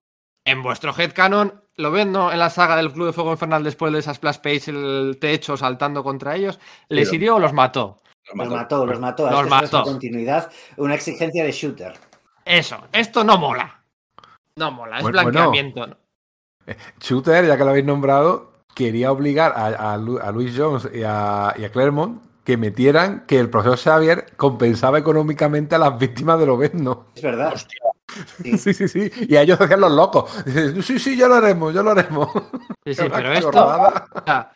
En vuestro headcanon, lo ven, ¿no? En la saga del Club de Fuego Infernal, después de esa splash page, el techo saltando contra ellos, ¿les hirió o los mató? Los mató, los mató. Los mató. continuidad, una exigencia de shooter. Eso, esto no mola. No mola, es Bueno, blanqueamiento. ¿no? Shooter, ya que lo habéis nombrado, quería obligar a, a Lu- a Luis Jones y a, y a Claremont que metieran que el profesor Xavier compensaba económicamente a las víctimas de Lobezno. Es verdad. Hostia. Sí. Sí, sí, sí. Y a ellos hacían los locos. Dicen, sí, sí, ya lo haremos, ya lo haremos. Sí, sí, <laughs> pero esto. O sea,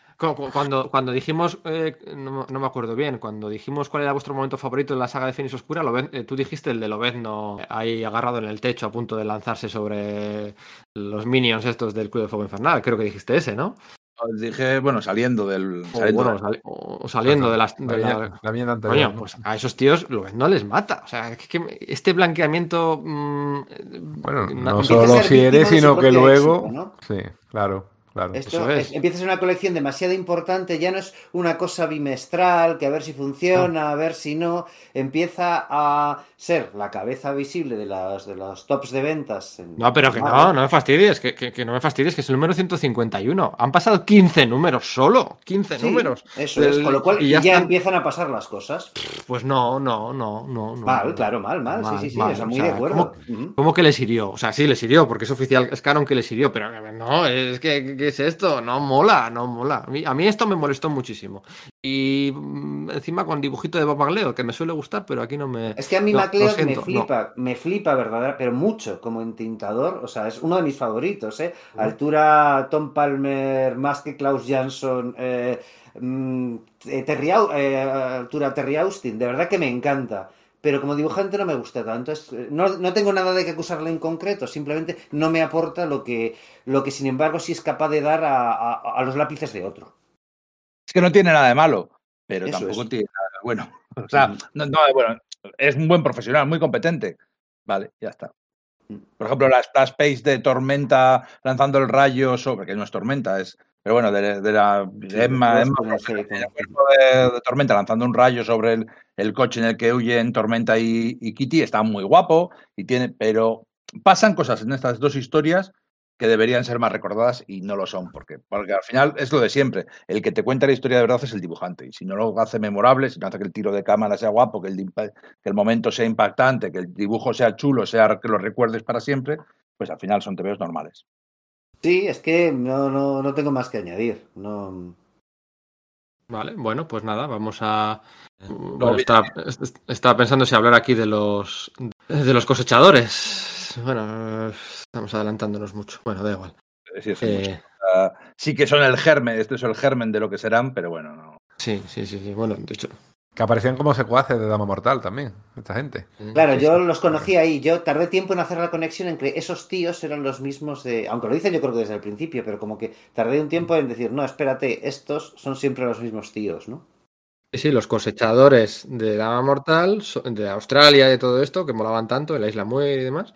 cuando, cuando dijimos, eh, no, no me acuerdo bien, cuando dijimos cuál era vuestro momento favorito en la saga de Fénix Oscura, Loben- eh, tú dijiste el de Lobezno ahí agarrado en el techo a punto de lanzarse sobre los minions estos del Club de Fuego Infernal. Creo que dijiste ese, ¿no? Os Dije, bueno, saliendo del. O, saliendo bueno, del- sali- o saliendo de las... La de la- la viñeta anterior, Coño, ¿no? pues a esos tíos Lobezno les mata. O sea, es que este blanqueamiento... mm, Bueno, na- no solo si eres, sino que luego. éxito, ¿no? Sí, claro, claro. Esto Eso es. es- empieza a ser una colección demasiado importante, ya no es una cosa bimestral, que a ver si funciona, a ver si no, empieza a ser la cabeza visible de, las, de los tops de ventas. en- No, pero que no, no me fastidies, que, que- que no me fastidies, que es el número 151. Han pasado 15 números solo, 15 Sí, números. Eso es, con lo cual y ya, ya están- empiezan a pasar las cosas. Pues no, no, no, no. Mal, no. claro, mal, mal, Mal, sí, sí, sí, mal, o sea, o muy sea, de acuerdo. ¿cómo-. ¿Cómo que les hirió? O sea, sí, les hirió, porque es oficial, es canon que les hirió, pero no, es que, ¿qué es esto? No mola, no mola. A mí, a mí esto me molestó muchísimo. Y mm, encima con dibujito de Bob McLeod, que me suele gustar, pero aquí no me... Es que a mí No, MacLeod me flipa, me flipa verdadera, pero mucho como entintador, o sea, es uno de mis favoritos, ¿eh? Altura Tom Palmer, más que Klaus Jansson, eh, mm, eh, Terry eh, altura Terry Austin, de verdad que me encanta. Pero como dibujante no me gusta tanto. Es- eh, no, no tengo nada de que acusarle en concreto, simplemente no me aporta lo que, lo que sin embargo sí es capaz de dar a, a- a los lápices de otro. Es que no tiene nada de malo, pero Eso tampoco es. tiene nada de bueno. <laughs> O sea, no, no, bueno, es un buen profesional, muy competente. Vale, ya está. Mm. Por ejemplo, la splash page de Tormenta lanzando el rayo sobre, que no es Tormenta, es, pero bueno, de, de la de Emma, Emma, el cuerpo de, de Tormenta lanzando un rayo sobre el, el coche en el que huyen Tormenta y, y Kitty, está muy guapo, y tiene, pero pasan cosas en estas dos historias que deberían ser más recordadas y no lo son, porque, porque al final es lo de siempre. El que te cuenta la historia de verdad es el dibujante, y si no lo hace memorable, si no hace que el tiro de cámara sea guapo, que el, que el momento sea impactante, que el dibujo sea chulo, sea que lo recuerdes para siempre, pues al final son TVOs normales. Sí, es que no, no, no tengo más que añadir. No... Vale, bueno, pues nada, vamos a. Bueno, estaba, estaba, pensando si hablar aquí de los de los cosechadores. Bueno, estamos adelantándonos mucho. Bueno, da igual. Sí, eh... uh, sí que son el germen, este es el germen de lo que serán, pero bueno, no. Sí, sí, sí, sí. Bueno, de hecho, que aparecían como secuaces de Dama Mortal también, esta gente. Claro, yo los conocí ahí. Yo tardé tiempo en hacer la conexión entre esos tíos eran los mismos de. Aunque lo dicen yo creo que desde el principio, pero como que tardé un tiempo en decir, no, espérate, estos son siempre los mismos tíos, ¿no? Sí, los cosechadores de Dama Mortal, de Australia y de todo esto, que molaban tanto, en la Isla Muere y demás.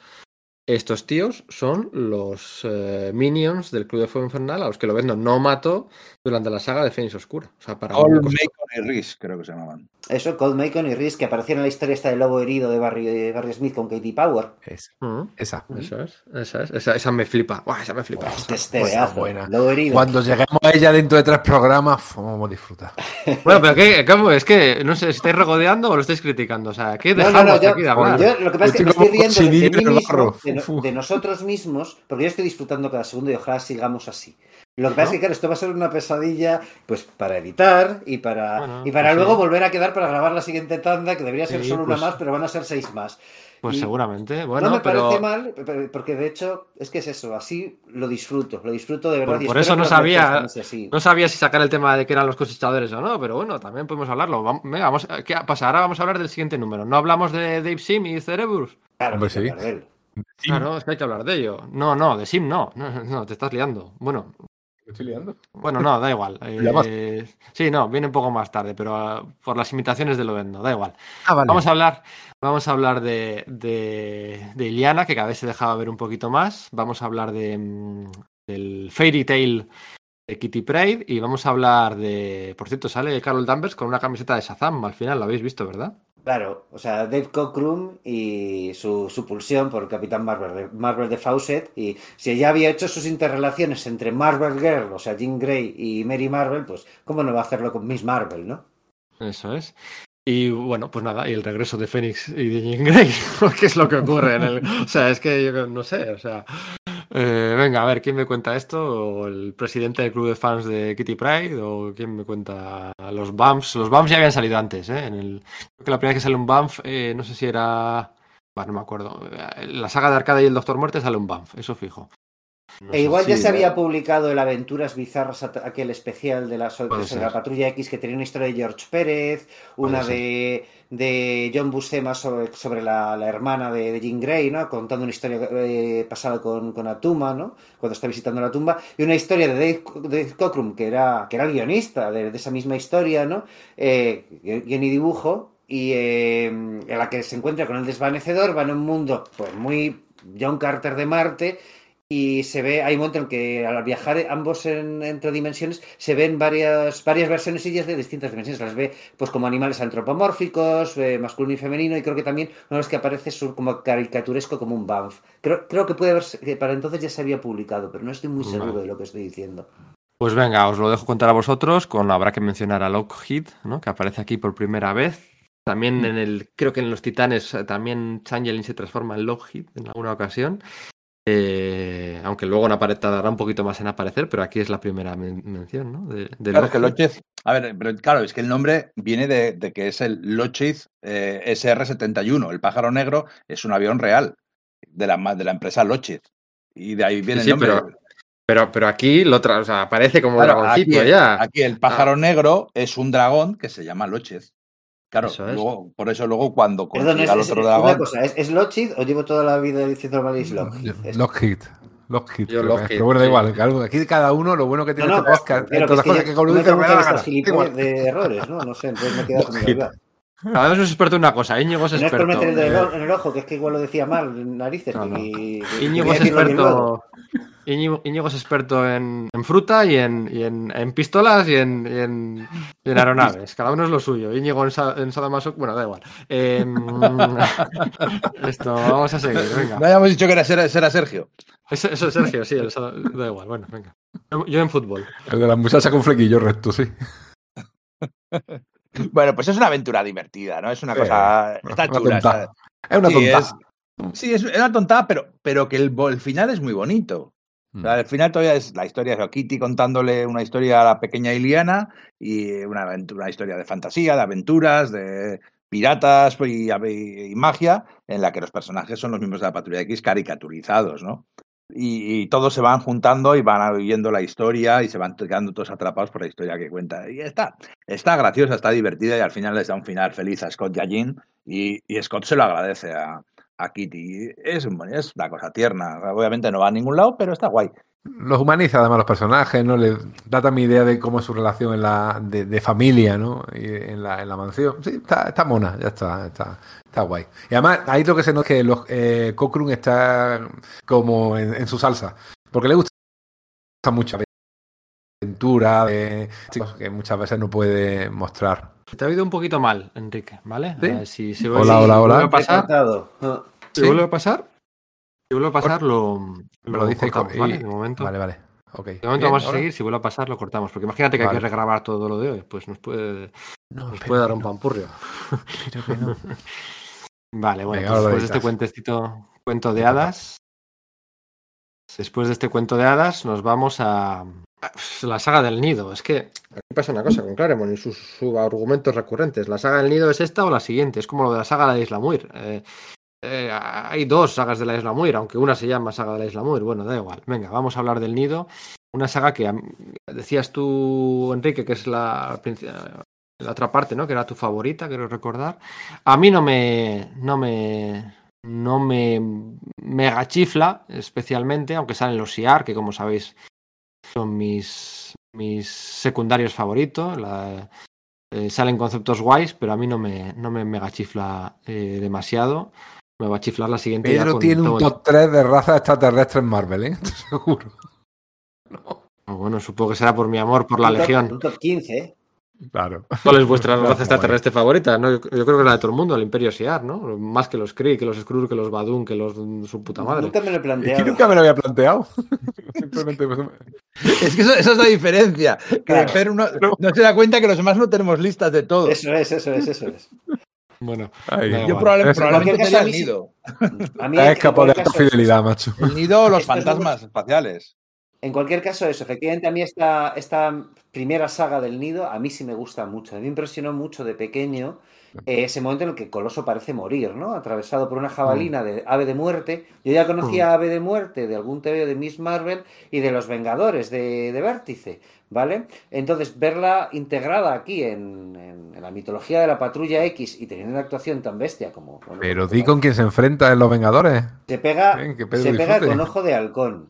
Estos tíos son los eh, minions del Club de Fuego Infernal a los que Lobezno no mató durante la saga de Fénix Oscura. O sea, para Cold Macon y Rhys, creo que se llamaban. Eso, Cold Macon y Rhys, que aparecieron en la historia esta del lobo herido de Barry, de Barry Smith con Katie Power. Esa. Uh esa. Eso es, esa es. Esa, esa me flipa. Uah, esa me flipa. Este es buena. Lobo herido. Cuando lleguemos a ella dentro de tres programas, vamos a disfrutar. <laughs> bueno, pero ¿qué, ¿cómo? Es que, no sé, ¿estáis regodeando o lo estáis criticando? O sea, ¿qué dejamos no, no, no, yo, aquí de hablar? Yo, lo que pasa es que me estoy riendo de, de, mí mismo, de, de nosotros mismos, porque yo estoy disfrutando cada segundo y ojalá sigamos así. Lo que pasa es que, claro, esto va a ser una pesadilla, pues para editar y para, bueno, y para pues luego sí. volver a quedar para grabar la siguiente tanda, que debería ser sí, solo pues, una más, pero van a ser seis más. Pues y seguramente. Bueno, no me pero... parece mal, porque de hecho es que es eso, así lo disfruto, lo disfruto de verdad. Por, por eso no sabía, no sabía si sacar el tema de que eran los cosechadores o no, pero bueno, también podemos hablarlo. Vamos, venga, vamos, ¿qué pasa? Ahora vamos a hablar del siguiente número. ¿No hablamos de Dave Sim y Cerebrus? Claro, sí. Claro, es que hay que hablar de ello. No, no, de Sim no. No, <laughs> no te estás liando. Bueno, ¿Me estoy liando? Bueno, no, da igual. <laughs> Eh, sí, no, viene un poco más tarde, pero uh, por las imitaciones de Lovendo, da igual. Ah, vale. Vamos a hablar, vamos a hablar de, de, de, Iliana, que cada vez se dejaba ver un poquito más. Vamos a hablar de, mm, del Fairy Tail de Kitty Pride y vamos a hablar de. Por cierto, sale Carol Danvers con una camiseta de Shazam al final, lo habéis visto, ¿verdad? Claro, o sea, Dave Cockrum y su, su, pulsión por Capitán Marvel Marvel de Fawcett. Y si ya había hecho sus interrelaciones entre Marvel Girl, o sea, Jean Grey y Mary Marvel, pues, ¿cómo no va a hacerlo con Miss Marvel, no? Eso es. Y bueno, pues nada, y el regreso de Fénix y de Jean Grey, <laughs> ¿qué es lo que ocurre en el. O sea, es que yo no sé, o sea. Eh, venga, a ver, ¿quién me cuenta esto? ¿O el presidente del club de fans de Kitty Pride? ¿O quién me cuenta los BAMFs? Los BAMFs ya habían salido antes, ¿eh? Creo que la primera vez que sale un BAMF, eh, no sé si era... Bueno, no me acuerdo. La saga de Arcade y el Doctor Muerte sale un BAMF, eso fijo. No e igual ya se había publicado el Aventuras Bizarras, aquel especial de la, de la Patrulla X que tenía una historia de George Pérez, una de, de, John Buscema sobre, sobre la, la, hermana de, de, Jean Grey, ¿no? contando una historia eh, pasada con, con Atuma, ¿no? cuando está visitando la tumba, y una historia de Dave, Dave Cockrum, que era, que era el guionista de, de esa misma historia, ¿no? eh, guion y dibujo, y eh, en la que se encuentra con el desvanecedor, va en un mundo pues muy John Carter de Marte, y se ve, hay un momento en que al viajar ambos en, entre dimensiones se ven varias, varias versiones ellas de distintas dimensiones, las ve pues como animales antropomórficos, eh, masculino y femenino, y creo que también de los que aparece es como caricaturesco como un Banff. Creo, creo que puede haber, que para entonces ya se había publicado, pero no estoy muy seguro no. de lo que estoy diciendo. Pues venga, os lo dejo contar a vosotros, con habrá que mencionar a Lockheed, ¿no? que aparece aquí por primera vez. También en el, creo que en los Titanes también Changeling se transforma en Lockheed en alguna ocasión. Eh, aunque luego tardará un poquito más en aparecer, pero aquí es la primera men mención, ¿no? De, de claro, que Locheth, a ver, pero claro, es que el nombre viene de, de que es el Locheth eh, SR-71. El pájaro negro es un avión real de la, de la empresa Locheth. Y de ahí viene sí, el nombre. Pero, pero, pero aquí lo o sea, aparece como claro, dragoncito aquí, ya. Aquí el pájaro ah. negro es un dragón que se llama Locheth. Claro, eso es. luego, por eso luego cuando Perdón, es, al otro es, dragón... Una cosa, ¿es, ¿es Lockheed o llevo toda la vida diciendo mal es Lockheed? Lockheed. Lockheed. Yo Lockheed. Pero bueno, da igual. Aquí cada uno, lo bueno que tiene no, no, este podcast, pero todas las cosas que, que Coludice me da la gana. de errores, ¿no? No sé, entonces me queda con mi verdad. Además es experto en una cosa, Íñigo es experto. No es por meter el dedo en el ojo, que es que igual lo decía mal, narices. No, no. Y, Íñigo es experto. Íñigo, Íñigo es experto en, en fruta y, en, y en, en pistolas y en, y en, y en aeronaves. Cada uno es lo suyo. Íñigo en, Sa- en Sadomaso, bueno, da igual. Em, <laughs> esto, vamos a seguir, venga. No habíamos dicho que era, era, era Sergio. Eso, eso es Sergio, sí, el da igual, bueno, venga. Yo- Yo en fútbol. El de las muchachas con flequillo recto, sí. <laughs> Bueno, pues es una aventura divertida, ¿no? Es una Sí, cosa. Está una chula. tonta. está- Es una Sí, tonta. es- Sí, es una tontada, pero, pero que el final es muy bonito. O Mm. sea, al final todavía es la historia de Kitty contándole una historia a la pequeña Iliana y una, una historia de fantasía, de aventuras, de piratas y, magia, en la que los personajes son los miembros de la Patrulla X caricaturizados, ¿no? Y, todos se van juntando y van viendo la historia y se van quedando todos atrapados por la historia que cuenta. Y está, está graciosa, está divertida y al final les da un final feliz a Scott y a Jean y, y Scott se lo agradece a, a Kitty. Es, es una cosa tierna. Obviamente no va a ningún lado, pero está guay. Los humaniza además los personajes, ¿no? Le da también idea de cómo es su relación en la, de, familia, ¿no? Y en, la, mansión. Sí, está, está mona, ya está, está, está guay. Y además, ahí lo que se nota es que los, eh, Cochrane está como en, su salsa. Porque le gusta mucho la aventura, chicos que muchas veces no puede mostrar. Te ha oído un poquito mal, Enrique, ¿vale? ¿Sí? A ver si se Hola, hola, hola. vuelve a pasar. Sí. vuelve a pasar, si vuelve a pasar, lo, Me lo dice y cortamos, co- ¿vale? y- De momento. Vale, vale. Ok. De momento Bien, vamos a ahora- seguir, si vuelve a pasar lo cortamos, porque imagínate que hay que regrabar todo lo de hoy, pues nos puede, No, nos puede dar un no, pampurrio. espero que no. <laughs> Vale, bueno, Venga, pues lo después de este cuentecito, cuento de hadas, después de este cuento de hadas, nos vamos a la saga del nido. Es que aquí pasa una cosa con Claremont y sus, argumentos recurrentes. ¿La saga del nido es esta o la siguiente? Es como lo de la saga de la Isla Muir. Eh, eh, hay dos sagas de la Isla Muir, aunque una se llama saga de la Isla Muir. Bueno, da igual. Venga, vamos a hablar del nido. Una saga que decías tú, Enrique, que es la, la otra parte, ¿no? Que era tu favorita, quiero recordar. A mí no me. No me. No me mega chifla, especialmente, aunque salen los SIAR, que como sabéis son mis, mis secundarios favoritos. La- eh, salen conceptos guays, pero a mí no me, no me mega chifla eh, demasiado. Me va a chiflar la siguiente. Pedro con tiene un top 3 de razas extraterrestres en Marvel, ¿eh? <laughs> Seguro. <laughs> Bueno, supongo que será por mi amor por la un top- Legión. Un top 15, ¿eh? Claro. ¿Cuál es vuestra <laughs> raza extraterrestre favorita? ¿no? Yo, yo creo que es la de todo el mundo, el Imperio Siar, ¿no? Más que los Kree, que los Skrulls, que los Badun, que los de su puta madre. Nunca me lo he Es que planteado. nunca me lo había planteado. <laughs> Simplemente pues, Es que eso- esa es la diferencia. Que Claro. Fer no, no se da cuenta que los demás no tenemos listas de todo. Eso es, eso es, eso es. Bueno, Ay, Da Yo probable- probablemente el a mí sí- nido. A mí, es capaz de fidelidad, macho. El nido o los es fantasmas espaciales. En cualquier caso, eso, efectivamente, a mí esta, esta primera saga del nido, a mí sí me gusta mucho. A mí me impresionó mucho de pequeño eh, ese momento en el que Coloso parece morir, ¿no? Atravesado por una jabalina de ave de muerte. Yo ya conocía a ave de muerte de algún TV de Miss Marvel y de los Vengadores de, de Vértice, ¿vale? Entonces, verla integrada aquí en, en- en la mitología de la Patrulla X y teniendo una actuación tan bestia como... bueno, Pero di con quién se enfrenta en Los Vengadores. Se pega, Ven, se pega con ojo de halcón.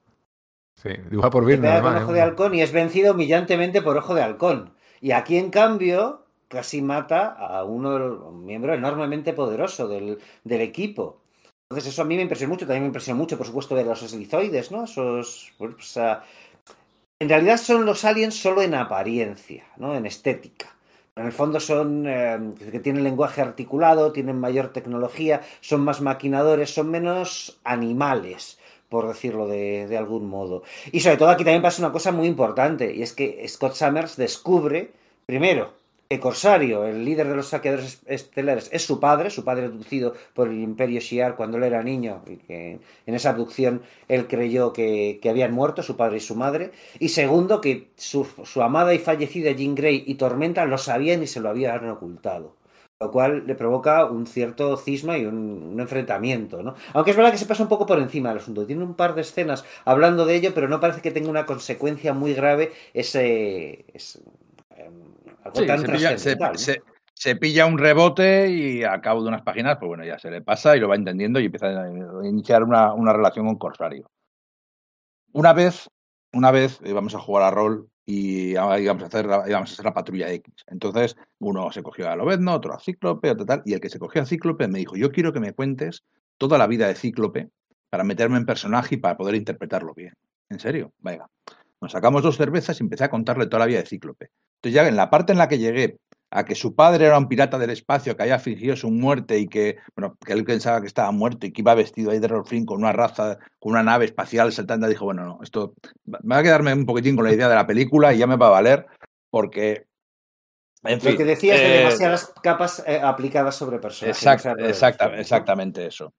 Sí, por pega con además. ojo de halcón y es vencido humillantemente por ojo de halcón. Y aquí, en cambio, casi mata a uno de los un miembro enormemente poderoso del, del equipo. Entonces, eso a mí me impresionó mucho. También me impresionó mucho, por supuesto, ver los eslizoides, ¿no? Esos. pues, ah, en realidad son los aliens solo en apariencia, ¿no? En estética. En el fondo son eh, que tienen lenguaje articulado, tienen mayor tecnología, son más maquinadores, son menos animales, por decirlo de, algún modo. Y sobre todo aquí también pasa una cosa muy importante, y es que Scott Summers descubre, primero, que Corsario, el líder de los saqueadores estelares, es su padre, su padre abducido por el Imperio Shi'ar cuando él era niño, y que en esa abducción él creyó que, que habían muerto su padre y su madre. Y segundo, que su, su amada y fallecida Jean Grey y Tormenta lo sabían y se lo habían ocultado. Lo cual le provoca un cierto cisma y un, un enfrentamiento, ¿no? Aunque es verdad que se pasa un poco por encima del asunto. Tiene un par de escenas hablando de ello, pero no parece que tenga una consecuencia muy grave ese... ese, em, algo Sí, tan se, pilla, se- trascendental, ¿no? se- se pilla un rebote y a cabo de unas páginas, pues bueno, ya se le pasa y lo va entendiendo y empieza a iniciar una, una relación con Corsario. Una vez, una vez íbamos a jugar a rol y íbamos a hacer, la- íbamos a hacer la patrulla X. Entonces, uno se cogió a Lobezno, otro a Cíclope, otro tal, y el que se cogió a Cíclope me dijo, yo quiero que me cuentes toda la vida de Cíclope para meterme en personaje y para poder interpretarlo bien. ¿En serio? Venga. Nos sacamos dos cervezas y empecé a contarle toda la vida de Cíclope. Entonces ya en la parte en la que llegué a que su padre era un pirata del espacio que había fingido su muerte y que, bueno, que él pensaba que estaba muerto y que iba vestido ahí de Rolfín con una raza, con una nave espacial saltando, dijo, bueno, no, esto me va a quedarme un poquitín con la idea de la película y ya me va a valer porque... En fin, Lo que decías de eh, demasiadas capas eh, aplicadas sobre personajes. exactamente, exactamente eso.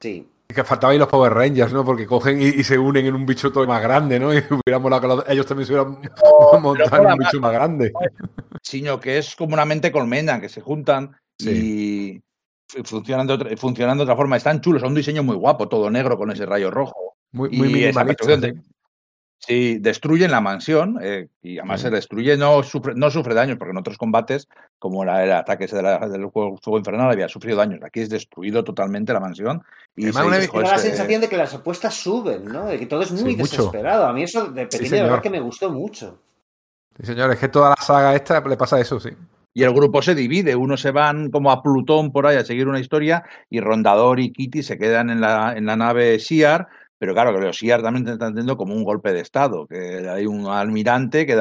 Sí. Que faltaba ahí los Power Rangers, ¿no? Porque cogen y, se unen en un bicho todo más grande, ¿no? <laughs> Y hubiéramos que ellos también se hubieran <laughs> montado en un bicho más grande. <laughs> Sino que es como una mente colmena, que se juntan y funcionan de, otra, funcionan de otra forma. Están chulos, son un diseño muy guapo, todo negro con ese rayo rojo. Muy, muy minimalista. Sí, destruyen la mansión eh, y además se destruye, no sufre, no sufre daños, porque en otros combates, como la, el ataque de del juego Fuego Infernal, había sufrido daños. Aquí es destruido totalmente la mansión. Y me da la sensación de que las apuestas suben, ¿no? De que todo es muy desesperado. A mí eso de pequeño de verdad que me gustó mucho. Sí, señor, es que toda la saga esta le pasa eso, sí. Y el grupo se divide, unos se van como a Plutón por ahí a seguir una historia y Rondador y Kitty se quedan en la, en la nave Shiar pero claro, que los SIAR también te están teniendo como un golpe de Estado, que hay un almirante que,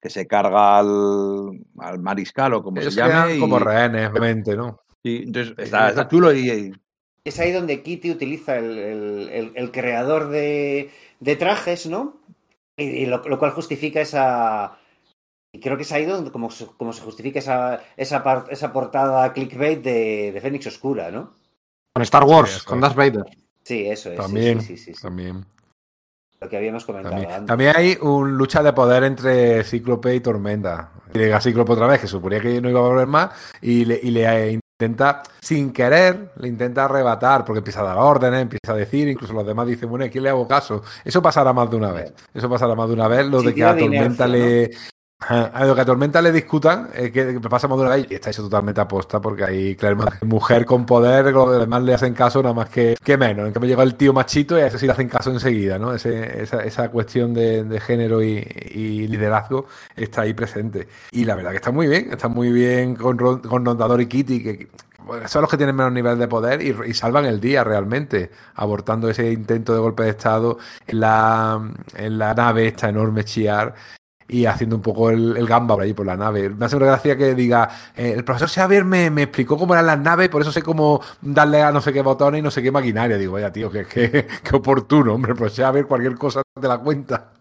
que se carga al, mariscal o como se llame. como rehenes, obviamente, ¿no? Sí, entonces está, chulo y, Es ahí donde Kitty utiliza el, creador de, trajes, ¿no? Y, lo, cual justifica esa... Y creo que es ahí donde como, como se justifica esa, esa, esa portada clickbait de, de Fénix Oscura, ¿no? Con Star Wars, con Darth Vader. Sí, eso es. También, sí, sí, también. Lo que habíamos comentado también. antes. También hay un lucha de poder entre Cíclope y Tormenta. Y llega Cíclope otra vez, que suponía que no iba a volver más, y le, y le intenta, sin querer, le intenta arrebatar, porque empieza a dar órdenes, empieza a decir, incluso los demás dicen, bueno, ¿quién le hago caso? Eso pasará más de una vez. Eso pasará más de una vez, lo de que a Tormenta le, a lo que a Tormenta le discutan, es que, pasa de una vez y está eso totalmente aposta, porque ahí, Claremont, mujer con poder, los demás le hacen caso nada más que, que menos. En cambio llega el tío machito y a ese sí le hacen caso enseguida, ¿no? Ese, esa, esa, cuestión de, género y, liderazgo está ahí presente. Y la verdad que está muy bien, está muy bien con, con Rondador y Kitty, que, son los que tienen menos nivel de poder y, salvan el día realmente, abortando ese intento de golpe de Estado en la, en la nave esta enorme Chiar y haciendo un poco el, gamba por ahí por la nave. Me hace una gracia que diga, eh, el profesor Xavier me, me, explicó cómo eran las naves, por eso sé cómo darle a no sé qué botones y no sé qué maquinaria. Digo, vaya tío, que, que, <laughs> oportuno, hombre, pues Xavier cualquier cosa te la cuenta.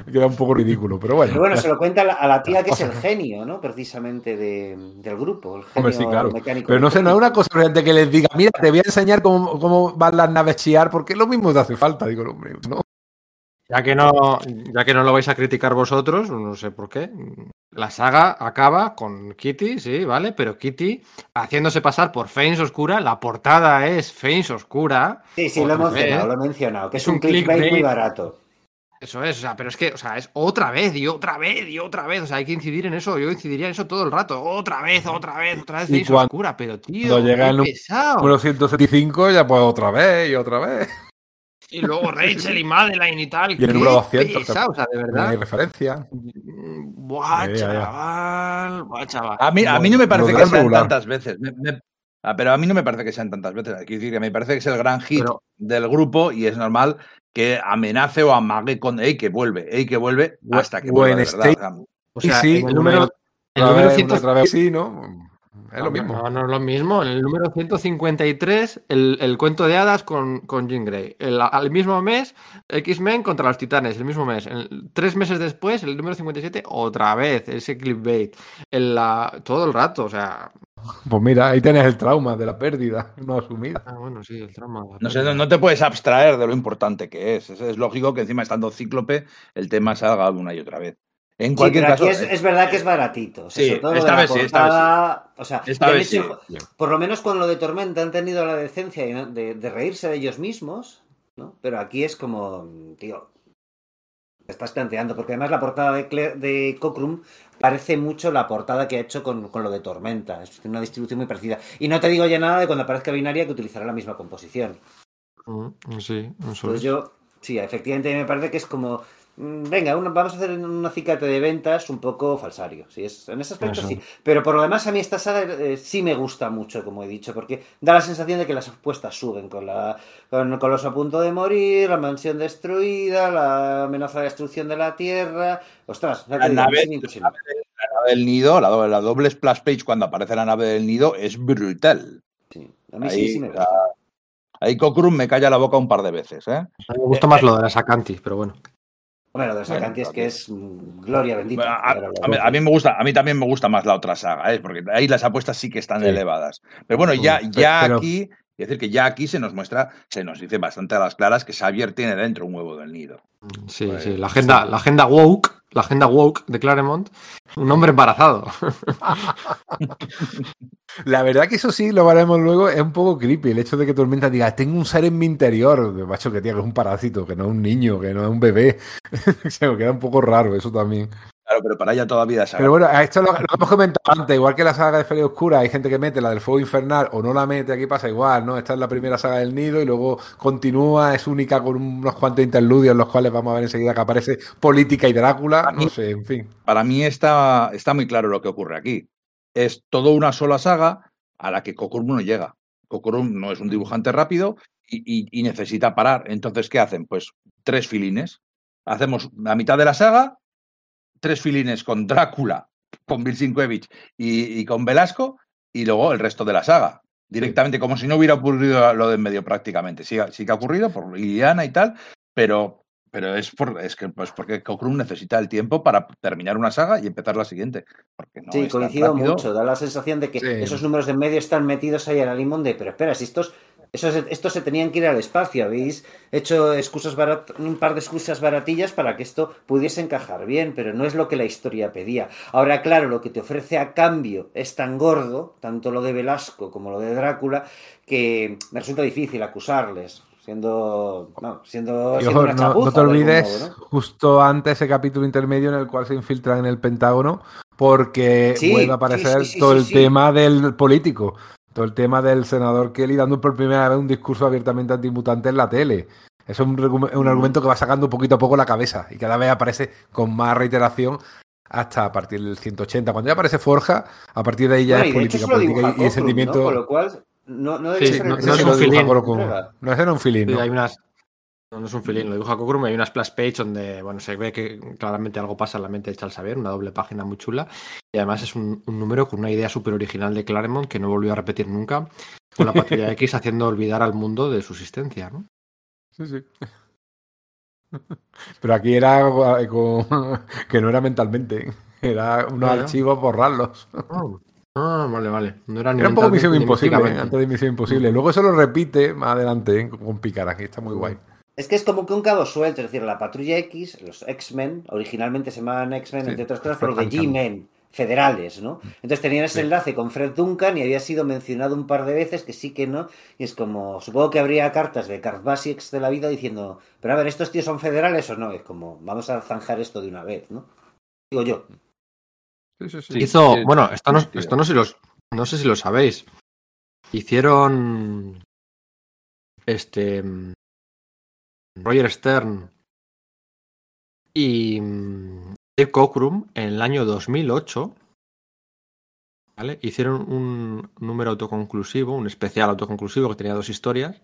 <laughs> Queda un poco ridículo, pero bueno. Pero bueno, se lo cuenta a la tía que es el <laughs> genio, ¿no? Precisamente del grupo, el genio sí, claro. mecánico. Pero no sé, no es una cosa realmente que les diga, mira, te voy a enseñar cómo, cómo van las naves chiar, porque es lo mismo te hace falta, digo, hombre, ¿no? Ya que no, ya que no lo vais a criticar vosotros, no sé por qué. La saga acaba con Kitty, sí, ¿vale? Pero Kitty haciéndose pasar por Fains Oscura, la portada es Fains Oscura. Sí, sí, lo he mencionado, lo he mencionado, que es, un clickbait muy barato. Eso es, o sea, pero es que, o sea, es otra vez y otra vez y otra vez. O sea, hay que incidir en eso. Yo incidiría en eso todo el rato. Otra vez, otra vez, otra vez. Fains Oscura, pero tío. Cuando llega el número 175, ya pues otra vez y otra vez. Y luego Rachel y Madeline y tal. Y el número 200. o sea, de verdad. hay referencia. Buah, chaval. Buah, chaval. A mí, a mí no me parece que sean tantas veces. Ah, pero a mí no me parece que sean tantas veces. Quiero decir que me parece que es el gran hit del grupo y es normal que amenace o amague con Ey, que vuelve, Ey, que vuelve hasta que vuelva, de verdad. O sea, sí, el número, el número 100... otra vez sí, ¿no? Es lo mismo. No, no, es lo mismo. En el número 153, el, el cuento de hadas con, con Jean Grey. El, al mismo mes, X-Men contra los titanes. El mismo mes. tres meses después, el número 57, otra vez. Ese clipbait. El, la, todo el rato, o sea. Pues mira, ahí tienes el trauma de la pérdida <laughs> no asumida. Ah, bueno, sí, el trauma. No, sé, no, te puedes abstraer de lo importante que es. Es, es lógico que encima estando cíclope, el tema salga una y otra vez. En cualquier caso. Es, es, verdad que es baratito. sí, esta, vez sí, esta O sea, esta vez sí. por lo menos con lo de Tormenta han tenido la decencia de, de, reírse de ellos mismos, ¿no? Pero aquí es como, tío, te estás planteando, porque además la portada de, Claire, de Cockrum parece mucho la portada que ha hecho con, con, lo de Tormenta. Es una distribución muy parecida. Y no te digo ya nada de cuando aparezca Binaria que utilizará la misma composición. Mm, sí, eso Pues yo, sí, efectivamente me parece que es como venga, una- vamos a hacer un acicate de ventas un poco falsario. Sí, es, en ese aspecto Eso. sí. Pero por lo demás, a mí esta saga eh, sí me gusta mucho, como he dicho, porque da la sensación de que las apuestas suben con la con Coloso a punto de morir, la mansión destruida, la amenaza de destrucción de la Tierra. Ostras, La nave-. La nave del nido, la doble, la doble splash page cuando aparece la nave del nido es brutal. Sí, a mí Ahí, sí, sí me gusta. ahí Cockrum me calla la boca un par de veces. ¿eh? A mí me gusta más lo de la Sacanti, pero bueno. Lo de Bueno, Sacanti es que es gloria bendita. Bueno, a, mí, otro- a mí me gusta, a mí también me gusta más la otra saga, ¿eh? porque ahí las apuestas sí que están Sí. elevadas. Pero bueno, ya, ya pero- aquí, es decir, que ya aquí se nos muestra, se nos dice bastante a las claras que Xavier tiene dentro un huevo del nido. Sí, Pues, sí. La agenda, la agenda woke, la agenda woke de Claremont, un hombre embarazado. <laughs> La verdad que eso sí, lo veremos luego, es un poco creepy el hecho de que Tormenta diga, tengo un ser en mi interior, de macho que tío, que es un parásito, que no es un niño, que no es un bebé. <laughs> Se me queda un poco raro eso también. Claro, pero para ella todavía es Pero bueno, a esto lo, lo hemos comentado antes, igual que la saga de Feria Oscura, hay gente que mete la del fuego infernal o no la mete, aquí pasa igual, ¿no? Esta es la primera saga del nido y luego continúa, es única con unos cuantos interludios, los cuales vamos a ver enseguida que aparece política y Drácula, mí- no sé, en fin. para mí está, está muy claro lo que ocurre aquí. Es toda una sola saga a la que Kokurum no llega. Kokurum no es un dibujante rápido y, y- y necesita parar. Entonces, ¿qué hacen? Pues tres filines. Hacemos la mitad de la saga, tres filines con Drácula, con Bill Sienkiewicz y, y con Velasco, y luego el resto de la saga. Directamente, como si no hubiera ocurrido lo de en medio prácticamente. Sí, sí que ha ocurrido por Liliana y tal, pero, pero es, por, es que, pues porque Cockrum necesita el tiempo para terminar una saga y empezar la siguiente. Porque no Sí, coincido mucho. Da la sensación de que Sí. esos números de en medio están metidos ahí a la limón de, pero espera, si estos, esos, estos se tenían que ir al espacio, habéis hecho excusas barat- un par de excusas baratillas para que esto pudiese encajar bien, pero no es lo que la historia pedía. Ahora, claro, lo que te ofrece a cambio es tan gordo, tanto lo de Velasco como lo de Drácula, que me resulta difícil acusarles, siendo, no, siendo, una no, te olvides modo, ¿no? justo antes ese capítulo intermedio en el cual se infiltran en el Pentágono porque Sí, vuelve a aparecer sí, sí, todo el tema del político, todo el tema del senador Kelly dando por primera vez un discurso abiertamente antimutante en la tele. Eso es un, un argumento que va sacando poquito a poco la cabeza y cada vez aparece con más reiteración hasta a partir del 180. Cuando ya aparece Forja, a partir de ahí ya Bueno, y es política, política y, y el Cockrum, sentimiento... ¿no? Con lo cual, no, no debería Sí, ser no- el no es un filín. No, ese era un filín, hay unas. No, no es un filín, lo dibuja Cockrum. Hay una splash page donde bueno, se ve que claramente algo pasa en la mente de Charles Xavier, una doble página muy chula. Y además es un, un número con una idea súper original de Claremont que no volvió a repetir nunca. Con la patrulla <laughs> X haciendo olvidar al mundo de su existencia, ¿no? Sí, sí. <laughs> Pero aquí era con- <laughs> que no era mentalmente, era unos Claro. archivos borrarlos. Ah, vale, vale. No era ni Era un poco misión imposible, antes de misión imposible. Luego eso lo repite más adelante ¿eh? con Picard, aquí está muy guay. Es que es como que un cabo suelto, es decir, la patrulla X, los X-Men, originalmente se llamaban X-Men, Sí, entre otras cosas, por los de. G-Men, federales, ¿no? Entonces tenían ese Sí. enlace con Fred Duncan y había sido mencionado un par de veces que sí que no, y es como, supongo que habría cartas de Carvasics de la vida diciendo, pero a ver, ¿estos tíos son federales o no? Es como, vamos a zanjar esto de una vez, ¿no? Digo yo. Sí, sí, sí. Hizo, sí, bueno, esto no, esto no sé si los, no sé si lo sabéis. Hicieron este mm, Roger Stern y mm, Dave Cockrum en el año 2008. ¿vale? Hicieron un número autoconclusivo, un especial autoconclusivo que tenía dos historias,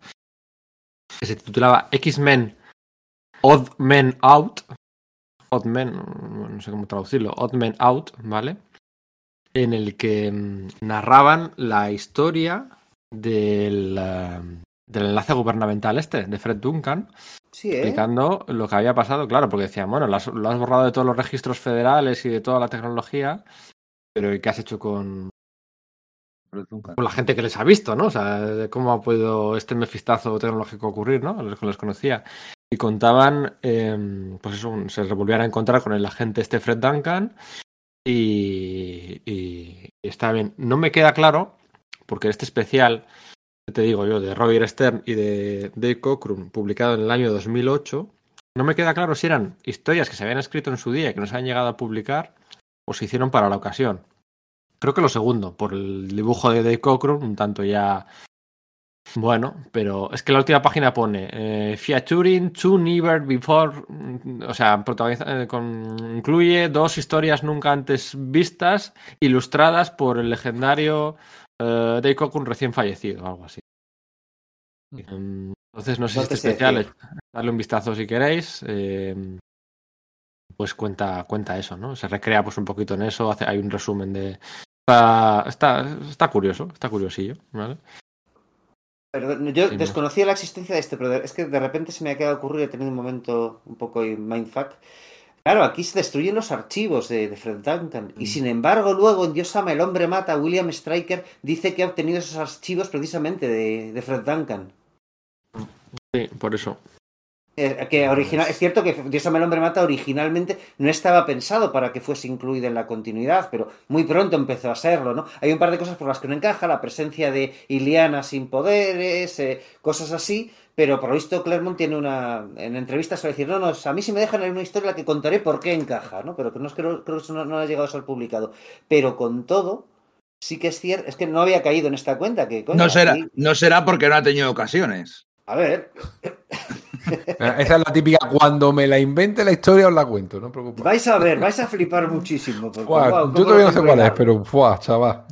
que se titulaba X-Men Odd Men Out. Odd Men, no sé cómo traducirlo, Odd Men Out, ¿vale? En el que mm, narraban la historia del, eh, del enlace gubernamental este, de Fred Duncan, Sí, ¿eh? explicando lo que había pasado, claro, porque decían, bueno, lo has, lo has borrado de todos los registros federales y de toda la tecnología, pero ¿y qué has hecho con, con la gente que les ha visto, ¿no? O sea, cómo ha podido este mefistazo tecnológico ocurrir, ¿no? Los que los conocía. Y contaban, eh, pues eso, se volvían a encontrar con el agente este Fred Duncan y, y- y está bien. No me queda claro, porque este especial, te digo yo, de Roger Stern y de Dave Cockrum, publicado en el año 2008, no me queda claro si eran historias que se habían escrito en su día y que no se han llegado a publicar o se hicieron para la ocasión. Creo que lo segundo, por el dibujo de Dave Cockrum, un tanto ya Bueno, pero es que la última página pone eh, featuring two never before, o sea, eh, incluye dos historias nunca antes vistas, ilustradas por el legendario eh, Dave Cockrum recién fallecido, o algo así. Em, Entonces, no sé si este Entonces, eh, especial, eh, darle un vistazo si queréis. eh, pues cuenta, cuenta eso, ¿no? Se recrea pues un poquito en eso, hace, hay un resumen de. Está, está, está curioso, está curiosillo, ¿vale? Perdón, yo Sí, no. desconocía la existencia de este, pero es que de repente se me ha quedado ocurrido, he tenido un momento un poco mindfuck. Claro, aquí se destruyen los archivos de, de Fred Duncan. Y Mm. sin embargo, luego en Dios ama, el hombre mata, William Stryker dice que ha obtenido esos archivos precisamente de, de Fred Duncan. Sí, por eso. Eh, que original, es cierto que Dios ama, el hombre mata originalmente no estaba pensado para que fuese incluido en la continuidad, pero muy pronto empezó a serlo, ¿no? Hay un par de cosas por las que no encaja, la presencia de Iliana sin poderes, eh, cosas así, pero por lo visto Claremont tiene una... En entrevistas suele decir, no, no, a mí si me dejan en una historia la que contaré por qué encaja, ¿no? Pero que no es, creo, creo que eso no, no ha llegado a ser publicado. Pero con todo, sí que es cierto, es que no había caído en esta cuenta, que coño, No será, aquí- no será porque no ha tenido ocasiones. a ver, Esa es la típica, cuando me la invente la historia os la cuento, no os preocupéis. vais a ver, vais a flipar muchísimo. porque, yo cómo todavía no sé cuál es, pero fuah, chaval.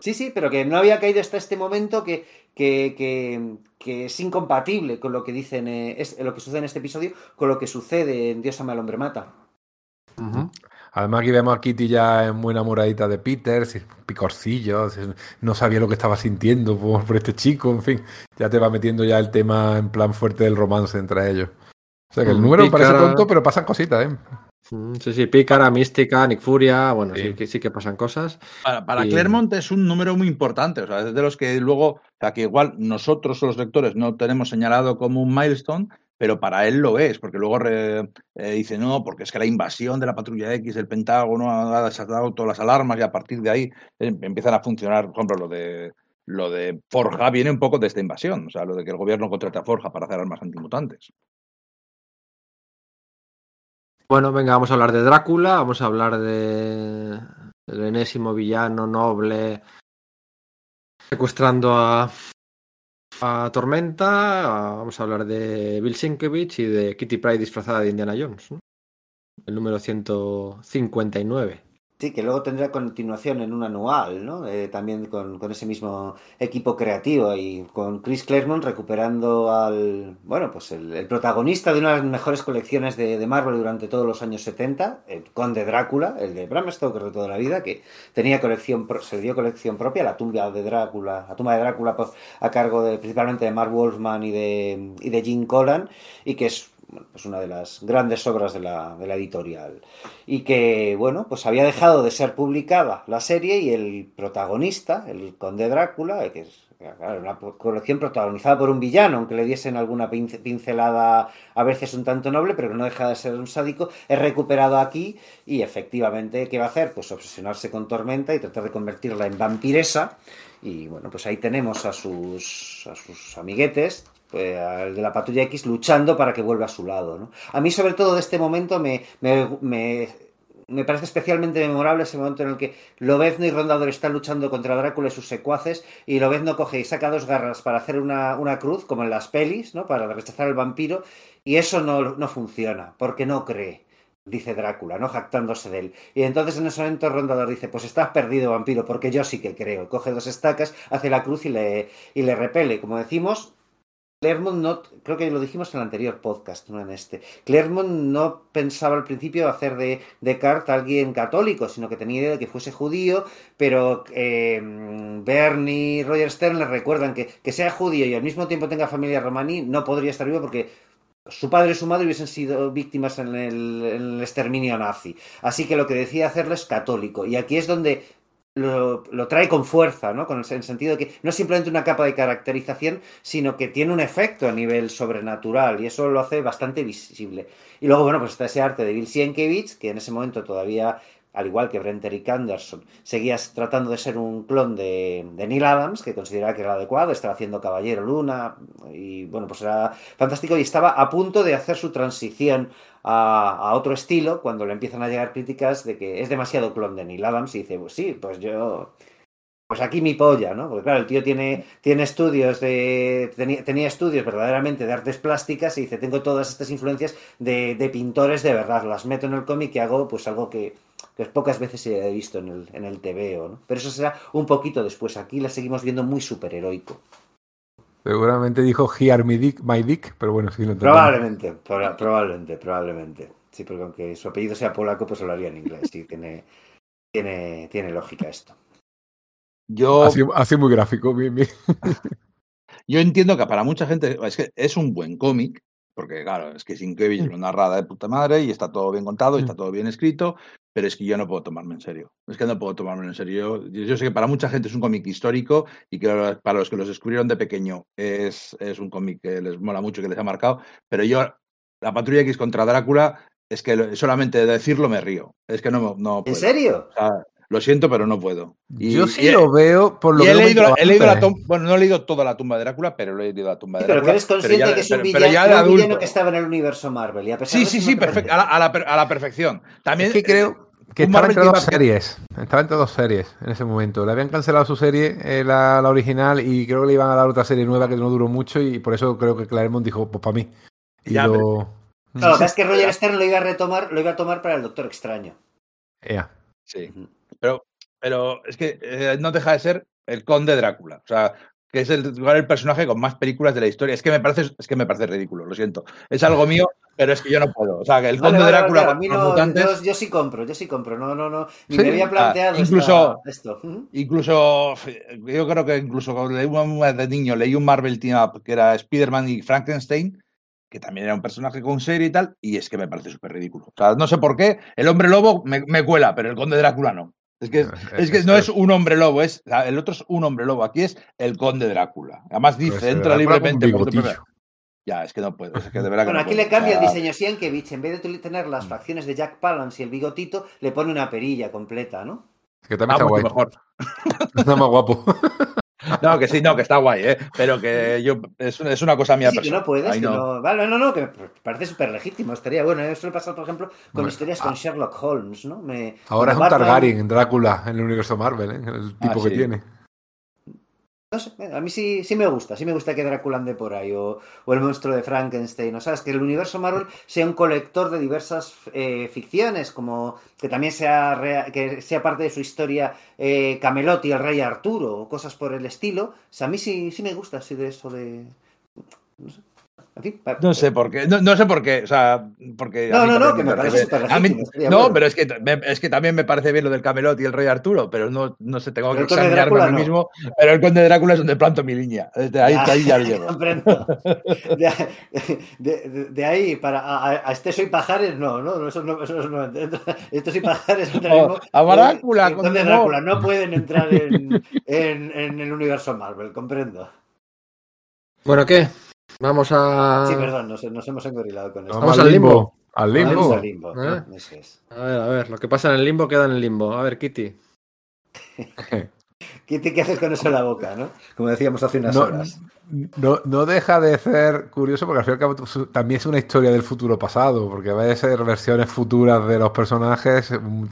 Sí, sí, pero que no había caído hasta este momento que, que, que, que es incompatible con lo que dicen, eh, es, lo que sucede en este episodio, con lo que sucede en Dios ama al hombre mata. Además aquí vemos a Kitty ya muy enamoradita de Peter, sin picorcillos, no sabía lo que estaba sintiendo por, por este chico, en fin, ya te va metiendo ya el tema en plan fuerte del romance entre ellos. O sea que el Mm, número me parece pícara. tonto, pero pasan cositas, ¿eh? Mm, Sí, sí, Pícara, Mística, Nick Furia, bueno, Sí. sí, que, sí que pasan cosas. Para, para Y- Claremont es un número muy importante, o sea, es de los que luego, o sea, que igual nosotros los lectores no tenemos señalado como un milestone, pero para él lo es, porque luego eh, dice, no, porque es que la invasión de la patrulla X, del Pentágono, ha desatado todas las alarmas y a partir de ahí eh, empiezan a funcionar, por ejemplo, lo de lo de Forja viene un poco de esta invasión, o sea, lo de que el gobierno contrata a Forja para hacer armas antimutantes. Bueno, venga, vamos a hablar de Drácula, vamos a hablar de el enésimo villano noble secuestrando a, a Tormenta, vamos a hablar de Bill Sienkiewicz y de Kitty Pryde disfrazada de Indiana Jones, el número 159. Que luego tendrá continuación en un anual, ¿no? Eh, también con, ese mismo equipo creativo y con Chris Claremont recuperando al, bueno, pues el, protagonista de una de las mejores colecciones de, Marvel durante todos los años 70, el Conde Drácula, el de Bram Stoker de toda la vida, que tenía colección, se dio colección propia, la tumba de Drácula, la tumba de Drácula pues, a cargo de, principalmente de Mark Wolfman y de, y de Jim Collan, y que es bueno, pues una de las grandes obras de la, de la editorial y que, bueno, pues había dejado de ser publicada la serie y el protagonista, el conde Drácula, que es una colección protagonizada por un villano, aunque le diesen alguna pince- pincelada a veces un tanto noble, pero que no deja de ser un sádico, es recuperado aquí y efectivamente, ¿qué va a hacer? Pues obsesionarse con Tormenta y tratar de convertirla en vampiresa y bueno, pues ahí tenemos a sus, a sus amiguetes, pues, al de la patrulla X luchando para que vuelva a su lado. ¿no? A mí, sobre todo, de este momento me, me, me, me parece especialmente memorable ese momento en el que Lobezno y Rondador están luchando contra Drácula y sus secuaces y Lobezno coge y saca dos garras para hacer una, una cruz, como en las pelis, ¿no? para rechazar al vampiro, y eso no, no funciona, porque no cree dice Drácula, ¿no? Jactándose de él. Y entonces en ese momento Rondador dice, pues estás perdido, vampiro, porque yo sí que creo. Coge dos estacas, hace la cruz y le, y le repele. Como decimos, Claremont no, creo que lo dijimos en el anterior podcast, no en este. Claremont no pensaba al principio hacer de Descartes a alguien católico, sino que tenía idea de que fuese judío, pero eh, Bernie y Roger Stern le recuerdan que, que sea judío y al mismo tiempo tenga familia romaní, no podría estar vivo porque su padre y su madre hubiesen sido víctimas en el, en el exterminio nazi. Así que lo que decía hacerlo es católico. Y aquí es donde lo, trae con fuerza, ¿no? Con el, el, sentido de que no es simplemente una capa de caracterización, sino que tiene un efecto a nivel sobrenatural y eso lo hace bastante visible. Y luego, bueno, pues está ese arte de Bill Sienkiewicz, que en ese momento todavía, al igual que Brent Eric Anderson, seguía tratando de ser un clon de, de Neil Adams, que consideraba que era adecuado, estaba haciendo Caballero Luna, y bueno, pues era fantástico y estaba a punto de hacer su transición a, a, otro estilo cuando le empiezan a llegar críticas de que es demasiado clon de Neil Adams y dice, pues sí, pues yo pues aquí mi polla, ¿no? Porque claro, el tío tiene, tiene estudios de. Tenía, tenía estudios verdaderamente de artes plásticas y dice, tengo todas estas influencias de, de pintores de verdad, las meto en el cómic y hago pues algo que, que pocas veces he visto en el, en el TVO, ¿no? Pero eso será un poquito después. Aquí la seguimos viendo muy superheroico. Seguramente dijo Here my dick, my dick, pero bueno, sí lo entendemos. Probablemente, proba- probablemente, probablemente. Sí, porque aunque su apellido sea polaco, pues hablaría en inglés. Sí, tiene, tiene, tiene lógica esto. Yo, Así, así muy gráfico, bien, bien. <laughs> yo entiendo que para mucha gente es que es un buen cómic, porque claro, es que Sienkiewicz lo narra de puta madre y está todo bien contado y está todo bien escrito, pero es que yo no puedo tomarme en serio. Es que no puedo tomarme en serio. Yo, yo sé que para mucha gente es un cómic histórico y que para los que los descubrieron de pequeño es, es un cómic que les mola mucho, que les ha marcado, pero yo, la Patrulla X contra Drácula, es que lo- solamente de decirlo me río. Es que no, no ¿En puedo. serio? O sea, lo siento, pero no puedo. Y- Yo sí y- lo veo por lo y que he leído, he leído la tumba, bueno, no he leído toda la tumba de Drácula, pero he leído la tumba Sí, de pero que Drácula. eres consciente ya- que es un, pero- villano, pero ya de un villano adulto. que estaba en el universo Marvel. Y a pesar Sí, de sí, sí, perfecto, a la, a la per- a la perfección. También Es que creo que un estaba entre dos que series. Estaba entre dos series en ese momento. Le habían cancelado su serie, eh, la, la original, y creo que le iban a dar otra serie nueva que no duró mucho, y por eso creo que Claremont dijo, pues para mí. Y Ya, lo... Claro, lo que pasa es que <laughs> Roger Stern lo iba a retomar, lo iba a tomar para el Doctor Extraño. Ya. Sí. Pero, pero es que eh, no deja de ser el conde Drácula. O sea, que es el, el personaje con más películas de la historia. Es que me parece, es que me parece ridículo, lo siento. Es algo <laughs> mío, pero es que yo no puedo. O sea, que el Vale, conde vale, Drácula vale, a con mí los no, mutantes. yo, yo sí compro, yo sí compro. No, no, no. Ni Sí. me había planteado Ah, incluso- esta- esto. Incluso, yo creo que incluso cuando leí una de niño, leí un Marvel Team Up que era Spider-Man y Frankenstein, que también era un personaje con serie y tal, y es que me parece súper ridículo. O sea, no sé por qué, el hombre lobo me, me cuela, pero el conde Drácula no. Es que, es que no es un hombre lobo, es el otro es un hombre lobo, aquí es el conde Drácula. Además Pero dice, entra libremente. por tu Ya, es que no puedo, es que de <laughs> verdad que Bueno, no aquí puedo. le cambia el diseño Sienkiewicz. En vez de tener las facciones de Jack Palance y el bigotito, le pone una perilla completa, ¿no? Que también Ah, está guay. mejor. <laughs> Está más guapo. <laughs> No, que sí, no, que está guay, ¿eh? Pero que yo es, una- es una cosa mía Sí, que personal. no puedes, que no. no. Vale, no, no, que me parece súper legítimo. Estaría bueno. Eso le pasa, por ejemplo, con Bueno, historias ah. con Sherlock Holmes, ¿no? Me, Ahora es un Batman- Targaryen en Drácula, en el universo Marvel, ¿eh? el tipo Ah, que sí. tiene. No sé, a mí sí, sí me gusta, sí me gusta que Drácula ande por ahí, o, el monstruo de Frankenstein, o sabes, que el universo Marvel sea un colector de diversas eh, ficciones, como que también sea, rea- que sea parte de su historia eh, Camelot y el rey Arturo, o cosas por el estilo. O sea, a mí sí, sí me gusta así de eso de... No sé. No sé por qué, no, no sé por qué, o sea, porque No, no, no, que me parece súper no, bueno. pero es que, me- es que también me parece bien lo del Camelot y el Rey Arturo, pero no, no sé, tengo Pero que el Conde de examinarme a mí no. mismo, pero el Conde de Drácula es donde planto mi línea, desde ahí, Ya, ahí ya lo llevo. <laughs> comprendo. De, de- de- de ahí para a, a- este soy pajares, no, no, eso no, eso no entra. Esto soy pajares entra O mismo- a Drácula, el Conde condenó. Drácula, no pueden entrar en, en- en el universo Marvel, comprendo. Bueno, ¿qué? Vamos a. Sí, perdón, nos, nos hemos engorilado con esto. Vamos al limbo. Al Vamos limbo. al limbo, ¿Eh? eso es. A ver, a ver, lo que pasa en el limbo queda en el limbo. A ver, Kitty. <laughs> ¿Qué, te- qué haces con eso en la boca, no? Como decíamos hace unas No, horas. no, no deja de ser curioso porque al fin y al cabo su- también es una historia del futuro pasado, porque va a ser versiones futuras de los personajes mm,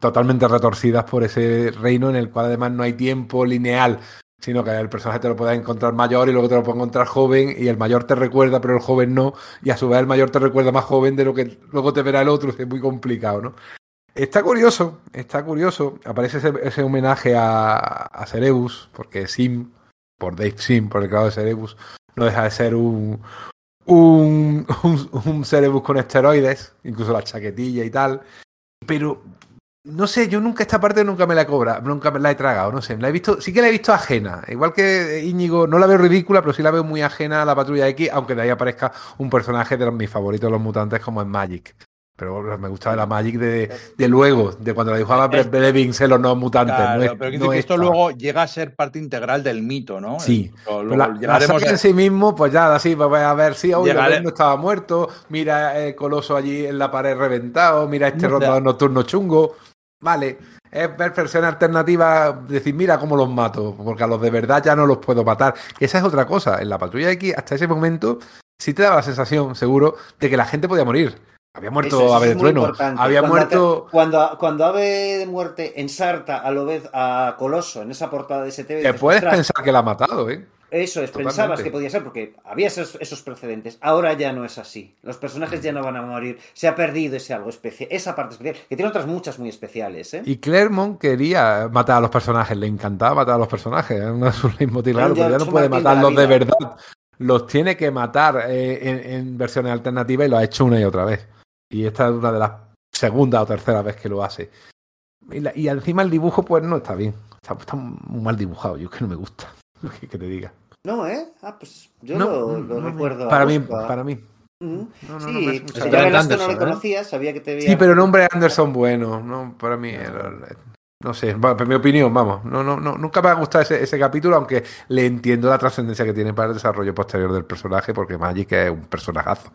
totalmente retorcidas por ese reino en el cual además no hay tiempo lineal, sino que el personaje te lo puedes encontrar mayor y luego te lo puedes encontrar joven y el mayor te recuerda pero el joven no, y a su vez el mayor te recuerda más joven de lo que luego te verá el otro, es muy complicado, ¿no? Está curioso, está curioso. Aparece ese, ese homenaje a, a Cerebus, porque Sim, por Dave Sim, por el creador de Cerebus, no deja de ser un, un, <laughs> un, un Cerebus con esteroides, incluso la chaquetilla y tal. Pero no sé, yo nunca esta parte nunca me la he cobrado, nunca me la he tragado, no sé, la he visto, sí que la he visto ajena, igual que Íñigo, no la veo ridícula, pero sí la veo muy ajena a la Patrulla X, aunque de ahí aparezca un personaje de los, mis favoritos los mutantes como es Magic. Pero me gustaba la Magic de, de luego, de cuando la dibujaba Brett Blevins en los no mutantes. Claro, no es- pero no que esto luego llega a ser parte integral del mito, ¿no? Sí. Lo- luego la, la llegaremos saga a- en sí mismo, pues ya, así, pues a ver si hoy Llegare- no estaba muerto, mira el coloso allí en la pared reventado, mira este rondador nocturno chungo. Vale, es ver versiones alternativas, decir, mira cómo los mato, porque a los de verdad ya no los puedo matar. Esa es otra cosa, en la patrulla X, hasta ese momento, sí te daba la sensación, seguro, de que la gente podía morir. Había muerto Eso, Ave de Trueno. Había Cuando muerto. Cuando, cuando Ave de Muerte ensarta a lo vez a Coloso en esa portada de STV. Que dices, puedes "Ostras, pensar que la ha matado, ¿eh? Eso es, Totalmente. pensabas que podía ser porque había esos, esos precedentes. Ahora ya no es así. Los personajes ya no van a morir. Se ha perdido ese algo especial, esa parte especial, que tiene otras muchas muy especiales, ¿eh? Y Claremont quería matar a los personajes, le encantaba matar a los personajes, era uno de sus claro, pero ya no puede de matarlos de verdad. Los tiene que matar eh, en, en versiones alternativas y lo ha hecho una y otra vez. Y esta es una de las segunda o tercera vez que lo hace. Y, la- y encima el dibujo, pues no está bien. Está, está muy mal dibujado, yo es que no me gusta. <laughs> Que, que te diga. No, ¿eh? Ah, pues yo No, lo, lo no recuerdo. Para mí, Busca. para mí. No, no, sí, no si ya no Anderson, ¿eh? conocías, sabía que te veía. Sí, pero nombre Anderson bueno, no, para mí, no sé, por mi opinión, vamos, no, no, no, nunca me ha gustado ese, ese capítulo, aunque le entiendo la trascendencia que tiene para el desarrollo posterior del personaje, porque Magic es un personajazo.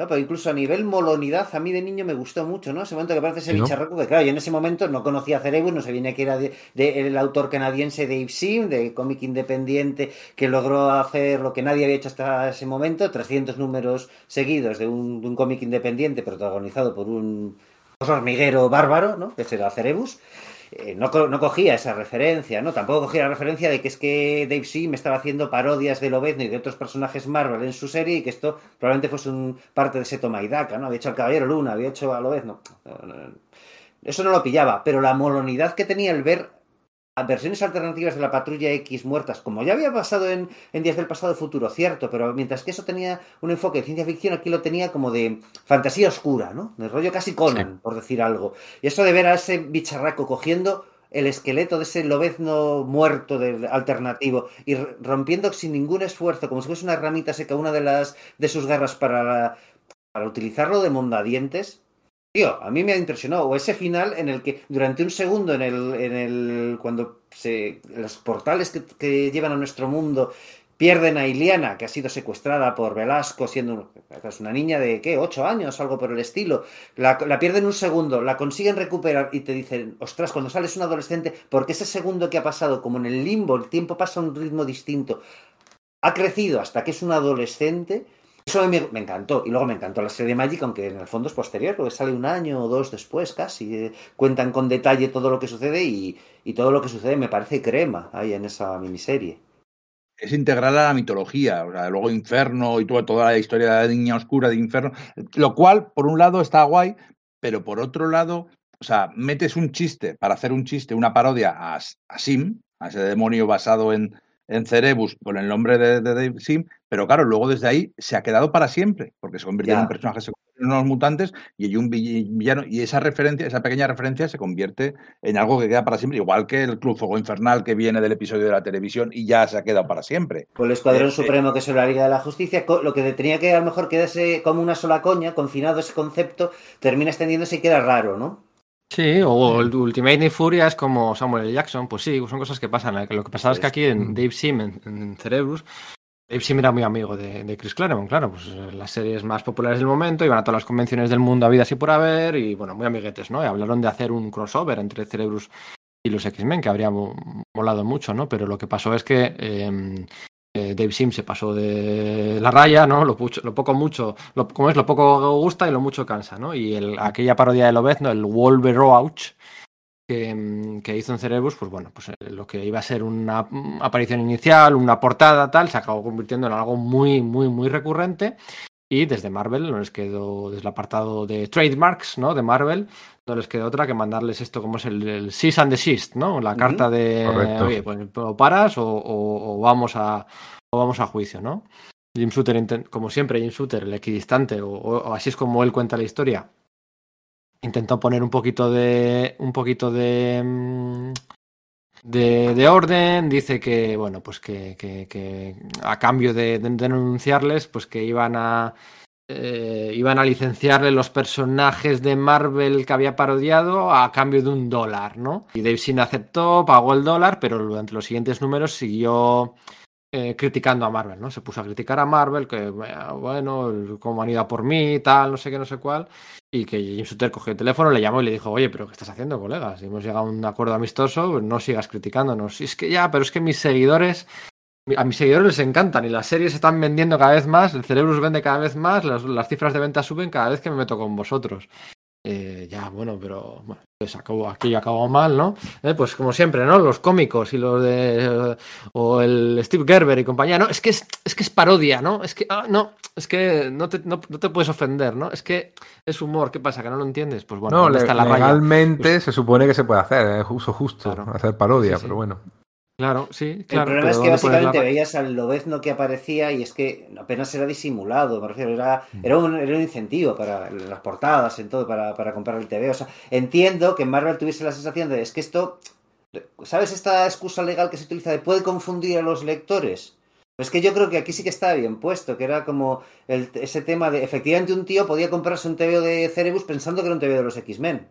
No, pero incluso a nivel molonidad, a mí de niño me gustó mucho, ¿no? Ese momento que aparece ese ¿no? bicharraco, que claro, yo en ese momento no conocía a Cerebus, no sabía que era de, de- el autor canadiense Dave Sim, de cómic independiente, que logró hacer lo que nadie había hecho hasta ese momento, 300 números seguidos de un, de un cómic independiente protagonizado por un hormiguero bárbaro, ¿no? Que será Cerebus. Eh, no, no cogía esa referencia, ¿no? Tampoco cogía la referencia de que es que Dave Sim estaba haciendo parodias de Lobezno y de otros personajes Marvel en su serie y que esto probablemente fuese un parte de ese toma y daca, ¿no? Había hecho al Caballero Luna, había hecho a Lobezno. No, no, no. Eso no lo pillaba, pero la molonidad que tenía el ver a versiones alternativas de la Patrulla X muertas, como ya había pasado en, en Días del Pasado Futuro, cierto, pero mientras que eso tenía un enfoque de ciencia ficción, aquí lo tenía como de fantasía oscura, ¿no? De rollo casi Conan, por decir algo. Y eso de ver a ese bicharraco cogiendo el esqueleto de ese lobezno muerto del alternativo y rompiendo sin ningún esfuerzo, como si fuese una ramita seca, una de las de sus garras para, para utilizarlo de mondadientes. Tío, a mí me ha impresionado. O ese final en el que durante un segundo, en el, en el cuando se, los portales que, llevan a nuestro mundo pierden a Iliana, que ha sido secuestrada por Velasco, siendo una niña de, ¿qué? ¿Ocho años? Algo por el estilo. La, la pierden un segundo, la consiguen recuperar y te dicen, ostras, cuando sales un adolescente, porque ese segundo que ha pasado, como en el limbo, el tiempo pasa a un ritmo distinto, ha crecido hasta que es un adolescente. Eso me, me encantó. Y luego me encantó la serie de Magic, aunque en el fondo es posterior, porque sale un año o dos después casi. eh, cuentan con detalle todo lo que sucede y, y todo lo que sucede me parece crema ahí en esa miniserie. es integral a la mitología, o sea, luego Inferno y toda, toda la historia de la niña oscura de Inferno, lo cual, por un lado, está guay, pero por otro lado, o sea, metes un chiste para hacer un chiste, una parodia a, a Sim, a ese demonio basado en, en Cerebus con el nombre de, de Dave Sim, pero claro, luego desde ahí se ha quedado para siempre, porque se convierte en un personaje secundario en unos mutantes y hay un vill- villano, y esa referencia, esa pequeña referencia se convierte en algo que queda para siempre, igual que el Club Fuego Infernal que viene del episodio de la televisión y ya se ha quedado para siempre. Con el Escuadrón Eh, eh. Supremo, que es la Liga de la Justicia, lo que tenía que a lo mejor quedarse como una sola coña, confinado ese concepto, termina extendiéndose y queda raro, ¿no? Sí, o el Ultimate Night Furia es como Samuel L. Jackson, pues sí, son cosas que pasan. ¿eh? Lo que pasaba es que aquí en Dave Sim, en, en Cerebrus, Dave Sim era muy amigo de, de Chris Claremont, claro, pues eh, las series más populares del momento, iban a todas las convenciones del mundo habidas y por haber, y bueno, muy amiguetes, ¿no? Y hablaron de hacer un crossover entre Cerebrus y los X-Men, que habría mo- molado mucho, ¿no? Pero lo que pasó es que eh, eh, Dave Sim se pasó de la raya, ¿no? Lo, pucho- lo poco mucho, lo, como es, lo poco gusta y lo mucho cansa, ¿no? Y el- aquella parodia de Lobezno, el Wolverouch, que, mm, que hizo en Cerebus, pues bueno, pues eh, lo que iba a ser una aparición inicial, una portada, tal, se acabó convirtiendo en algo muy, muy, muy recurrente. Y desde Marvel no les quedó, desde el apartado de trademarks, ¿no? De Marvel, no les quedó otra que mandarles esto como es el, el cease and desist, ¿no? La carta de, Correcto. oye, pues o paras o, o- o vamos a o vamos a juicio, ¿no? Jim Shooter, como siempre, Jim Shooter, el equidistante, o, o- o así es como él cuenta la historia, intentó poner un poquito de un poquito de mm, de, de orden dice que bueno pues que, que- que a cambio de, de denunciarles pues que iban a eh, iban a licenciarle los personajes de Marvel que había parodiado a cambio de un dólar, ¿no? Y Dave Sin aceptó, pagó el dólar, pero durante los siguientes números siguió eh, criticando a Marvel, ¿no? Se puso a criticar a Marvel, que bueno, cómo han ido a por mí, tal, no sé qué, no sé cuál. Y que Jim Shooter cogió el teléfono, le llamó y le dijo, oye, pero ¿qué estás haciendo, colega? Si hemos llegado a un acuerdo amistoso, pues no sigas criticándonos. Y es que ya, pero es que mis seguidores a mis seguidores les encantan y las series se están vendiendo cada vez más, el Cerebrus vende cada vez más, las cifras de venta suben cada vez que me meto con vosotros. Eh, ya, bueno, pero bueno, pues acabó, aquí acabó mal, ¿no? Eh, pues como siempre, ¿no? Los cómicos y los de. o el Steve Gerber y compañía, ¿no? Es que es, es que es parodia, ¿no? Es que. ah, no, es que no te, no, no te puedes ofender, ¿no? Es que es humor, ¿qué pasa? ¿Que no lo entiendes? Pues bueno, no, ¿dónde le- está la raya? legalmente se supone que se puede hacer, es uso justo, Claro. hacer parodia, Sí, sí. pero bueno. Claro, sí, El claro. problema pero es que ¿dónde pones la básicamente veías al lobezno que aparecía y es que apenas era disimulado, me refiero, era, Mm. era, un, era un incentivo para las portadas, en todo, para, para comprar el TV. O sea, entiendo que Marvel tuviese la sensación de, es que esto, ¿sabes esta excusa legal que se utiliza de puede confundir a los lectores? Pues es que yo creo que aquí sí que está bien puesto, que era como el- ese tema de, efectivamente un tío podía comprarse un TV de Cerebus pensando que era un TV de los X-Men.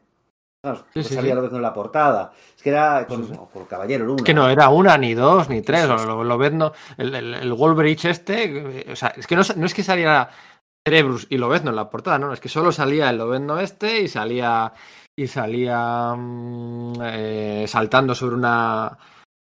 Vamos, Sí, pues sí, salía sí. Lobezno en la portada. Es que era con, Caballero Luna. Es que no era una, ni dos, ni tres. Lo, lo Lobezno, el, el, el Wolverich este. eh, O sea, es que no, no es que saliera Cerebrus y Lobezno en la portada, no. Es que solo salía el Lobezno este y salía. Y salía mm, eh, saltando sobre una.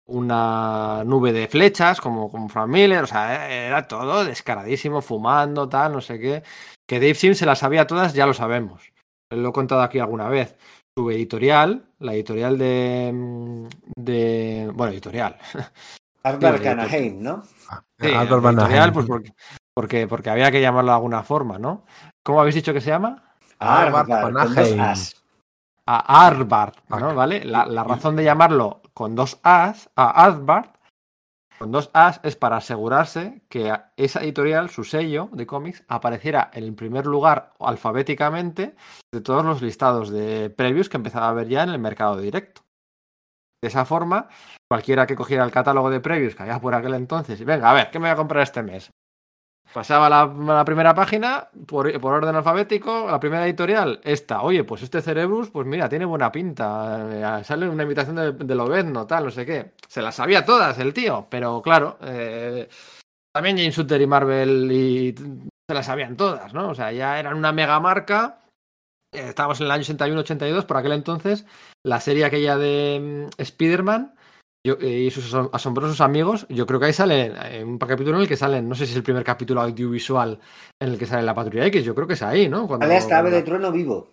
Una nube de flechas, como con Frank Miller. O sea, eh, era todo descaradísimo, fumando, tal, no sé qué. Que Dave Sim se las sabía todas, ya lo sabemos. Lo he contado aquí alguna vez su editorial, la editorial de, mm, de bueno, editorial. <laughs> Albert Sí, Canaheim, ¿no? Sí, Albert Van editorial, pues porque, porque, porque había que llamarlo de alguna forma, ¿no? ¿Cómo habéis dicho que se llama? As. A Arbard, ¿no? Ah. ¿Vale? La, la razón de llamarlo con dos As, a Arbard, con dos As, es para asegurarse que esa editorial, su sello de cómics, apareciera en el primer lugar alfabéticamente de todos los listados de previews que empezaba a haber ya en el mercado directo. De esa forma, cualquiera que cogiera el catálogo de previews que había por aquel entonces y venga, a ver, ¿qué me voy a comprar este mes? Pasaba la, la primera página por, orden alfabético, la primera editorial, esta. Oye, pues este Cerebrus, pues mira, tiene buena pinta. eh, sale una invitación de, de Lobezno, tal, no sé qué. Se las sabía todas el tío, pero claro, eh, también James Shooter y Marvel y se las sabían todas, ¿no? O sea, ya eran una mega marca. Eh, Estábamos en el año 81-82, por aquel entonces, la serie aquella de mm, Spider-Man yo- eh, y sus asom- asombrosos amigos, yo creo que ahí sale eh, un capítulo en el que salen, no sé si es el primer capítulo audiovisual en el que sale la Patrulla X, yo creo que es ahí, ¿no? Cuando- Sale hasta Ave de Trueno vivo.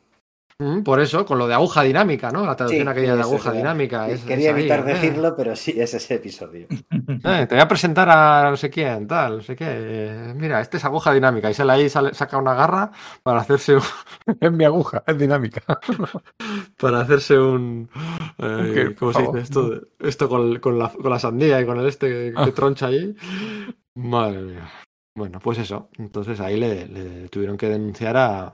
Por eso, con lo de aguja dinámica, ¿no? La traducción Sí, aquella de aguja dinámica. Es- Quería es ahí, evitar ¿eh? decirlo, pero sí, es ese episodio. <laughs> Eh, te voy a presentar a no sé quién, tal, no sé qué. Eh, mira, este es aguja dinámica y sale ahí, sale- saca una garra para hacerse un, <laughs> Es mi aguja, es dinámica. <laughs> para hacerse un eh, ¿cómo se dice esto? Esto con, con la, con la sandía y con el este que, que Ah. troncha ahí. Madre mía. Bueno, pues eso. Entonces ahí le, le tuvieron que denunciar a.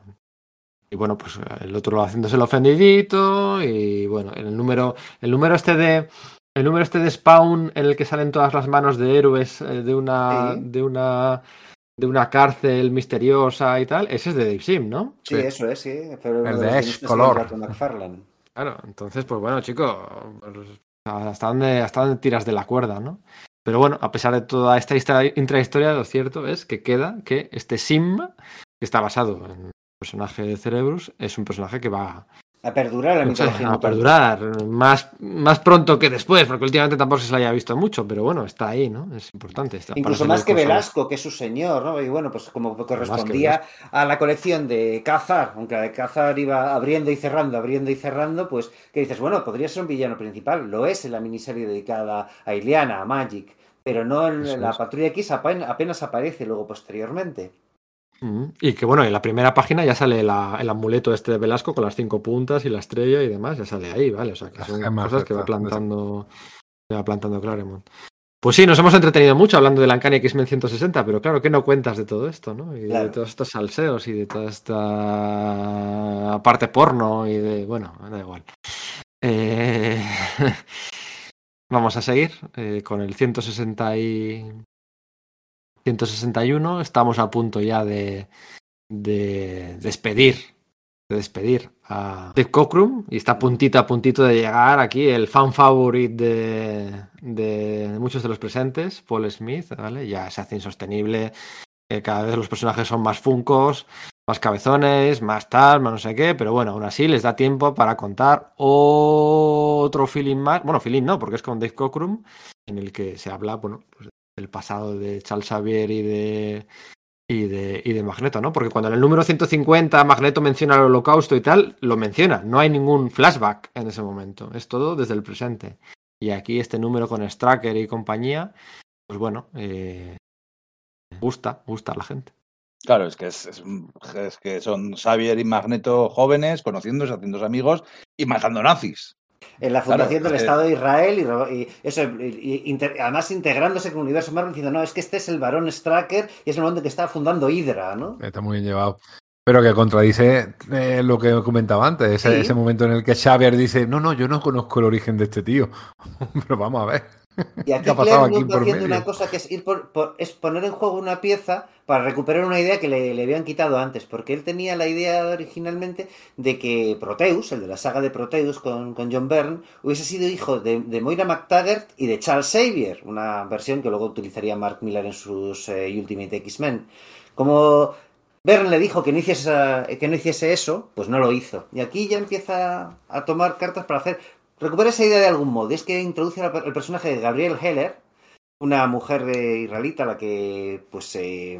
Y bueno, pues el otro haciéndose el ofendidito. Y bueno, el número, el número este de. El número este de Spawn en el que salen todas las manos de héroes eh, de una. Sí. de una. de una cárcel misteriosa y tal. Ese es de Dave Sim, ¿no? Sí, Sí. eso es, sí. Pero El de Ash Color. Claro, entonces, pues bueno, chico, hasta dónde, hasta dónde tiras de la cuerda, ¿no? Pero bueno, a pesar de toda esta intrahistoria, lo cierto es que queda que este Sim, que está basado en personaje de Cerebrus, es un personaje que va A perdurar la mitología a perdurar más, más pronto que después, porque últimamente tampoco se le haya visto mucho, pero bueno, está ahí, ¿no? Es importante. está- Incluso más que. Velasco, que es su señor, ¿no? Y bueno, pues como correspondía a la colección de Cazar, aunque la de Cazar iba abriendo y cerrando, abriendo y cerrando, pues que dices, bueno, podría ser un villano principal. Lo es en la miniserie dedicada a Iliana, a Magic, pero no en Eso la es. Patrulla X apenas aparece luego posteriormente. Y que bueno, en la primera página ya sale la- el amuleto este de Velasco con las cinco puntas y la estrella y demás, ya sale ahí, ¿vale? O sea, que Las son cosas que va plantando, que va plantando Claremont. Pues sí, nos hemos entretenido mucho hablando de la Uncanny X-Men 160, pero claro, ¿qué no cuentas de todo esto, no? Y de todos estos salseos y de toda esta parte porno y de, bueno, da igual. Eh, <laughs> Vamos a seguir eh, con el 160 y... 161. Estamos a punto ya de, de despedir, de despedir a Dave Cockrum y está puntito a puntito de llegar aquí el fan favorite de, de muchos de los presentes, Paul Smith, ¿vale? Ya se hace insostenible. eh, cada vez los personajes son más funcos, más cabezones, más tal, más no sé qué, pero bueno, aún así les da tiempo para contar otro feeling más. Bueno, feeling no, porque es con Dave Cockrum, en el que se habla, bueno, pues, del pasado de Charles Xavier y de, y de, y de Magneto, ¿no? Porque cuando en el número 150 Magneto menciona el holocausto y tal, lo menciona, no hay ningún flashback en ese momento, es todo desde el presente. Y aquí este número con Stracker y compañía, pues bueno, eh, gusta, gusta a la gente. Claro, es que, es, que son Xavier y Magneto jóvenes, conociéndose, haciéndose amigos y manejando nazis. En la fundación Claro, del eh. Estado de Israel y, y eso, y- y inter- además integrándose con el universo Marvel diciendo, no, es que este es el varón Stracker y es el momento que está fundando Hydra, ¿no? Está muy bien llevado. Pero que contradice eh, lo que comentaba antes, ese, Sí. ese momento en el que Xavier dice, no, no, yo no conozco el origen de este tío. <laughs> Pero vamos a ver. Y aquí ¿Qué ha pasado Claremont aquí por haciendo medio? una cosa que es ir por, por- es poner en juego una pieza para recuperar una idea que le, le habían quitado antes, porque él tenía la idea originalmente de que Proteus, el de la saga de Proteus con, con John Byrne, hubiese sido hijo de, de Moira McTaggart y de Charles Xavier, una versión que luego utilizaría Mark Millar en sus eh, Ultimate X-Men. Como Byrne le dijo que no, hiciese, que no hiciese eso, pues no lo hizo. Y aquí ya empieza a tomar cartas para hacer recupera esa idea de algún modo. Y es que introduce al el personaje de Gabriel Heller, una mujer israelita a la que pues eh,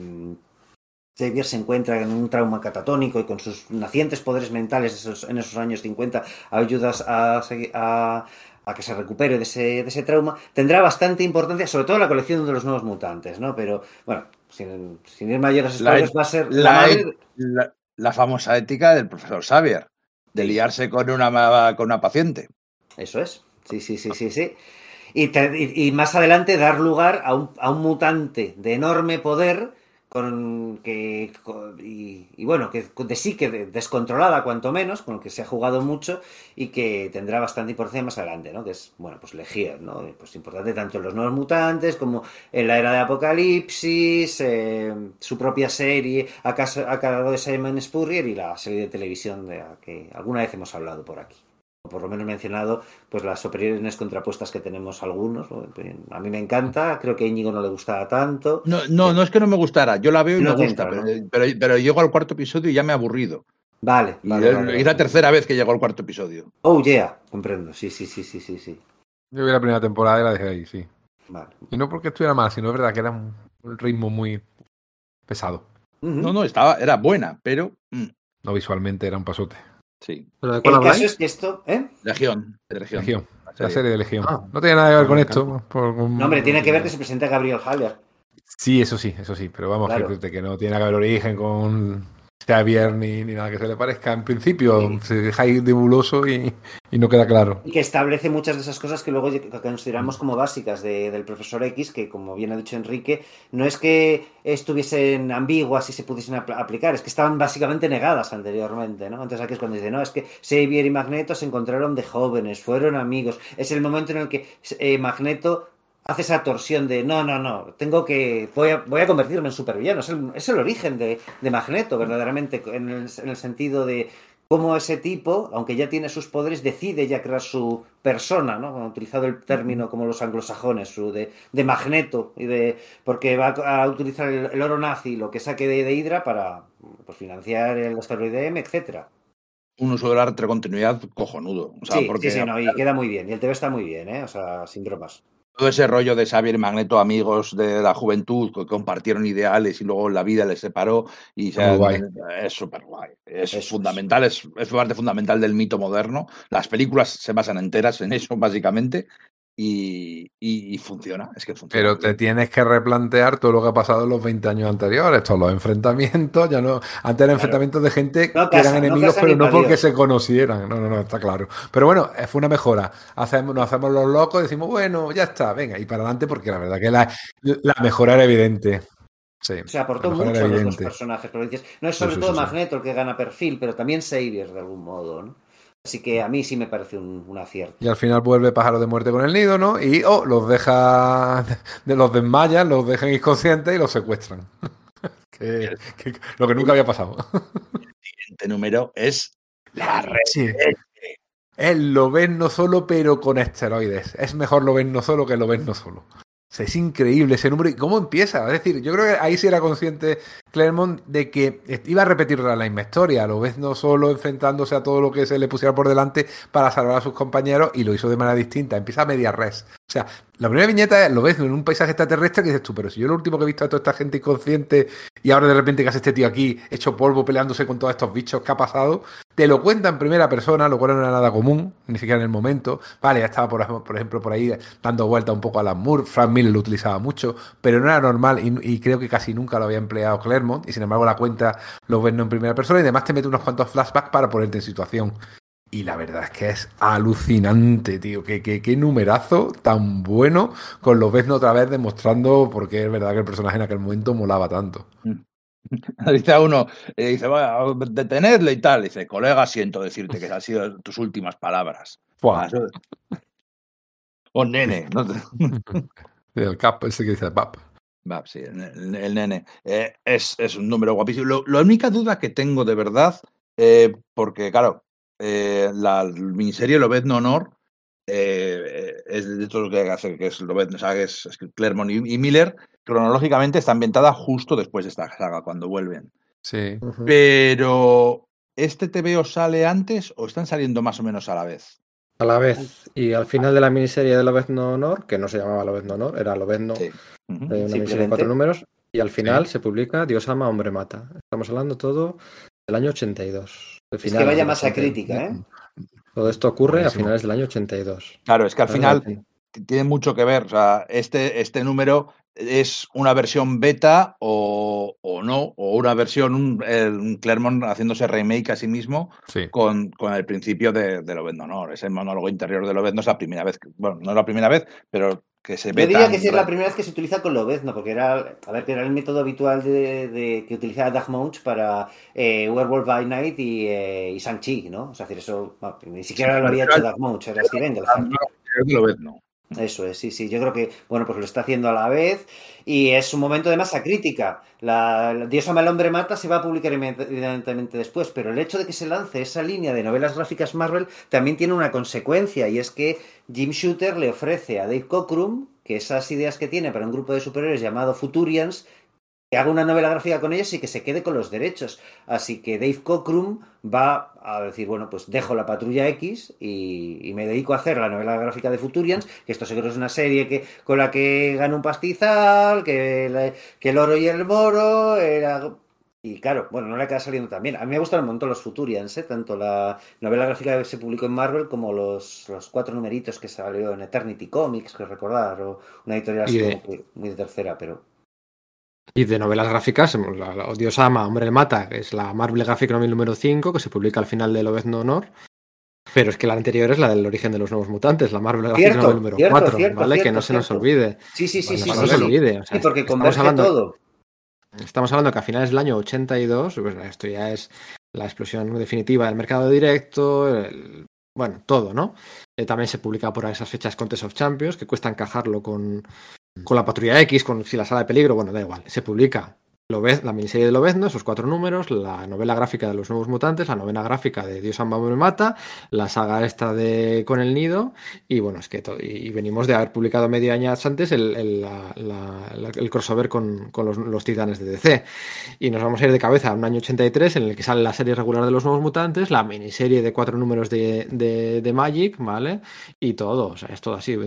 Xavier se encuentra en un trauma catatónico y con sus nacientes poderes mentales esos- en esos años 50 ayudas a, a- a que se recupere de ese, de ese trauma, tendrá bastante importancia, sobre todo en la colección de los nuevos mutantes, ¿no? Pero, bueno, sin, sin ir mayores spoilers, va a ser la, La, madre- la- la famosa ética del profesor Xavier, de liarse con una, con una paciente. Eso es. Sí, sí, sí, sí, sí. Y, te- y- más adelante dar lugar a un, a un mutante de enorme poder con que y, y bueno, que de sí que de- descontrolada cuanto menos, con el que se ha jugado mucho y que tendrá bastante importancia más adelante, ¿no? Que es, bueno, pues Legion, ¿no? Pues importante tanto en los nuevos mutantes como en la era de Apocalipsis, eh, su propia serie a, cargo de Simon Spurrier y la serie de televisión de la que alguna vez hemos hablado por aquí por lo menos mencionado, pues las opiniones contrapuestas que tenemos algunos. ¿no? A mí me encanta, creo que a Íñigo no le gustaba tanto. No, no, no es que no me gustara, yo la veo y No me gusta, entra, pero, pero, pero llego al cuarto episodio y ya me he aburrido. Vale, Y vale, es, vale, es la vale. tercera vez que llego al cuarto episodio. Oh, yeah, comprendo. Sí, sí, sí, sí, sí, sí. Yo vi la primera temporada y la dejé ahí, sí. Vale. Y no porque estuviera mal, sino es verdad que era un, ritmo muy pesado. No, no, estaba, era buena, pero mm, No visualmente era un pasote. Sí. ¿Pero de cuál El caso es que esto, ¿eh? Legión, de Legión. Legión. La La serie. de Legión. Ah. no tiene nada que ver Ah, con esto. por- No, hombre, tiene que ver que se presenta Gabriel Haller. Sí, eso sí, eso sí. Pero vamos, Claro. que, que no tiene que ver origen con Xavier ni, ni nada que se le parezca. En principio Sí. se deja ahí nebuloso y, y no queda claro. Y que establece muchas de esas cosas que luego consideramos como básicas de- del profesor X, que como bien ha dicho Enrique, no es que estuviesen ambiguas y se pudiesen apl- aplicar, es que estaban básicamente negadas anteriormente, ¿no? Entonces aquí es cuando dice, no, es que Xavier y Magneto se encontraron de jóvenes, fueron amigos. Es el momento en el que eh, Magneto hace esa torsión de, no, no, no, tengo que, voy a, voy a convertirme en supervillano. Es el, es el origen de, de Magneto, verdaderamente, en el, en el sentido de cómo ese tipo, aunque ya tiene sus poderes, decide ya crear su persona, ¿no? Han utilizado el término como los anglosajones, su de, de magneto, y de porque va a utilizar el, el oro nazi, lo que saque de, de Hydra para pues, financiar el asteroide M, etcétera. Un uso de la retrocontinuidad cojonudo. O sea, sí, porque sí, sí, no, y queda muy bien. Y el TV está muy bien, ¿eh? O sea, sin bromas. Todo ese rollo de Xavier y Magneto, amigos de la juventud, que compartieron ideales y luego la vida les separó y es súper guay. Es. fundamental, es, es parte fundamental del mito moderno. Las películas se basan enteras en eso, básicamente, y, y- y funciona. Es que funciona. Pero te tienes que replantear todo lo que ha pasado en los 20 años anteriores, todos los enfrentamientos, ya no, antes eran enfrentamientos de gente No que casa, eran enemigos, pero no porque se conocieran, no, no, no, está claro. Pero bueno, eh, fue una mejora. Hacemos, nos hacemos los locos decimos, bueno, ya está, venga, y para adelante, porque la verdad que la, la mejora era evidente. Sí, O sea, aportó mucho a los dos personajes. Pero dices, no es sobre sí, todo sí. Magneto el que gana perfil, pero también Xavier de algún modo, ¿no? Así que a mí sí me parece un, un acierto. Y al final vuelve pájaro de muerte con el nido, ¿no? Y oh, los deja, de <laughs> los desmayan, los dejan inconscientes y los secuestran. <laughs> Que- que- lo que nunca había pasado. <laughs> siguiente número es la red. Sí. Es lo ven no solo, pero con esteroides. Es mejor lo ven no solo que lo ven no solo. Sea, es increíble ese número y cómo empieza. Es decir, yo creo que ahí sí era consciente Claremont de que iba a repetir la misma historia. Lo ves no solo enfrentándose a todo lo que se le pusiera por delante para salvar a sus compañeros y lo hizo de manera distinta. Empieza a media res. O sea, la primera viñeta lo ves en un paisaje extraterrestre que dices tú, pero si yo lo último que he visto a toda esta gente inconsciente y ahora de repente que hace este tío aquí hecho polvo peleándose con todos estos bichos, ¿qué ha pasado? Te lo cuenta en primera persona, lo cual no era nada común, ni siquiera en el momento. Vale, ya estaba, por, por ejemplo, por ahí dando vuelta un poco a la Moore. Frank Miller lo utilizaba mucho, pero no era normal y, y creo que casi nunca lo había empleado Claremont. Y sin embargo, la cuenta lo ves no en primera persona y además te mete unos cuantos flashbacks para ponerte en situación. Y la verdad es que es alucinante, tío. Qué, qué, qué numerazo tan bueno con los ves otra vez demostrando porque es verdad que el personaje en aquel momento molaba tanto. <laughs> Dice a uno, eh, dice, va, detenedle y tal. Dice, colega, siento decirte que han sido tus últimas palabras. Buah. O nene. ¿no? <laughs> El cap, ese que dice pap. Va, sí, el, el nene. Eh, es, es, un número guapísimo. Lo, la única duda que tengo de verdad, eh, porque claro, eh, la miniserie Lobezno Honor eh, es de todo lo que hace, que es Lobezno, o sea, que es, es Claremont y, y, Miller, cronológicamente está ambientada justo después de esta saga, cuando vuelven. Sí. Uh -huh. Pero, ¿este TVO sale antes o están saliendo más o menos a la vez? A la vez. Y al final de la miniserie de Lobezno Honor, que no se llamaba Lobezno Honor, era Lobezno, sí. uh -huh. eh, una miniserie de cuatro números, y al final sí. se publica Dios ama, hombre mata. Estamos hablando todo del año 82. Es que vaya masa crítica, ¿eh? Todo esto ocurre Buenísimo. a finales del año 82. Claro, es que al final tiene mucho que ver. O sea, este, este número es una versión beta o, o no, o una versión, un, un, Claremont haciéndose remake a sí mismo sí. con, con, el principio de, de Lobezno Honor. Es el monólogo interior de Lobezno, es la primera vez, que, bueno, no es la primera vez, pero que se Yo diría que sí es la primera vez que se utiliza con Lobezno, porque era, a ver, que era el método habitual de, de que utilizaba Doug para eh, Werewolf by Night y, eh, y Shang-Chi, ¿no? O sea, decir, eso bueno, ni siquiera lo había hecho Doug Mounch, era Steven Lobezno. Eso es, sí, sí. Yo creo que, bueno, pues lo está haciendo a la vez y es un momento de masa crítica. La, la Dios al hombre mata se va a publicar inmediatamente después, pero el hecho de que se lance esa línea de novelas gráficas Marvel también tiene una consecuencia y es que Jim Shooter le ofrece a Dave Cockrum que esas ideas que tiene para un grupo de superhéroes llamado Futurians que haga una novela gráfica con ellos y que se quede con los derechos. Así que Dave Cockrum va a decir, bueno, pues dejo la patrulla X y, y, me dedico a hacer la novela gráfica de Futurians, que esto seguro es una serie que, con la que gana un pastizal, que, la, que el oro y el moro, era... Y claro, bueno, no le acaba saliendo tan bien. A mí me gustan un montón los Futurians, ¿eh? tanto la novela gráfica que se publicó en Marvel como los, los cuatro numeritos que salió en Eternity Comics, que recordar, o una editorial así de... como que muy de tercera, pero y de novelas gráficas, la, la Dios ama, hombre mata, que es la Marvel Graphic Novel número 5, que se publica al final de Lobezno Honor. Pero es que la anterior es la del origen de los nuevos mutantes, la Marvel Graphic cierto, Novel número cierto, 4, cierto, ¿vale? Que no se nos olvide. Sí, sí, sí, bueno, sí. No sí, se nos sí. olvide. O sea, sí, porque estamos converge hablando, todo. Estamos hablando que a finales del año 82, pues esto ya es la explosión definitiva del mercado directo, el, bueno, todo, ¿no? Eh, también se publica por esas fechas Contest of Champions, que cuesta encajarlo con, con la Patrulla X, con si la sala de peligro, bueno, da igual. Se publica La miniserie de Lobezno, esos cuatro números, la novela gráfica de los nuevos mutantes, la novela gráfica de Dios Amba me mata, la saga esta de Con el Nido, y bueno, es que todo, y, venimos de haber publicado medio año antes el, crossover con, con los, titanes de DC. Y nos vamos a ir de cabeza a un año 83 en el que sale la serie regular de los nuevos mutantes, la miniserie de cuatro números de, de, Magic, ¿vale? Y todo, o sea, es todo así.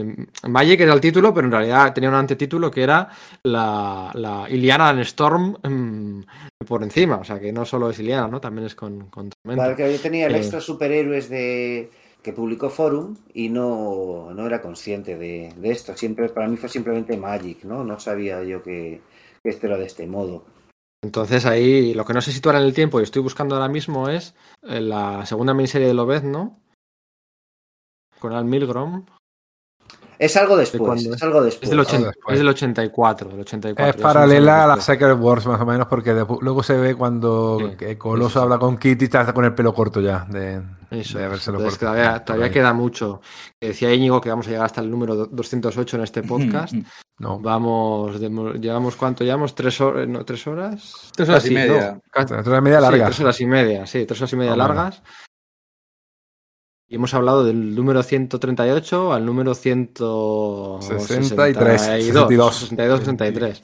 Magic era el título, pero en realidad tenía un antetítulo que era la, Iliana Storm mmm, por encima, o sea que no solo es Iliana, ¿no? También es con, con Tormenta. Que yo tenía el eh... extra superhéroes de que publicó Forum y no, no era consciente de, de, esto. Siempre para mí fue simplemente Magic, ¿no? No sabía yo que, que esto era de este modo. Entonces ahí lo que no sé situar en el tiempo y estoy buscando ahora mismo es eh, la segunda miniserie de Lobez, ¿no? Con Al Milgrom, es algo después, es algo después. Es del, 80, es del 84, del 84. Es paralela a la Secret Wars, más o menos, porque de, luego se ve cuando sí, Coloso habla con Kitty y está con el pelo corto ya. De, Eso. De habérselo cortado. Todavía, todavía queda mucho. Decía Íñigo que vamos a llegar hasta el número 208 en este <laughs> podcast. no. Vamos, llevamos cuánto llevamos? ¿Tres horas? No, ¿Tres horas? Tres horas y media. No, tres horas y media largas. Sí, tres horas y media, sí, tres horas y media oh, largas. Y hemos hablado del número 138 al número 163. 62, 62 63.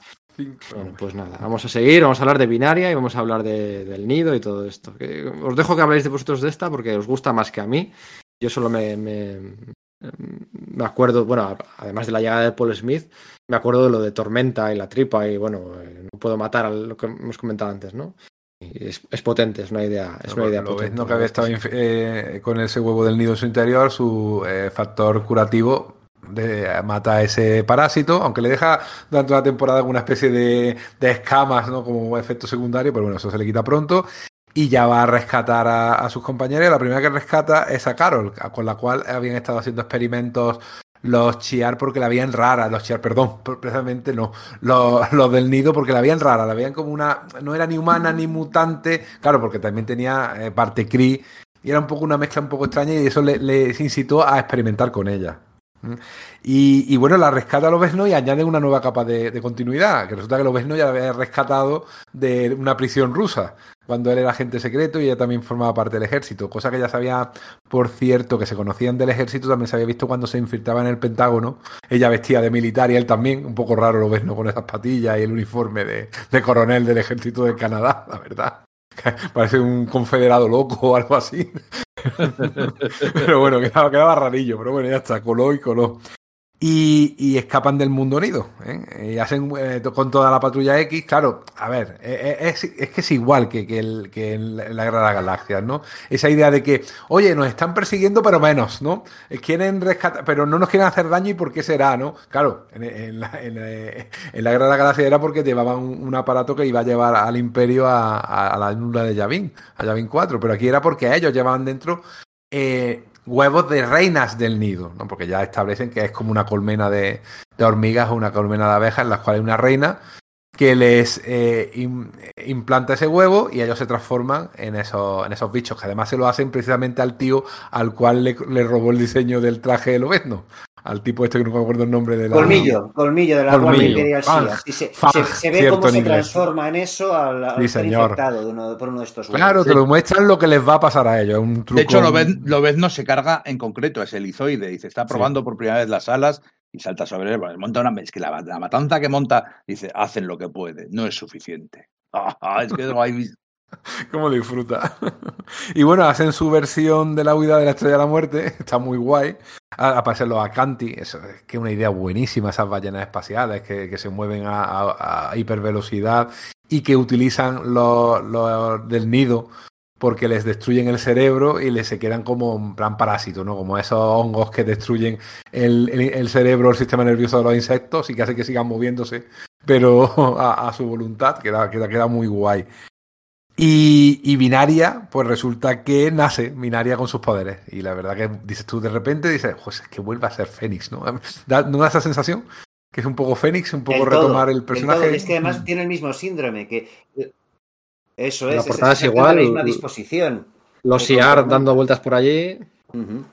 Bueno, pues nada, vamos a seguir, vamos a hablar de binaria y vamos a hablar de, del nido y todo esto. Os dejo que habléis de vosotros de esta porque os gusta más que a mí. Yo solo me, me, me acuerdo, bueno, además de la llegada de Paul Smith, me acuerdo de lo de Tormenta y la tripa y bueno, eh, no puedo matar a lo que hemos comentado antes, ¿no? Es, es, potente, es una idea, es una idea lo potente. no que había estado eh, con ese huevo del nido en su interior, su eh, factor curativo de, mata a ese parásito, aunque le deja durante una temporada alguna especie de, de, escamas, ¿no? Como efecto secundario, pero bueno, eso se le quita pronto. Y ya va a rescatar a, a sus compañeros. La primera que rescata es a Carol, con la cual habían estado haciendo experimentos los chiar porque la habían rara, los chiar, perdón, <laughs> precisamente no, los, los, del nido porque la habían rara, la veían como una, no era ni humana ni mutante, claro, porque también tenía eh, parte Cree y era un poco una mezcla un poco extraña y eso les le incitó a experimentar con ella. Y, bueno, la rescata a Lobezno y añade una nueva capa de, continuidad, que resulta que Lobezno ya la había rescatado de una prisión rusa, cuando él era agente secreto y ella también formaba parte del ejército, cosa que ya sabía, por cierto, que se conocían del ejército, también se había visto cuando se infiltraba en el Pentágono, ella vestía de militar y él también, un poco raro Lobezno con esas patillas y el uniforme de, de coronel del ejército de Canadá, <laughs> la verdad. <laughs> Parece un confederado loco o algo así. <laughs> pero bueno, quedaba, quedaba, rarillo, pero bueno, ya está, coló y coló. Y, escapan del mundo unido. ¿eh? Y hacen eh, con toda la patrulla X. Claro, a ver, eh, es, es que es igual que, en la Guerra de las Galaxias, ¿no? Esa idea de que, oye, nos están persiguiendo, pero menos, ¿no? Quieren rescatar, pero no nos quieren hacer daño y por qué será, ¿no? Claro, en, la, en, en la, Guerra era porque llevaban un, aparato que iba a llevar al Imperio a, la luna de Yavin, a Yavin 4, pero aquí era porque ellos llevaban dentro. Eh, huevos de reinas del nido, ¿no? porque ya establecen que es como una colmena de, de hormigas o una colmena de abejas en las cuales hay una reina que les eh, im, implanta ese huevo y ellos se transforman en esos, en esos bichos, que además se lo hacen precisamente al tío al cual le, le robó el diseño del traje de Lobezno. Al tipo este que no me acuerdo el nombre de la... Colmillo, colmillo de la Guardia Imperial Sia. Y se, Fang, se, se, ve cómo se transforma en eso al, al sí, ser infectado de uno, por uno de estos huevos. Claro, te lo muestran lo que les va a pasar a ellos. Un truco... De hecho, Lobezno se carga en concreto, es el izoide. Dice, está probando sí. por primera vez las alas y salta sobre él. Bueno, monta una. Es que la, la, matanza que monta, dice, hacen lo que puede, no es suficiente. <laughs> Ah, es que no hay. <laughs> ¿Cómo disfruta? <laughs> y bueno, hacen su versión de la huida de la estrella de la muerte, <laughs> está muy guay. Aparecen los Acanti, eso es que una idea buenísima, esas ballenas espaciales que, se mueven a, a, a, hipervelocidad y que utilizan los, del nido porque les destruyen el cerebro y les se quedan como un plan parásito, ¿no? Como esos hongos que destruyen el, cerebro, el sistema nervioso de los insectos y que hace que sigan moviéndose, pero a, a su voluntad, queda, queda, queda muy guay. Y, y, Binaria, pues resulta que nace Binaria con sus poderes. Y la verdad que dices tú de repente, dices, pues es que vuelve a ser Fénix, ¿no? <laughs> ¿Da, ¿No da esa sensación? Que es un poco Fénix, un poco el retomar todo, el personaje. El es que además tiene el mismo síndrome, que eso es. La portada es, es igual. La misma disposición. Los IAR dando vueltas por allí. Uh -huh.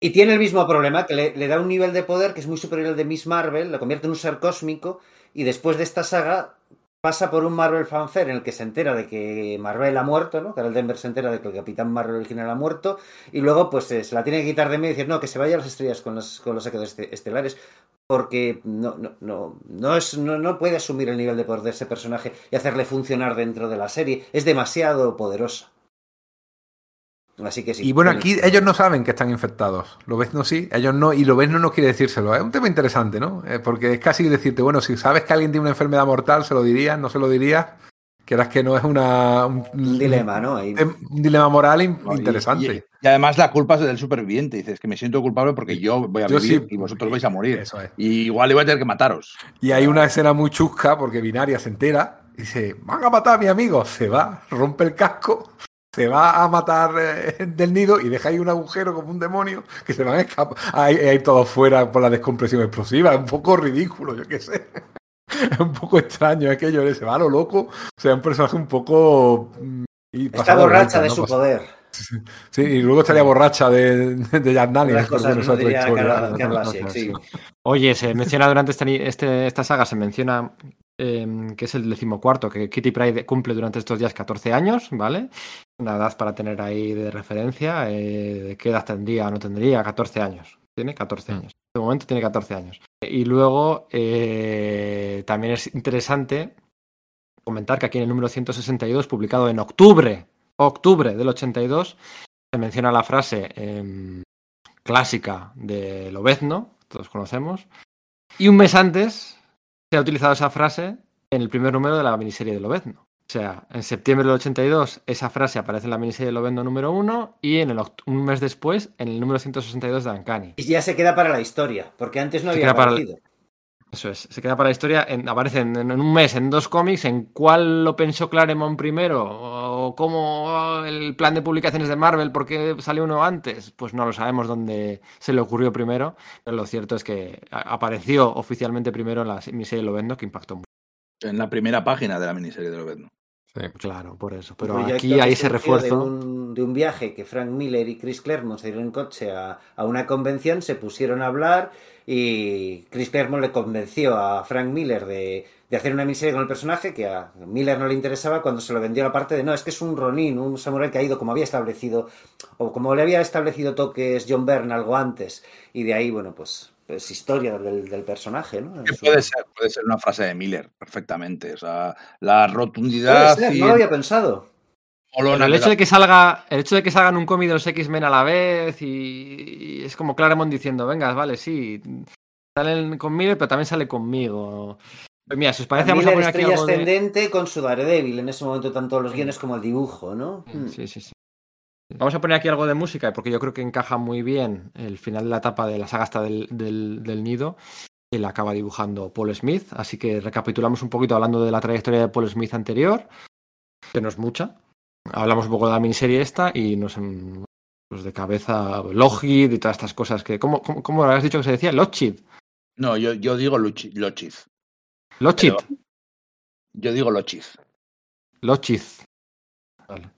Y tiene el mismo problema, que le, le, da un nivel de poder que es muy superior al de Miss Marvel, lo convierte en un ser cósmico, y después de esta saga pasa por un Marvel fanfare en el que se entera de que Marvel ha muerto, ¿no? Carol Denver se entera de que el Capitán Marvel original ha muerto y luego pues eh, se la tiene que quitar de medio y decir, no, que se vaya a las estrellas con los, con los saqueos estelares porque no, no, no, no, es, no, no puede asumir el nivel de poder de ese personaje y hacerle funcionar dentro de la serie. Es demasiado poderosa. Así que sí. Y bueno, aquí ellos no saben que están infectados. Lo ves no sí, ellos no, y lo ves no nos quiere decírselo. Es un tema interesante, ¿no? Eh, porque es casi decirte, bueno, si sabes que alguien tiene una enfermedad mortal, se lo dirías, no se lo dirías. Quieras que no es una, un, un dilema, ¿no? Ahí... Un dilema moral interesante. Y, además la culpa es del superviviente. Dices que me siento culpable porque yo voy a yo vivir sí, y vosotros vais a morir. Eso es. Y igual voy a tener que mataros. Y hay una escena muy chusca porque Binaria se entera y dice, van a matar a mi amigo. Se va, rompe el casco se va a matar eh, <laughs> del nido y deja ahí un agujero como un demonio que se van a escapar a ir, a ir todos fuera por la descompresión explosiva. Es un poco ridículo, yo qué sé. <laughs> Es un poco extraño aquello, se va a lo loco. O sea, un personaje un poco. mm, Y Está borracha de, de su poder. <laughs> Sí, y luego estaría borracha de, de. No Carla, sí. Oye, se menciona durante este, este, esta saga, se menciona eh, que es el decimocuarto, que Kitty Pride cumple durante estos días 14 años, ¿vale? Una edad para tener ahí de referencia. Eh, ¿De qué edad tendría o no tendría? 14 años. Tiene 14 Mm. años. De momento tiene 14 años. Y luego eh, también es interesante comentar que aquí en el número 162, publicado en octubre, octubre del 82, se menciona la frase em, clásica de Lobezno, todos conocemos, y un mes antes se ha utilizado esa frase en el primer número de la miniserie de Lobezno. O sea, en septiembre del 82 esa frase aparece en la miniserie de Lobezno número 1 y en el un mes después en el número 162 de Ancani. Y ya se queda para la historia, porque antes no Se había queda para aparecido. Eso es, se queda para la historia, en- aparece en, en un mes en dos cómics, en cuál lo pensó Claremont primero, o cómo el plan de publicaciones de Marvel, por qué salió uno antes, pues no lo sabemos dónde se le ocurrió primero, pero lo cierto es que apareció oficialmente primero en la miniserie Lovendo, que impactó mucho. En la primera página de la miniserie de Lobezno. Sí. Claro, por eso. Pero aquí hay ese refuerzo. De un, de un viaje que Frank Miller y Chris Claremont se dieron en coche a, a una convención, se pusieron a hablar y Chris Claremont le convenció a Frank Miller de, de hacer una miniserie con el personaje que a Miller no le interesaba cuando se lo vendió la parte de no, es que es un Ronin, un samurái caído como había establecido o como le había establecido toques John Byrne algo antes y de ahí, bueno, pues pues historia del, del personaje, ¿no? Que puede ser, puede ser una frase de Miller, perfectamente. O sea, la rotundidad Puede ser, y no lo había pensado. el hecho de que salga, el hecho de que salgan un cómic de los X-Men a la vez y, y es como Claremont diciendo, venga, vale, sí, salen con Miller, pero también sale conmigo. Pues mira, si os parece, vamos a poner aquí estrella de... ascendente con su Daredevil en ese momento tanto los guiones como el dibujo, ¿no? Mm. Sí, sí, sí. Vamos a poner aquí algo de música, porque yo creo que encaja muy bien el final de la etapa de la saga hasta del, del, del nido. Y la acaba dibujando Paul Smith. Así que recapitulamos un poquito hablando de la trayectoria de Paul Smith anterior, que no es mucha. Hablamos un poco de la miniserie esta y nos pues de cabeza Logid y todas estas cosas que. ¿Cómo, cómo, cómo habías dicho que se decía? Lochid. No, yo, yo digo. Lochid. Pero- Yo digo Lochiz. Lochid. Vale.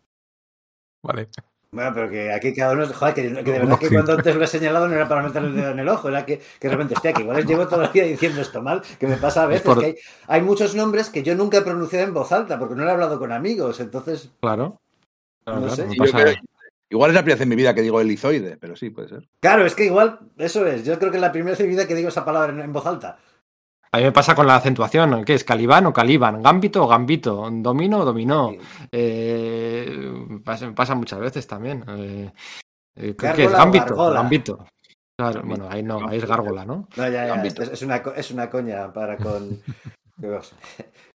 Vale. Bueno, pero que aquí cada uno. Joder, que, que de verdad que cuando antes lo he señalado no era para meterle el dedo en el ojo, era que, que de repente, hostia, que igual les llevo toda la vida diciendo esto mal, que me pasa a veces, por- que hay, hay muchos nombres que yo nunca he pronunciado en voz alta porque no lo he hablado con amigos, entonces. Claro. Claro, No claro, igual es la primera vez en mi vida que digo helizoide, pero sí, puede ser. Claro, es que igual, eso es. Yo creo que es la primera vez en mi vida que digo esa palabra en, en voz alta. A mí me pasa con la acentuación, ¿qué es? ¿Calibán o Caliban? ¿Gambito o Gambito? ¿Domino o Dominó? Sí. Eh, pasa, pasa muchas veces también. Eh, eh, ¿Qué es? Gambito. Gambito. Claro, bueno, ahí no, ahí es gárgola, ¿no? No, ya, ya, es, es una, es una coña para con. <laughs>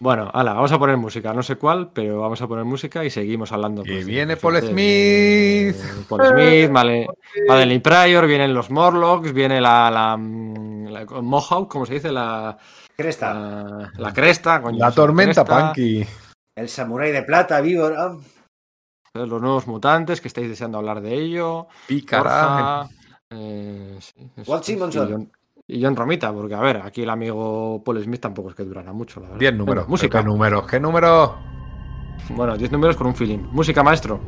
Bueno, ala, vamos a poner música, no sé cuál, pero vamos a poner música y seguimos hablando. Y pues, viene Paul Smith. Paul Smith, vale, Madeline Pryor, vienen los Morlocks, viene la, la, mm, la- Mohawk, ¿cómo se dice? La, Cresta. la, la cresta, coño, La tormenta, cresta. Punky. El samurái de plata, víbora. Los nuevos mutantes, que estáis deseando hablar de ello. Pícara. Eh, sí, Walt sí, Simonson. Y John, Romita, porque a ver, aquí el amigo Paul Smith tampoco es que durará mucho, la verdad. 10 números. Música. ¿Qué números? ¿Qué números? Bueno, 10 números con un feeling. Música, maestro.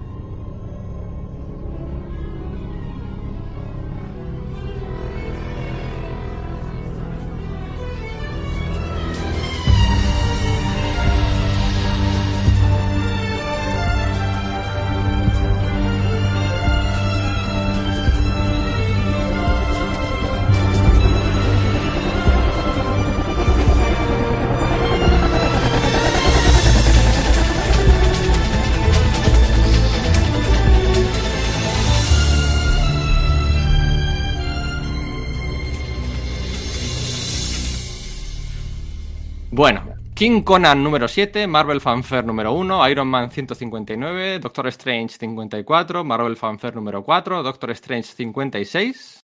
King Conan número 7, Marvel Fanfare número 1, Iron Man 159, Doctor Strange 54, Marvel Fanfare número 4, Doctor Strange 56.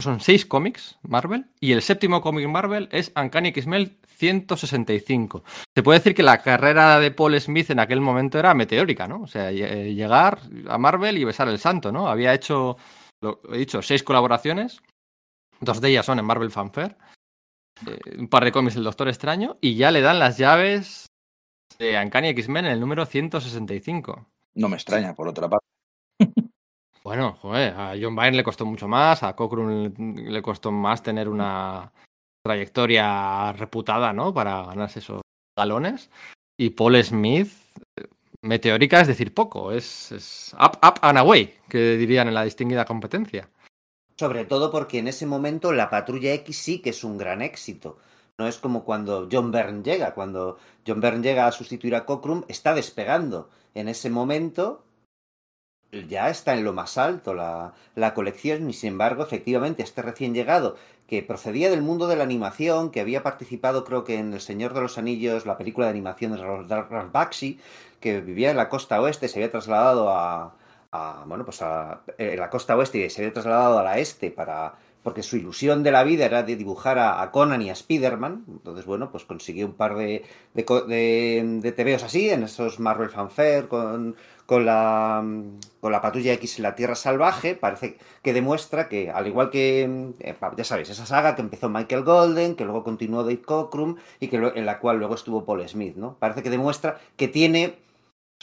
Son seis cómics Marvel y el séptimo cómic Marvel es Uncanny X-Men 165. Se puede decir que la carrera de Paul Smith en aquel momento era meteórica, ¿no? O sea, lle- llegar a Marvel y besar el santo, ¿no? Había hecho, he dicho, seis colaboraciones. Dos de ellas son en Marvel Fanfare eh, un par de cómics del Doctor Extraño y ya le dan las llaves de Uncanny X-Men en el número 165. No me extraña, por otra parte. Bueno, joder, a John Byrne le costó mucho más, a Cochrane le, le costó más tener una trayectoria reputada, ¿no? Para ganarse esos galones. Y Paul Smith, eh, meteórica es decir poco, es, es up, up and away, que dirían en la distinguida competencia. Sobre todo porque en ese momento la Patrulla X sí que es un gran éxito. No es como cuando John Byrne llega. Cuando John Byrne llega a sustituir a Cockrum, está despegando. En ese momento ya está en lo más alto la, la colección y sin embargo, efectivamente, este recién llegado que procedía del mundo de la animación, que había participado creo que en El Señor de los Anillos, la película de animación de Ralph que vivía en la costa oeste, se había trasladado a, a bueno, pues a, eh, la costa oeste y se había trasladado a la este para porque su ilusión de la vida era de dibujar a, Conan y a Spider-Man. Entonces, bueno, pues consiguió un par de, de, de, de TVOs así, en esos Marvel Fanfare, con, con, la, con la Patrulla X en la Tierra Salvaje. Parece que demuestra que, al igual que, eh, ya sabéis, esa saga que empezó Michael Golden, que luego continuó Dave Cockrum y que, en la cual luego estuvo Paul Smith, ¿no? Parece que demuestra que tiene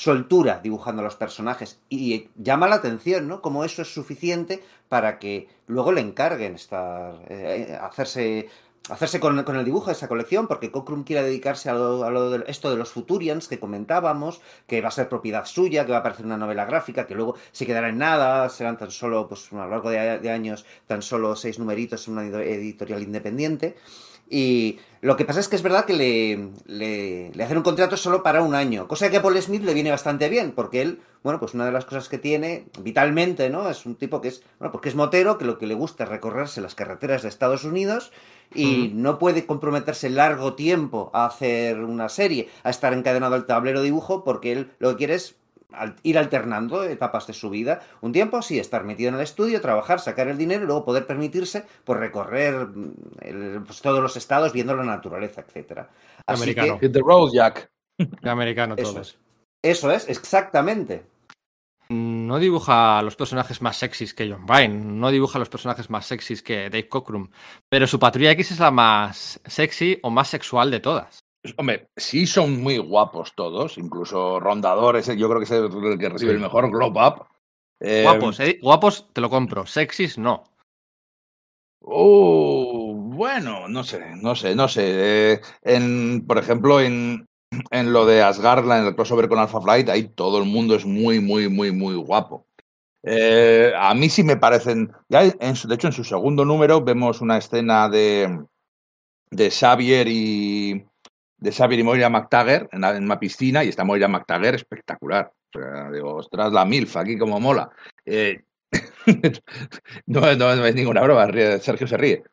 soltura dibujando a los personajes y llama la atención, ¿no? Como eso es suficiente para que luego le encarguen estar, eh, hacerse hacerse con, el dibujo de esa colección, porque Cockrum quiere dedicarse a, lo, de esto de los Futurians que comentábamos, que va a ser propiedad suya, que va a aparecer una novela gráfica, que luego se quedará en nada, serán tan solo, pues a lo largo de, de años, tan solo seis numeritos en una editorial independiente. Y lo que pasa es que es verdad que le, le, hacen un contrato solo para un año, cosa que a Paul Smith le viene bastante bien, porque él, bueno, pues una de las cosas que tiene vitalmente, ¿no? Es un tipo que es, bueno, porque es motero, que lo que le gusta es recorrerse las carreteras de Estados Unidos y no puede comprometerse largo tiempo a hacer una serie, a estar encadenado al tablero de dibujo, porque él lo que quiere es ir alternando etapas de su vida. Un tiempo sí, estar metido en el estudio, trabajar, sacar el dinero y luego poder permitirse pues, recorrer mm, pues, todos los estados viendo la naturaleza, etcétera. Americano. Que, the road, Jack. Americano todo. Eso es. Eso es, exactamente. No dibuja a los personajes más sexys que John Byrne, no dibuja a los personajes más sexys que Dave Cockrum, pero su Patrulla X es la más sexy o más sexual de todas. Hombre, sí son muy guapos todos, incluso rondadores, yo creo que es el que recibe el mejor glow up. Eh, guapos, eh, guapos te lo compro, sexys no. Oh, bueno, no sé, no sé, no sé. Eh, en, por ejemplo, en, en lo de Asgard, en el crossover con Alpha Flight, ahí todo el mundo es muy, muy, muy, muy guapo. a mí sí me parecen. Ya de hecho, en su segundo número vemos una escena de, de Xavier y, de Xavier y Moira McTaggart en, una piscina y está Moira McTaggart espectacular. O digo, ostras, la MILF, aquí como mola. Eh, <laughs> no, es ninguna broma, Sergio se ríe.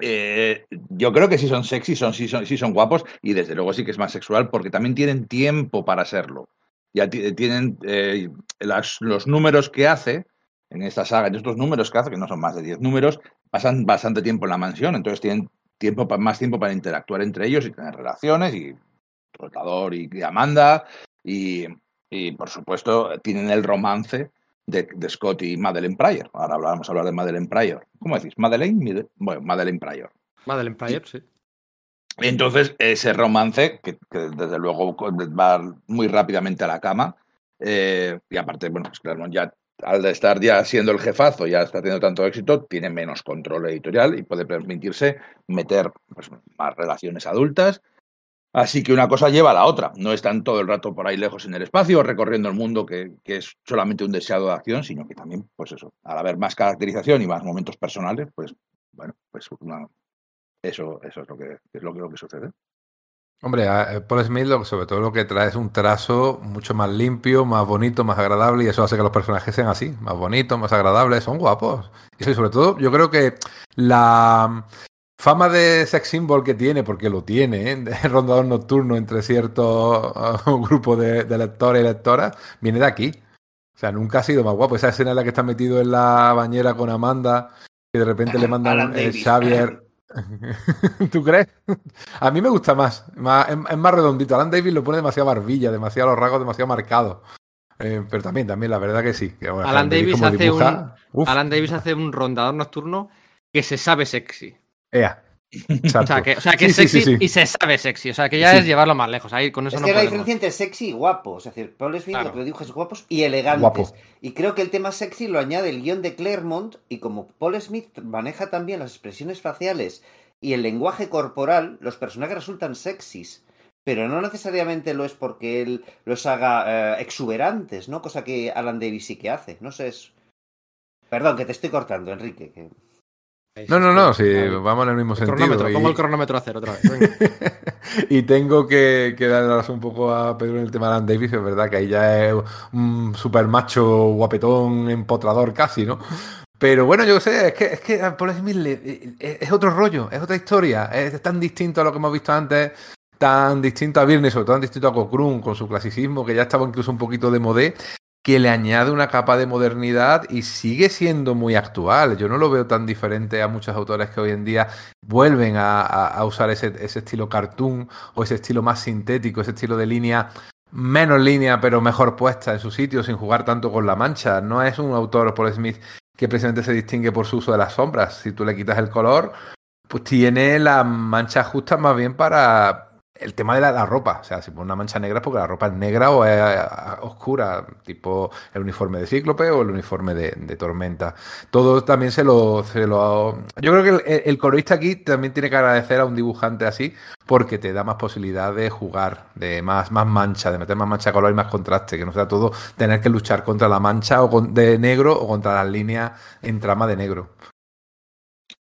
Eh, yo creo que sí son sexy, son, sí, son, sí son guapos y desde luego sí que es más sexual porque también tienen tiempo para serlo. Ya tienen eh, los números que hace en esta saga, en estos números que hace, que no son más de 10 números, pasan bastante tiempo en la mansión, entonces tienen tiempo, más tiempo para interactuar entre ellos y tener relaciones, y Rotador y, Amanda, y, por supuesto tienen el romance de, Scott y Madeleine Pryor. Ahora vamos a hablar de Madeleine Pryor. ¿Cómo decís? ¿Madeleine? Bueno, Madeleine Pryor. Madeleine Pryor, sí. Entonces, ese romance, que, desde luego va muy rápidamente a la cama, eh, y aparte, bueno, pues claro, ya al estar ya siendo el jefazo, ya está teniendo tanto éxito, tiene menos control editorial y puede permitirse meter pues, más relaciones adultas. Así que una cosa lleva a la otra. No están todo el rato por ahí lejos en el espacio, recorriendo el mundo, que, es solamente un deseado de acción, sino que también, pues eso, al haber más caracterización y más momentos personales, pues bueno, pues eso, eso es lo que es lo que sucede. Hombre, eh, Paul Smith sobre todo lo que trae es un trazo mucho más limpio, más bonito, más agradable y eso hace que los personajes sean así, más bonitos, más agradables, son guapos. Y sobre todo yo creo que la fama de sex symbol que tiene, porque lo tiene, ¿eh? <laughs> de rondador nocturno entre cierto <laughs> uh, grupo de, lectores y lectoras, viene de aquí. O sea, nunca ha sido más guapo. Esa escena en la que está metido en la bañera con Amanda, que de repente le <laughs> mandan el Xavier <laughs> ¿Tú crees? A mí me gusta más. es, más redondito. Alan Davis lo pone demasiado barbilla, demasiado los rasgos demasiado marcados. Eh, pero también, también, la verdad que sí. Alan, Davis hace un, Alan Davis hace un rondador nocturno que se sabe sexy. Ea. O sea, que, o sea, que es sexy y se sabe sexy. O sea, que ya es llevarlo más lejos. Ahí con eso es que la diferencia entre sexy y guapo. Es decir, Paul Smith lo que lo dijo es guapos y elegantes. Y creo que el tema sexy lo añade el guion de Claremont. Y como Paul Smith maneja también las expresiones faciales y el lenguaje corporal, los personajes resultan sexys. pero no necesariamente lo es porque él los haga eh, exuberantes, ¿no? Cosa que Alan Davis sí que hace. No sé, es... Perdón, que te estoy cortando, Enrique. que- No, no, no, sí, vamos en el mismo El sentido. cronómetro, y- pongo el cronómetro a cero otra vez. venga. <laughs> y tengo que, que dar la razón un poco a Pedro en el tema de Alan Davis, es verdad que ahí ya es un super macho guapetón, empotrador casi, ¿no? Pero bueno, yo sé, es que, es que Paul Smith le- es, es otro rollo, es otra historia, es tan distinto a lo que hemos visto antes, tan distinto a Virne, sobre todo tan distinto a Cockrum, con su clasicismo, que ya estaba incluso un poquito de modé, que le añade una capa de modernidad y sigue siendo muy actual. Yo no lo veo tan diferente a muchos autores que hoy en día vuelven a, usar ese, ese estilo cartoon o ese estilo más sintético, ese estilo de línea menos línea pero mejor puesta en su sitio sin jugar tanto con la mancha. No es un autor, Paul Smith, que precisamente se distingue por su uso de las sombras. Si tú le quitas el color, pues tiene las manchas justas más bien para el tema de la, ropa. O sea, si pone una mancha negra es porque la ropa es negra o es oscura, tipo el uniforme de Cíclope o el uniforme de, Tormenta. Todo también se lo, se lo... Yo creo que el, el colorista aquí también tiene que agradecer a un dibujante así porque te da más posibilidad de jugar, de más, más mancha, de meter más mancha de color y más contraste, que no sea todo tener que luchar contra la mancha o de negro o contra las líneas en trama de negro.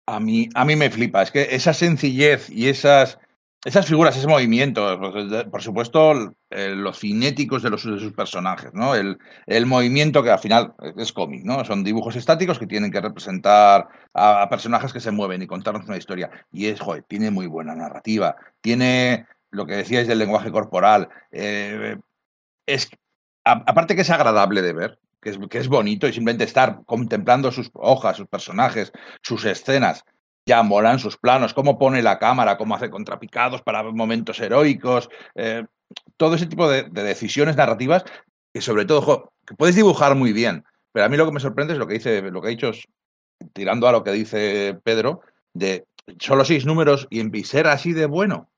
A mí, a mí me flipa. Es que esa sencillez y esas, esas figuras, ese movimiento, pues, por supuesto, los cinéticos de, los, de sus personajes, ¿no? El, el movimiento que al final es cómic, ¿no? Son dibujos estáticos que tienen que representar a, a personajes que se mueven y contarnos una historia. Y es, joder, tiene muy buena narrativa. Tiene lo que decíais del lenguaje corporal. eh, es, a- aparte que es agradable de ver, que es, que es bonito y simplemente estar contemplando sus hojas, sus personajes, sus escenas, ya molan sus planos, cómo pone la cámara, cómo hace contrapicados para momentos heroicos, eh, todo ese tipo de, de decisiones narrativas que sobre todo, que puedes dibujar muy bien, pero a mí lo que me sorprende es lo que dice, lo que ha dicho, tirando a lo que dice Pedro, de solo seis números y en ser así de bueno.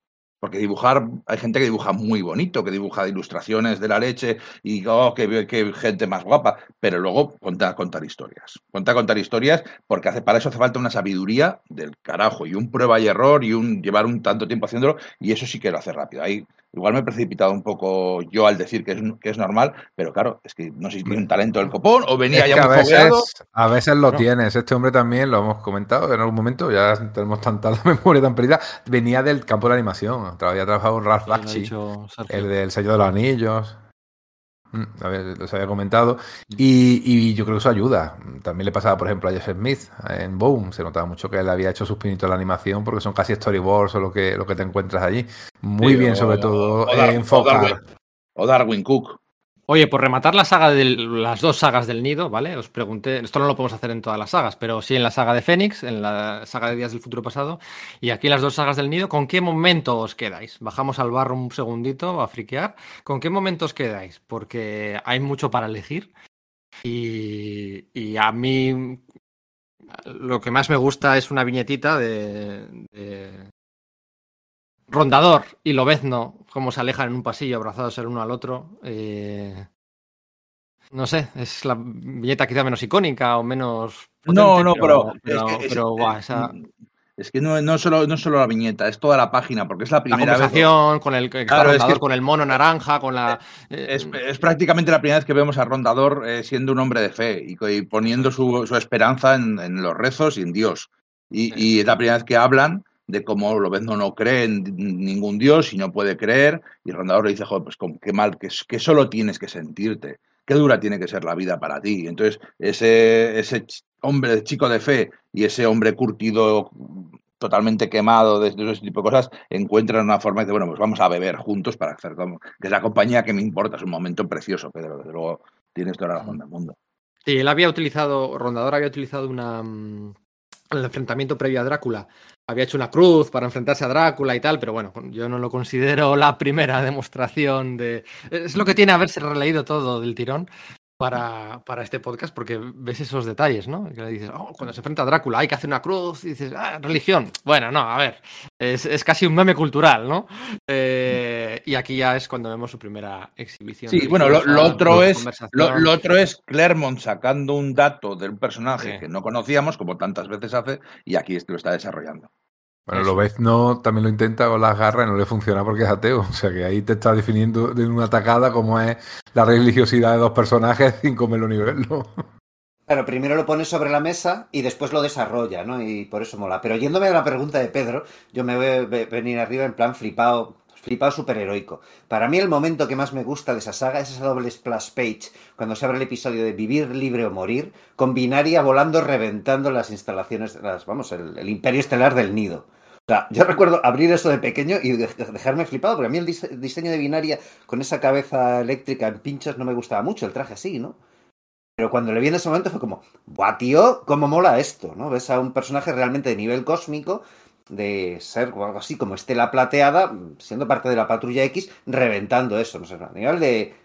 Porque dibujar, hay gente que dibuja muy bonito, que dibuja ilustraciones de la leche y oh, qué, gente más guapa, pero luego ponte a contar historias. Ponte a contar historias porque hace, para eso hace falta una sabiduría del carajo y un prueba y error y un llevar un tanto tiempo haciéndolo y eso sí que lo hace rápido. Ahí igual me he precipitado un poco yo al decir que es, que es normal, pero claro, es que no sé si tiene un talento del copón o venía Es ya que a muy fogueado. veces, a veces lo No. tienes. Este hombre también, lo hemos comentado en algún momento, ya tenemos tanta <laughs> memoria tan perdida. Venía del campo de la animación. Había trabajado con Ralph Bakshi, el del sello de los anillos. Mm, a ver, los había comentado. Y, y yo creo que eso ayuda. También le pasaba, por ejemplo, a Joseph Smith en Boom. Se notaba mucho que él había hecho sus pinitos en la animación porque son casi storyboards o lo que, lo que te encuentras allí. Muy Sí, bien, o- sobre todo, o enfocar. O Darwin Cook. Oye, por rematar la saga de las dos sagas del nido, ¿vale? Os pregunté, esto no lo podemos hacer en todas las sagas, pero sí en la saga de Fénix, en la saga de Días del Futuro Pasado, y aquí las dos sagas del nido, ¿con qué momento os quedáis? Bajamos al barro un segundito a friquear. ¿Con qué momento os quedáis? Porque hay mucho para elegir. Y, y a mí lo que más me gusta es una viñetita de Rondador y Lobezno, cómo se alejan en un pasillo abrazados el uno al otro. Eh, no sé, es la viñeta quizá menos icónica o menos. No, potente, no, pero. pero, es que, es- guau, eh, esa- es que no, no, solo, no solo la viñeta, es toda la página, porque es la la primera vez. conversación con el, Claro, es que- con el mono naranja, con la. eh, Es, es prácticamente la primera vez que vemos a Rondador eh, siendo un hombre de fe y, poniendo su, su esperanza en, en los rezos y en Dios. Y, y es la primera vez que hablan de cómo Lobezno no cree en ningún Dios y no puede creer. Y Rondador le dice, joder, pues qué mal, que, solo tienes que sentirte. Qué dura tiene que ser la vida para ti. Entonces, ese, ese hombre chico de fe y ese hombre curtido totalmente quemado de, de ese tipo de cosas, encuentran una forma de, bueno, pues vamos a beber juntos para hacer como, que es la compañía que me importa, es un momento precioso, Pedro, desde luego tienes toda la razón del mundo. Sí, él había utilizado, Rondador había utilizado una. mm, El enfrentamiento previo a Drácula. Había hecho una cruz para enfrentarse a Drácula y tal, pero bueno, yo no lo considero la primera demostración de. Es lo que tiene haberse releído todo del tirón para, para este podcast, porque ves esos detalles, ¿no? Que le dices, oh, cuando se enfrenta a Drácula hay que hacer una cruz, y dices, ah, religión. Bueno, no, a ver, es, es casi un meme cultural, ¿no? Eh, y aquí ya es cuando vemos su primera exhibición. Sí, bueno, lo, otro es, lo, lo otro es Claremont sacando un dato de un personaje Sí. que no conocíamos, como tantas veces hace, y aquí este lo está desarrollando. Bueno, lo ves no también lo intenta con las garras y no le funciona porque es ateo. O sea que ahí te está definiendo de una atacada como es la religiosidad de dos personajes sin comerlo ni verlo. Claro, primero lo pone sobre la mesa y después lo desarrolla, ¿no? Y por eso mola. Pero yéndome a la pregunta de Pedro, yo me voy a venir arriba en plan flipado, flipado superheroico. Para mí el momento que más me gusta de esa saga es esa doble splash page, cuando se abre el episodio de Vivir libre o morir, con Binaria volando, reventando las instalaciones, las, vamos, el, imperio estelar del nido. O sea, yo recuerdo abrir eso de pequeño y dejarme flipado, porque a mí el diseño de Binaria con esa cabeza eléctrica en pinchos no me gustaba mucho, el traje así, ¿no? Pero cuando le vi en ese momento fue como, ¡buah, tío! ¿Cómo mola esto? ¿no? Ves a un personaje realmente de nivel cósmico, de ser algo así como Estela Plateada, siendo parte de la Patrulla X, reventando eso, no sé, a nivel de.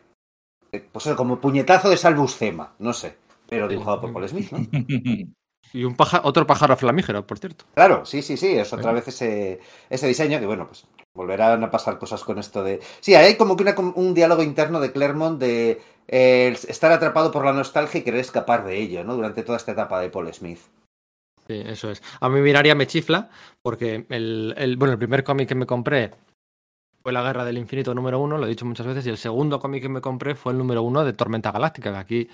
Pues como puñetazo de Salvus Cema, no sé. Pero dibujado por Paul Smith, ¿no? <laughs> Y un paja, otro pájaro flamígero, por cierto. Claro, sí, sí, sí, es otra vez ese, ese diseño que, bueno, pues volverán a pasar cosas con esto de... Sí, hay como que una, un diálogo interno de Claremont de eh, estar atrapado por la nostalgia y querer escapar de ello, ¿no? Durante toda esta etapa de Paul Smith. Sí, eso es. A mí Miraria me chifla porque el, el bueno, el primer cómic que me compré fue La Guerra del Infinito número uno, lo he dicho muchas veces, y el segundo cómic que me compré fue el número uno de Tormenta Galáctica, aquí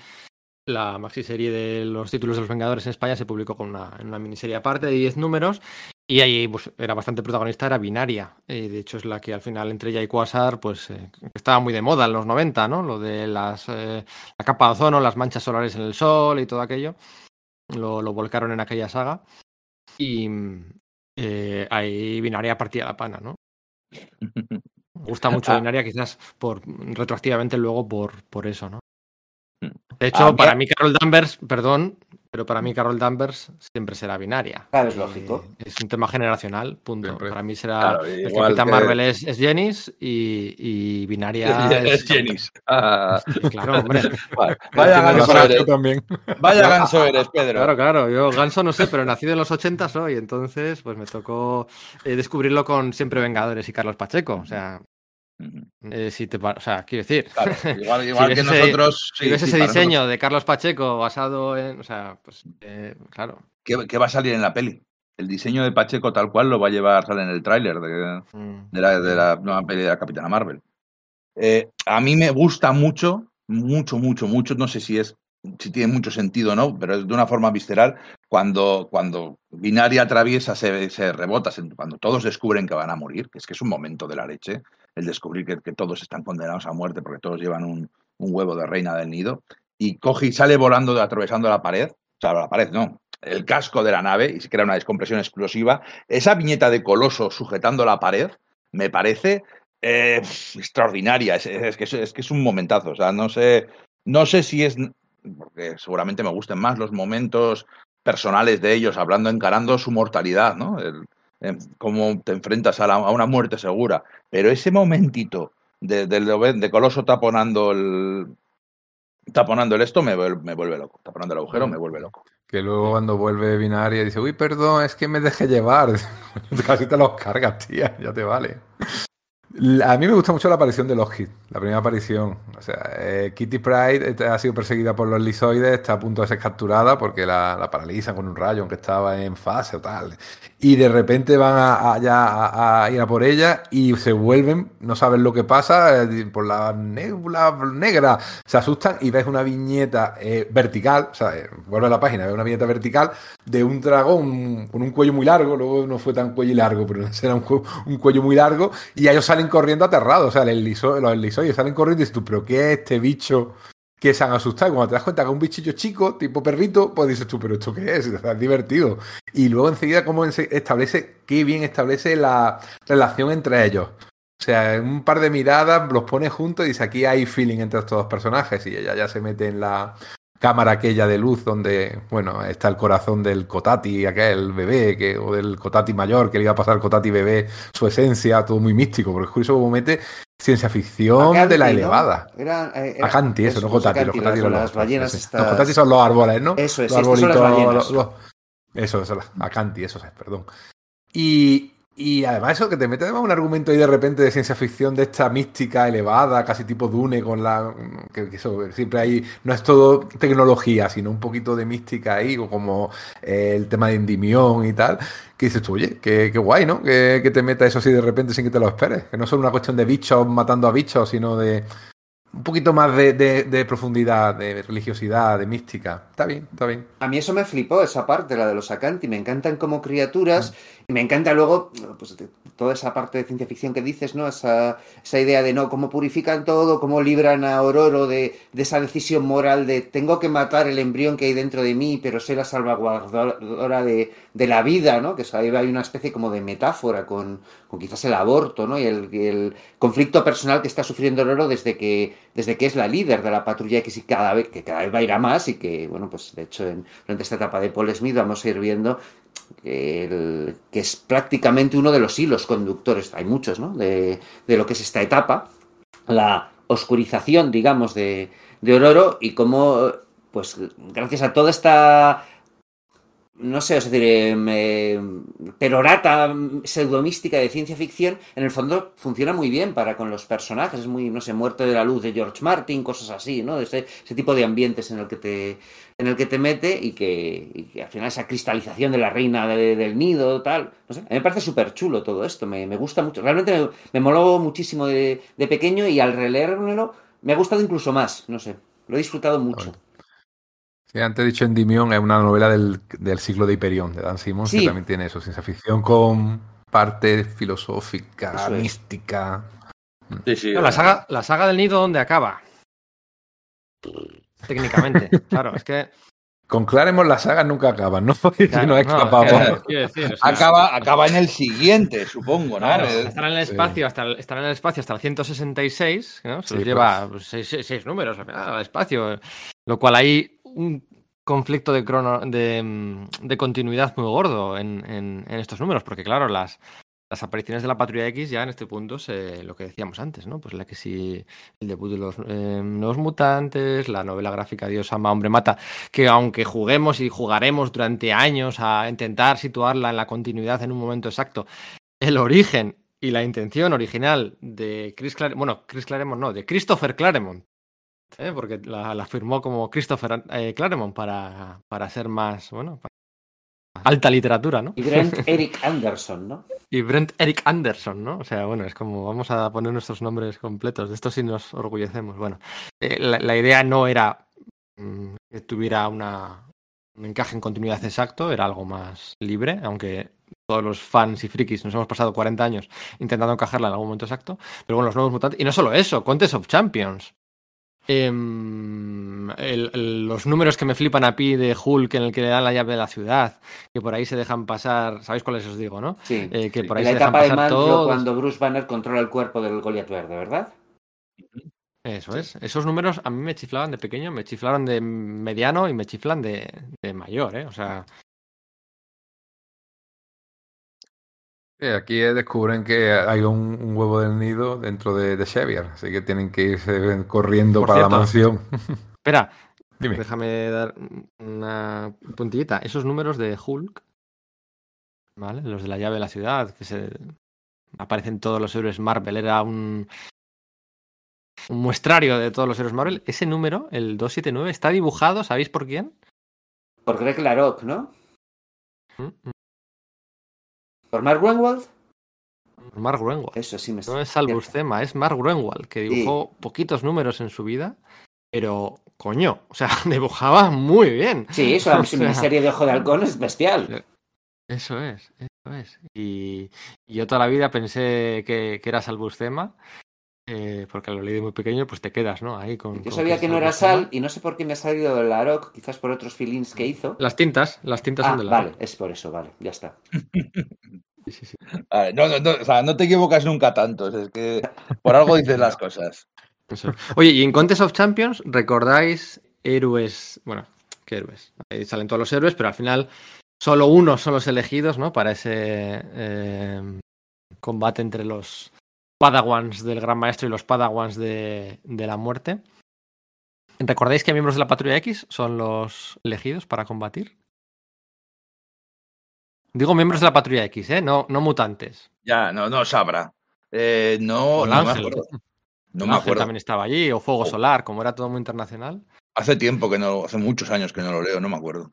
la maxi serie de los títulos de los Vengadores en España se publicó con una, en una miniserie aparte de 10 números y ahí pues, era bastante protagonista, era Binaria. Y de hecho es la que al final entre ella y Quasar pues eh, estaba muy de moda en los 90, ¿no? Lo de las, eh, la capa de ozono, las manchas solares en el sol y todo aquello. Lo, lo volcaron en aquella saga. Y eh, ahí Binaria partía la pana, ¿no? Me <laughs> gusta mucho Binaria quizás por retroactivamente luego por, por eso, ¿no? De hecho, Ah, para mí Carol Danvers, perdón, pero para mí Carol Danvers siempre será binaria. Claro, es Eh, lógico. es un tema generacional, punto. Siempre. Para mí será Claro, el Capitán que- Marvel es, es Jennings y, y binaria <laughs> Es Jenis. Ah, <laughs> Claro, hombre. <laughs> vale. Vaya ganso eres. también. Vaya ganso eres, Pedro. Claro, claro. Yo Ganso no sé, pero nacido en los 80 soy, entonces pues me tocó eh, descubrirlo con Siempre Vengadores y Carlos Pacheco. O sea. Eh, si te o sea, quiero decir, Claro, igual, <laughs> igual ves que ese- nosotros. si ves ese diseño nosotros. de Carlos Pacheco basado en, o sea, pues eh, claro. ¿Qué, qué va a salir en la peli? El diseño de Pacheco tal cual lo va a llevar, sale en el tráiler de, Mm. de la, de la nueva peli de la Capitana Marvel. Eh, a mí me gusta mucho, mucho, mucho, mucho, no sé si es si tiene mucho sentido o no, pero es de una forma visceral, cuando, cuando Binaria atraviesa, se, se rebota, cuando todos descubren que van a morir, que es que es un momento de la leche, el descubrir que, todos están condenados a muerte porque todos llevan un, huevo de reina del nido, y coge y sale volando, atravesando la pared, o sea, la pared no, el casco de la nave, y se crea una descompresión explosiva, esa viñeta de Coloso sujetando la pared, me parece eh, extraordinaria. Es, que es, que es un momentazo. O sea, no sé, no sé si es. Porque seguramente me gusten más los momentos personales de ellos, hablando, encarando su mortalidad, ¿no? Eh, cómo te enfrentas a, una muerte segura. Pero ese momentito de, de, de- Coloso taponando el. Taponando el esto me, vuel- me vuelve loco. Taponando el agujero me vuelve loco. Que luego cuando vuelve binaria dice, uy, perdón, es que me dejé llevar. <laughs> Casi te los cargas, tía, ya te vale. A mí me gusta mucho la aparición de Lockheed, la primera aparición. O sea, eh, Kitty Pride eh, ha sido perseguida por los lisoides, está a punto de ser capturada porque la paralizan con un rayo, aunque estaba en fase o tal. Y de repente van a, a- ir a por ella y se vuelven, no saben lo que pasa, eh, por la nebula negra, se asustan y ves una viñeta eh, vertical, o sea, eh, vuelve a la página, ves una viñeta vertical de un dragón con un cuello muy largo, luego no fue tan cuello largo, pero <laughs> era un, un cuello muy largo, y ellos salen corriendo aterrados, o sea, los lisoides salen corriendo y dices tú, pero ¿qué es este bicho? Que se han asustado. Y cuando te das cuenta que un bichillo chico, tipo perrito, pues dices tú, pero ¿esto qué es? Es divertido. Y luego enseguida, cómo establece, qué bien establece la relación entre ellos. O sea, en un par de miradas los pone juntos y dice, aquí hay feeling entre estos dos personajes. Y ella ya se mete en la cámara aquella de luz donde, bueno, está el corazón del Cotati, aquel bebé, que, o del Cotati mayor, que le iba a pasar Cotati bebé, su esencia, todo muy místico, porque es curioso cómo mete ciencia ficción Acanti, de la ¿no? elevada. Era, eh, era- Acanti, eso, no Cotati. Los Cotati son las ballenas estas- Los Cotati son los árboles, ¿no? Eso es, los estas son las ballenas. los- los- Eso, eso, Acanti, eso es, perdón. Y, Y además eso, que te mete además un argumento ahí de repente de ciencia ficción de esta mística elevada, casi tipo Dune, con la... que, que eso, siempre hay... No es todo tecnología, sino un poquito de mística ahí, o como eh, el tema de Endimión y tal, que dices tú, oye, qué, qué guay, ¿no? Que, que te meta eso así de repente sin que te lo esperes. Que no es solo una cuestión de bichos matando a bichos, sino de un poquito más de, de- de profundidad, de religiosidad, de mística. Está bien, está bien. A mí eso me flipó, esa parte, la de los Acanti. Me encantan como criaturas y me encanta luego pues, toda esa parte de ciencia ficción que dices, ¿no? Esa, esa idea de no, cómo purifican todo, cómo libran a Ororo de, de esa decisión moral de tengo que matar el embrión que hay dentro de mí, pero soy la salvaguardadora de, la vida, ¿no? Que ahí hay una especie como de metáfora con, con quizás el aborto, ¿no? Y el, conflicto personal que está sufriendo Ororo desde que, desde que es la líder de la patrulla X y cada vez, que cada vez va a ir a más y que, bueno, pues de hecho en, durante esta etapa de Paul Smith vamos a ir viendo el- que es prácticamente uno de los hilos conductores, hay muchos, ¿no? De, de lo que es esta etapa, la oscurización, digamos, de, de Ororo y cómo, pues, gracias a toda esta, no sé, es decir, em, perorata pseudomística de ciencia ficción, en el fondo funciona muy bien para con los personajes, es muy, no sé, Muerte de la Luz de George Martin, cosas así, ¿no? Ese, ese tipo de ambientes en el que te, en el que te mete y que, y que al final esa cristalización de la reina de- del nido, tal. No sé, a mí me parece súper chulo todo esto, me, me gusta mucho. Realmente me, me moló muchísimo de, de pequeño y al releérmelo me ha gustado incluso más, no sé. Lo he disfrutado mucho. Sí, antes he dicho Endymion, es una novela del, del siglo de Hiperión, de Dan Simmons, Sí. que también tiene eso, ciencia ficción con parte filosófica, Eso mística. Sí, sí. No, la, saga, la saga del nido, ¿dónde acaba? Técnicamente, <laughs> claro, es que. Con Claremont las sagas nunca acaban, ¿no? Porque <laughs> si claro, no no, escapamos. claro, quiero decir, o sea, Acaba, acaba en el siguiente, supongo, ¿no? Claro, Eh, estarán en el sí. espacio hasta el, estarán en el espacio hasta el 166, ¿no? Se Sí, los pues. lleva pues, seis, seis- seis números al espacio, lo cual hay un conflicto de, crono, de, mm, de continuidad muy gordo en, en- en estos números, porque claro, las, las apariciones de la Patrulla X ya en este punto se, lo que decíamos antes, ¿no? Pues la que sí, el debut de los eh, nuevos mutantes, la novela gráfica Dios ama, hombre mata, que aunque juguemos y jugaremos durante años a intentar situarla en la continuidad en un momento exacto, el origen y la intención original de Chris Claremont, bueno, Chris Claremont no, de Christopher Claremont, ¿eh? porque la, la firmó como Christopher eh, Claremont para, para ser más, bueno, alta literatura, ¿no? Y Brent Eric Anderson, ¿no? <laughs> Y Brent Eric Anderson, ¿no? O sea, bueno, es como vamos a poner nuestros nombres completos, de esto sí nos orgullecemos. Bueno, eh, la, la idea no era mm, que tuviera una, un encaje en continuidad exacto, era algo más libre, aunque todos los fans y frikis nos hemos pasado 40 años intentando encajarla en algún momento exacto. Pero bueno, los nuevos mutantes. Y no solo eso, Contest of Champions. Em, el- el- los números que me flipan a pi de Hulk en el que le dan la llave de la ciudad, que por ahí se dejan pasar, ¿sabéis cuáles os digo, no? Sí. Eh, que por ahí la se dejan etapa de todos. cuando Bruce Banner controla el cuerpo del Goliath Verde, ¿verdad? Eso es. Esos números a mí me chiflaban de pequeño, me chiflaron de mediano y me chiflan de, de mayor, ¿eh? O sea, aquí descubren que hay un, un huevo del nido dentro de, de Xavier, así que tienen que irse corriendo Por para la mansión. <laughs> espera, Dime. déjame dar una puntillita. Esos números de Hulk, ¿vale? Los de la llave de la ciudad, que se aparecen todos los héroes Marvel, era un, un muestrario de todos los héroes Marvel. Ese número, el 279, está dibujado, ¿sabéis por quién? Por Greg Larock, ¿no? Mm, Por Mark Grunwald. mm, Mark Gruenwald. Eso sí me No es Salbustema, es Mark Gruenwald, que dibujó poquitos números en su vida, pero coño, o sea, <laughs> dibujaba muy bien. Sí, eso, <laughs> O sea, miniserie de Ojo de Halcón es bestial. Eso es, eso es. Y, y yo toda la vida pensé que, que era Salbustema, eh, porque lo leí de muy pequeño, pues te quedas, ¿no? Ahí con. Yo con sabía que no era. Sal y no sé por qué me ha salido de Larock, quizás por otros feelings que hizo. Las tintas, las tintas Ah, son de la. vale, es por eso, vale, ya está. <laughs> Sí, sí, sí. a ver, no, no, no, o sea, no te equivocas nunca tanto. Es que por algo dices las cosas. <laughs> Eso. Oye, y en Contest of Champions, ¿recordáis héroes? Bueno, ¿qué héroes? Ahí salen todos los héroes, pero al final solo unos son los elegidos, ¿no? Para ese eh, combate entre los Padawans del Gran Maestro y los Padawans de, de la Muerte. ¿Recordáis que miembros de la Patrulla X son los elegidos para combatir? Digo miembros de la patrulla X, ¿eh? No, no mutantes. Ya, no, no sabrá. Eh, no, no me Ángel. acuerdo. <laughs> No me Ángel acuerdo. también estaba allí, o Fuego Solar, como era todo muy internacional. Hace tiempo que no, hace muchos años que no lo leo, no me acuerdo.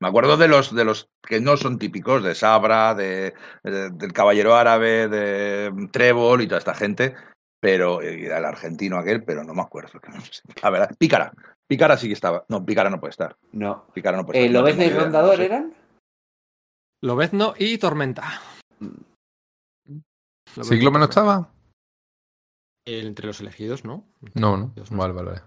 Me acuerdo de los de los que no son típicos, de Sabra, de, de- del Caballero Árabe, de Trébol y toda esta gente, pero y del argentino aquel, pero no me acuerdo. que no sé. <laughs> La verdad, Pícara. Pícara sí que estaba. No, Pícara no puede estar. No. Pícara no puede Eh, estar. no ¿Lobezno y Rondador eran? Lobezno y Tormenta. Y ¿Cíclope no estaba? El- Entre los elegidos, ¿no? No, no. Vale. vale.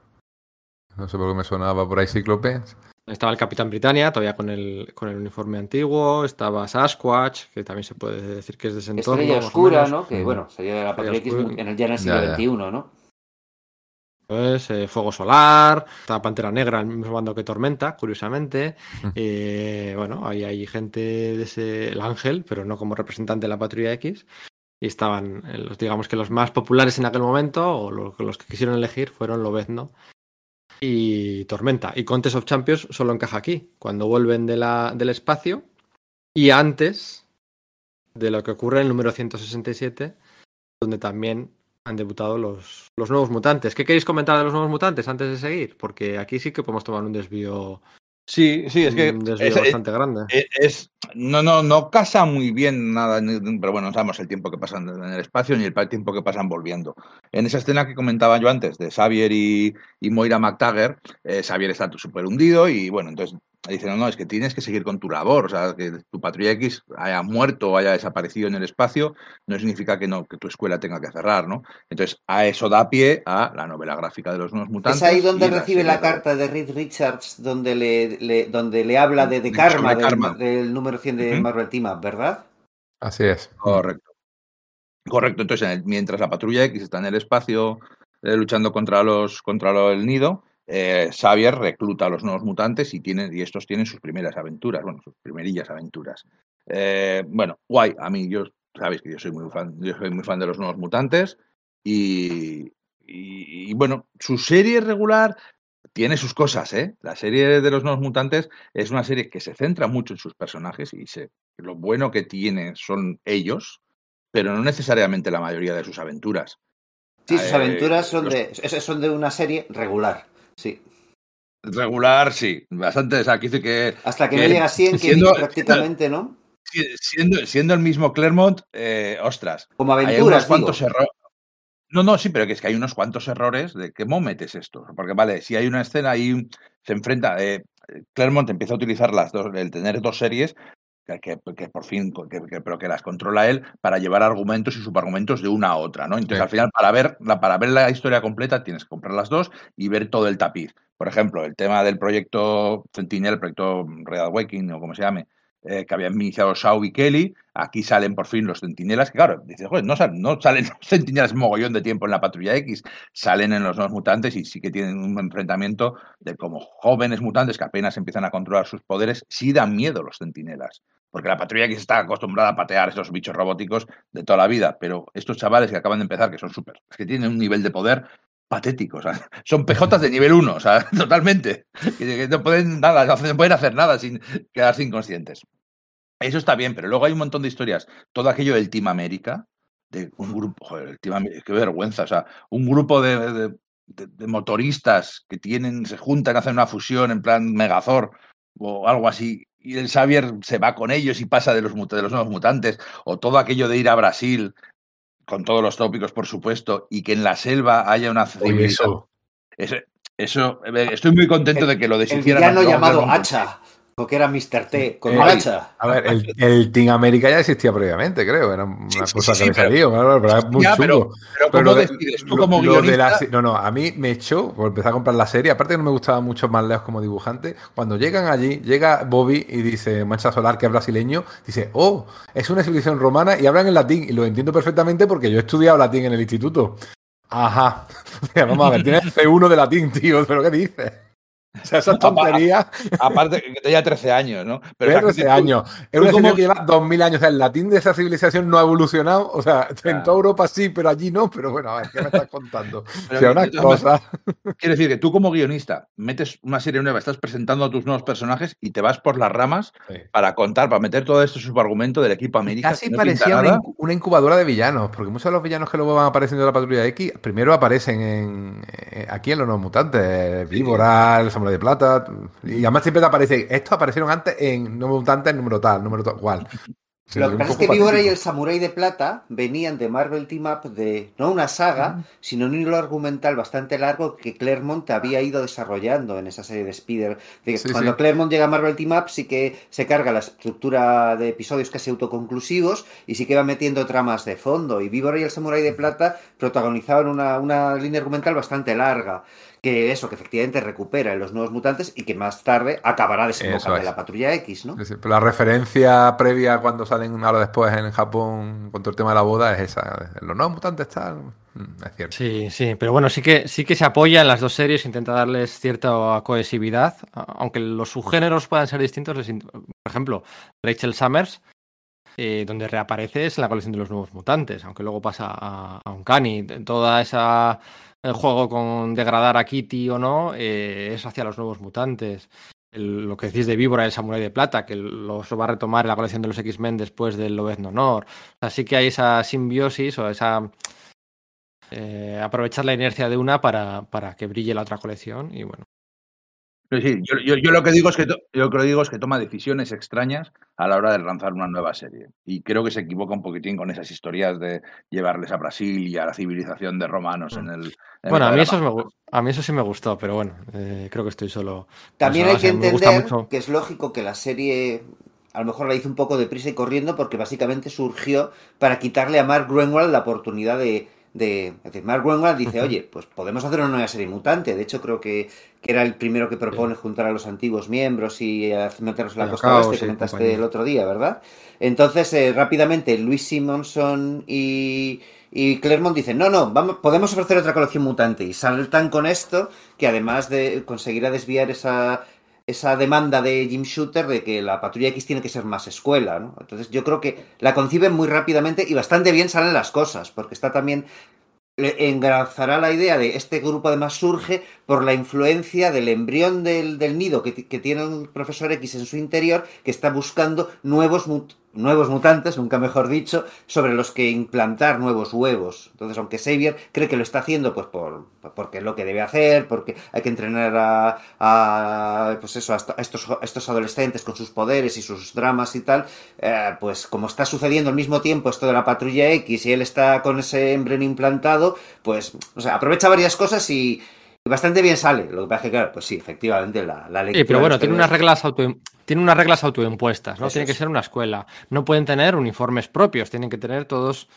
No sé por qué me sonaba por ahí Cíclope. Estaba el Capitán Britannia, todavía con el, con el uniforme antiguo. Estaba Sasquatch, que también se puede decir que es de ese entorno. Estrella Oscura. ¿no? Que bueno, sería de la Patrulla X en el, ya en el siglo Ya, ya. XXI, ¿no? Pues, eh, Fuego Solar, estaba Pantera Negra, el mismo bando que Tormenta, curiosamente. Eh, bueno, ahí hay gente de ese, el Ángel, pero no como representante de la Patrulla X. Y estaban, eh, los, digamos que los más populares en aquel momento, o lo- los, que quisieron elegir, fueron Lobezno y Tormenta. Y Contest of Champions solo encaja aquí, cuando vuelven de la, del espacio y antes de lo que ocurre en el número 167, donde también han debutado los, los nuevos mutantes. ¿Qué queréis comentar de los nuevos mutantes antes de seguir? Porque aquí sí que podemos tomar un desvío, Sí, sí, es que un desvío es- es- bastante grande. Eh, Es, no, no, no casa muy bien nada, pero bueno, no sabemos el tiempo que pasan en el espacio ni el tiempo que pasan volviendo. En esa escena que comentaba yo antes de Xavier y, y Moira McTaggart, eh, Xavier está súper hundido y bueno, entonces dicen, no, no, es que tienes que seguir con tu labor, o sea, que tu patrulla X haya muerto o haya desaparecido en el espacio, no significa que no, que tu escuela tenga que cerrar, ¿no? Entonces, a eso da pie a la novela gráfica de los nuevos mutantes. Es ahí donde la recibe la carta de Reed Richards, donde le, le- donde le habla de, de De- Karma, del, Karma. del número 100 de. Marvel Team Up, ¿verdad? Así es. Correcto. Correcto. Entonces, mientras la patrulla X está en el espacio eh, luchando contra los contra lo- el nido, eh, Xavier recluta a los nuevos mutantes y tienen y estos tienen sus primeras aventuras, bueno, sus primerillas aventuras. Eh, bueno, guay. A mí yo sabéis que yo soy muy fan, yo soy muy fan de los nuevos mutantes y, y- y, bueno, su serie regular tiene sus cosas, ¿eh? La serie de los nuevos mutantes es una serie que se centra mucho en sus personajes y se, lo bueno que tiene son ellos, pero no necesariamente la mayoría de sus aventuras. Sí, sus Eh, aventuras son los- de, son de una serie regular, sí. Regular, sí, bastante. O sea, aquí que Hasta que Que no llega a 100, que siendo- prácticamente, ¿no? si- siendo, siendo el mismo Claremont, eh, ostras, Como hay unos aventuras, cuantos digo. errores. No, no, sí, pero que es que hay unos cuantos errores de cómo metes esto. Porque, vale, si hay una escena ahí, se enfrenta. Eh, Claremont empieza a utilizar las dos, el tener dos series, que, que- que por fin, que- pero que las controla él para llevar argumentos y subargumentos de una a otra, ¿no? Entonces, Sí. al final, para ver, la, para ver la historia completa, tienes que comprar las dos y ver todo el tapiz. Por ejemplo, el tema del proyecto Sentinel, el proyecto Red Awakening, o como se llame, eh, que habían iniciado Shaw y Kelly, aquí salen por fin los centinelas, que claro, dices, joder, no, sal- no salen <laughs> los centinelas mogollón de tiempo en la patrulla X, salen en los nuevos mutantes y sí que tienen un enfrentamiento de como jóvenes mutantes que apenas empiezan a controlar sus poderes, sí dan miedo los centinelas. Porque la patrulla X está acostumbrada a patear esos bichos robóticos de toda la vida, pero estos chavales que acaban de empezar, que son súper, es que tienen un nivel de poder patético, o sea, son pejotas de nivel 1, o sea, <laughs> totalmente, que, que no pueden nada, no pueden hacer nada sin quedarse inconscientes. Eso está bien, pero luego hay un montón de historias. Todo aquello del Team América, de un grupo, joder, el Team América, qué vergüenza, o sea, un grupo de, de- motoristas que tienen, se juntan, hacen una fusión en plan Megazord o algo así, y el Xavier se va con ellos y pasa de los, de los nuevos mutantes, o todo aquello de ir a Brasil, con todos los tópicos, por supuesto, y que en la selva haya una Oye, civilización. eso. Eso, eso, eh, estoy muy contento de que lo El deshicieran. villano luego llamado. Hacha, porque era Mr. T, con Eh. A ver, el, el Team América ya existía previamente, creo. Era una Sí, cosa sí, que sí, salido, claro, pero era muy Ya, pero-. Pero Pero ¿cómo lo de- decides tú lo- como lo guionista? la no, no, a mí me echó por empezar a comprar la serie. Aparte que no me gustaba mucho más lejos como dibujante. Cuando llegan allí, llega Bobby y dice, Mancha Solar, que es brasileño, dice, oh, es una civilización romana y hablan en latín. Y lo entiendo perfectamente porque yo he estudiado latín en el instituto. Ajá. O <laughs> sea, vamos a ver, tienes C1 de latín, tío, pero ¿qué dices? <laughs> O sea, esa tontería. Aparte que tenía 13 años, ¿no? Pero fíjate, 13 tú- años. Es una serie como- que lleva 2000 años. O sea, el latín de esa civilización no ha evolucionado. O sea, en toda Europa sí, pero allí no. Pero bueno, a ver, ¿qué me estás contando? <laughs> Pero O sea, que- una cosa. Quiero decir que tú como guionista metes una serie nueva, estás presentando a tus nuevos personajes y te vas por las ramas para contar, para meter todo este subargumento del equipo América. Casi no parecía una, incubadora de villanos, porque muchos de los villanos que luego van apareciendo en la patrulla X, primero aparecen en, eh, aquí en los nuevos mutantes, Víbora, el De Plata, y además siempre te aparece, estos aparecieron antes en Mutantes número tal, número tal, cual. Sí, Lo que pasa es que Víbora y el Samurái de Plata venían de Marvel Team Up de no una saga, sino un hilo argumental bastante largo que Claremont había ido desarrollando en esa serie de Spider. De que Sí, cuando sí. Claremont llega a Marvel Team Up sí que se carga la estructura de episodios casi autoconclusivos y sí que va metiendo tramas de fondo. Y Víbora y el Samurái de Plata protagonizaban una, una línea argumental bastante larga. Que eso, que efectivamente recupera en los nuevos mutantes y que más tarde acabará desembocando en es. la patrulla X, ¿no? Sí, sí, pero la referencia previa cuando salen ahora después en Japón con todo el tema de la boda es esa. Los nuevos mutantes tal. Mm, Es cierto. Sí, sí, pero bueno, sí que, sí que se apoya en las dos series, intenta darles cierta cohesividad, aunque los subgéneros puedan ser distintos. por ejemplo, Rachel Summers, eh, donde reaparece es en la colección de los nuevos mutantes, aunque luego pasa a, a Uncanny. Toda esa el juego con degradar a Kitty o no eh, es hacia los nuevos mutantes. Lo que decís de Víbora, el Samurai de Plata, que los va a retomar en la colección de los X-Men después del Lobezno Honor. O sea, sí que hay esa simbiosis o esa eh, aprovechar la inercia de una para, para que brille la otra colección y bueno. Sí, sí, yo, yo- yo lo que digo es que yo lo que digo es que toma decisiones extrañas a la hora de lanzar una nueva serie. Y creo que se equivoca un poquitín con esas historias de llevarles a Brasil y a la civilización de romanos en el. en Bueno, a mí, eso me, a mí eso sí me gustó, pero bueno, eh, creo que estoy solo. También solo, hay que entender que es lógico que la serie a lo mejor la hizo un poco deprisa y corriendo porque básicamente surgió para quitarle a Mark Greenwald la oportunidad de... de es decir, Mark Greenwald dice, oye, pues podemos hacer una nueva serie mutante. De hecho, creo que, que era el primero que propone juntar a los antiguos miembros y eh, meterlos en la a costa oeste, y comentaste compañía. el otro día, ¿verdad? Entonces, eh, rápidamente, Luis Simonson y, y Claremont dicen, no, no, vamos, podemos ofrecer otra colección mutante. Y saltan con esto, que además de conseguirá desviar esa, esa demanda de Jim Shooter de que la Patrulla X tiene que ser más escuela, ¿no? Entonces yo creo que la conciben muy rápidamente y bastante bien salen las cosas, porque está también le engranzará la idea de este grupo además surge por la influencia del embrión del, del nido que tiene el profesor X en su interior que está buscando nuevos, mut- nuevos mutantes, nunca mejor dicho, sobre los que implantar nuevos huevos. Entonces, aunque Xavier cree que lo está haciendo pues por, porque es lo que debe hacer, porque hay que entrenar a, a, pues eso, a estos, estos adolescentes con sus poderes y sus dramas y tal, eh, pues como está sucediendo al mismo tiempo esto de la patrulla X y él está con ese embrión implantado, pues, o sea, aprovecha varias cosas y, y bastante bien sale. Lo que pasa es que, claro, pues sí, efectivamente, la, la lectura Sí, pero bueno, tiene unas reglas auto tiene unas reglas autoimpuestas, ¿no? Eso tiene que ser una escuela. No pueden tener uniformes propios, tienen que tener todos.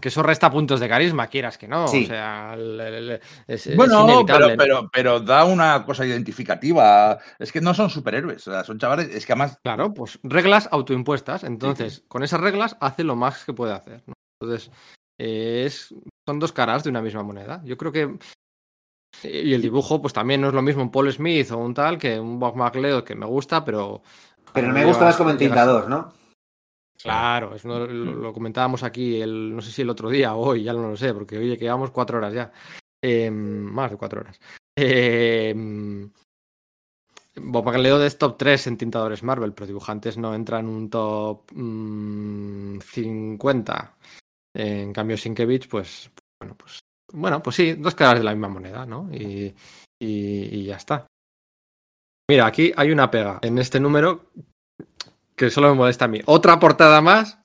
Que eso resta puntos de carisma, quieras que no. Sí. O sea, el- el- el- es, es Bueno, pero, inevitable. pero, pero da una cosa identificativa. Es que no son superhéroes, o sea, son chavales. Es que además. Claro, pues reglas autoimpuestas. Entonces, con esas reglas hace lo más que puede hacer. ¿no? Entonces, es, son dos caras de una misma moneda. Yo creo que. Y el dibujo, pues también no es lo mismo un Paul Smith o un tal que un Bob McLeod que me gusta, pero. Pero cuando me gusta más como entintador, ¿no? Claro, es uno- lo, lo comentábamos aquí, el, no sé si el otro día o hoy, ya no lo sé, porque oye, que llevamos cuatro horas ya. Eh, más de cuatro horas. Eh, Bob McLeod es top 3 en tintadores Marvel, pero dibujantes no entran en un top mm, 50. En cambio, Sinkevich, pues, bueno, pues, bueno, pues sí, dos caras de la misma moneda, ¿no? Y, y- y ya está. Mira, aquí hay una pega en este número que solo me molesta a mí. Otra portada más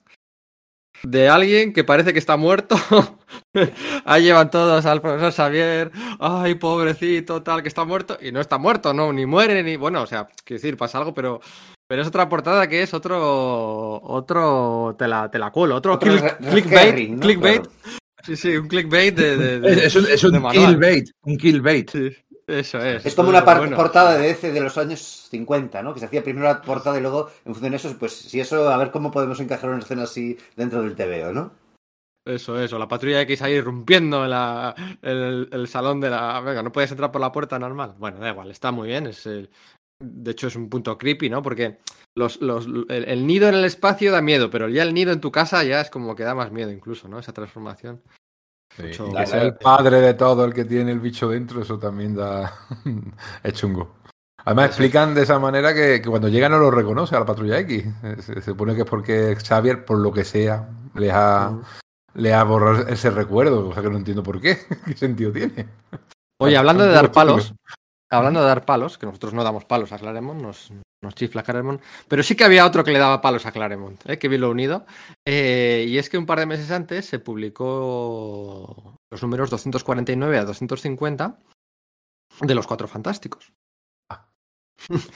de alguien que parece que está muerto. <laughs> Ahí llevan todos al profesor Xavier. Ay, pobrecito, tal, que está muerto. Y no está muerto, no, ni muere, ni. Bueno, o sea, quiero decir, pasa algo, pero. Pero es otra portada que es otro. Otro. Te la, te la cuelo. Otro, Otro click- clickbait. herring, ¿no? clickbait. Claro. Sí, sí, un clickbait de. de- de- Es, es un, es un de manual. kill bait. Un kill bait. Sí, eso es. Es como una bueno. portada de DC de los años 50, ¿no? Que se hacía primero la portada y luego, en función de eso, pues si eso, a ver cómo podemos encajar una escena así dentro del TVO, ¿no? Eso, eso, la patrulla X ahí rompiendo en la, el, el salón de la... Venga, no puedes entrar por la puerta normal. Bueno, da igual, está muy bien. Es el- De hecho, es un punto creepy, ¿no? Porque los, los, el, el nido en el espacio da miedo, pero ya el nido en tu casa ya es como que da más miedo incluso, ¿no? Esa transformación. Sí, Mucho- y La- que sea el padre de todo el que tiene el bicho dentro, eso también da. <laughs> es chungo. Además, explican de esa manera que, que cuando llega no lo reconoce a la patrulla X. Se, supone que es porque Xavier, por lo que sea, les ha, le ha borrado ese recuerdo. O sea que no entiendo por qué. <laughs> ¿Qué sentido tiene? Oye, hablando de dar palos, hablando de dar palos, que nosotros no damos palos a Claremont, nos, nos chifla Claremont, pero sí que había otro que le daba palos a Claremont, ¿eh? que bien lo unido. Eh, y es que un par de meses antes se publicó los números 249 a 250 de los Cuatro Fantásticos. <laughs>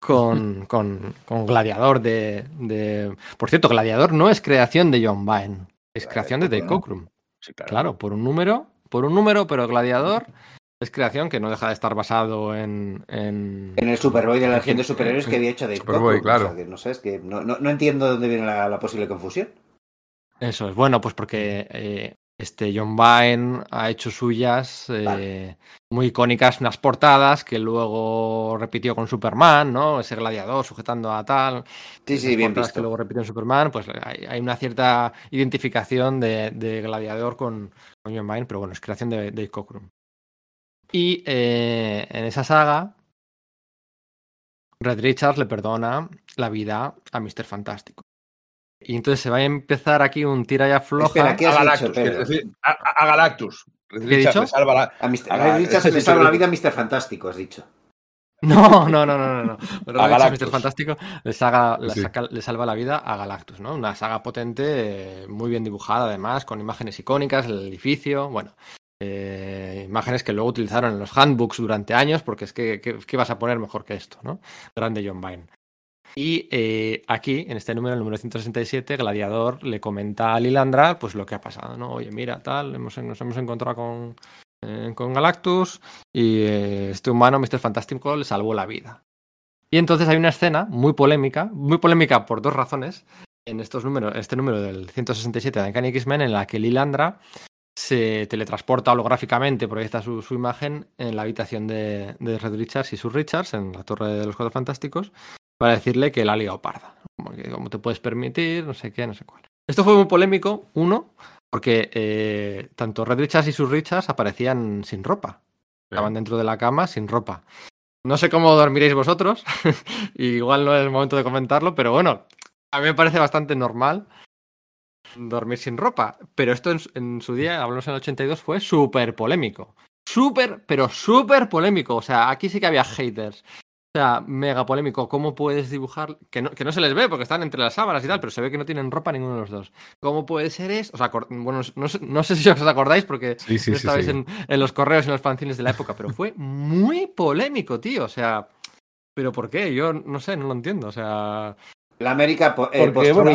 Con, con, con Gladiador de, de- Por cierto, Gladiador no es creación de John Byrne, es creación de Dave. Cockrum. Sí, claro. Claro, por un número, por un número, pero Gladiador es creación que no deja de estar basado en. en- En el Superboy de la Legión de Superhéroes que había hecho Dave Superboy, Cockrum, claro. o sea, que no sé, es que no, no, no entiendo de dónde viene la, la posible confusión. Eso es bueno, pues porque eh, este John Byrne ha hecho suyas eh, Vale. muy icónicas, unas portadas que luego repitió con Superman, ¿no? Ese gladiador sujetando a tal. Sí, sí, bien visto. que luego repitió en Superman, pues hay, hay una cierta identificación de, de gladiador con, con John Byrne, pero bueno, es creación de Dave Cockrum. Y eh, en esa saga, Red Richards le perdona la vida a Mr. Fantástico. Y entonces se va a empezar aquí un tira y afloja. Espera, ¿qué A Galactus, dicho, decir, a, Galactus. he dicho? le salva la- A, Red Richards le salva la vida a Mr. Fantástico, has dicho. No, no, no, no, no. no. <laughs> Pero A Galactus. Mr. Fantástico le, saga- le Sí. saca- le salva la vida a Galactus, ¿no? Una saga potente, eh, muy bien dibujada además, con imágenes icónicas, el edificio, bueno. Eh, imágenes que luego utilizaron en los handbooks durante años, porque es que, ¿qué, qué vas a poner mejor que esto, ¿no? Grande John Byrne. Y eh, aquí, en este número, el número 167, Gladiador le comenta a Lilandra pues lo que ha pasado, ¿no? Oye, mira, tal, nos hemos encontrado con, eh, con Galactus y este humano, Mr. Fantástico, le salvó la vida. Y entonces hay una escena muy polémica, muy polémica por dos razones, en estos números, este número del 167 de Uncanny X-Men, en la que Lilandra se teletransporta holográficamente, proyecta su, su imagen en la habitación de, de Red Richards y sus Richards, en la Torre de los Cuatro Fantásticos, para decirle que la ha liado parda. Como que te puedes permitir, no sé qué, no sé cuál. Esto fue muy polémico, uno, porque eh, tanto Red Richards y sus Richards aparecían sin ropa. Estaban dentro de la cama sin ropa. No sé cómo dormiréis vosotros, <laughs> igual no es el momento de comentarlo, pero bueno, a mí me parece bastante normal dormir sin ropa. Pero esto en, su- en su día, hablamos en el 82, fue súper polémico. Súper, pero súper polémico. O sea, aquí sí que había haters. O sea, mega polémico. ¿Cómo puedes dibujar? Que no, que no se les ve porque están entre las sábanas y tal, pero se ve que no tienen ropa ninguno de los dos. ¿Cómo puede ser esto? O sea, bueno, no sé, no sé si os acordáis porque Sí, sí, no estabais sí. En, en los correos y en los fanzines de la época, pero fue muy polémico, tío. O sea, ¿pero por qué? Yo no sé, no lo entiendo. O sea, La América po- eh, Porque, post bueno,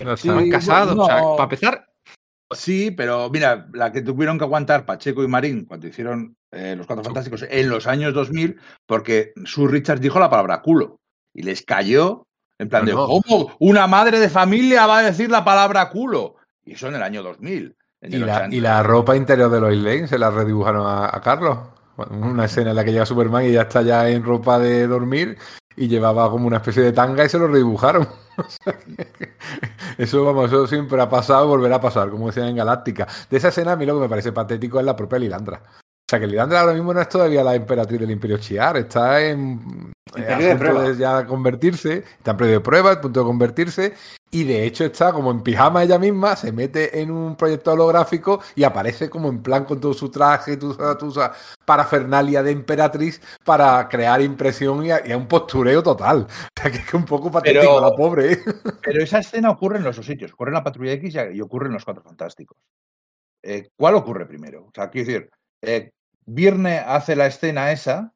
Reagan. Ya Sí, está. han casado. O sea, no. para empezar, Sí, pero mira, la que tuvieron que aguantar Pacheco y Marín cuando hicieron eh, Los Cuatro Fantásticos en los años 2000, porque su Richard dijo la palabra culo y les cayó en plan de, No, no. ¿cómo una madre de familia va a decir la palabra culo? Y eso en el año 2000. En Y el la, 80. y la ropa interior de Lois Lane se la redibujaron a, a Carlos. Una escena en la que llega Superman y ya está ya en ropa de dormir y llevaba como una especie de tanga y se lo redibujaron. <laughs> Eso, vamos, eso siempre ha pasado y volverá a pasar, como decían en Galáctica. De esa escena a mí lo que me parece patético es la propia Lilandra. O sea que Lilandra ahora mismo no es todavía la emperatriz del Imperio Chiar, está en, En eh, de punto de ya convertirse, está en periodo de prueba, a punto de convertirse, y de hecho está como en pijama ella misma, se mete en un proyecto holográfico y aparece como en plan con todo su traje, tu, tu parafernalia de emperatriz para crear impresión y a, y a un postureo total. <laughs> O sea que es un poco patético Pero- la pobre. ¿eh? Pero esa escena ocurre en los dos sitios. Ocurre en la Patrulla X y- ocurre en Los Cuatro Fantásticos. Eh, ¿Cuál ocurre primero? O sea, quiero decir, eh, Virne hace la escena esa.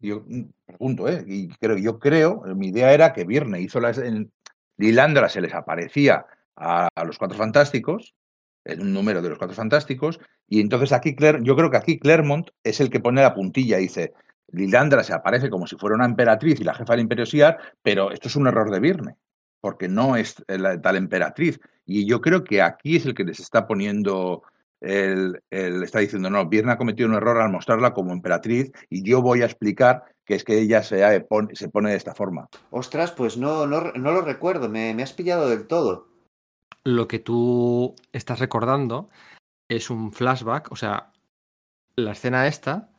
Yo mm, pregunto, ¿eh? Y creo, yo creo, mi idea era que Virne hizo la escena. Lilandra se les aparecía a, los Cuatro Fantásticos, en un número de los Cuatro Fantásticos, y entonces aquí, Claire, yo creo que aquí Claremont es el que pone la puntilla y dice. Lilandra se aparece como si fuera una emperatriz y la jefa del Imperio Siar, pero esto es un error de Virne porque no es la tal emperatriz. Y yo creo que aquí es el que les está poniendo el, está diciendo, no, Vierna ha cometido un error al mostrarla como emperatriz y yo voy a explicar que es que ella se, pone, se pone de esta forma. Ostras, pues no, no, no lo recuerdo, me, me, has pillado del todo. Lo que tú estás recordando es un flashback, o sea, la escena esta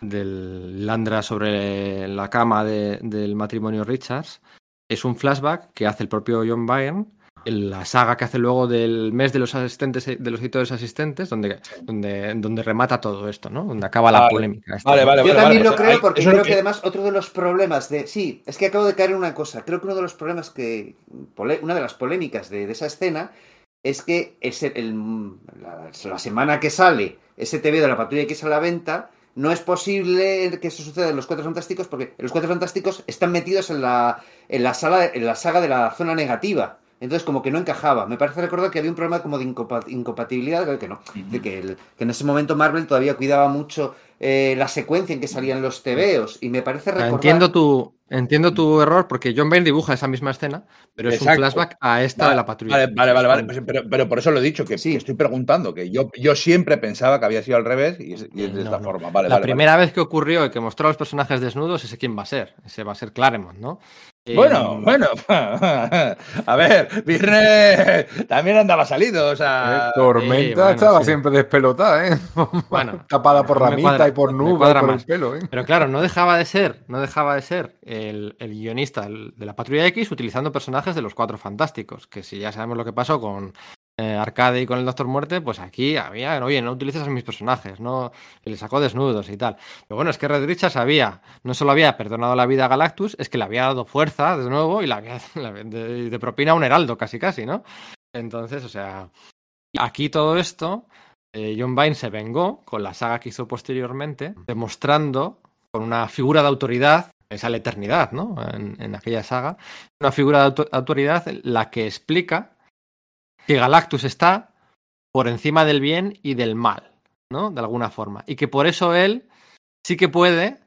del Landra sobre la cama de, del matrimonio Richards es un flashback que hace el propio John Byrne la saga que hace luego del mes de los asistentes de los editores asistentes donde, donde, donde remata todo esto, ¿no? Donde acaba la vale. polémica. Vale, vale, Yo vale, también vale, lo creo porque es creo que... que- además otro de los problemas de... Sí, es que acabo de caer en una cosa. Creo que uno de los problemas que... Una de las polémicas de, de esa escena es que ese, el- la, la semana que sale ese TV de la patrulla X a la venta, no es posible que eso suceda en los Cuatro Fantásticos porque los Cuatro Fantásticos están metidos en la, en la, sala, en la saga de la zona negativa. Entonces como que no encajaba. Me parece recordar que había un problema como de incompatibilidad, que no. De que, el- que en ese momento Marvel todavía cuidaba mucho eh, la secuencia en que salían los tebeos. Y me parece recordar... Entiendo tu, entiendo tu error porque John Byrne dibuja esa misma escena, pero es un flashback a esta Vale, de la patrulla. Vale, vale, vale, vale, pues, pero, pero por eso lo he dicho, que, Sí. que estoy preguntando, que yo, yo siempre pensaba que había sido al revés y es, y es de No, esta no. forma. Vale, la vale, primera vez que ocurrió y que mostró a los personajes desnudos, ese quién va a ser. Ese va a ser Claremont, ¿no? Bueno, Eh, bueno. <laughs> A ver, Virne también andaba salido, o sea. Eh, Tormenta bueno, estaba sí. siempre despelotada, ¿eh? <laughs> Bueno, tapada por ramita cuadra- y por nube por el pelo, ¿eh? Pero claro, no dejaba de ser, no dejaba de ser el, el guionista de la Patrulla X utilizando personajes de los Cuatro Fantásticos, que si ya sabemos lo que pasó con eh, Arcade y con el Doctor Muerte, pues aquí había, oye, no utilices a mis personajes, no, le sacó desnudos y tal. Pero bueno, es que Red Richards había, no solo había perdonado la vida a Galactus, es que le había dado fuerza de nuevo y le había <laughs> de, de propina un heraldo, casi casi, ¿no? Entonces, o sea, aquí todo esto, eh, John Byrne se vengó con la saga que hizo posteriormente, demostrando con una figura de autoridad, esa la eternidad, ¿no? En, aquella saga, una figura de auto- autoridad la que explica que Galactus está por encima del bien y del mal, ¿no? De alguna forma. Y que por eso él sí que puede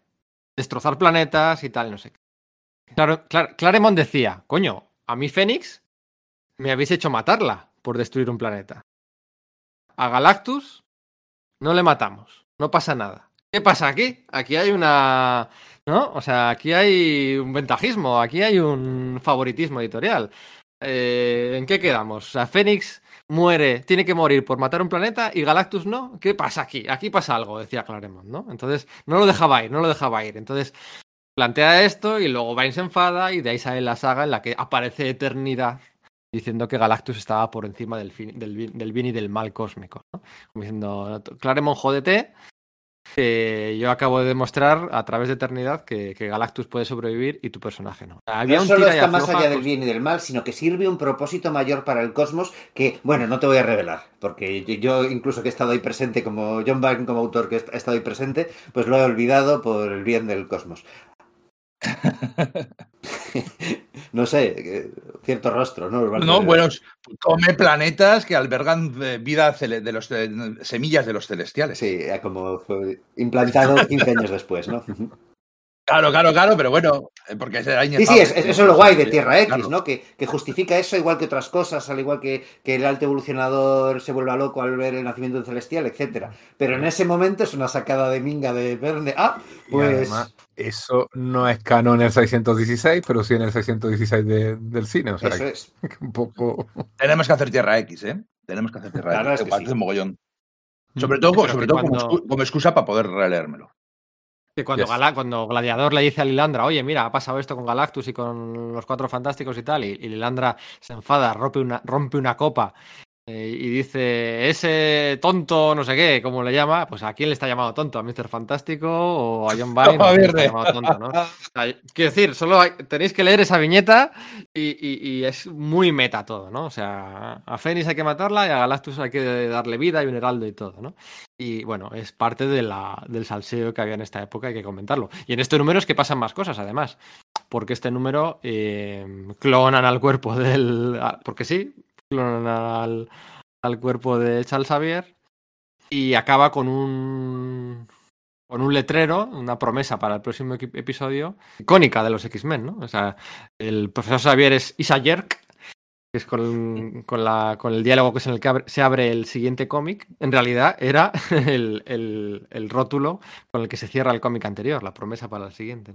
destrozar planetas y tal, no sé. qué. Claro, Clar- Claremont decía, coño, a mí Fénix me habéis hecho matarla por destruir un planeta. A Galactus no le matamos, no pasa nada. ¿Qué pasa aquí? Aquí hay una... ¿No? O sea, aquí hay un ventajismo, aquí hay un favoritismo editorial. Eh, ¿En qué quedamos? O sea, Fénix muere, tiene que morir por matar un planeta y Galactus no. ¿Qué pasa aquí? Aquí pasa algo, decía Claremont, ¿no? Entonces, no lo dejaba ir, no lo dejaba ir. Entonces, plantea esto y luego Vine se enfada y de ahí sale la saga en la que aparece Eternidad diciendo que Galactus estaba por encima del, bien y del mal cósmico. ¿no? Como diciendo, Claremont, jódete, que yo acabo de demostrar a través de Eternidad que, que Galactus puede sobrevivir y tu personaje no. Había No un solo está más allá del con- bien y del mal, sino que sirve un propósito mayor para el cosmos que, bueno, no te voy a revelar, porque yo, yo incluso que he estado ahí presente como John Byrne, como autor que he estado ahí presente, pues lo he olvidado por el bien del cosmos. <laughs> <laughs> no sé, eh, cierto rostro, ¿no? No, bueno, come planetas que albergan eh, vida de los eh, semillas de los celestiales. Sí, ya como fue implantado <laughs> 15 años después, ¿no? Claro, claro, claro, pero bueno, eh, porque será Sí, sí, es, es- eso es lo guay de Tierra X, Claro. ¿no? Que, que justifica eso igual que otras cosas, al igual que, que el alto evolucionador se vuelva loco al ver el nacimiento de celestial, etcétera. Pero en ese momento es una sacada de minga de Verne. Ah, pues. además, eso no es canon en el 616, pero sí en el 616 de- del cine. O sea, Eso que es. <laughs> un poco. Tenemos que hacer Tierra X, ¿eh? Tenemos que hacer Tierra La verdad X. es que parece sí. un mogollón. Sobre todo, sobre todo como, cuando- excu- como excusa para poder releérmelo. Que cuando, Yes. Gala- cuando Gladiador le dice a Lilandra, oye, mira, ha pasado esto con Galactus y con los cuatro fantásticos y tal, y, y Lilandra se enfada, rompe una, rompe una copa eh, y dice, ese tonto, no sé qué, como le llama, pues a quién le está llamando tonto, a Mr. Fantástico o a John Byrne, <laughs> No, ¿a quién le está Verne. llamando tonto, ¿no? O sea, quiero decir, solo hay- tenéis que leer esa viñeta y, y- y es muy meta todo, ¿no? O sea, a Fénix hay que matarla y a Galactus hay que darle vida y un heraldo y todo, ¿no? Y bueno, es parte de la, del salseo que había en esta época, hay que comentarlo. Y en este número es que pasan más cosas, además. Porque este número eh, clonan al cuerpo del. Porque sí, al, al cuerpo de Charles Xavier y acaba con un. con un letrero, una promesa para el próximo episodio, icónica de los X-Men, ¿no? O sea, el profesor Xavier es Isa Yerk, que es con, con, la, con, el diálogo que es en el que se abre el siguiente cómic, en realidad era <laughs> el, el, rótulo con el que se cierra el cómic anterior, la promesa para el siguiente.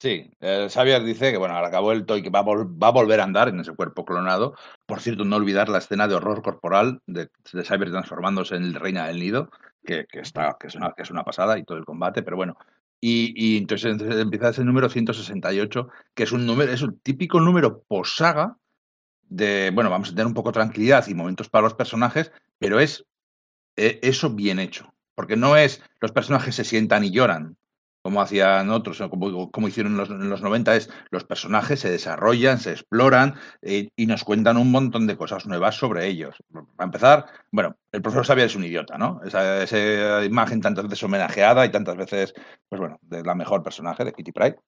Sí, eh, Xavier dice que bueno, ahora acabó el toy que va a, va a, volver a andar en ese cuerpo clonado. Por cierto, no olvidar la escena de horror corporal de, de transformándose en el reina del nido, que, está, que, es una, que es una pasada y todo el combate, pero bueno. Y, y entonces, entonces, empieza ese número 168, que es un número, es un típico número posaga de, bueno, vamos a tener un poco de tranquilidad y momentos para los personajes, pero es eh, eso bien hecho. Porque no es los personajes se sientan y lloran, como hacían otros, como, como hicieron en los, en los, 90, es los personajes se desarrollan, se exploran eh, y nos cuentan un montón de cosas nuevas sobre ellos. Para empezar, bueno, el profesor Xavier es un idiota, ¿no? Esa, esa, imagen tantas veces homenajeada y tantas veces, pues bueno, de la mejor personaje de Kitty Pryde.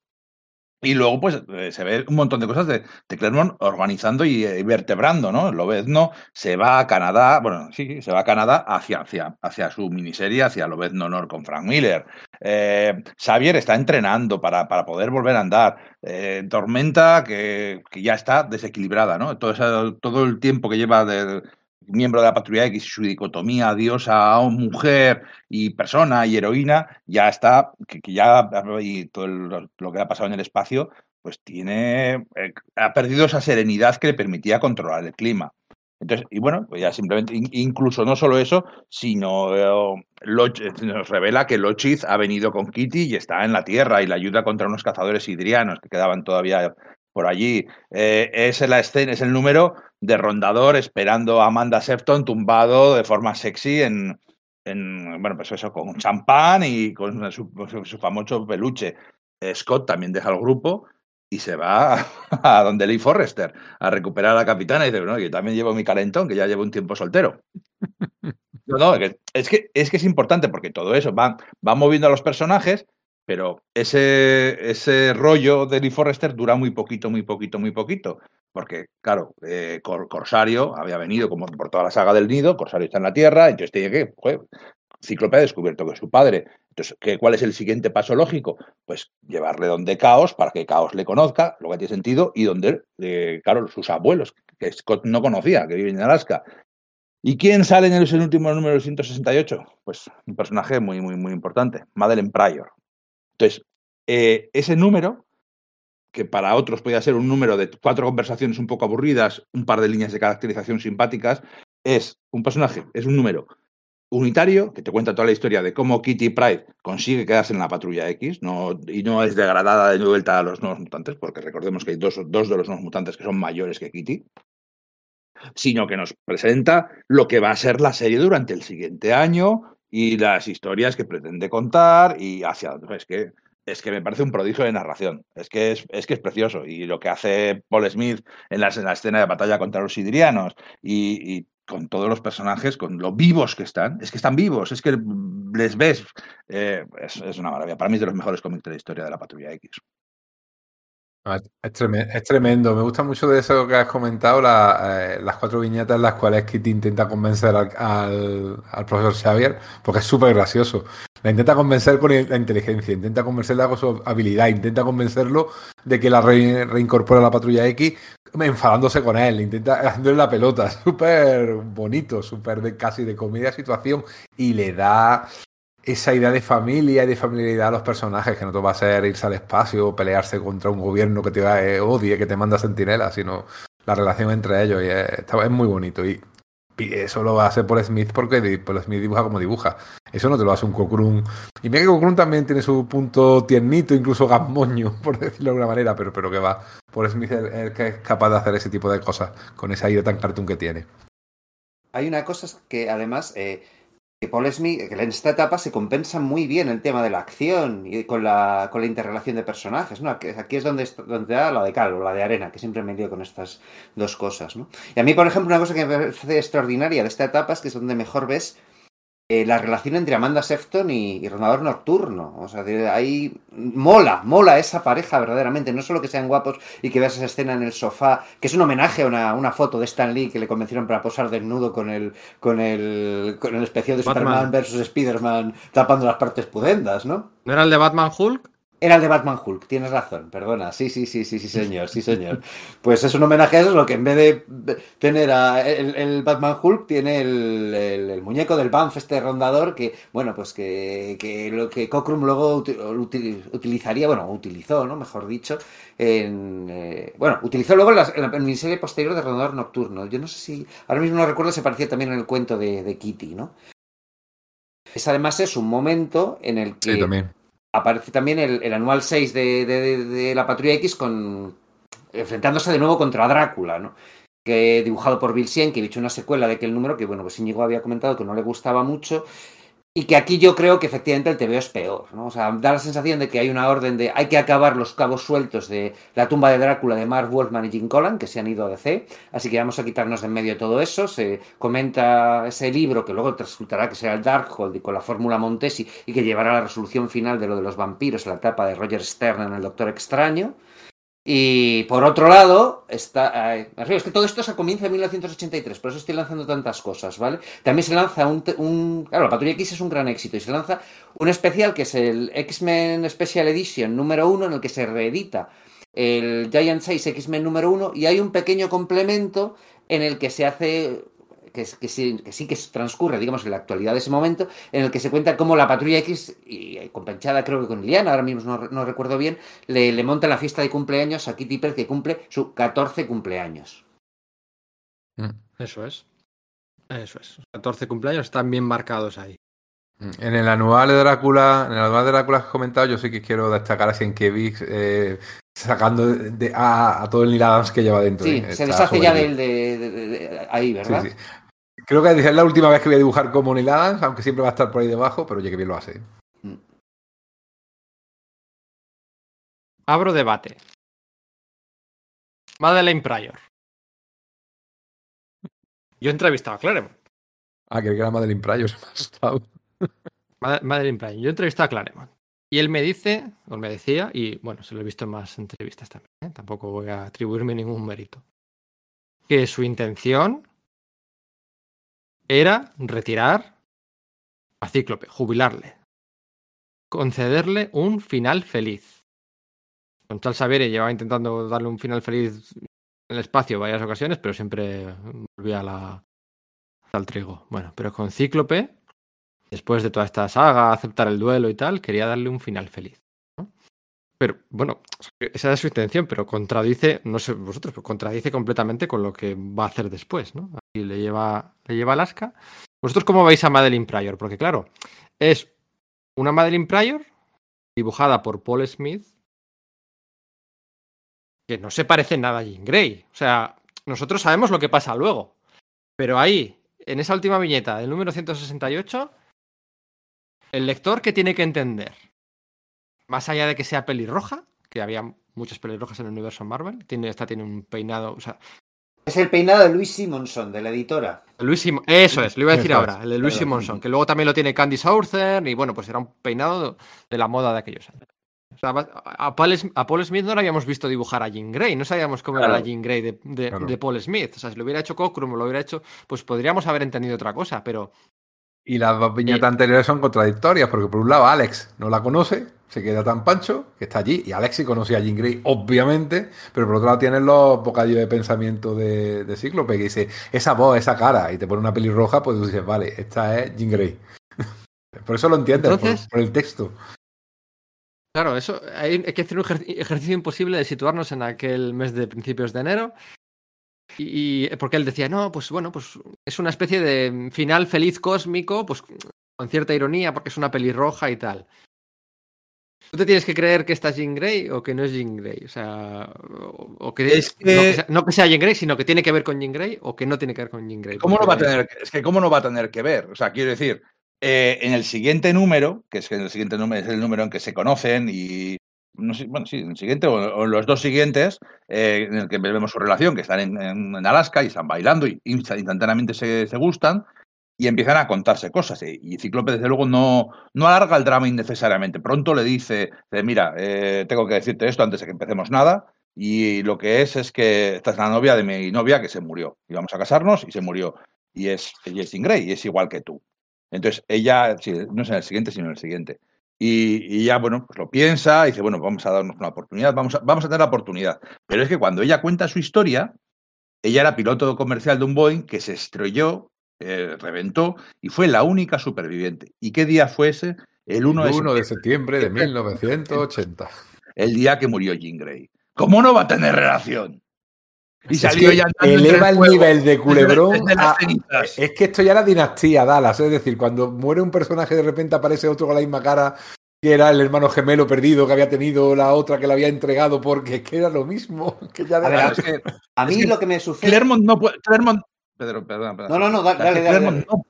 Y luego, pues, eh, se ve un montón de cosas de, Claremont organizando y, y vertebrando, ¿no? Lobezno se va a Canadá, bueno, sí, se va a Canadá hacia, hacia, hacia su miniserie, hacia Lobezno Honor con Frank Miller. Eh, Xavier está entrenando para, para, poder volver a andar. Eh, Tormenta, que, que, ya está desequilibrada, ¿no? Todo, todo el tiempo que lleva de, miembro de la patrulla X su dicotomía diosa, mujer y persona y heroína, ya está, que, ya, y todo lo que ha pasado en el espacio, pues tiene, eh, ha perdido esa serenidad que le permitía controlar el clima. Entonces, y bueno, pues ya simplemente, incluso no solo eso, sino eh, Loch, nos revela que Lochith ha venido con Kitty y está en la Tierra y la ayuda contra unos cazadores hidrianos que quedaban todavía por allí. Eh, es la escena, es el número de rondador esperando a Amanda Sefton tumbado de forma sexy en, en bueno, pues eso, con champán y con su, su, famoso peluche. Eh, Scott también deja el grupo y se va <laughs> a donde Lee Forrester a recuperar a la capitana y dice, no, yo también llevo mi calentón, que ya llevo un tiempo soltero. <laughs> No, no, es que es, que es importante porque todo eso va, va moviendo a los personajes, pero ese, ese rollo de Lee Forrester dura muy poquito, muy poquito, muy poquito. Porque, claro, eh, Corsario había venido como por toda la saga del nido, Corsario está en la Tierra, entonces tiene que, Cíclope ha descubierto que es su padre. Entonces, ¿qué, ¿cuál es el siguiente paso lógico? Pues llevarle donde Caos para que Caos le conozca, lo que tiene sentido, y donde, eh, claro, sus abuelos, que Scott no conocía, que viven en Alaska. ¿Y quién sale en el último número 168? Pues un personaje muy, muy, muy importante, Madeleine Pryor. Entonces, eh, ese número, que para otros podría ser un número de cuatro conversaciones un poco aburridas, un par de líneas de caracterización simpáticas, es un personaje, es un número unitario que te cuenta toda la historia de cómo Kitty Pride consigue quedarse en la patrulla X y no es degradada de vuelta a los nuevos mutantes, porque recordemos que hay dos, dos de los nuevos mutantes que son mayores que Kitty, sino que nos presenta lo que va a ser la serie durante el siguiente año y las historias que pretende contar y hacia es que es que me parece un prodigio de narración. Es que es, es que es precioso. Y lo que hace Paul Smith en la, en la escena de batalla contra los sidrianos y, y, con todos los personajes, con lo vivos que están, es que están vivos, es que les ves. Eh, es, es, una maravilla. Para mí es de los mejores cómics de la historia de la Patrulla X. Es tremendo, es tremendo, Me gusta mucho de eso que has comentado, eh, las cuatro viñetas en las cuales Kitty intenta convencer al, profesor Xavier, porque es súper gracioso. La intenta convencer con la inteligencia, intenta convencerla con su habilidad, intenta convencerlo de que la re, reincorpora a la patrulla X, enfadándose con él, intenta haciéndole la pelota. <laughs> Súper bonito, súper de, casi de comedia situación, y le da esa idea de familia y de familiaridad a los personajes, que no te va a ser irse al espacio, pelearse contra un gobierno que te eh, odie, que te manda sentinelas, sino la relación entre ellos. Y es, muy bonito. Y, eso lo hace Paul Smith porque Paul Smith dibuja como dibuja. Eso no te lo hace un Cocoon. Y mira que Cocoon también tiene su punto tiernito, incluso gasmoño, <laughs> por decirlo de alguna manera, pero, pero que va. Paul Smith es el que es capaz de hacer ese tipo de cosas con ese aire tan cartoon que tiene. Hay una cosa que además. Eh que Paul Smith, que en esta etapa se compensa muy bien el tema de la acción y con la, con la interrelación de personajes, ¿no? Aquí, es donde, donde da la de cal o la de arena, que siempre me lío con estas dos cosas, ¿no? Y a mí, por ejemplo, una cosa que me parece extraordinaria de esta etapa es que es donde mejor ves eh, la relación entre Amanda Sefton y, y Rondador Nocturno. O sea, de ahí mola, mola esa pareja verdaderamente. No solo que sean guapos y que veas esa escena en el sofá, que es un homenaje a una, una foto de Stan Lee que le convencieron para posar desnudo con el, con el, con el especial de Batman. Superman versus Spider-Man tapando las partes pudendas, ¿no? ¿No era el de Batman Hulk? Era el de Batman Hulk, tienes razón, perdona. Sí, sí, sí, sí, sí, señor, sí, señor. Pues es un homenaje a eso, lo que en vez de tener a el, el Batman Hulk, tiene el, el- el muñeco del Banff, este rondador, que, bueno, pues que, que lo que Cockrum luego uti- uti- utilizaría, bueno, utilizó, ¿no? Mejor dicho, en. eh, bueno, utilizó luego en la, en la miniserie posterior de Rondador Nocturno. Yo no sé si. Ahora mismo no recuerdo si aparecía también en el cuento de, de Kitty, ¿no? Es además es un momento en el que Sí, también. Aparece también el, el anual 6 de, de- la Patrulla X con enfrentándose de nuevo contra Drácula, ¿no? Que dibujado por Bill Sienkiewicz, una secuela de aquel número que, bueno, pues Íñigo había comentado que no le gustaba mucho y que aquí yo creo que efectivamente el TVO es peor, ¿no? O sea, da la sensación de que hay una orden de hay que acabar los cabos sueltos de la tumba de Drácula de Mark Wolfman y Jim Collan, que se han ido a DC, así que vamos a quitarnos de en medio todo eso, se comenta ese libro que luego resultará que será el Darkhold y con la fórmula Montesi y que llevará a la resolución final de lo de los vampiros la etapa de Roger Stern en El Doctor Extraño. Y por otro lado, está. es que todo esto se comienza en 1983, por eso estoy lanzando tantas cosas, ¿vale? También se lanza un, un- Claro, la Patrulla X es un gran éxito y se lanza un especial que es el X-Men Special Edition número uno, en el que se reedita el Giant 6 X-Men número uno y hay un pequeño complemento en el que se hace. Que, que sí, que sí que transcurre, digamos, en la actualidad de ese momento, en el que se cuenta cómo la Patrulla X, y eh, compensada creo que con Liliana, ahora mismo no, no recuerdo bien, le, le monta la fiesta de cumpleaños a Kitty Pryde que cumple su 14 cumpleaños. Mm. Eso es. Eso es. Los 14 cumpleaños están bien marcados ahí. En el anual de Drácula, en el anual de Drácula que has comentado, yo sí que quiero destacar a Sienkiewicz eh, sacando de- de- a, a todo el Neil Adams que lleva dentro. Sí, ¿eh? se deshace ya del de, de- de- de- ahí, ¿verdad? Sí, sí. Creo que es la última vez que voy a dibujar como Neil Adams, aunque siempre va a estar por ahí debajo, pero oye, que bien lo hace. Abro debate. Madeleine Pryor. Yo he entrevistado a Claremont. Ah, que era Madeline Pryor, <laughs> Madeleine Pryor. Yo he entrevistado a Claremont. Y él me dice, o me decía, y bueno, se lo he visto en más entrevistas también, ¿eh? tampoco voy a atribuirme ningún mérito, que su intención era retirar a Cíclope, jubilarle, concederle un final feliz. Con tal saber, llevaba intentando darle un final feliz en el espacio varias ocasiones, pero siempre volvía a la, al trigo. Bueno, pero con Cíclope, después de toda esta saga, aceptar el duelo y tal, quería darle un final feliz. Pero bueno, esa es su intención, pero contradice, no sé vosotros, pero contradice completamente con lo que va a hacer después, ¿no? Aquí le lleva, le lleva Alaska. ¿Vosotros cómo veis a Madeline Pryor? Porque claro, es una Madeline Pryor dibujada por Paul Smith que no se parece nada a Jean Grey. O sea, nosotros sabemos lo que pasa luego. Pero ahí, en esa última viñeta del número 168, el lector que tiene que entender, más allá de que sea pelirroja, que había muchas pelirrojas en el universo Marvel, tiene, esta tiene un peinado, o sea, Es el peinado de Louis Simonson, de la editora. Luis Sim- eso es, lo iba a decir ahora, el de Luis perdón. Simonson, que luego también lo tiene Candy Southern y bueno, pues era un peinado de la moda de aquellos años. O sea, a Paul, Sm- a Paul Smith no le habíamos visto dibujar a Jean Grey, no sabíamos cómo era la Jean Grey de, de- Claro. de Paul Smith. O sea, si lo hubiera hecho Cockrum o lo hubiera hecho, pues podríamos haber entendido otra cosa, pero Y las dos viñetas anteriores son contradictorias, porque por un lado Alex no la conoce, se queda tan pancho, que está allí, y Alex sí conocía a Jean Grey, obviamente, pero por otro lado tienes los bocadillos de pensamiento de, de Cíclope, que dice, esa voz, esa cara, y te pone una pelirroja, pues tú dices, vale, esta es Jean Grey. <laughs> por eso lo entiendes, por- el texto. claro, eso hay, hay que hacer un ejer- ejercicio imposible de situarnos en aquel mes de principios de enero. Y, y- porque él decía, no, pues bueno, pues es una especie de final feliz cósmico, pues con cierta ironía, porque es una pelirroja y tal. ¿Tú te tienes que creer que esta es Jean Grey o que no es Jean Grey? O sea, o, o que, Es no, que- que sea, no que sea Jean Grey, sino que tiene que ver con Jean Grey o que no tiene que ver con Jean Grey. ¿Cómo no va a tener, es que cómo no va a tener que ver? O sea, quiero decir, eh, en el siguiente número, que es que en el siguiente número es el número en que se conocen y no sé, bueno, sí, en el siguiente o, o los dos siguientes, eh, en el que vemos su relación, que están en, Alaska y están bailando y insta- instantáneamente se, se gustan. y empiezan a contarse cosas. Y, y Cíclope, desde luego, no, no alarga el drama innecesariamente. Pronto le dice, mira, eh, tengo que decirte esto antes de que empecemos nada. Y lo que es es que esta es la novia de mi novia que se murió. Íbamos a casarnos y se murió. Y es, Jean Grey, y es igual que tú. Entonces ella, no es en el siguiente, sino en el siguiente. Y, y ya, bueno, pues lo piensa y dice, bueno, vamos a darnos una oportunidad, vamos a, vamos a tener la oportunidad. Pero es que cuando ella cuenta su historia, ella era piloto comercial de un Boeing que se estrelló, eh, reventó y fue la única superviviente. ¿Y qué día fue ese? El 1 de 1 de septiembre, septiembre de 1980. el día que murió Jean Grey. ¿Cómo no va a tener relación? Y Es salió ya eleva el nivel de <laughs> culebrón a-. Es que esto ya era dinastía Dallas, es decir, cuando muere un personaje de repente aparece otro con la misma cara que era el hermano gemelo perdido que había tenido la otra que le había entregado porque que era lo mismo. <laughs> Que ya A ver, Claro, es que A mí Es que lo que me sucede. Claremont no puede. Claremont, Pedro, perdón, perdón. No, no, no, dale, dale, Claremont No,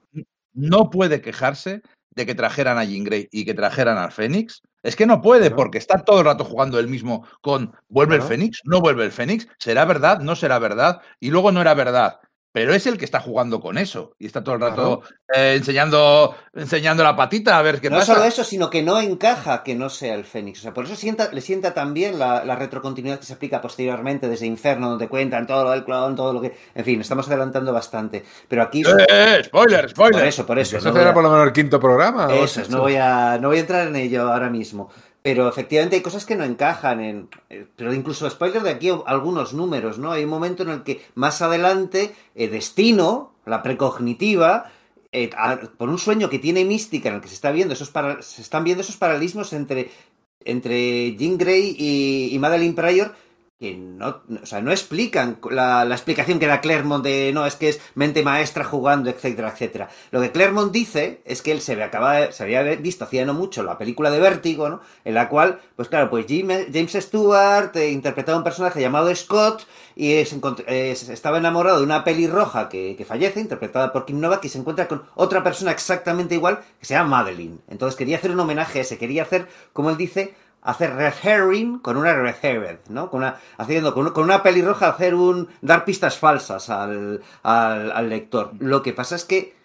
no puede quejarse de que trajeran a Jean Grey y que trajeran al Fénix. Es que no puede, porque está todo el rato jugando él mismo con ¿vuelve el. Fénix? ¿No vuelve el Fénix? ¿Será verdad? ¿No será verdad? Y luego no era verdad. Pero es el que está jugando con eso. Y está todo el rato eh, enseñando, enseñando la patita a ver qué no pasa. solo eso, sino que no encaja que no sea el Fénix. O sea, por eso sienta, le sienta también la, la retrocontinuidad que se aplica posteriormente desde Inferno, donde cuentan todo lo del clon, todo lo que. En fin, estamos adelantando bastante. Pero aquí. ¡Eh, spoiler, spoiler! Por eso, por eso. Eso no será a- por lo menos el quinto programa. ¿o Eso es, no voy, a, no voy a entrar en ello ahora mismo. Pero efectivamente hay cosas que no encajan en. eh, Pero incluso spoiler de aquí algunos números, ¿no? Hay un momento en el que más adelante, eh, Destino, la precognitiva, eh, por un sueño que tiene mística en el que se está viendo esos para- se están viendo esos paralelismos entre, entre Jean Grey y, y Madeline Pryor que no, o sea, no explican la, la explicación que da Claremont de no, es que es mente maestra jugando, etcétera, etcétera. Lo que Claremont dice es que él se, acaba, se había visto hacía no mucho la película de Vértigo, ¿no? En la cual, pues claro, pues James Stewart eh, interpretaba un personaje llamado Scott y se- estaba enamorado de una pelirroja que, que fallece, interpretada por Kim Novak, y se encuentra con otra persona exactamente igual que se llama Madeline. Entonces quería hacer un homenaje a ese, quería hacer, como él dice, hacer red herring con una red herring, ¿no? Con una, haciendo con, con una pelirroja hacer un dar pistas falsas al, al, al lector. Lo que pasa es que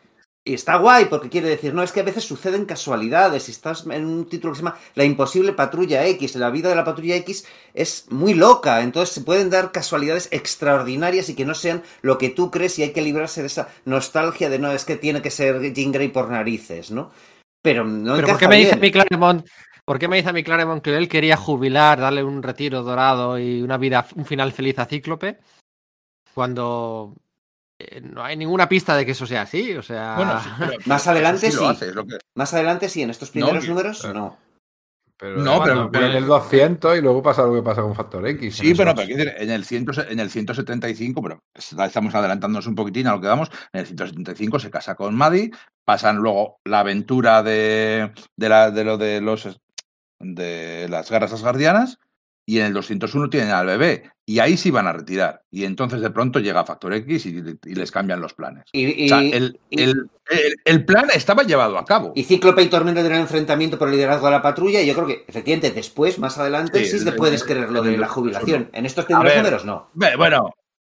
está guay porque quiere decir, no, es que a veces suceden casualidades. Si estás en un título que se llama La imposible patrulla X, la vida de la patrulla X es muy loca, entonces se pueden dar casualidades extraordinarias y que no sean lo que tú crees y hay que librarse de esa nostalgia de no, es que tiene que ser Jean Grey por narices, ¿no? Pero no Pero ¿por qué me dice bien. mi Claremont? ¿Por qué me dice a mi Claremont que él quería jubilar, darle un retiro dorado y una vida, un final feliz a Cíclope? Cuando eh, no hay ninguna pista de que eso sea así. O sea, Bueno, sí, pero- <laughs> Más adelante sí. sí. lo hace, es lo que- Más adelante sí, en estos primeros números no. Pero, No, pero- bueno, pero- en el 200 y luego pasa lo que pasa con Factor X. Sí, pero, pero en el, 100 en el 175, pero estamos adelantándonos un poquitín a lo que vamos, en el 175 se casa con Maddie, pasan luego la aventura de, de, la, de lo de los de las guerras asgardianas y en el 201 tienen al bebé y ahí sí van a retirar y entonces de pronto llega Factor X y, y les cambian los planes. Y, O sea, y- el, el- el- el plan estaba llevado a cabo. y Cíclope y Tormenta tienen enfrentamiento por el liderazgo de la patrulla y yo creo que efectivamente después, más adelante, sí, Sí, te puedes creer lo de la jubilación. En estos primeros números no. Bueno,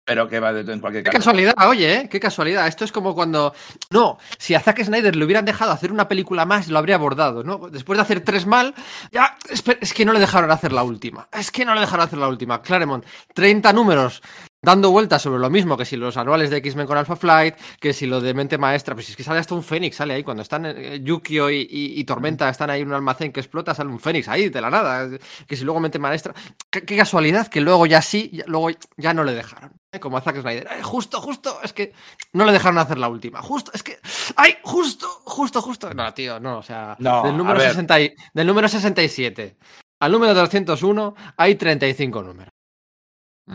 pero que va de, en cualquier Qué caso. casualidad, oye, ¿eh? qué casualidad. Esto es como cuando. No, si a Zack Snyder le hubieran dejado hacer una película más, lo habría abordado, ¿no? Después de hacer tres mal, ya. Es que no le dejaron hacer la última. Es que no le dejaron hacer la última. Claremont, 30 números dando vueltas sobre lo mismo que si los anuales de X-Men con Alpha Flight, que si lo de Mente Maestra. Pues es que sale hasta un Fénix, sale ahí. Cuando están eh, Yukio y, y- y Tormenta están ahí en un almacén que explota, sale un Fénix ahí, de la nada. Que si luego Mente Maestra. Qué, qué casualidad que luego ya sí, ya- luego ya no le dejaron. ¿eh? Como a Zack Snyder. Justo, justo, es que no le dejaron hacer la última. Justo, es que. ¡Ay! Justo, justo, justo. No, tío, no, o sea. No, del, número a ver. 60 y- del número 67 al número 201 hay 35 números.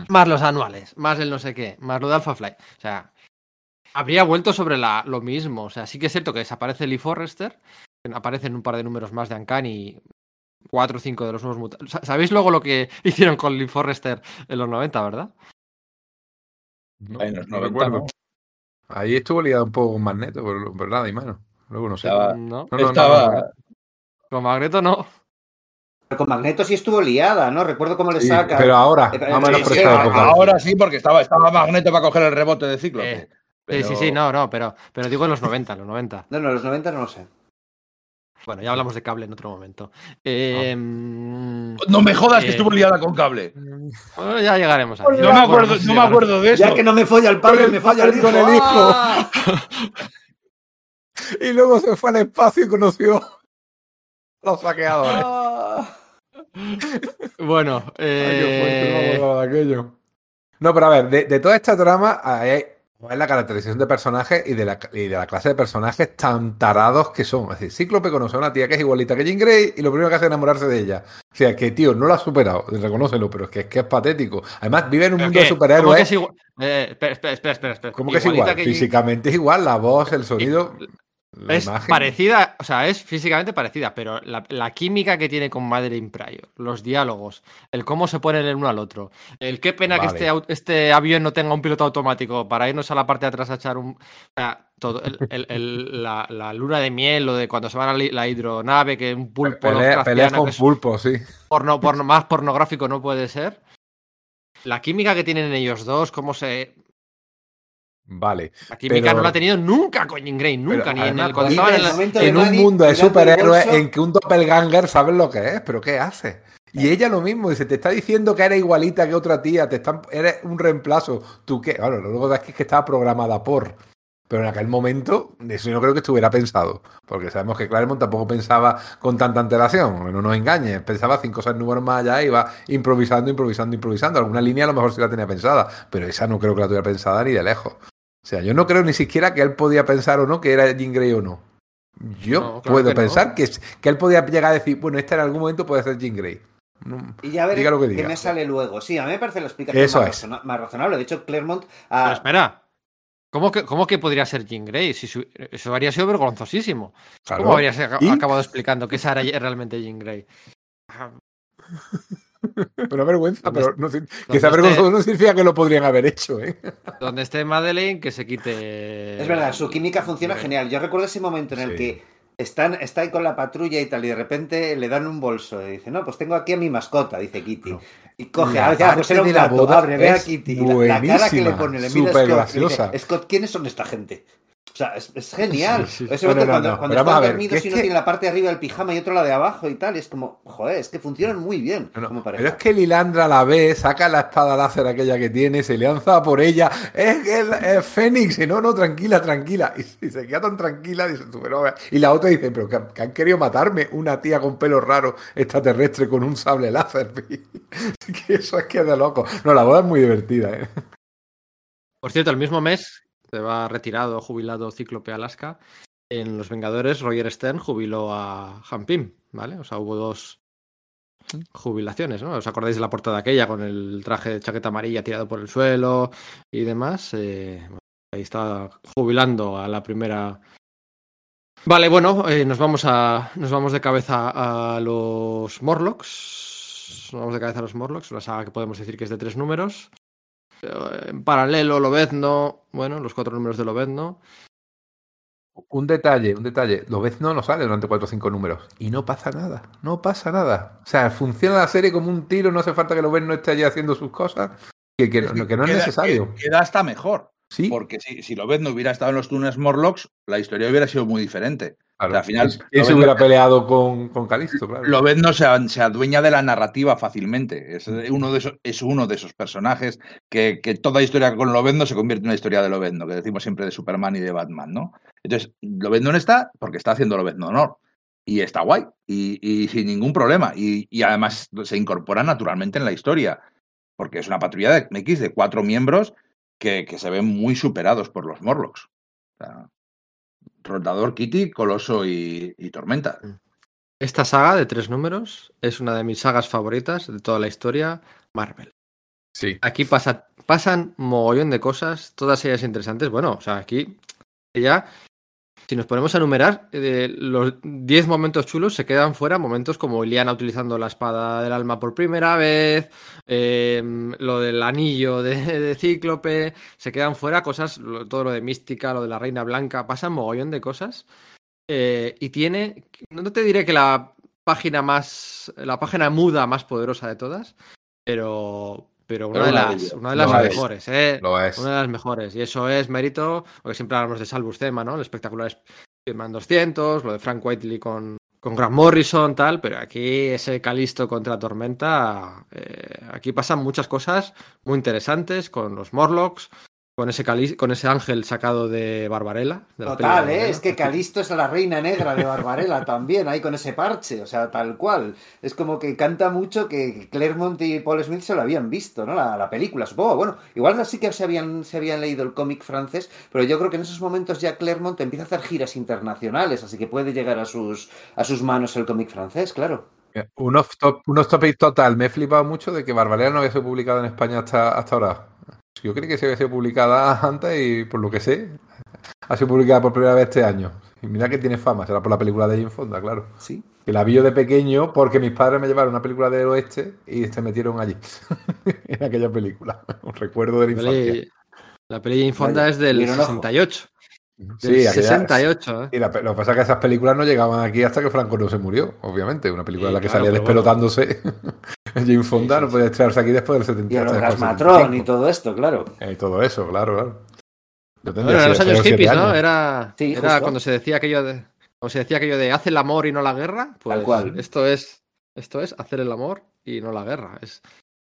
Más los anuales, más el no sé qué, más lo de Alpha Flight. O sea, habría vuelto sobre la, lo mismo. O sea, sí que es cierto que desaparece Lee Forrester. Aparecen un par de números más de Uncanny. Cuatro o cinco de los nuevos mutantes. ¿Sabéis luego lo que <laughs> hicieron con Lee Forrester en los 90, verdad? No, En los no 90, recuerdo. ¿no? Ahí estuvo liado un poco con Magneto, pero, pero nada, y mano. Luego no sé. Estaba- No. No, no, no, Estaba, no. Con Magneto no. Pero con Magneto sí estuvo liada, ¿no? Recuerdo cómo le Sí, saca. pero ahora, Eh, sí, sí, esa ahora- sí, porque estaba, estaba Magneto para coger el rebote de Cíclope. Eh, Sí, sí, sí, no, no, pero, pero digo en los 90, en los 90. <laughs> No, no, los 90 no lo sé. Bueno, ya hablamos de cable en otro momento. Eh, mm, No me jodas que Eh, estuvo liada con cable. bueno, ya llegaremos a No me acuerdo, no me acuerdo de eso. Ya que no me folla el padre, me el hijo. Con el hijo. ¡Ah! <laughs> Y luego se fue al espacio y conoció los saqueadores. <laughs> Bueno, Ay, eh, aquello. No, pero a ver, de, de toda esta trama hay es la caracterización de personajes y de, la, y de la clase de personajes tan tarados que son. Es decir, Cíclope conoce a una tía que es igualita que Jean Grey y lo primero que hace es enamorarse de ella. O sea, que tío, no lo ha superado, reconócelo, pero es que es, que es patético. Además, vive en un ¿pero mundo de ¿Cómo que superhéroes. Eh. ¿Cómo que es Igualita igual? Físicamente es igual, la voz, el sonido. La Es imagen. parecida, o sea, es físicamente parecida, pero la, la química que tiene con Madeline Pryor, los diálogos, el cómo se ponen el uno al otro, el qué pena que este, este avión no tenga un piloto automático para irnos a la parte de atrás a echar un. O sea, todo, el- el- el- la, la luna de miel, lo de cuando se van a la- la hidronave, que un pulpo Pelea, con es pulpo, sí. porno- porno- más pornográfico no puede ser. La química que tienen ellos dos, cómo se. Vale. La química Pero- no la ha tenido nunca con Jean Grey, nunca, Pero ni en el, cuando vive estaban en el en un Manny mundo de superhéroes bolso. en que un doppelganger sabe lo que es, pero ¿qué hace? Y ella lo mismo, dice, te está diciendo que eres igualita que otra tía, te están, eres un reemplazo. ¿Tú qué? Claro, luego es que, es que estaba programada por. Pero en aquel momento, eso yo no creo que estuviera pensado. Porque sabemos que Claremont tampoco pensaba con tanta antelación. No nos engañes. Pensaba cinco o seis números más allá, iba improvisando, improvisando, improvisando. Alguna línea a lo mejor sí la tenía pensada. Pero esa no creo que la tuviera pensada ni de lejos. O sea, yo no creo ni siquiera que él podía pensar o no que era Jean Grey o no. Yo No, claro puedo que no. pensar que, es- que él podía llegar a decir, bueno, esta en algún momento puede ser Jean Grey. No- Y ya veré Diga lo que qué diga. me sale luego. Sí, a mí me parece la explicación Eso más, es. razona- más razonable. De hecho, Claremont Pero espera. ¿Cómo que, ¿Cómo que podría ser Jean Grey? Si su- eso habría sido vergonzosísimo. Claro. ¿Cómo habrías acabado explicando que esa era realmente Jean Grey? Pero vergüenza, ¿Dónde pero no, que vergonzoso no significa que lo podrían haber hecho, ¿eh? Donde esté Madeleine, que se quite. Es verdad, su química funciona genial. Yo recuerdo ese momento en el Sí. que están, está ahí con la patrulla y tal, y de repente le dan un bolso. Y dice, no, pues tengo aquí a mi mascota, dice Kitty. No. Y coge, La ah, pues era un gato, abre, ve a Kitty. Y la, la cara que le pone, le mira Scott, graciosa. dice, Scott, ¿quiénes son esta gente? O sea, es, es genial. Sí, sí. Ese No, no, no, cuando, no, cuando están dormidos y que- tiene la parte de arriba del pijama y otro la de abajo y tal, y es como, joder, es que funcionan muy bien No, no, como Pero es que Lilandra la ve, saca la espada láser aquella que tiene, se lanza por ella. Es que es, es Fénix, y no, no, tranquila, tranquila. Y, y se queda tan tranquila, dice tú, pero, y la otra dice, pero que, que han querido matarme, una tía con pelo raro, extraterrestre, con un sable láser. <laughs> que eso es que es de loco. No, la boda es muy divertida, ¿eh? Por cierto, el mismo mes se va retirado, jubilado Cíclope Alaska. En Los Vengadores, Roger Stern jubiló a Han ¿vale? O sea, hubo dos jubilaciones, ¿no? ¿Os acordáis de la portada aquella con el traje de chaqueta amarilla tirado por el suelo y demás? Eh, ahí está jubilando a la primera. Vale, bueno, eh, nos vamos a. Nos vamos de cabeza a los Morlocks. Nos vamos de cabeza a los Morlocks, una saga que podemos decir que es de tres números. Eh, En paralelo, Lobezno, bueno, los cuatro números de Lobezno. Un detalle, un detalle. Lo ves, no, sale durante cuatro o cinco números. Y no pasa nada. No pasa nada. O sea, funciona la serie como un tiro, no hace falta que lo ves no esté allí haciendo sus cosas. Que, que, no, que no es necesario. que- Queda hasta mejor. Sí, Porque si, si lo ves no hubiera estado en los túneles Morlocks, la historia hubiera sido muy diferente. Claro. al final, ¿Quién se hubiera peleado con, con Calisto? Claro. Lobezno se, se adueña de la narrativa fácilmente. Es uno de esos, es uno de esos personajes que, que toda historia con Lobezno se convierte en una historia de Lobezno, que decimos siempre de Superman y de Batman, ¿no? Entonces, Lobezno no está porque está haciendo Lobezno honor. Y está guay. Y, y sin ningún problema. Y, y además se incorpora naturalmente en la historia. Porque es una patrulla de X de cuatro miembros que, que se ven muy superados por los Morlocks. O sea, Rondador, Kitty, Coloso y, y Tormenta. Esta saga de tres números es una de mis sagas favoritas de toda la historia, Marvel. Sí. Aquí pasa, pasan mogollón de cosas, todas ellas interesantes. Bueno, o sea, aquí ya, si nos ponemos a enumerar, eh, los 10 momentos chulos se quedan fuera momentos como Iliana utilizando la espada del alma por primera vez, eh, lo del anillo de, Cíclope, se quedan fuera cosas, lo- todo lo de Mística, lo de la Reina Blanca, pasan mogollón de cosas. Eh, y tiene, no te diré que la página más, la página muda más poderosa de todas, pero pero una de las, una de las Lo es. mejores, ¿eh? Lo es. Una de las mejores. Y eso es mérito, porque siempre hablamos de Salvus Tema, ¿no? El espectacular Spider-Man 200, lo de Frank Whiteley con, con Grant Morrison, tal, pero aquí ese Calisto contra Tormenta, eh, aquí pasan muchas cosas muy interesantes con los Morlocks, con ese, Cali- con ese ángel sacado de Barbarella. de la peli de Total, ¿eh? Es que <laughs> Calisto es la reina negra de Barbarella también, ahí con ese parche, o sea, tal cual. Es como que canta mucho que Claremont y Paul Smith se lo habían visto, ¿no? La, la película, supongo. Bueno, igual sí que se habían, se habían leído el cómic francés, pero yo creo que en esos momentos ya Claremont empieza a hacer giras internacionales, así que puede llegar a sus, a sus manos el cómic francés, claro. Un off top, un off topic total. Me he flipado mucho de que Barbarella no había sido publicada en España hasta, hasta ahora. Yo creí que se había sido publicada <laughs> antes y por lo que sé, ha sido publicada por primera vez este año. Y mira que tiene fama, será por la película de Jane Fonda, claro. Sí. Que la vi yo de pequeño porque mis padres me llevaron una película del oeste y se metieron allí, <laughs> en aquella película. <laughs> Un recuerdo de la La infancia. peli, la peli de Infonda Vaya, es del mira un ojo. 68. Sí, Del aquella- 68, ¿eh? Y la- lo que pasa es que esas películas no llegaban aquí hasta que Franco no se murió, obviamente. Una película en la que claro, salía despelotándose. <laughs> Jane Fonda Sí, sí, no podía estrenarse aquí después del 70. Y Orgasmatron y 75. todo esto, claro. Eh, Y todo eso, claro, claro. Yo Bueno, en los años hippies, ¿no? Era, Sí, cuando se decía aquello de, cuando se decía aquello de hace el amor y no la guerra. Pues Tal cual. Esto es, esto es hacer el amor y no la guerra. Es,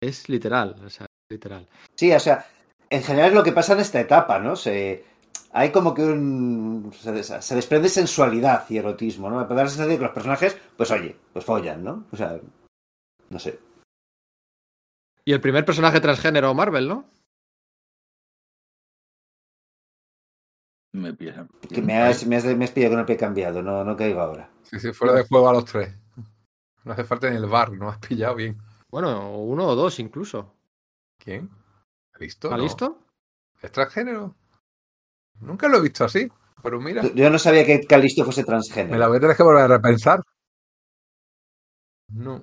es literal, o sea, literal. Sí, o sea, en general es lo que pasa en esta etapa, ¿no? Se, hay como que un. Se, des- se desprende sensualidad y erotismo, ¿no? Para dar la sensación de que los personajes, pues oye, pues follan, ¿no? O sea, no sé. Y el primer personaje transgénero Marvel, ¿no? Me. Que me has, me has, me has pillado con el pie cambiado, no, no caigo ahora. Sí, sí, fuera de juego a los tres. No hace falta ni el bar, no has pillado bien. Bueno, uno o dos incluso. ¿Quién? ¿Listo? ¿Está No. listo? ¿Es transgénero? Nunca lo he visto así, pero mira, Yo no sabía que Calisto fuese me transgénero. la voy a tener que volver a repensar. No.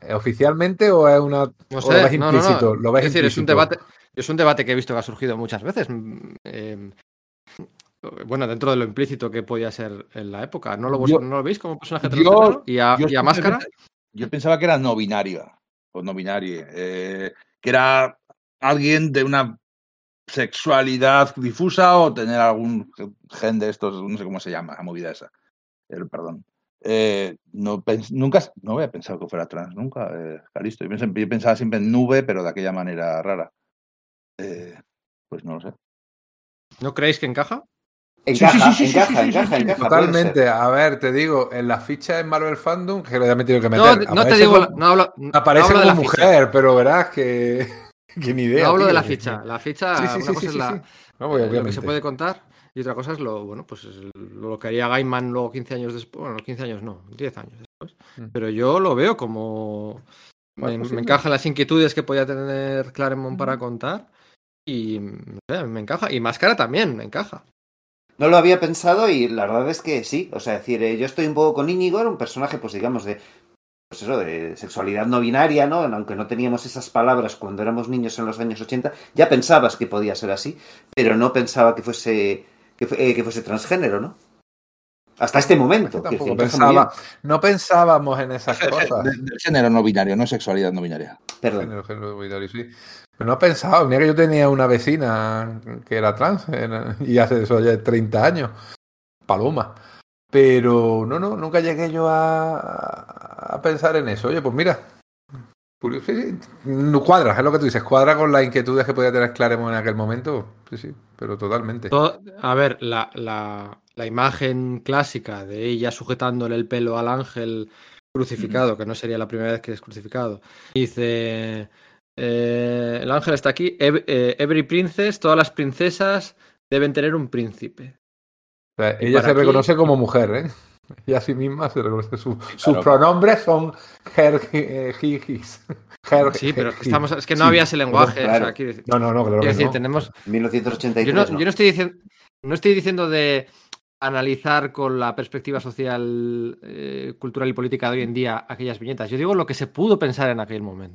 ¿Es ¿Oficialmente o es una.? No o sé, lo ves no, no, no. implícito? Lo ves es decir, es un debate, es un debate que he visto que ha surgido muchas veces. mm, eh, bueno, dentro de lo implícito que podía ser en la época. ¿No lo, Yo- ¿no lo veis como personaje yo- transgénero? ¿Y a, Yo y a siempre máscara? Yo pensaba que era no binaria, o no binaria, eh, que era alguien de una sexualidad difusa o tener algún gen de estos, no sé cómo se llama, la movida esa. El, perdón. Eh, no pens- nunca, no había pensado que fuera trans, nunca, eh, Calisto. Yo, yo pensaba siempre en nube, pero de aquella manera rara. Eh, pues no lo sé. ¿No creéis que encaja? Encaja, Sí, sí, sí, sí, encaja, sí, sí, sí, encaja, sí, encaja. Totalmente. A ver, te digo, en las fichas en Marvel Fandom, que le he tenido que meter. No, no te aparece digo, como- no hablo, no Aparece hablo de como la ficha. mujer, pero verás que. <laughs> que ni idea. No hablo de la ficha. La ficha, Sí, sí, una sí, cosa sí, es sí, la, sí. No, eh, pues, lo que se puede contar y otra cosa es lo, bueno, pues es lo que haría Gaiman luego 15 años después. Bueno, 15 años no, 10 años después. Mm. Pero yo lo veo como. Me, sí, me encajan las inquietudes que podía tener Claremont para Mm. contar. Y me encaja. Y Máscara también me encaja. No lo había pensado y la verdad es que sí. O sea, decir, eh, yo estoy un poco con Íñigo, era un personaje, pues digamos, de. Pues eso, de sexualidad no binaria, ¿no? Aunque no teníamos esas palabras cuando éramos niños en los años 80, ya pensabas que podía ser así, pero no pensaba que fuese que, fu- eh, que fuese transgénero, ¿no? Hasta este momento. Es que pensaba, no pensábamos en esas cosas. De- del género no binario, no sexualidad no binaria. Perdón. Género, género binario, sí. Pero no he pensado, mira que yo tenía una vecina que era trans era- y hace eso ya 30 años, Paloma. Pero no, no, nunca llegué yo a, a pensar en eso. Oye, pues mira, cuadra, es lo que tú dices, cuadra con las inquietudes que podía tener Claremont en aquel momento. Sí, sí, pero totalmente. A ver, la, la- la imagen clásica de ella sujetándole el pelo al ángel crucificado, que no sería la primera vez que es crucificado. Dice, eh, el ángel está aquí, eh, every princess, todas las princesas deben tener un príncipe. O sea, y ella se aquí- reconoce como mujer, ¿eh? <laughs> Ella a sí misma se reconoce. Su- sus pronombres son her, eh, he, his. Her, Sí, pero es que, estamos, es que no Sí, había ese lenguaje. o sea, decir- No, no, no, claro que decir, no. tenemos, 1983. yo no, no. yo no estoy diciendo, no estoy diciendo de analizar con la perspectiva social, eh, cultural y política de hoy en día aquellas viñetas. Yo digo lo que se pudo pensar en aquel momento.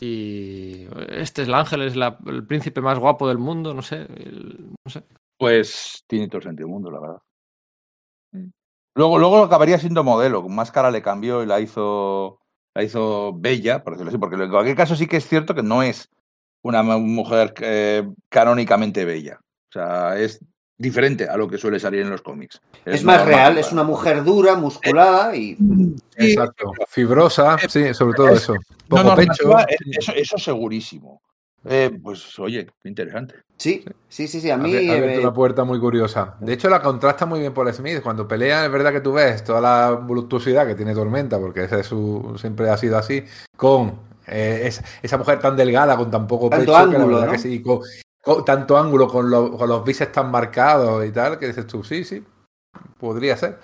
Y este es el ángel, es la- el príncipe más guapo del mundo, no sé, el- no sé. Pues tiene todo el sentido del mundo, la verdad. Luego, luego acabaría siendo modelo, con máscara le cambió y la hizo la hizo bella, por decirlo así, porque en cualquier caso sí que es cierto que no es una mujer eh, canónicamente bella. O sea, es diferente a lo que suele salir en los cómics. Es, más real, es una mujer dura, musculada y. Exacto. Fibrosa, sí, sobre todo eso. No, Poco no, pecho. eso, eso segurísimo. Eh, pues oye, qué interesante. Sí, sí, sí, sí. A mí. Ha abierto eh, una puerta muy curiosa. De hecho, la contrasta muy bien por Smith. Cuando pelea, es verdad que tú ves toda la voluptuosidad que tiene Tormenta, porque ese es su, siempre ha sido así, con eh, esa, esa mujer tan delgada, con tan poco Tanto pecho, que la ángulo, verdad ¿no? que sí, con, con tanto ángulo, con, lo- con los bíceps tan marcados y tal, que dices tú, sí, sí, podría ser.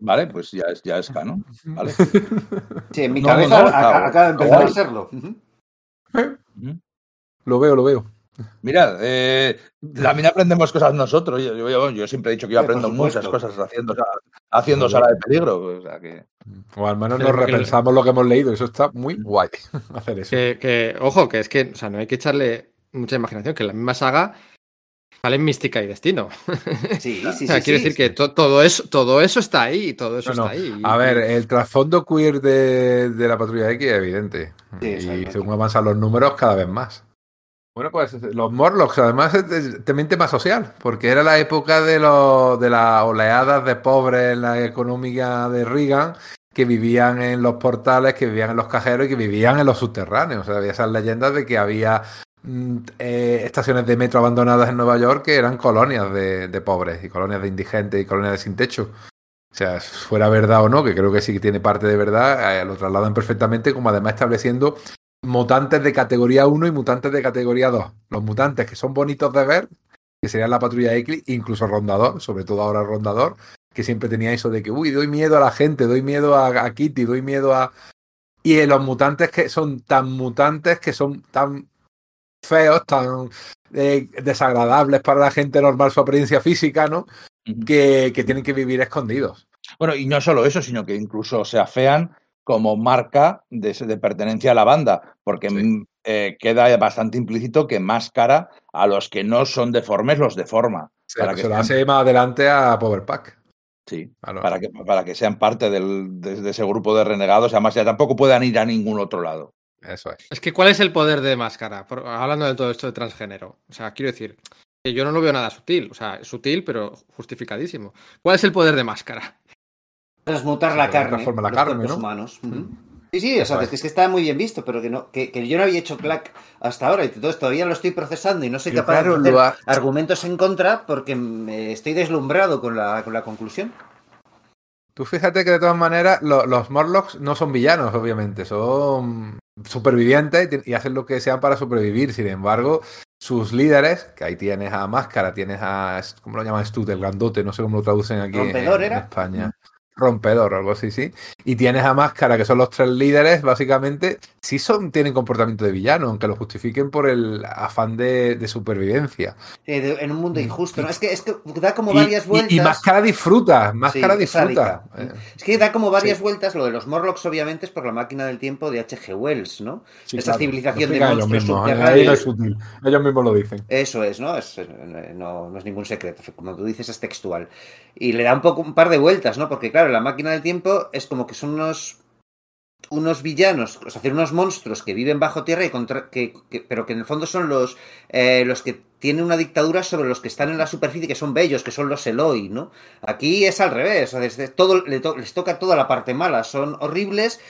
Vale, pues ya es, ya es canon. <laughs> Vale. sí, en mi No, cabeza no, acaba de empezar a serlo. Ujú. Lo veo, lo veo. Mirad, eh, también aprendemos cosas nosotros. Yo, yo- yo siempre he dicho que yo aprendo muchas cosas haciendo, haciendo sala de peligro. O sea que... O al menos nos repensamos lo que hemos leído. Eso está muy guay, <laughs> hacer eso. Que, que, ojo, que es que, o sea, no hay que echarle mucha imaginación, que en la misma saga salen Mística y Destino. Sí, <laughs> sí, o sí. sea, quiero sí, decir sí. que to- todo, eso, todo eso está ahí, todo eso No, no. está ahí. A ver, el trasfondo queer de, de la patrulla X es evidente. Sí, y según avanzan los números, cada vez más. Bueno, pues los Morlocks, además, es también tema social, porque era la época de, los, de las oleadas de pobres en la económica de Reagan, que vivían en los portales, que vivían en los cajeros y que vivían en los subterráneos. O sea, había esas leyendas de que había mm, eh, estaciones de metro abandonadas en Nueva York que eran colonias de, de pobres y colonias de indigentes y colonias de sin techo. O sea, fuera verdad o no, que creo que sí que tiene parte de verdad, eh, lo trasladan perfectamente, como además estableciendo mutantes de categoría 1 y mutantes de categoría 2. Los mutantes que son bonitos de ver, que serían la patrulla X, incluso Rondador, sobre todo ahora Rondador, que siempre tenía eso de que, uy, doy miedo a la gente, doy miedo a, a Kitty, doy miedo a... Y eh, los mutantes que son tan mutantes, que son tan feos, tan eh, desagradables para la gente normal su apariencia física, ¿no? Que, que tienen que vivir escondidos. Bueno, y no solo eso, sino que incluso se afean como marca de, de pertenencia a la banda, porque Sí. mm, eh, queda bastante implícito que máscara a los que no son deformes los deforma. Para que se lo hace más adelante a Power Pack. Sí, para que, para que sean parte del- de, de ese grupo de renegados, además ya tampoco puedan ir a ningún otro lado. Eso es. Es que, ¿cuál es el poder de máscara? Por- hablando de todo esto de transgénero. O sea, quiero decir, que yo no lo veo nada sutil. O sea, es sutil, pero justificadísimo. ¿Cuál es el poder de máscara? Transmutar la carne. transforma la los carne, ¿no? humanos. Mm. Sí, sí, o sea, es que, es que está muy bien visto, pero que no, que, que yo no había hecho clack hasta ahora y entonces todavía lo estoy procesando y no soy capaz claro, de hacer ha- argumentos en contra porque me estoy deslumbrado con la, con la conclusión. Tú fíjate que de todas maneras lo- los Morlocks no son villanos, obviamente, son supervivientes y, hacen lo que sean para sobrevivir. Sin embargo, sus líderes, que ahí tienes a Máscara, tienes a, ¿cómo lo llaman tú? El grandote, no sé cómo lo traducen aquí en, ¿Rompedor en? España. Rompedor, algo así, sí. Y tienes a Máscara, que son los tres líderes, básicamente, sí son, tienen comportamiento de villano, aunque lo justifiquen por el afán de, de supervivencia. De- en un mundo injusto, ¿no? Es que, es que da como Mm. Varias y- vueltas. y Máscara disfruta, Máscara Sí, disfruta. Eh, Es que da como varias Sí. vueltas. Lo de los Morlocks, obviamente, es por la máquina del tiempo de H.G. Wells, ¿no? Claro. civilización de ellos monstruos mismos, ¿eh? subterráneos. Ellos mismos lo dicen. Eso es, ¿no? Es, eh, no, no es ningún secreto, como tú dices, es textual. Y le da un poco un par de vueltas, ¿no? Porque, claro, la máquina del tiempo es como que son unos unos villanos, o sea, unos monstruos que viven bajo tierra y contra, que, que- pero que en el fondo son los eh, los que tienen una dictadura sobre los que están en la superficie, que son bellos, que son los Eloi, ¿no? Aquí es al revés, desde todo, le to- les toca toda la parte mala, son horribles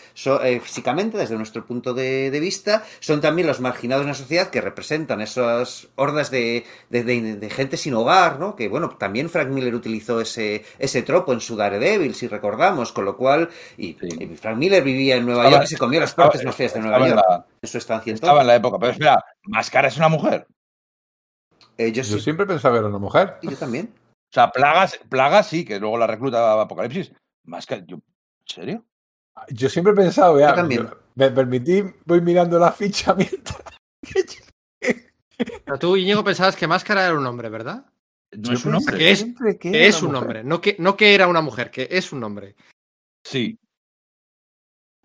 eh, físicamente desde nuestro punto de, de vista, son también los marginados en la sociedad que representan esas hordas de, de- de- de gente sin hogar, ¿no? Que bueno, también Frank Miller utilizó ese, ese tropo en su Daredevil, si recordamos, con lo cual, y, Sí. y Frank Miller vivía en Nueva Estaba- York y se comió las partes más feas de Nueva York la- en su estancia Estaba en la época, pero espera, Máscara es una mujer. Eh, yo, Yo sí, siempre pensaba que era una mujer. yo también. O sea, Plagas, Plagas sí, que luego la recluta Apocalipsis. Máscara, yo, ¿en serio? Yo siempre he pensado, vea, Yo también. yo- me permití, voy mirando la ficha <laughs> mientras. Pero tú, Íñigo, pensabas que Máscara era un hombre, ¿verdad? No es un hombre. Que es- que un mujer. hombre, no que, no que era una mujer, que es un hombre. Sí.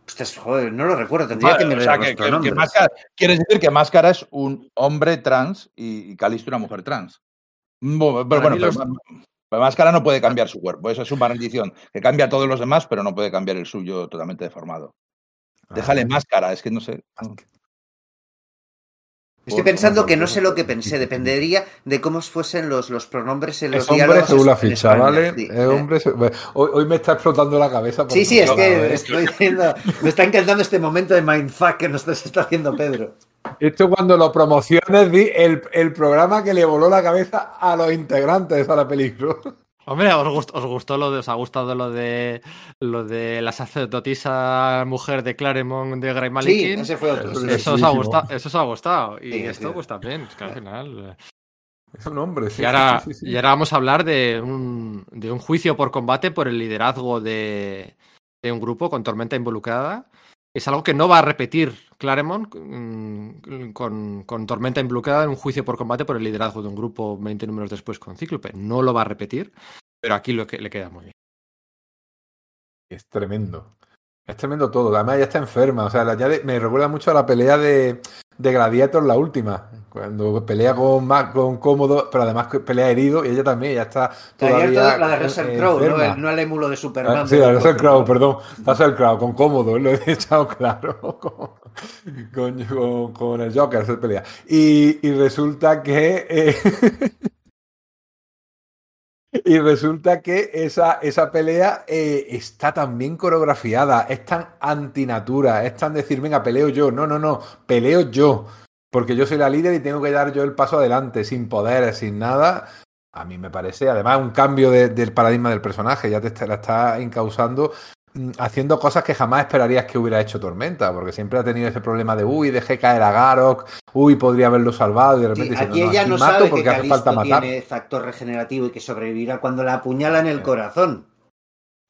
Ostras, joder, no lo recuerdo, tendría Vale, que o mirar sea, los que, que- que pronombres. Máscara, quieres decir que Máscara es un hombre trans y, Calisto una mujer trans. Bueno, pero, bueno, los- pero Máscara no puede cambiar su cuerpo. Eso es una rendición que cambia a todos los demás, pero no puede cambiar el suyo totalmente deformado. Déjale máscara, es que no sé. Estoy pensando que no sé lo que pensé, dependería de cómo fuesen los, los pronombres en los Es hombre diálogos según la ficha, España, ¿vale? sí. Hombre hoy, hoy me está explotando la cabeza. Sí, sí, es que estoy diciendo, me está encantando este momento de mindfuck que nos está haciendo Pedro. Esto cuando lo promociones di el, el programa que le voló la cabeza a los integrantes a la película. Hombre, ¿os gustó, os gustó lo de, os ha gustado lo de lo de la sacerdotisa mujer de Claremont de Gray Sí, ese fue otro. Eso sí. es eso os ha gustado, eso os ha gustado. Y Sí, esto, sí. pues también, es que al final. eh, Es un hombre, sí. y, ahora, sí, sí, sí. y ahora vamos a hablar de un, de un juicio por combate por el liderazgo de, de un grupo con Tormenta involucrada. Es algo que no va a repetir Claremont mm, con, con Tormenta involucrada en un juicio por combate por el liderazgo de un grupo 20 números después con Cíclope. No lo va a repetir, pero aquí lo que le queda muy bien. Es tremendo. Es tremendo todo. Además, ella está enferma. O sea, ya me recuerda mucho a la pelea de, de Gladiator, la última. Cuando pelea con, Ma- con Cómodo, pero además que pelea herido y ella también. Ella está todavía todo la de Russell Crowe, ¿no? El- no el émulo de Superman. Ah, sí, de la Russell Crowe, perdón. Russell Crowe, con cómodo, lo he echado claro. Con, <laughs> con, con- con el Joker se pelea. Y, y resulta que. eh, <laughs> y resulta que esa, esa pelea eh, está tan bien coreografiada, es tan antinatura, es tan decir, venga, peleo yo. No, no, no, peleo yo. Porque yo soy la líder y tengo que dar yo el paso adelante, sin poderes, sin nada. A mí me parece, además, un cambio de- del paradigma del personaje. Ya te la está encausando mm, haciendo cosas que jamás esperarías que hubiera hecho Tormenta, porque siempre ha tenido ese problema de, uy, dejé caer a Garok, uy, podría haberlo salvado, y de Sí, repente dice, aquí no, no, ella aquí no mato sabe que porque hace falta Calisto matar. tiene factor regenerativo y que sobrevivirá cuando la apuñala en el Sí. corazón.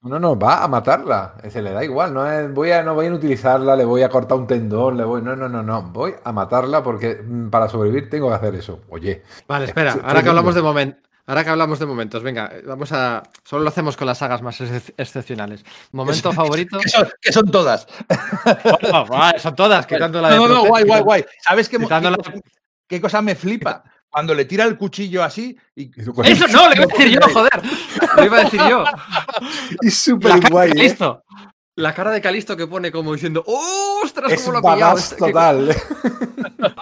No, no, va a matarla. Se le da igual, no es, voy a, no voy a inutilizarla, le voy a cortar un tendón, le voy, no, no, no, no, voy a matarla porque mm, para sobrevivir tengo que hacer eso. Oye, Vale, espera, Sí, ahora que hablamos de momentos. Ahora que hablamos de momentos, venga, vamos a. Solo lo hacemos con las sagas más ex- excepcionales. Momento <laughs> favorito. Que son, que son todas. Bueno, son todas, quitando la de. No, no, no, guay, guay, guay. ¿Sabes qué, la- cosa, qué cosa me flipa? Cuando le tira el cuchillo así y Eso no, le iba a decir yo, <laughs> joder. Lo iba a decir yo. y súper guay, de ¿eh? Calisto. La cara de Calisto que pone como diciendo, ¡ostras! Es ¿Cómo lo ha pillado? Este- total. <laughs>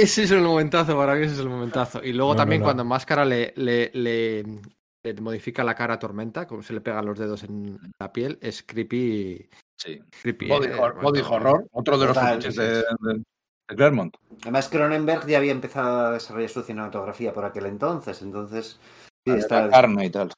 Ese es el momentazo, para mí ese es el momentazo. Y luego No, también no, no. cuando Máscara le, le, le- le modifica la cara a Tormenta, como se le pegan los dedos en la piel, es creepy. Sí. creepy Body, eh, body horror, otro de los Total, fetiches sí, de, de- de Claremont. Además, Cronenberg ya había empezado a desarrollar su cinematografía por aquel entonces, entonces... sí, La está- carne y tal.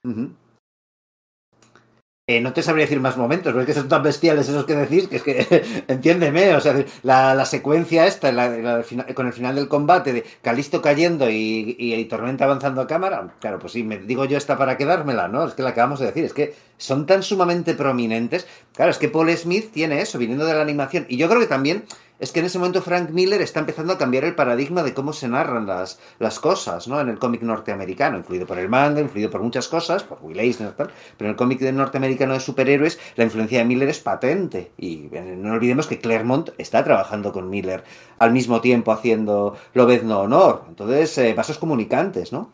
Eh, no te sabría decir más momentos, pero es que son tan bestiales esos que decís que es que, <laughs> entiéndeme, o sea, la, la secuencia esta, la- con el final del combate de Calisto cayendo y, y- y Tormenta avanzando a cámara, claro, pues sí, me digo yo esta para quedármela, ¿no? Es que la acabamos de decir, es que son tan sumamente prominentes. Claro, es que Paul Smith tiene eso, viniendo de la animación, y yo creo que también es que en ese momento Frank Miller está empezando a cambiar el paradigma de cómo se narran las, las cosas, ¿no? En el cómic norteamericano, influido por el manga, influido por muchas cosas, por Will Eisner y tal, pero en el cómic norteamericano de superhéroes la influencia de Miller es patente. Y eh, no olvidemos que Claremont está trabajando con Miller al mismo tiempo haciendo Lobezno Honor. Entonces, eh, vasos comunicantes, ¿no?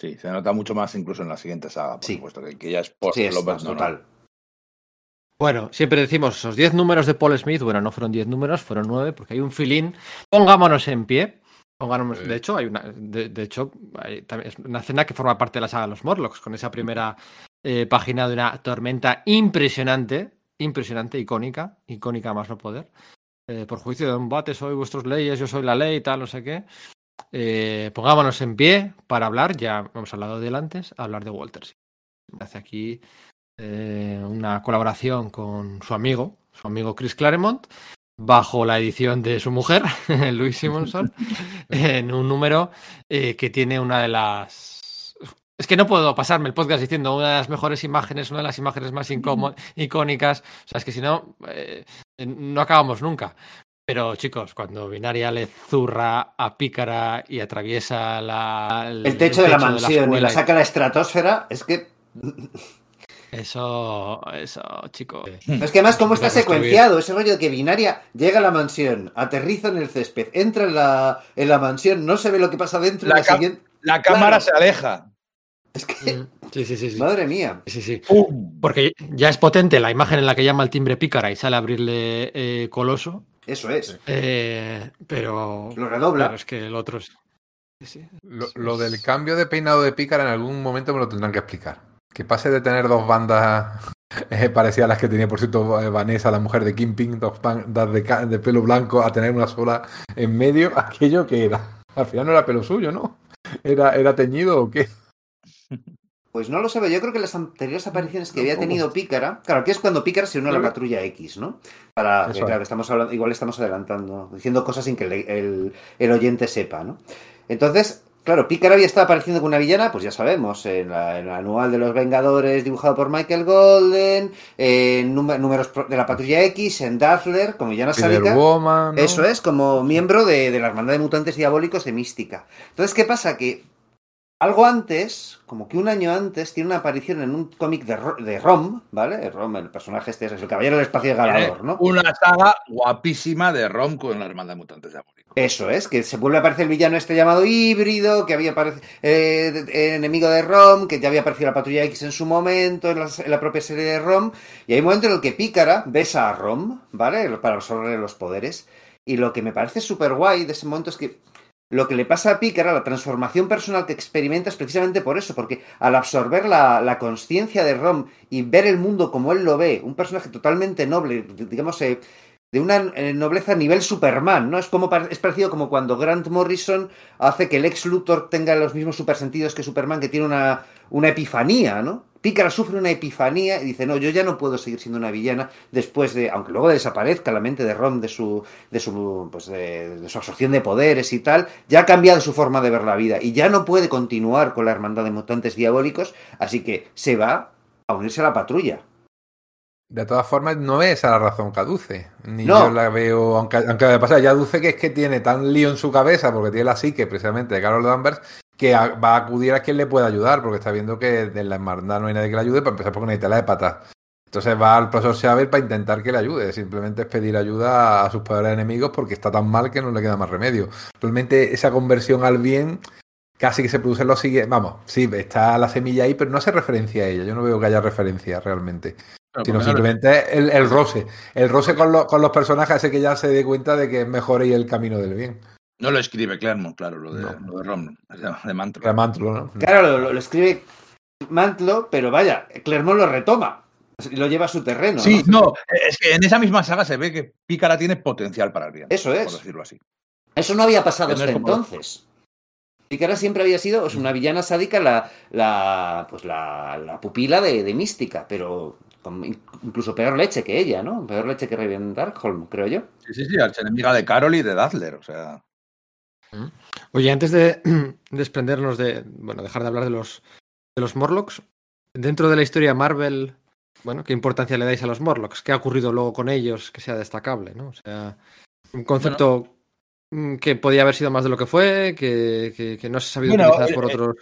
Sí, se nota mucho más incluso en la siguiente saga, por Sí. supuesto, que, que ya es post Sí, es Lobezno, ¿no? total. Bueno, siempre decimos esos 10 números de Paul Smith. Bueno, no fueron 10 números, fueron 9, porque hay un filín. Pongámonos en pie. Pongámonos, Sí. de hecho, hay una. De, de hecho, hay también es una escena que forma parte de la saga de los Morlocks, con esa primera eh, página de una tormenta impresionante, impresionante, icónica, icónica más no poder. Eh, por juicio de combate, soy vuestros leyes, yo soy la ley, tal, no sé qué. Eh, pongámonos en pie para hablar, ya hemos hablado de él antes, hablar de Walters. Hace aquí eh, una colaboración con su amigo, su amigo Chris Claremont, bajo la edición de su mujer, <laughs> Louis Simonson, en un número eh, que tiene una de las... Es que no puedo pasarme el podcast diciendo una de las mejores imágenes, una de las imágenes más icónicas. O sea, es que si no, eh, no acabamos nunca. Pero chicos, cuando Binaria le zurra a Pícara y atraviesa la, El techo de la mansión y escuela la saca a la estratosfera, es que Eso, eso, chicos. Es que además, ¿cómo está secuenciado? Ese rollo de que Binaria llega a la mansión, aterriza en el césped, entra en la, en la mansión, no se ve lo que pasa dentro. La y la ca- siguiente- La cámara Claro. se aleja. Es que, Mm. Sí, sí, sí. sí. Madre mía. Sí, sí. ¡Pum! Porque ya es potente la imagen en la que llama el timbre pícara y sale a abrirle eh, Coloso. Eso es. eh, pero. Lo redobla. Claro, es que el otro es. sí, sí. Lo, del cambio de peinado de pícara en algún momento me lo tendrán que explicar. Que pase de tener dos bandas <laughs> eh, parecidas a las que tenía, por cierto, eh, Vanessa, la mujer de Kimping, dos bandas de, de pelo blanco, a tener una sola en medio, <laughs> aquello que era. Al final no era pelo suyo, ¿no? ¿Era, era teñido o qué? Pues no lo sabe. Yo creo que las anteriores apariciones que había tenido Pícara. Claro, aquí es cuando Pícara se unió a la patrulla X, ¿no? Para. Eso claro, es. estamos hablando, igual estamos adelantando, diciendo cosas sin que el, el- el oyente sepa, ¿no? Entonces, claro, Pícara había estado apareciendo con una villana, pues ya sabemos, en, la- en el anual de los Vengadores dibujado por Michael Golden, en núme- números de la patrulla X, en Dazzler, como villana sádica. ¿no? Eso es, como miembro de, de la Hermandad de Mutantes Diabólicos de Mística. Entonces, ¿qué pasa? Que algo antes, como que un año antes, tiene una aparición en un cómic de, de Rom, ¿vale? Rom, el personaje este es el Caballero del Espacio Galador, ¿no? Una saga guapísima de Rom con la Hermandad de Mutantes Diabólicos. Eso es, que se vuelve a aparecer el villano este llamado híbrido, que había aparecido enemigo de Rom, que ya había aparecido la Patrulla X en su momento, en la, en la propia serie de Rom, y hay un momento en el que Pícara besa a Rom, ¿vale? Para absorber los poderes, y lo que me parece súper guay de ese momento es que lo que le pasa a Pícara, la transformación personal que experimenta es precisamente por eso, porque al absorber la, la conciencia de Rom y ver el mundo como él lo ve, un personaje totalmente noble, digamos, eh, de una eh, nobleza a nivel Superman, ¿no? Es como es parecido como cuando Grant Morrison hace que Lex Luthor tenga los mismos supersentidos que Superman, que tiene una, una epifanía, ¿no? Pícara sufre una epifanía y dice, no, yo ya no puedo seguir siendo una villana después de, aunque luego desaparezca la mente de Ron de su, de su, pues de, de su absorción de poderes y tal, ya ha cambiado su forma de ver la vida y ya no puede continuar con la hermandad de mutantes diabólicos, así que se va a unirse a la patrulla. De todas formas, no es esa la razón que aduce. Ni No. yo la veo, aunque, aunque de pasar, ya aduce que es que tiene tan lío en su cabeza, porque tiene la psique precisamente de Carol Danvers, que a- va a acudir a quien le pueda ayudar, porque está viendo que en la hermandad no hay nadie que le ayude, para empezar porque necesita la de patas. Entonces va al profesor Xavier para intentar que le ayude. Simplemente es pedir ayuda a sus peores enemigos porque está tan mal que no le queda más remedio. Realmente esa conversión al bien casi que se produce en lo siguiente. Vamos, sí, está la semilla ahí, pero no hace referencia a ella. Yo no veo que haya referencia realmente Pero sino simplemente el, el roce. El roce con, lo- con los personajes hace que ya se dé cuenta de que es mejor ir el camino del bien. No lo escribe Claremont, claro, lo de, No. lo de Rom, <laughs> de, de Mantro. Era Mantlo, ¿no? Claro, lo, lo- lo escribe Mantlo, pero vaya, Clermont lo retoma lo lleva a su terreno. Sí, ¿no? no, es que en esa misma saga se ve que Pícara tiene potencial para el bien. Eso es. Por decirlo así. Eso no había pasado hasta entonces. Pícara siempre había sido pues, una villana sádica, la, la, pues, la, la pupila de, de Mística, pero incluso peor leche que ella, ¿no? Peor leche que Raven Darkholm, creo yo. Sí, sí, sí, archienemiga de Carol y de Dazzler, o sea. Oye, antes de <clears throat> desprendernos de. Bueno, dejar de hablar de los, de los Morlocks, dentro de la historia Marvel, bueno, ¿qué importancia le dais a los Morlocks? ¿Qué ha ocurrido luego con ellos que sea destacable, ¿no? O sea, un concepto mm, que podía haber sido más de lo que fue, que, que- que no se ha sabido Bueno, utilizar eh, por eh, otros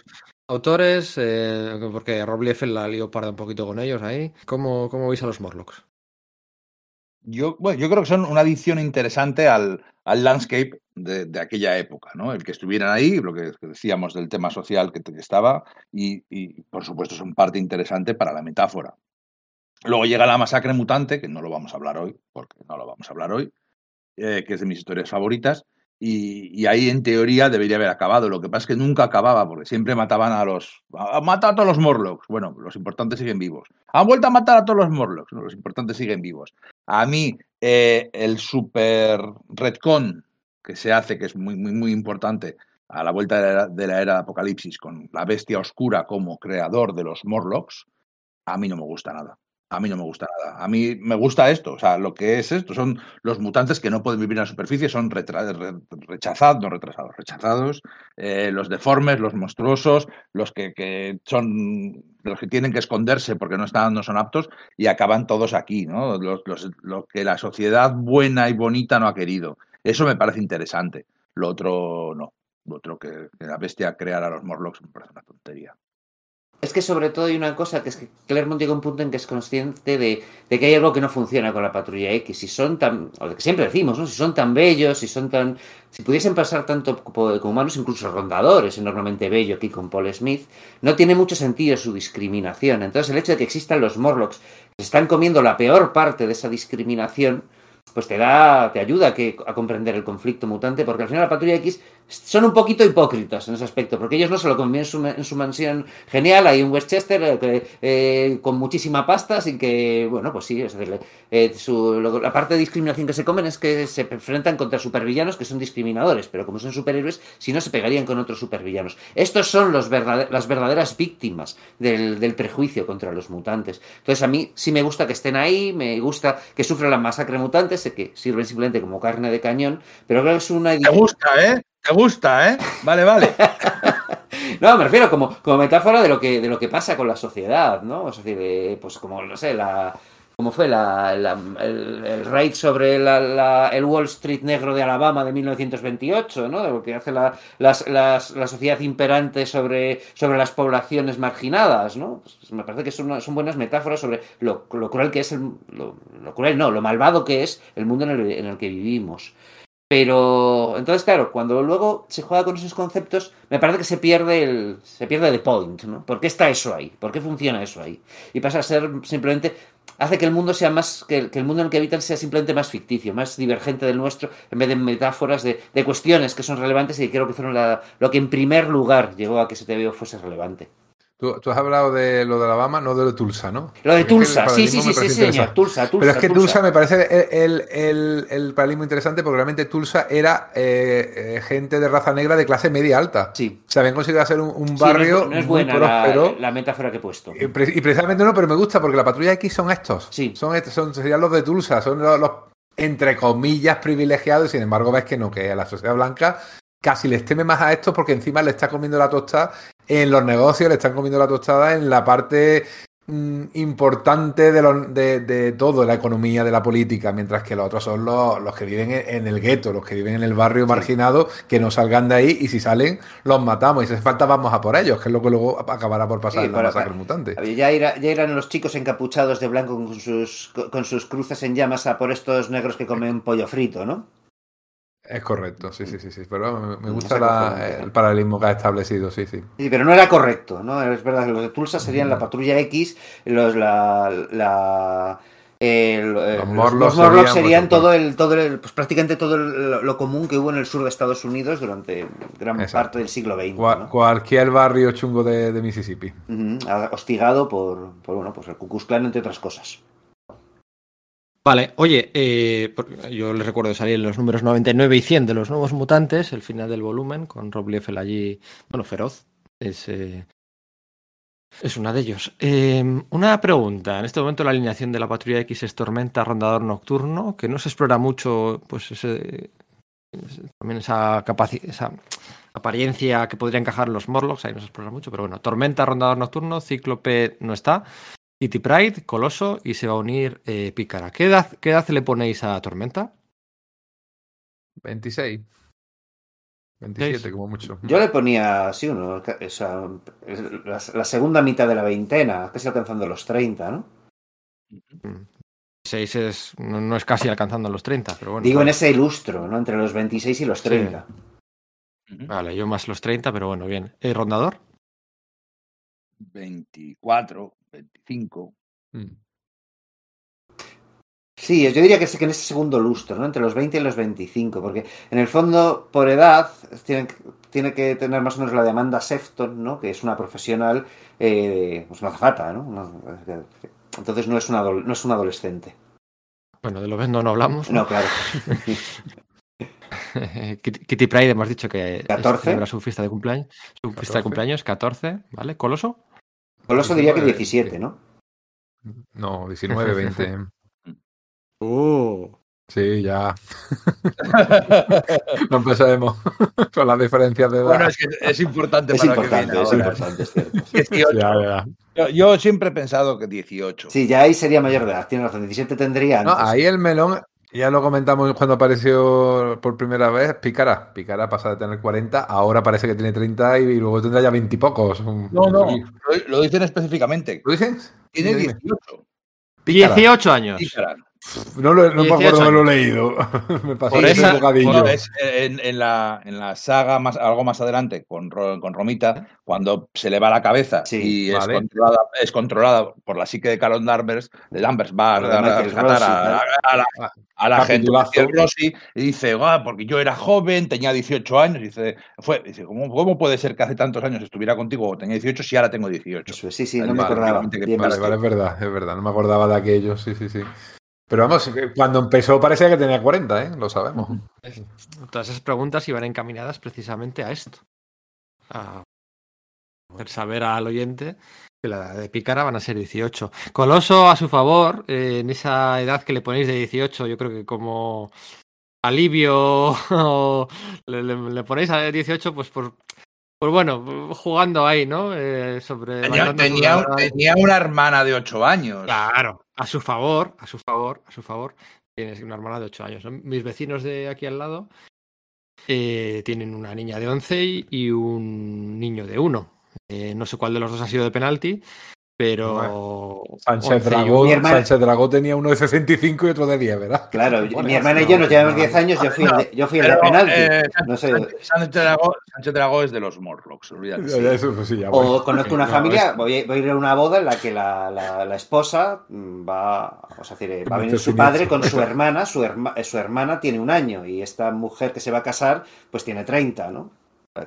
autores, eh, porque Rob Liefeld la lió parda un poquito con ellos ahí. ¿Cómo, cómo veis a los Morlocks? Yo, bueno, yo creo que son una adición interesante al, al landscape de, aquella época, ¿no? El que estuvieran ahí, lo que decíamos del tema social que, estaba, y, y, por supuesto son parte interesante para la metáfora. Luego llega la masacre mutante, que no lo vamos a hablar hoy, porque no lo vamos a hablar hoy, eh, que es de mis historias favoritas, y, ahí en teoría debería haber acabado. Lo que pasa es que nunca acababa, porque siempre mataban a los. Mata a todos los Morlocks. Bueno, los importantes siguen vivos. Han vuelto a matar a todos los Morlocks. No, los importantes siguen vivos. A mí, eh, el super retcon que se hace, que es muy, muy, muy importante, a la vuelta de la, de la era de Apocalipsis, con la bestia oscura como creador de los Morlocks, a mí no me gusta nada. A mí no me gusta nada. A mí me gusta esto. O sea, lo que es esto son los mutantes que no pueden vivir en la superficie, son rechazados, no retrasados, rechazados. eh, los deformes, los monstruosos, los que, que son los que tienen que esconderse porque no están, no son aptos, y acaban todos aquí, ¿no? Los, los- lo que la sociedad buena y bonita no ha querido. Eso me parece interesante. Lo otro no. Lo otro que, que la bestia creara a los Morlocks me parece una tontería. Es que sobre todo hay una cosa que es que Claremont llega a un punto en que es consciente de, que hay algo que no funciona con la patrulla X. Si son tan, o lo que siempre decimos, ¿no? Si son tan bellos, si son tan, si pudiesen pasar tanto como como humanos, incluso rondadores, enormemente bello aquí con Paul Smith, no tiene mucho sentido su discriminación. Entonces el hecho de que existan los Morlocks que se están comiendo la peor parte de esa discriminación, pues te da, te ayuda a, que, a comprender el conflicto mutante, porque al final la patrulla X son un poquito hipócritas en ese aspecto, porque ellos no se lo comen en su, en su mansión genial, hay un Westchester eh, eh, con muchísima pasta, sin que, bueno, pues sí, es decir, eh, su, la parte de discriminación que se comen es que se enfrentan contra supervillanos que son discriminadores, pero como son superhéroes, si no se pegarían con otros supervillanos. Estos son los verdade- las verdaderas víctimas del, prejuicio contra los mutantes. Entonces a mí sí me gusta que estén ahí, me gusta que sufran la masacre mutante, sé que sirven simplemente como carne de cañón, pero creo que es una edición... gusta, ¿eh? Te gusta, ¿eh? Vale, vale. <laughs> No, me refiero como, como metáfora de lo que de lo que pasa con la sociedad, ¿no? Es decir, eh, pues como, no sé, la como fue la, el, raid sobre la- el Wall Street negro de Alabama de 1928, ¿no? De lo que hace la, las- las- la sociedad imperante sobre, sobre las poblaciones marginadas, ¿no? Pues me parece que son, son buenas metáforas sobre lo, cruel que es, el, lo, lo cruel no, lo malvado que es el mundo en el que vivimos. Pero entonces, claro, cuando luego se juega con esos conceptos, me parece que se pierde el se pierde the point, ¿no? ¿Por qué está eso ahí? ¿Por qué funciona eso ahí? Y pasa a ser simplemente hace que el mundo sea más que el, mundo en el que habitan sea simplemente más ficticio, más divergente del nuestro, en vez de metáforas de, de cuestiones que son relevantes y que creo que fueron la- lo que en primer lugar llegó a que ese TVO fuese relevante. Tú, tú has hablado de lo de Alabama, no de lo de Tulsa, ¿no? Lo de Tulsa, sí, sí, sí, sí, señor. Tulsa, Tulsa. Pero es que Tulsa, me parece el, el, el- paralelismo interesante porque realmente Tulsa era eh, eh, gente de raza negra de clase media alta. Sí. O sea, habían conseguido hacer un, un Sí, barrio no es, no es muy buena la, próspero. la metáfora que he puesto. Y pre- y precisamente no, pero me gusta porque la patrulla X son estos. Sí. Son, estos, son serían los de Tulsa, son los, los, entre comillas privilegiados, y sin embargo ves que no, que a la sociedad blanca casi les teme más a estos porque encima le está comiendo la tostada en los negocios, le están comiendo la tostada en la parte mm, importante de, lo- de, de todo, de la economía, de la política, mientras que los otros son los, los que viven en, el gueto, los que viven en el barrio marginado, que no salgan de ahí y si salen los matamos y si hace falta vamos a por ellos, que es lo que luego acabará por pasar Sí, en la masacre para- mutante. Ya, ira- ya irán los chicos encapuchados de blanco con sus, con sus cruces en llamas a por estos negros que comen pollo frito, ¿no? Es correcto, sí, sí, sí, sí. Pero me, me gusta la- el paralelismo que ha establecido, sí, sí. Sí, pero no era correcto, ¿no? Es verdad que los de Tulsa serían la patrulla X, los la, la el- eh, Los los, Morlocks serían, serían todo el todo el, pues prácticamente todo el- lo común que hubo en el sur de Estados Unidos durante gran Exacto. parte del siglo XX, Cual- ¿no? Cualquier barrio chungo de, de Mississippi. Hostigado por, por bueno, pues el Ku Klux Klan entre otras cosas. Vale, oye, eh, yo les recuerdo salir los números 99 y 100 de los nuevos mutantes, el final del volumen, con Rob Liefeld allí, bueno, feroz. Es, eh, es una de ellos. Eh, una pregunta. En este momento la alineación de la patrulla X es Tormenta, Rondador Nocturno, que no se explora mucho, pues ese, también esa esa apariencia que podría encajar en los Morlocks, ahí no se explora mucho, pero bueno, Tormenta, Rondador Nocturno, Cíclope no está. Kitty Pride, Coloso y se va a unir eh, Pícara. ¿Qué edad, ¿Qué edad le ponéis a Tormenta? 26. 27 Seis. como mucho. Yo le ponía así uno, o sea, la, la segunda mitad de la veintena, casi alcanzando los 30, ¿no? 6 es, no, no es casi alcanzando los 30, pero bueno. Digo en vale. ese lustro, ¿no? Entre los 26 y los 30. Vale, yo más los 30, pero bueno, bien. ¿Eh, ¿Rondador? 24, 25. Mm. Sí, yo diría que es que en ese segundo lustro, ¿no? Entre los 20 y los 25, porque en el fondo, por edad, tiene, tiene que tener más o menos la demanda Sefton, ¿no? Que es una profesional, eh, pues una azafata, ¿no? Una- entonces no es, una, no es un adolescente. Bueno, de lo ves no, hablamos. No, claro. <laughs> Kitty Pride hemos dicho que es- 14. celebra su fiesta de cumpleaños. Su fiesta 14. de cumpleaños, 14, ¿vale? ¿Coloso? Coloso diría que 19, 17, ¿no? No, 19, 20. <laughs> Uh. Sí, ya. <laughs> no empezaremos <laughs> con las diferencias de edad. Bueno, es que es importante Es para importante, que es ahora. importante, es cierto. 18. Ya, ya. Yo, yo siempre he pensado que 18. Sí, ya ahí sería mayor de edad, tiene razón, 17 tendría No, antes. ahí el melón, Ya lo comentamos cuando apareció por primera vez, Pícara. Pícara pasa de tener 40, ahora parece que tiene 30 y luego tendrá ya 20 y pocos. No, no, lo, dicen específicamente. ¿Lo dicen? Tiene Dime. 18. Pícara. 18 años. Pícara. No, lo, no me 18 acuerdo de lo años. leído. <laughs> me pasó Por esa- bocadillo. Bueno, es, en, en la, en la saga más, algo más adelante con, con Romita, cuando se le va la cabeza Sí, y es, controlada, es controlada por la psique de Carol Danvers, de Danvers va a, a- rescatar a, la, a la gente Rossi y dice, "Ah, porque yo era joven, tenía 18 años, y dice, fue, dice ¿cómo, ¿cómo puede ser que hace tantos años estuviera contigo o tenía 18 si ahora tengo 18? Eso es, sí, sí, no me acordaba. efectivamente que Bien Vale, visto. vale, es verdad, es verdad. No me acordaba de aquello, sí, sí, sí. Pero vamos, eh, cuando empezó parecía que tenía 40, ¿eh? Lo sabemos. Todas esas preguntas iban encaminadas precisamente a esto. A hacer saber al oyente que la edad de Pícara van a ser 18. Coloso, a su favor, eh, en esa edad que le ponéis de 18, yo creo que como alivio <laughs> o le, le- le ponéis a 18, pues por. Pues bueno, jugando ahí, ¿no? Eh, sobre. Tenía, tenía- tenía una hermana de 8 años. Claro, a su favor, a su favor, a su favor. Tienes una hermana de 8 años. Mis vecinos de aquí al lado eh, tienen una niña de 11 y, y un niño de 1. Eh, no sé cuál de los dos ha sido de penalti, pero. Sánchez 11 y Dragó, Mi hermana- Sánchez Dragó tenía uno de 65 y otro de 10, ¿verdad? Claro, Bueno, mi hermana y yo nos llevamos no. 10 años, yo fui el de, yo fui el de penalti. eh, No sé. Sánchez, Dragó, Sánchez Dragó es de los Morlocks, olvídate. Eso, pues sí, ya, bueno. O conozco una No, familia, es- voy a, voy a ir a una boda en la que la, la- la esposa mm, va, o sea, decir, va a venir su padre con su hermana, su, herma- eh, su hermana tiene un año y esta mujer que se va a casar pues tiene 30, ¿no?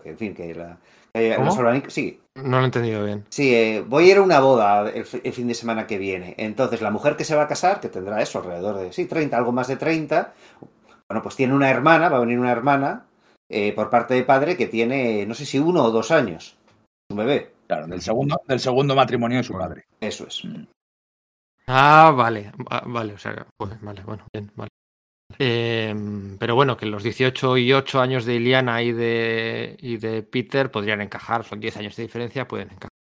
En fin, que la... que ¿Cómo? los albañiles- sí, No lo he entendido bien. sí, eh, voy a ir a una boda el, fi- el fin de semana que viene. Entonces la mujer que se va a casar, que tendrá eso, alrededor de, sí, 30, algo más de 30, bueno, pues tiene una hermana, va a venir una hermana eh, por parte de padre que tiene, no sé si uno o dos años, un bebé, Claro, del segundo, del segundo matrimonio de su padre. eso es. Ah, vale, ah, vale, o sea, pues, vale, bueno, bien, vale. Eh, pero bueno, que los 18 y 8 años de Iliana y de, y de Peter podrían encajar, son 10 años de diferencia, pueden encajar.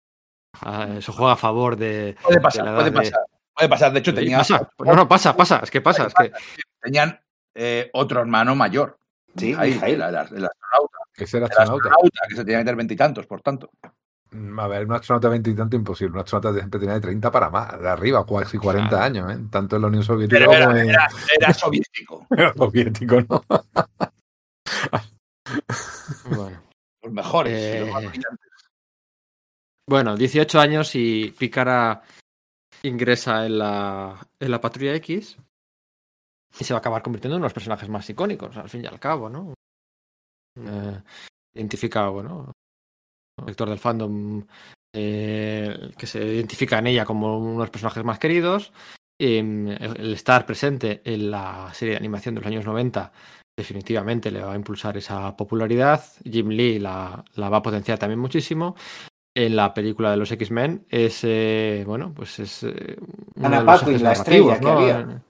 Ah, Eso juega a favor de. Puede de pasar, la puede edad de- pasar. Puede pasar. De hecho, Sí, tenía, pasa. No, no, pasa, pasa, es que pasa, es que. tenían eh, otro hermano mayor. Sí, Ahí, Mijail. el, el- astronauta. Ese era El astronauta. astronauta, que se tenía que meter veintitantos, por tanto. Mm, A ver, un astronauta de 20 y tanto imposible. Un astronauta siempre tenía de 30 para más, de arriba, casi 40 Claro. años, ¿eh? Tanto en la Unión Soviética Pero era, como en era, era soviético. <laughs> el soviético, ¿no? <laughs> Bueno. Los mejores. Eh, los más brillantes. Bueno, 18 años y Pícara ingresa en la, en la Patrulla X y se va a acabar convirtiendo en uno de los personajes más icónicos, al fin y al cabo, ¿no? Eh, identifica, bueno, lector del fandom eh, que se identifica en ella como uno de los personajes más queridos. Eh, el estar presente en la serie de animación de los años 90 definitivamente le va a impulsar esa popularidad. Jim Lee la, la va a potenciar también muchísimo. En la película de los X-Men es, eh, bueno, pues es eh, Ana Paquin, la estrella que ¿no? había.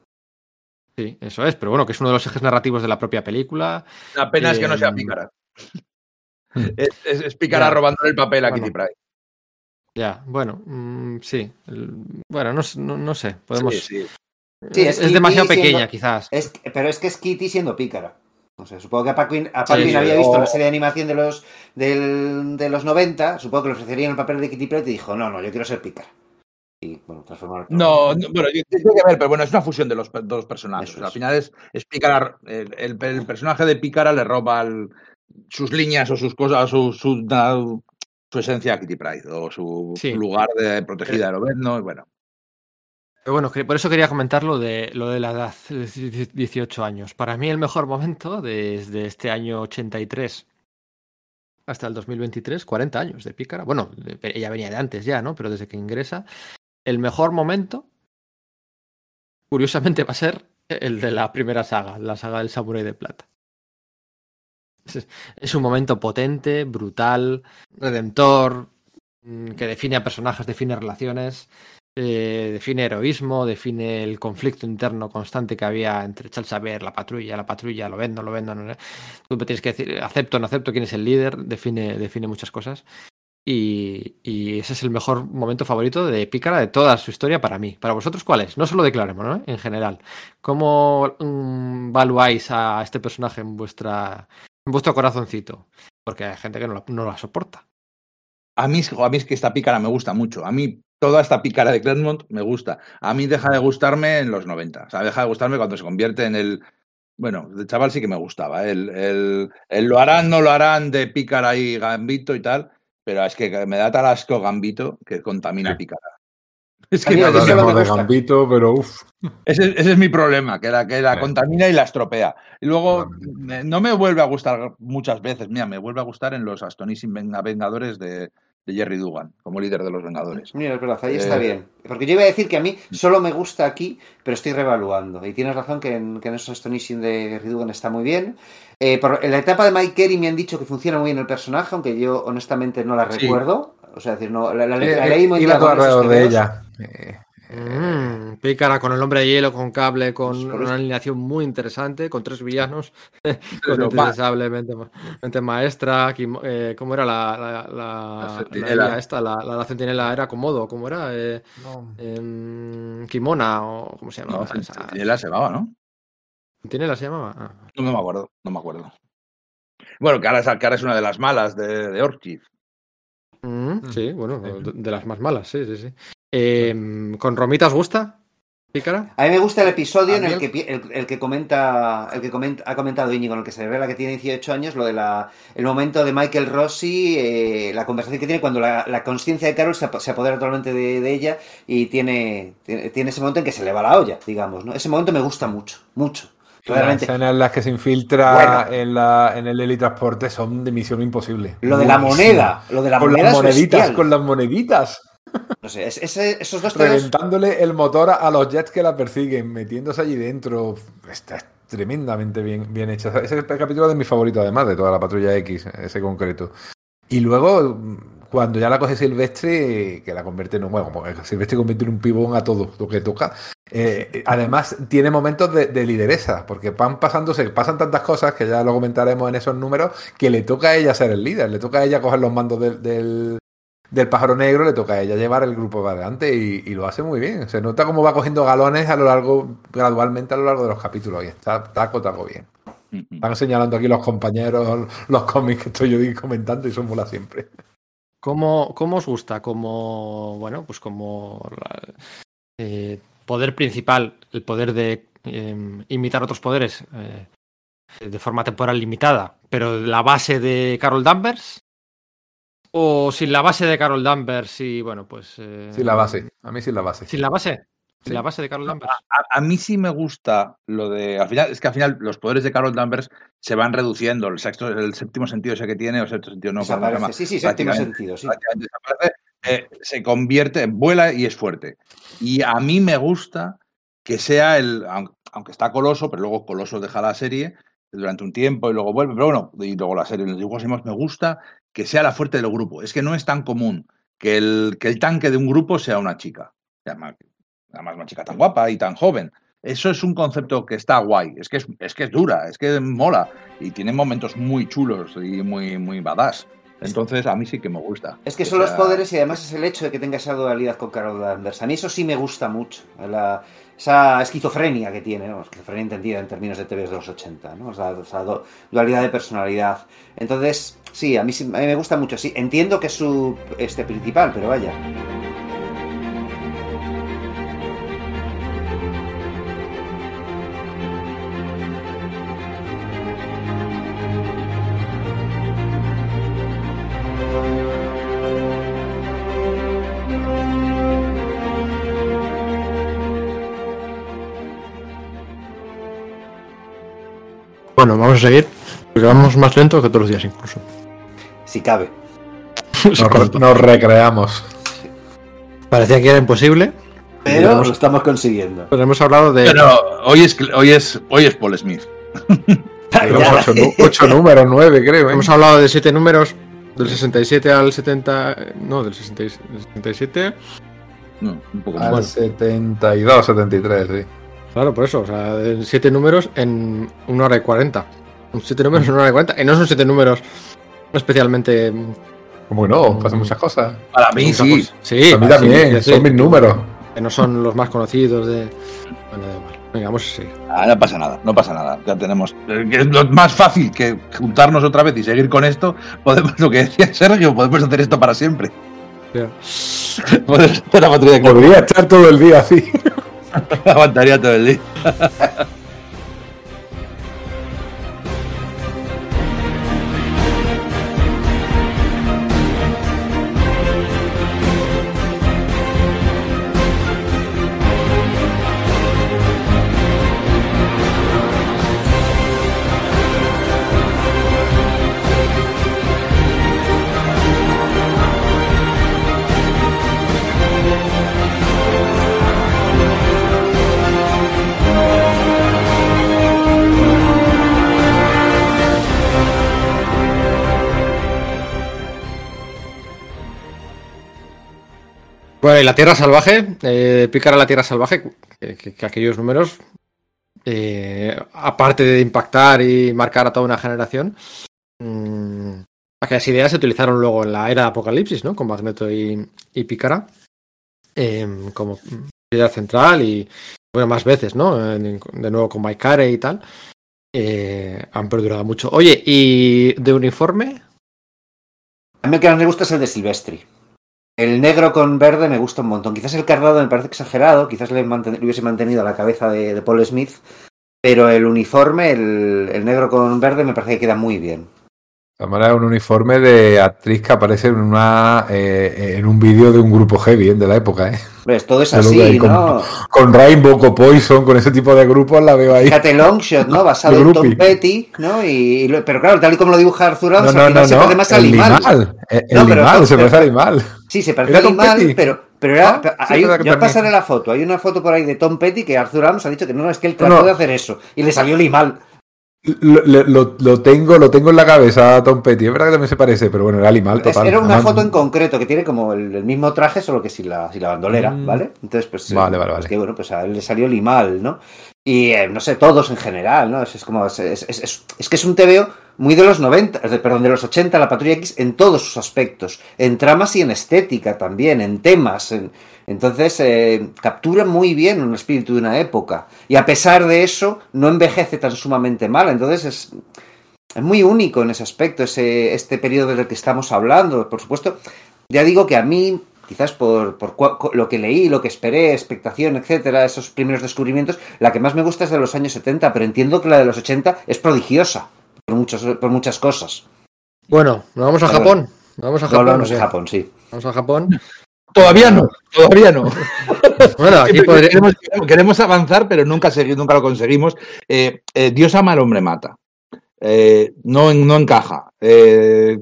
Sí, eso es, pero bueno, que es uno de los ejes narrativos de la propia película. La pena es que no sea eh, pícara. Es, es, es pícara Ya. robándole el papel a Bueno. Kitty Pryde. Ya, bueno, mm, sí. bueno, no, s- no, no sé, podemos... Sí, sí. Sí, es, es es demasiado siendo- pequeña, quizás. Es, pero es que es Kitty siendo pícara. No sé, supongo que a Paquin, a Paquin Sí, sí, había o- visto la serie de animación de los, del- de los 90, supongo que le ofrecerían el papel de Kitty Pryde y dijo, no, no, yo quiero ser pícara. Y bueno, transformar No, no, bueno, yo- tiene que ver, pero bueno, es una fusión de los dos personajes. O sea, al es. final es, es Pícara. El, el- el personaje de Pícara le roba el- sus líneas o sus cosas, su, su, su esencia a Kitty Pryde o su, Sí. lugar de protegida de Lobezno. y Bueno, Pero bueno, por eso quería comentar lo de, lo de la edad, de 18 años. Para mí el mejor momento desde este año 83 hasta el 2023, 40 años de Pícara. Bueno, ella venía de antes ya, ¿no? Pero desde que ingresa, el mejor momento, curiosamente, va a ser el de la primera saga, la saga del Samurai de Plata. <laughs> Es, un momento potente, brutal, redentor, mm, que define a personajes, define relaciones eh, define heroísmo, define el conflicto interno constante que había entre Charles la patrulla, la patrulla, lo vendo, lo vendo. No, Tú me tienes que decir, acepto, no acepto quién es el líder, define, define muchas cosas. Y, y ese es el mejor momento favorito de Pícara de toda su historia para mí. ¿Para vosotros cuál es? No solo de Claremont, ¿no? En general. ¿Cómo mm, valuáis a este personaje en, vuestra, vuestro corazoncito? Porque hay gente que no la, no la soporta. A mí, es- a mí es que esta pícara me gusta mucho. A mí toda esta pícara de Claremont me gusta. A mí deja de gustarme en los 90. O sea, deja de gustarme cuando se convierte en el... Bueno, de chaval sí que me gustaba. ¿eh? El, el- el lo harán, no lo harán de pícara y gambito y tal. Pero es que me da tal asco gambito que contamina Sí. pícara. Es que no, el no, de. Gambito, pero uff. ese, ese es mi problema, que la, que la Sí. contamina y la estropea. Y luego no me vuelve a gustar muchas veces. Mira, me vuelve a gustar en los Astonishing Venga- Vengadores de, de Jerry Dugan, como líder de los Vengadores. Mira, es verdad, ahí está Eh, bien. Porque yo iba a decir que a mí solo me gusta aquí, pero estoy revaluando. Y tienes razón que en, que en esos Astonishing de Ridugan está muy bien. Eh, por- en la etapa de Mike Carey me han dicho que funciona muy bien el personaje, aunque yo honestamente no la Sí. recuerdo. O sea, decir, no, la, la- la Eh, leí muy iba todo diagonales alrededor de estos ella. Eh, Mm, Pícara con el hombre de hielo, con cable, con Pues una alineación muy interesante, con tres villanos, <laughs> con Pero mente maestra, Kim- eh, ¿cómo era la, la, la, La la centinela. Esta? La, la, la centinela era Komodo, ¿cómo era? Eh, no. em, Kimona, o ¿cómo se No, llamaba? esa? Centinela se llamaba, ¿no? ¿Centinela se llamaba? Ah. No, no me acuerdo, no me acuerdo. Bueno, que ahora, es- que ahora es una de las malas de, de Orchid. Mm, sí, bueno, Sí. de, de las más malas, sí, sí, sí. Em, ¿Con Romita os gusta? Pícara. A mí me gusta el episodio ¿A en el que, el, el que comenta, el que comenta, ha comentado Íñigo, en el que se revela que tiene 18 años, lo de la, el momento de Michael Rossi, eh, la conversación que tiene cuando la, la conciencia de Carol se, se apodera totalmente de, de ella y tiene, tiene, tiene ese momento en que se le va la olla, digamos, ¿no? Ese momento me gusta mucho, mucho. Las Realmente. escenas en las que se infiltra Bueno. en, la, en el helitransporte son de misión imposible. Lo de la moneda, lo de la con moneda las moneditas, con las moneditas. No sé, esos dos. Reventándole el motor a los jets que la persiguen, metiéndose allí dentro. Está tremendamente bien, bien hecho. Ese capítulo de mi favorito, además, de toda la patrulla X, ese concreto. Y luego, cuando ya la coge Silvestre, que la convierte en un. Bueno, Silvestre convierte en un pibón a todo lo que toca. eh, además, tiene momentos de, de lideresa, porque van pasándose, pasan tantas cosas que ya lo comentaremos en esos números, que le toca a ella ser el líder, le toca a ella coger los mandos del, del pájaro negro, le toca a ella llevar el grupo para adelante y, y lo hace muy bien. Se nota cómo va cogiendo galones a lo largo, gradualmente a lo largo de los capítulos y está taco, taco bien. Están señalando aquí los compañeros, los cómics que estoy yo comentando y son mola siempre. ¿Cómo, cómo os gusta? Como, bueno, pues como eh, poder principal, el poder de eh, imitar otros poderes eh, de forma temporal limitada, pero la base de Carol Danvers. O sin la base de Carol Danvers y, bueno, pues. eh, Sí, la base. A mí sí la base. Sin la base. Sin Sí. la base de Carol Danvers. A, a mí sí me gusta lo de. Al final, es que al final los poderes de Carol Danvers se van reduciendo. El, sexto, el séptimo sentido ese que tiene, o sexto sentido no, ¿cómo se desaparece. llama? Sí, sí, séptimo sentido, sí. eh, se convierte, vuela y es fuerte. Y a mí me gusta que sea el, aun- aunque está Coloso, pero luego Coloso deja la serie durante un tiempo y luego vuelve, pero bueno, y luego la serie, los dibujos animados, me gusta que sea la fuerte del grupo. Es que no es tan común que el, que el tanque de un grupo sea una chica. Además, además una chica tan guapa y tan joven. Eso es un concepto que está guay. Es que es, es que es dura, es que mola. Y tiene momentos muy chulos y muy, muy badass. Entonces, a mí sí que me gusta. Es que son los sea- poderes y además es el hecho de que tenga esa dualidad con Carol Danvers. A mí eso sí me gusta mucho. la- esa esquizofrenia que tiene, ¿no? esquizofrenia entendida en términos de TVs de los 80, ¿no? Dualidad de personalidad. Entonces, sí, a mí, a mí me gusta mucho. Sí, entiendo que es su este principal, pero vaya. a seguir, porque vamos más lento que todos los días incluso. Si cabe. <laughs> nos, nos, recreamos. Sí. Parecía que era imposible. Pero nos... lo estamos consiguiendo. Pero hemos hablado de. Pero hoy es, hoy es, hoy es Paul Smith. Hemos 8 números, 9 creo. ¿eh? Hemos hablado de 7 números, del 67 al 70... No, del 67... No, un poco más. Al 72, 73, sí. Claro, por eso, o sea, 7 números en 1 hora y 40 siete números en una hora y. Y no son siete números especialmente mm, Como que no, pasan muchas cosas. Para mí sí. Sí, a mí también, sí, son mis números. Que no son los más conocidos de. Bueno, da igual. Venga, vamos a seguir. Ah, no pasa nada, no pasa nada. Ya tenemos. eh, es lo más fácil que juntarnos otra vez y seguir con esto. Podemos, lo que decía Sergio, podemos hacer esto para siempre. <laughs> Podemos hacer la. Podría estar todo el día así. <laughs> Aguantaría todo el día. <laughs> Bueno, y la Tierra Salvaje, eh, Pícara la Tierra Salvaje, que, que- que aquellos números, eh, aparte de impactar y marcar a toda una generación, mm, aquellas ideas se utilizaron luego en la era de Apocalipsis, ¿no? Con Magneto y, y Pícara, em, como idea central y, bueno, más veces, ¿no? De nuevo con Maikare y tal. eh, han perdurado mucho. Oye, ¿y de uniforme? A mí que más me gusta es el de Silvestri. El negro con verde me gusta un montón. Quizás el carnado me parece exagerado, quizás le, manten- le hubiese mantenido a la cabeza de, de Paul Smith, pero el uniforme, el, el negro con verde, me parece que queda muy bien. Tamara es un uniforme de actriz que aparece en una eh, en un vídeo de un grupo heavy ¿eh? de la época, ¿eh? Todo es así, con- ¿no? Con Rainbow, con Poison, con ese tipo de grupos la veo ahí. Fíjate, Longshot, ¿no? Basado en. Tom Petty, ¿no? Y, y lo- pero claro, tal y como lo dibuja No, no, no, final se parece más a El No, pero- Limal, se parece a Limal. Sí, se parece ¿Era a Limal, Petty? pero, pero era, Ah, sí, es yo pasaré la foto. Hay una foto por ahí de Tom Petty que Arthur Adams ha dicho que no, es que él trató no. de hacer eso y le salió Limal. Lo, lo- tengo, lo tengo en la cabeza, Tom Petty. Es verdad que también se parece, pero bueno, era Es- total. Era una foto en concreto que tiene como el, el mismo traje, solo que sin la, sin la bandolera, Mm. ¿vale? Entonces, pues. Vale, eh, vale, pues vale. que bueno, pues a él le salió Limal, ¿no? Y eh, no sé, todos en general, ¿no? Es, es como. Es, es- es- es que es un TVO muy de los 90, es de- perdón, de los 80, la Patrulla X, en todos sus aspectos. En tramas y en estética también, en temas. en- entonces, eh, captura muy bien un espíritu de una época. Y a pesar de eso, no envejece tan sumamente mal. Entonces, es. Es muy único en ese aspecto, ese, este periodo del que estamos hablando. Por supuesto, ya digo que a mí, quizás por, por lo que leí, lo que esperé, expectación, etcétera, esos primeros descubrimientos, la que más me gusta es de los años 70, pero entiendo que la de los 80 es prodigiosa por, muchos, por muchas cosas. Bueno, ¿nos vamos a A. Japón? ¿Nos vamos a Japón? de qué? Japón, sí. Vamos a Japón. Todavía no, todavía no. <laughs> Bueno, aquí Siempre podría- queremos, queremos avanzar, pero nunca, nunca lo conseguimos. Eh, eh, Dios ama al hombre mata. Eh, no, no encaja. Eh,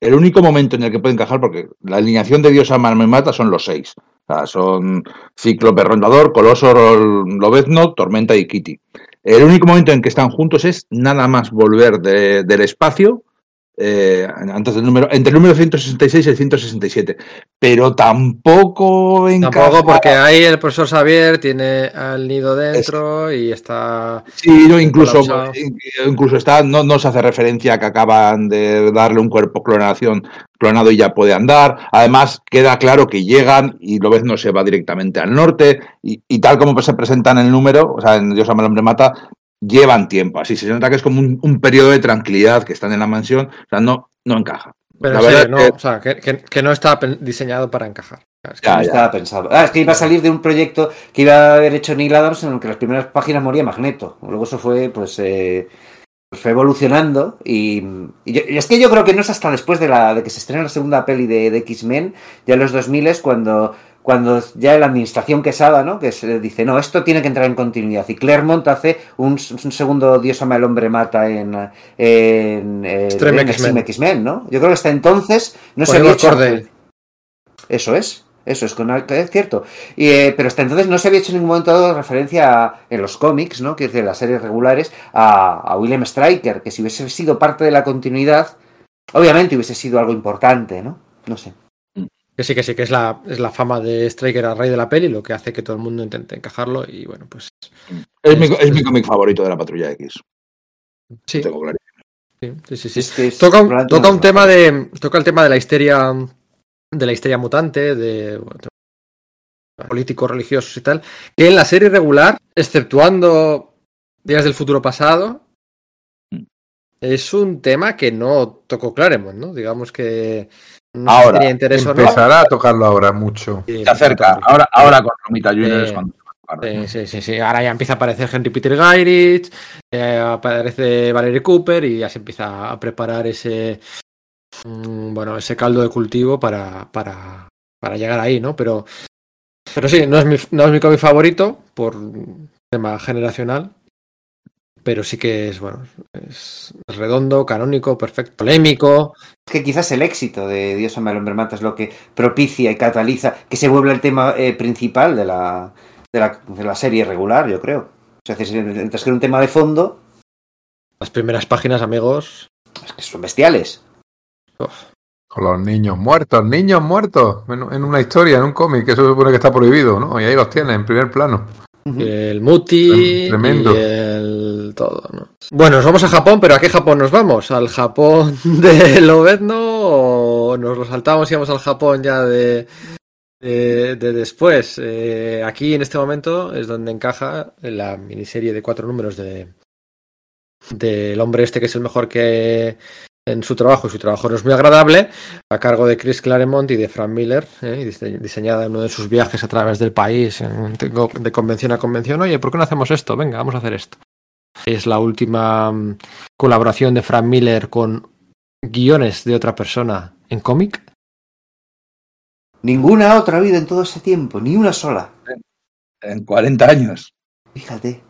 el único momento en el que puede encajar, porque la alineación de Dios ama al hombre mata son los seis. O sea, son Cíclope Rondador, Coloso, Lobezno, Tormenta y Kitty. El único momento en que están juntos es nada más volver de- del espacio. Eh, antes del número, entre el número 166 y el 167. Pero tampoco encaja. Tampoco porque ahí el profesor Xavier tiene al nido dentro y está... Sí, no, incluso, incluso está, no, no se hace referencia a que acaban de darle un cuerpo clonación clonado y ya puede andar. Además, queda claro que llegan y lo ves no se va directamente al norte. Y, y tal como se presenta en el número, o sea, en Dios ama al hombre mata, llevan tiempo. Así se nota que es como un, un periodo de tranquilidad que están en la mansión. O sea, no, no encaja. Pero La sí, verdad no, que- o sea, que, que- que no está diseñado para encajar. Es que Ya, No ya. estaba pensado. Ah, es que iba a salir de un proyecto que iba a haber hecho Neil Adams en el que las primeras páginas moría Magneto. Luego eso fue, pues, eh, fue evolucionando y, y yo- y es que yo creo que no es hasta después de, la, de que se estrena la segunda peli de, de X-Men, ya en los 2000 es cuando, cuando ya la administración Quesada, ¿no? Que se dice, no, esto tiene que entrar en continuidad. Y Claremont hace un, un segundo Dios ama el hombre mata en, en, Extreme en X-Men. ¿no? Yo creo que hasta entonces no se había hecho... Eso es, eso es, es cierto. Y, eh, pero hasta entonces no se había hecho en ningún momento dado referencia a- en los cómics, ¿no? Que es de las series regulares, a, a William Stryker, que si hubiese sido parte de la continuidad, obviamente hubiese sido algo importante, ¿no? No sé. Que sí, que sí, que es la, es la fama de Striker al rey de la peli lo que hace que todo el mundo intente encajarlo y bueno, pues Es mi, es mi cómic favorito de la Patrulla X. sí. Tengo. Sí, sí, sí. sí. Es que es Toca, un, toca un tema de. Toca el tema de la histeria. De la histeria mutante, de. bueno, políticos, religiosos y tal. Que en la serie regular, exceptuando Días del futuro pasado, Mm. es un tema que no tocó Claremont, ¿no? Digamos que. No Ahora. Empezará a tocarlo ahora mucho. Sí, Se acerca. Ahora, ahora con Romita Junior Eh, es cuando. Sí, sí, sí, sí. Ahora ya empieza a aparecer Henry Peter Gyrich, eh, aparece Valerie Cooper y ya se empieza a preparar ese mm, bueno, ese caldo de cultivo para, para, para llegar ahí, ¿no? Pero, pero sí, no es mi, no es mi cómic favorito por tema generacional. Pero sí que es, bueno, es redondo, canónico, perfecto, polémico. Es que quizás el éxito de Dios ama al hombre mata es lo que propicia y cataliza que se vuelva el tema eh, principal de la, de, la, de la serie regular, yo creo. O sea, mientras que era un tema de fondo, Las primeras páginas, amigos. es que son bestiales. uf, Con los niños muertos, niños muertos. En, en una historia, en un cómic, que eso se supone que está prohibido, ¿no? Y ahí los tienes, en primer plano. El Muti Tremendo. y el todo, ¿no? Bueno, nos vamos a Japón, pero ¿a qué Japón nos vamos? ¿Al Japón <laughs> de Lobezno o nos lo saltamos y vamos al Japón ya de, de, de después? Eh, aquí en este momento es donde encaja la miniserie de cuatro números de del hombre este que es el mejor que en su trabajo y su trabajo no es muy agradable a cargo de Chris Claremont y de Frank Miller, ¿eh? diseñada en uno de sus viajes a través del país, en- tengo- de convención a convención. Oye, ¿por qué no hacemos esto? Venga, vamos a hacer esto. Es la última mm, colaboración de Frank Miller con guiones de otra persona en cómic. Ninguna otra vida en todo ese tiempo, ni una sola. En 40 años. Fíjate.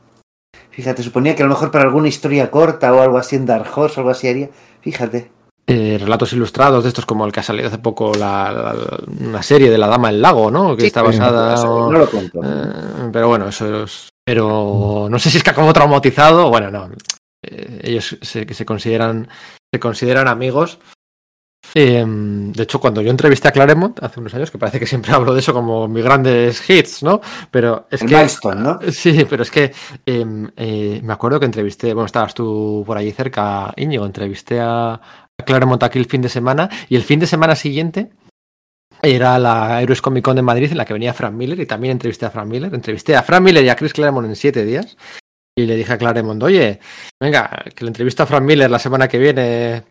Fíjate, suponía que a lo mejor para alguna historia corta o algo así en Dark Horse o algo así haría. Fíjate. Eh, relatos ilustrados de estos como el que ha salido hace poco la, la- una serie de la Dama del Lago, ¿no? Que Sí, está basada... No lo cuento. Eh, pero bueno, eso es. Pero no sé si es que ha como traumatizado. Bueno, no. Eh, ellos se, que se consideran se consideran amigos. Eh, de hecho, cuando yo entrevisté a Claremont hace unos años, que parece que siempre <laughs> hablo de eso como mis grandes hits, ¿no? Pero es El que. milestone, ¿no? <laughs> Sí, pero es que eh, eh, me acuerdo que entrevisté, bueno, estabas tú por allí cerca, Íñigo, entrevisté a, a Claremont aquí el fin de semana y el fin de semana siguiente era la Heroes Comic Con de Madrid en la que venía Frank Miller y también entrevisté a Frank Miller. Entrevisté a Frank Miller y a Chris Claremont en siete días y le dije a Claremont, oye, venga, que le entrevisto a Frank Miller la semana que viene,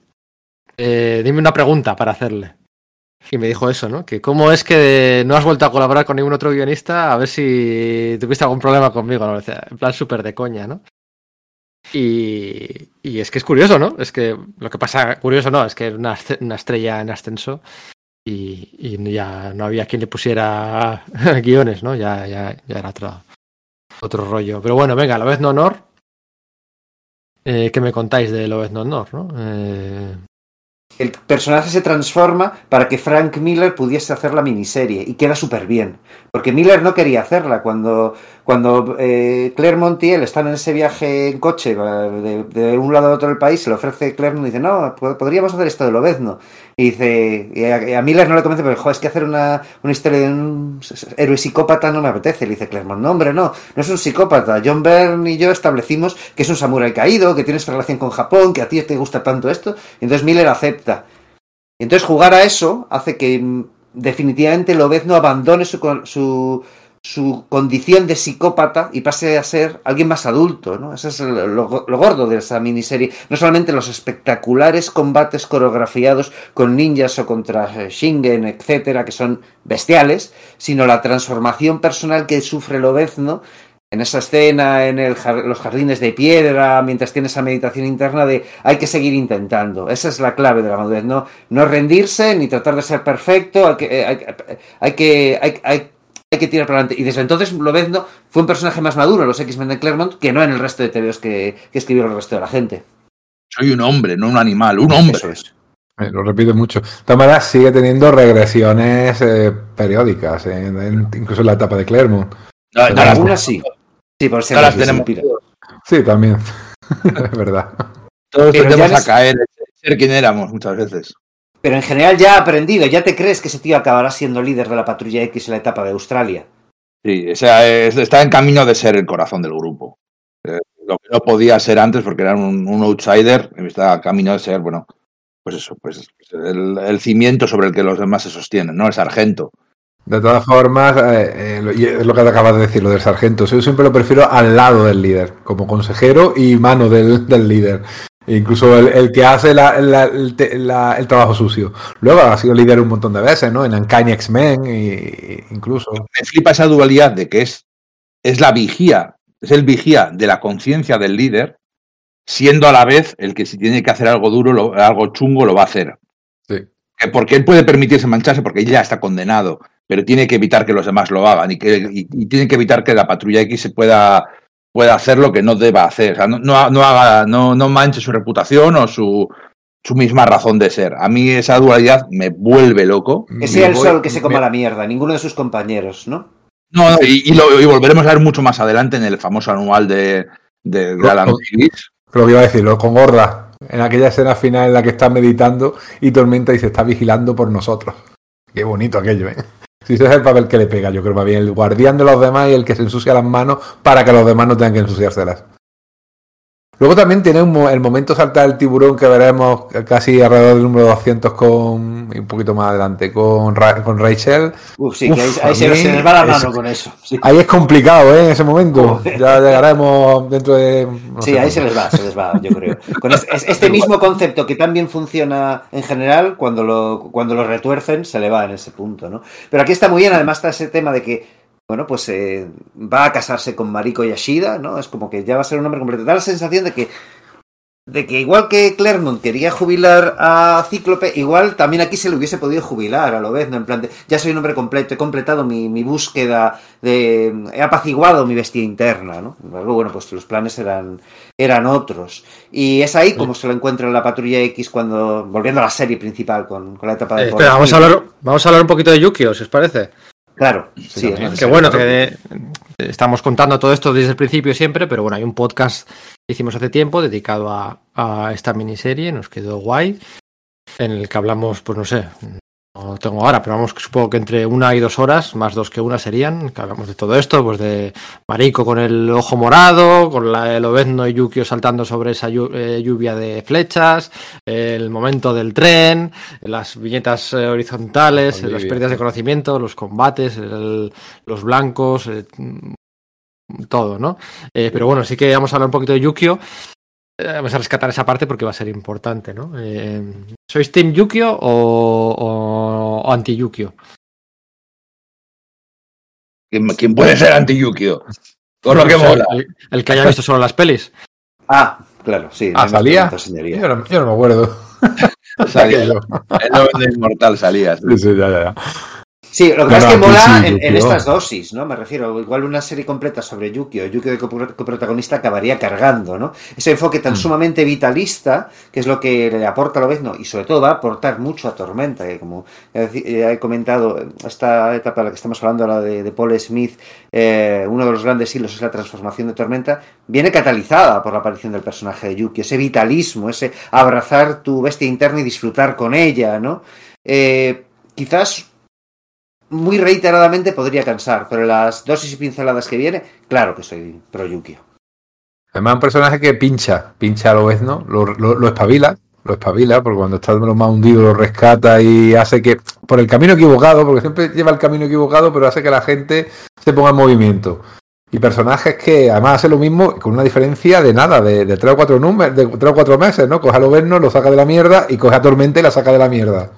eh, dime una pregunta para hacerle. Y me dijo eso, ¿no? Que cómo es que no has vuelto a colaborar con ningún otro guionista, a ver si tuviste algún problema conmigo, ¿no? En plan súper de coña, ¿no? Y, y es que es curioso, ¿no? Es que lo que pasa, curioso no, es que era una, estrella en ascenso y, ya no había quien le pusiera <laughs> guiones, ¿no? Ya, ya, ya era otro, otro rollo. Pero bueno, venga, Lobez no honor. Eh, ¿Qué me contáis de Lobez no honor, no? Eh, El personaje se transforma para que Frank Miller pudiese hacer la miniserie y queda súper bien. Porque Miller no quería hacerla. Cuando, cuando eh, Claremont y él están en ese viaje en coche de, un lado a otro del país, se le ofrece Claremont y dice, no, po- podríamos hacer esto de Lobezno. Y dice, y a, Miller no le convence, pero joder, es que hacer una, una historia de un héroe psicópata no me apetece. Le dice Claremont, no, hombre, no, no es un psicópata. John Byrne y yo establecimos que es un samurái caído, que tienes relación con Japón, que a ti te gusta tanto esto. Y entonces Miller acepta. Y entonces jugar a eso hace que mm, definitivamente Lobezno abandone su, su, su condición de psicópata y pase a ser alguien más adulto, ¿no? Eso es lo, lo- gordo de esa miniserie. No solamente los espectaculares combates coreografiados con ninjas o contra eh, Shingen, etcétera, que son bestiales, sino la transformación personal que sufre Lobezno en esa escena, en el los jardines de piedra, mientras tiene esa meditación interna de hay que seguir intentando. Esa es la clave de la madurez, no, no rendirse ni tratar de ser perfecto, hay que, eh, hay, hay que, hay- hay que tirar para adelante. Y desde entonces Lobezno fue un personaje más maduro en los X-Men de Claremont que no en el resto de TVOs que, que escribió el resto de la gente. Soy un hombre, no un animal, un hombre. Eso es. Eh, lo repite mucho. Maneras, sigue teniendo regresiones eh, periódicas, en- en- incluso en la etapa de. No, no las, Algunas sí. Sí, por ser no las tenemos. Sí, también. <laughs> es verdad. todos tendemos a caer ser quien éramos muchas veces. Pero en general ya ha aprendido. Ya te crees que ese tío acabará siendo líder de la patrulla X en la etapa de Australia. Sí, o sea, es- está en camino de ser el corazón del grupo. Eh, lo que no podía ser antes porque era un, un outsider, está camino de ser, bueno, pues eso, pues el, el, cimiento sobre el que los demás se sostienen, ¿no? El sargento. De todas formas, eh, eh, y es lo que acabas de decir, lo del sargento. Yo siempre lo prefiero al lado del líder, como consejero y mano del, del líder. Incluso el, el, que hace la, la, el, la, el, trabajo sucio. Luego ha sido líder un montón de veces, ¿no? En Uncanny X-Men, incluso. Me flipa esa dualidad de que es, es la vigía, es el vigía de la conciencia del líder, siendo a la vez el que si tiene que hacer algo duro, lo, algo chungo, lo va a hacer. Sí. Porque él puede permitirse mancharse porque ya está condenado, pero tiene que evitar que los demás lo hagan y, que, y, y tiene que evitar que la patrulla X se pueda pueda hacer lo que no deba hacer. O sea, no, no, no, haga, no, no manche su reputación o su, su misma razón de ser. A mí esa dualidad me vuelve loco. Que sea el sol que se coma me... la mierda, ninguno de sus compañeros, ¿no? No, no y, y, lo, y, volveremos a ver mucho más adelante en el famoso anual de, de, de Alan Davis. Lo que iba a decirlo, con Gorda, en aquella escena final en la que está meditando y Tormenta y se está vigilando por nosotros. Qué bonito aquello, ¿eh? Si ese es el papel que le pega, yo creo más bien el guardián de los demás y el que se ensucia las manos para que los demás no tengan que ensuciárselas. Luego también tiene un, el momento saltar el tiburón que veremos casi alrededor del número 200 con un poquito más adelante con, con Rachel. Uf, sí, Uf, que ahí, ahí se, se les va la mano es, con eso. Sí. Ahí es complicado, ¿eh? En ese momento. Ya llegaremos dentro de. No sí, sé, ahí se les va, se les va, yo creo. Con <laughs> este, este mismo concepto que también funciona en general, cuando lo, cuando lo retuercen, se le va en ese punto, ¿no? Pero aquí está muy bien, además está ese tema de que bueno, pues eh, va a casarse con Mariko Yashida, ¿no? Es como que ya va a ser un hombre completo. Da la sensación de que, de que igual que Claremont quería jubilar a Cíclope, igual también aquí se le hubiese podido jubilar a lo vez, ¿no? En plan de, ya soy un hombre completo, he completado mi, mi búsqueda, de, he apaciguado mi bestia interna, ¿no? Luego, bueno, pues los planes eran, eran otros. Y es ahí como se lo encuentra en la Patrulla X cuando, volviendo a la serie principal con, con la etapa de... Eh, espera, vamos a, hablar, vamos a hablar un poquito de Yukio, si os parece. Claro, sí, sí que bueno que estamos contando todo esto desde el principio siempre, pero bueno, hay un podcast que hicimos hace tiempo dedicado a, a, esta miniserie, nos quedó guay, en el que hablamos, pues no sé, no tengo ahora, pero vamos, supongo que entre una y dos horas, más dos que una serían, que hablamos de todo esto, pues de Mariko con el ojo morado, con la, el Obezno y Yukio saltando sobre esa eh, lluvia de flechas, el momento del tren, las viñetas eh, horizontales, Olivia. las pérdidas de conocimiento, los combates, el, los blancos, eh, todo, ¿no? Eh, pero bueno, sí que vamos a hablar un poquito de Yukio vamos a rescatar esa parte porque va a ser importante, ¿no? Eh, ¿Sois Team Yukio o, o, o anti-Yukio? ¿Quién, ¿Quién, puede ser anti-Yukio? Por lo que mola. El, el, que haya visto solo las pelis. Ah, claro, sí. Ah, ¿salía? Yo no, yo no, me acuerdo. <laughs> <laughs> salía. el nombre inmortal salía. Sí, sí, ya, ya. Sí, lo que pasa es que mola sí, en, en, estas dosis, ¿no? Me refiero, igual una serie completa sobre Yukio, Yukio de coprotagonista acabaría cargando, ¿no? Ese enfoque tan mm. sumamente vitalista, que es lo que le aporta a lo vez, no, y sobre todo va a aportar mucho a Tormenta, que como he comentado, esta etapa de la que estamos hablando de, de Paul Smith, eh, uno de los grandes hilos es la transformación de Tormenta, viene catalizada por la aparición del personaje de Yukio, ese vitalismo, ese abrazar tu bestia interna y disfrutar con ella, ¿no? Eh, quizás muy reiteradamente podría cansar, pero las dosis y pinceladas que viene, claro que soy pro Yukio. Además, un personaje que pincha, pincha a lo vez, ¿no? Lo, lo, lo, espabila, lo espabila, porque cuando está lo más hundido lo rescata y hace que, por el camino equivocado, porque siempre lleva el camino equivocado, pero hace que la gente se ponga en movimiento. Y personajes que además hace lo mismo con una diferencia de nada, de, de 3 o 4 números, de 3 o 4 meses, ¿no? Coge a Loberno, lo saca de la mierda y coge a Tormenta y la saca de la mierda.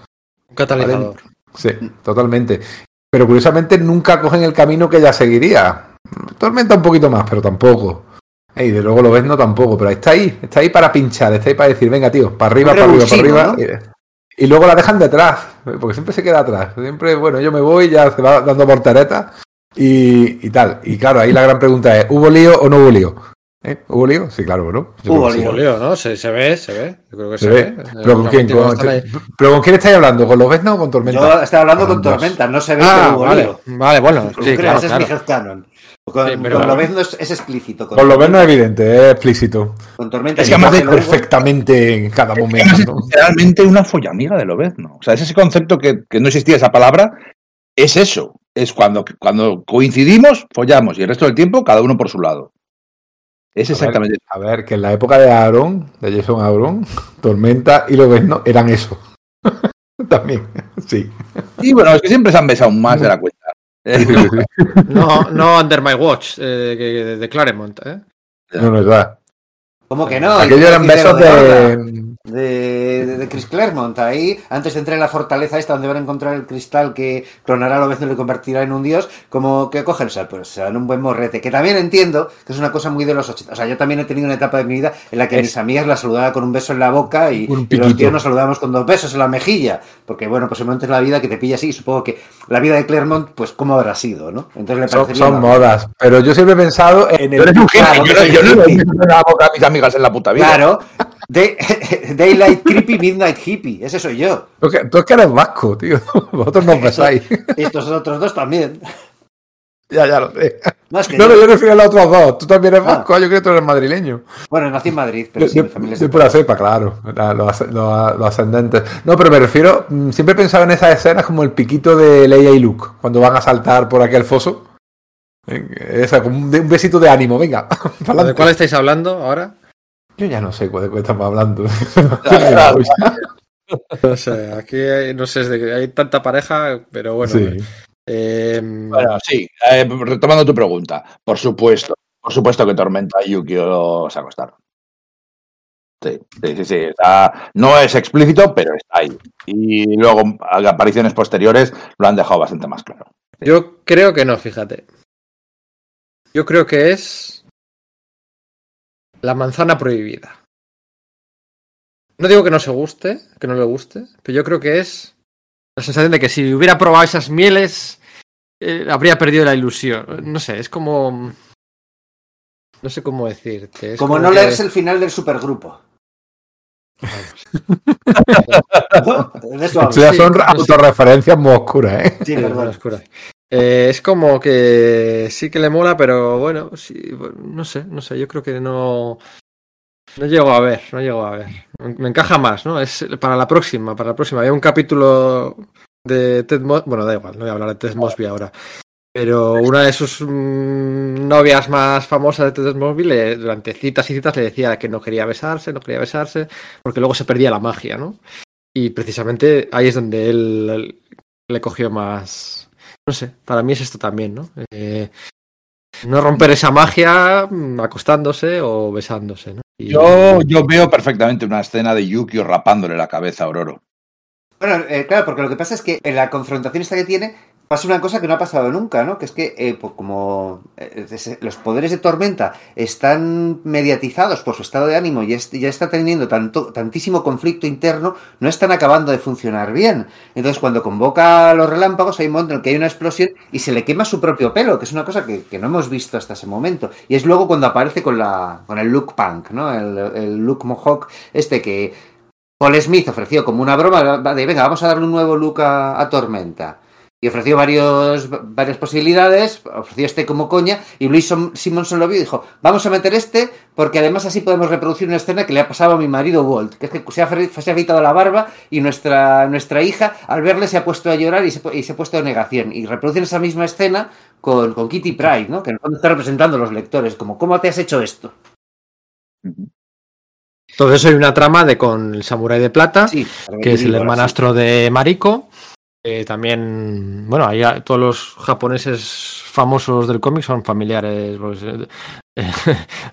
Un catalizador. Sí, totalmente. Pero curiosamente nunca cogen el camino que ella seguiría. Tormenta un poquito más, pero tampoco. Y de luego lo ves, no tampoco, pero está ahí, está ahí para pinchar, está ahí para decir, venga, tío, para arriba, para arriba, para arriba. ¿no? Y, luego la dejan detrás, porque siempre se queda atrás. Siempre, bueno, yo me voy, ya se va dando porteretas y, y tal. Y claro, ahí la gran pregunta es, ¿hubo lío o no hubo lío? ¿Eh? ¿Hubo lío? Sí, claro, ¿no? Yo Hubo lío, lío, ¿no? Se, se, ve, se ve. Yo creo que se, se ve. ve. ¿Pero con, quién, con, ¿Pero con quién estáis hablando? ¿Con los Vesna o con Tormenta? Yo estaba hablando con Tormenta, no se ve ah, que hubo vale, lío. Vale, bueno. Sí, claro, ese claro. es mi headcanon. Con, sí, pero... con Lobezno es, es, explícito. Con, con Lobezno es evidente, es explícito. Con Tormenta es que además de perfectamente en cada momento. Es ¿no? realmente una follamiga de Lobezno. O sea, es ese concepto que, que no existía esa palabra, es eso. Es cuando, cuando coincidimos, follamos y el resto del tiempo cada uno por su lado. Es exactamente. A ver, a ver, que en la época de Aaron, de Jason Aaron, <laughs> Tormenta y Lobezno eran eso. <laughs> También, sí. Sí, bueno, es que siempre se han besado más de la cuenta. Sí, sí. No, <laughs> no Under My Watch, eh, que- de Claremont, ¿eh? No, no es verdad. ¿Cómo que no? Aquellos eran besos de de. de, de, de Chris Claremont. Ahí, antes de entrar en la fortaleza esta donde van a encontrar el cristal que clonará a lo y le convertirá en un dios, como que cogen, o sea, pues se dan un buen morrete. Que también entiendo que es una cosa muy de los 80. O sea, yo también he tenido una etapa de mi vida en la que Es- mis amigas la saludaba con un beso en la boca y, los tíos nos saludábamos con dos besos en la mejilla. Porque bueno, pues el momento es la vida que te pilla así. Y supongo que la vida de Claremont, pues cómo habrá sido, ¿no? Entonces le Son, parecería son modas. Pero yo siempre he pensado en el. eres un hippie, Claro, yo, no- yo no en la puta vida. Claro. Day- <laughs> Daylight Creepy, Midnight Hippie. Ese soy yo. Tú es que- tú es que eres vasco, tío. <laughs> Vosotros no os besáis. Estos otros dos también. <laughs> ya, ya lo sé. Que No, no, yo. yo refiero a los otros dos. Tú también eres Ah. vasco. Yo creo que tú eres madrileño. Bueno, nací en Madrid, pero sí, mi familia es de pura cepa, claro. La- Los, los- los ascendentes. No, pero me refiero. mm, Siempre he pensado en esas escenas como el piquito de Leia y Luke. Cuando van a saltar por aquel foso. Esa, como un, besito de ánimo. Venga. ¿De cuál estáis hablando ahora? Yo ya no sé de cuál estamos hablando. <laughs> No sé, aquí hay, no sé, es de que hay tanta pareja, pero bueno. Sí. eh, Bueno, sí, eh, retomando tu pregunta, por supuesto, por supuesto que Tormenta y Yukio se acostaron. Sí, sí, sí, sí, está- no es explícito, pero está ahí. Y luego apariciones posteriores lo han dejado bastante más claro. Yo creo que no, fíjate. Yo creo que es la manzana prohibida. No digo que no se guste, que no le guste, pero yo creo que es la sensación de que si hubiera probado esas mieles, eh, habría perdido la ilusión. No sé, es como... No sé cómo decirte. es Como no que- leerse el final del supergrupo. <laughs> Sí, son no sé. autorreferencias muy oscuras, ¿eh? Sí, perdón. oscura. Eh, es como que sí que le mola, pero bueno, sí, no sé, no sé, yo creo que no, no llego a ver, no llego a ver. Me encaja más, ¿no? Es para la próxima, para la próxima. Había un capítulo de Ted Mosby, bueno, da igual, no voy a hablar de Ted Mosby ahora. Pero una de sus mm, novias más famosas de Ted Mosby durante citas y citas le decía que no quería besarse, no quería besarse, porque luego se perdía la magia, ¿no? Y precisamente ahí es donde él le cogió más. No sé, para mí es esto también, ¿no? Eh, no romper esa magia acostándose o besándose, ¿no? Y- Yo, yo veo perfectamente una escena de Yukio rapándole la cabeza a Auroro. Bueno, eh, claro, porque lo que pasa es que en la confrontación esta que tiene pasa una cosa que no ha pasado nunca, ¿no? Que es que eh, pues como eh, los poderes de tormenta están mediatizados por su estado de ánimo y ya está teniendo tanto, tantísimo conflicto interno, no están acabando de funcionar bien. Entonces, cuando convoca a los relámpagos, hay un momento en el que hay una explosión y se le quema su propio pelo, que es una cosa que, no hemos visto hasta ese momento. Y es luego cuando aparece con, la, con el look punk, ¿no? El, look mohawk, este que Paul Smith ofreció como una broma de venga, vamos a darle un nuevo look a Tormenta. Y ofreció varios, varias posibilidades, ofreció este como coña, y Luis Simonson lo vio y dijo, vamos a meter este, porque además así podemos reproducir una escena que le ha pasado a mi marido Walt, que es que se ha, se ha afeitado la barba y nuestra, nuestra hija al verle se ha puesto a llorar y se, pu- y se ha puesto en negación. Y reproducen esa misma escena con, con Kitty Pride, ¿no? que en el fondo está representando a los lectores, como, ¿cómo te has hecho esto? Todo eso hay una trama de con el samurái de plata, Sí, que es el sí. hermanastro de Mariko. Eh, también, bueno, ahí todos los japoneses famosos del cómic son familiares. Pues, eh, <laughs> eh,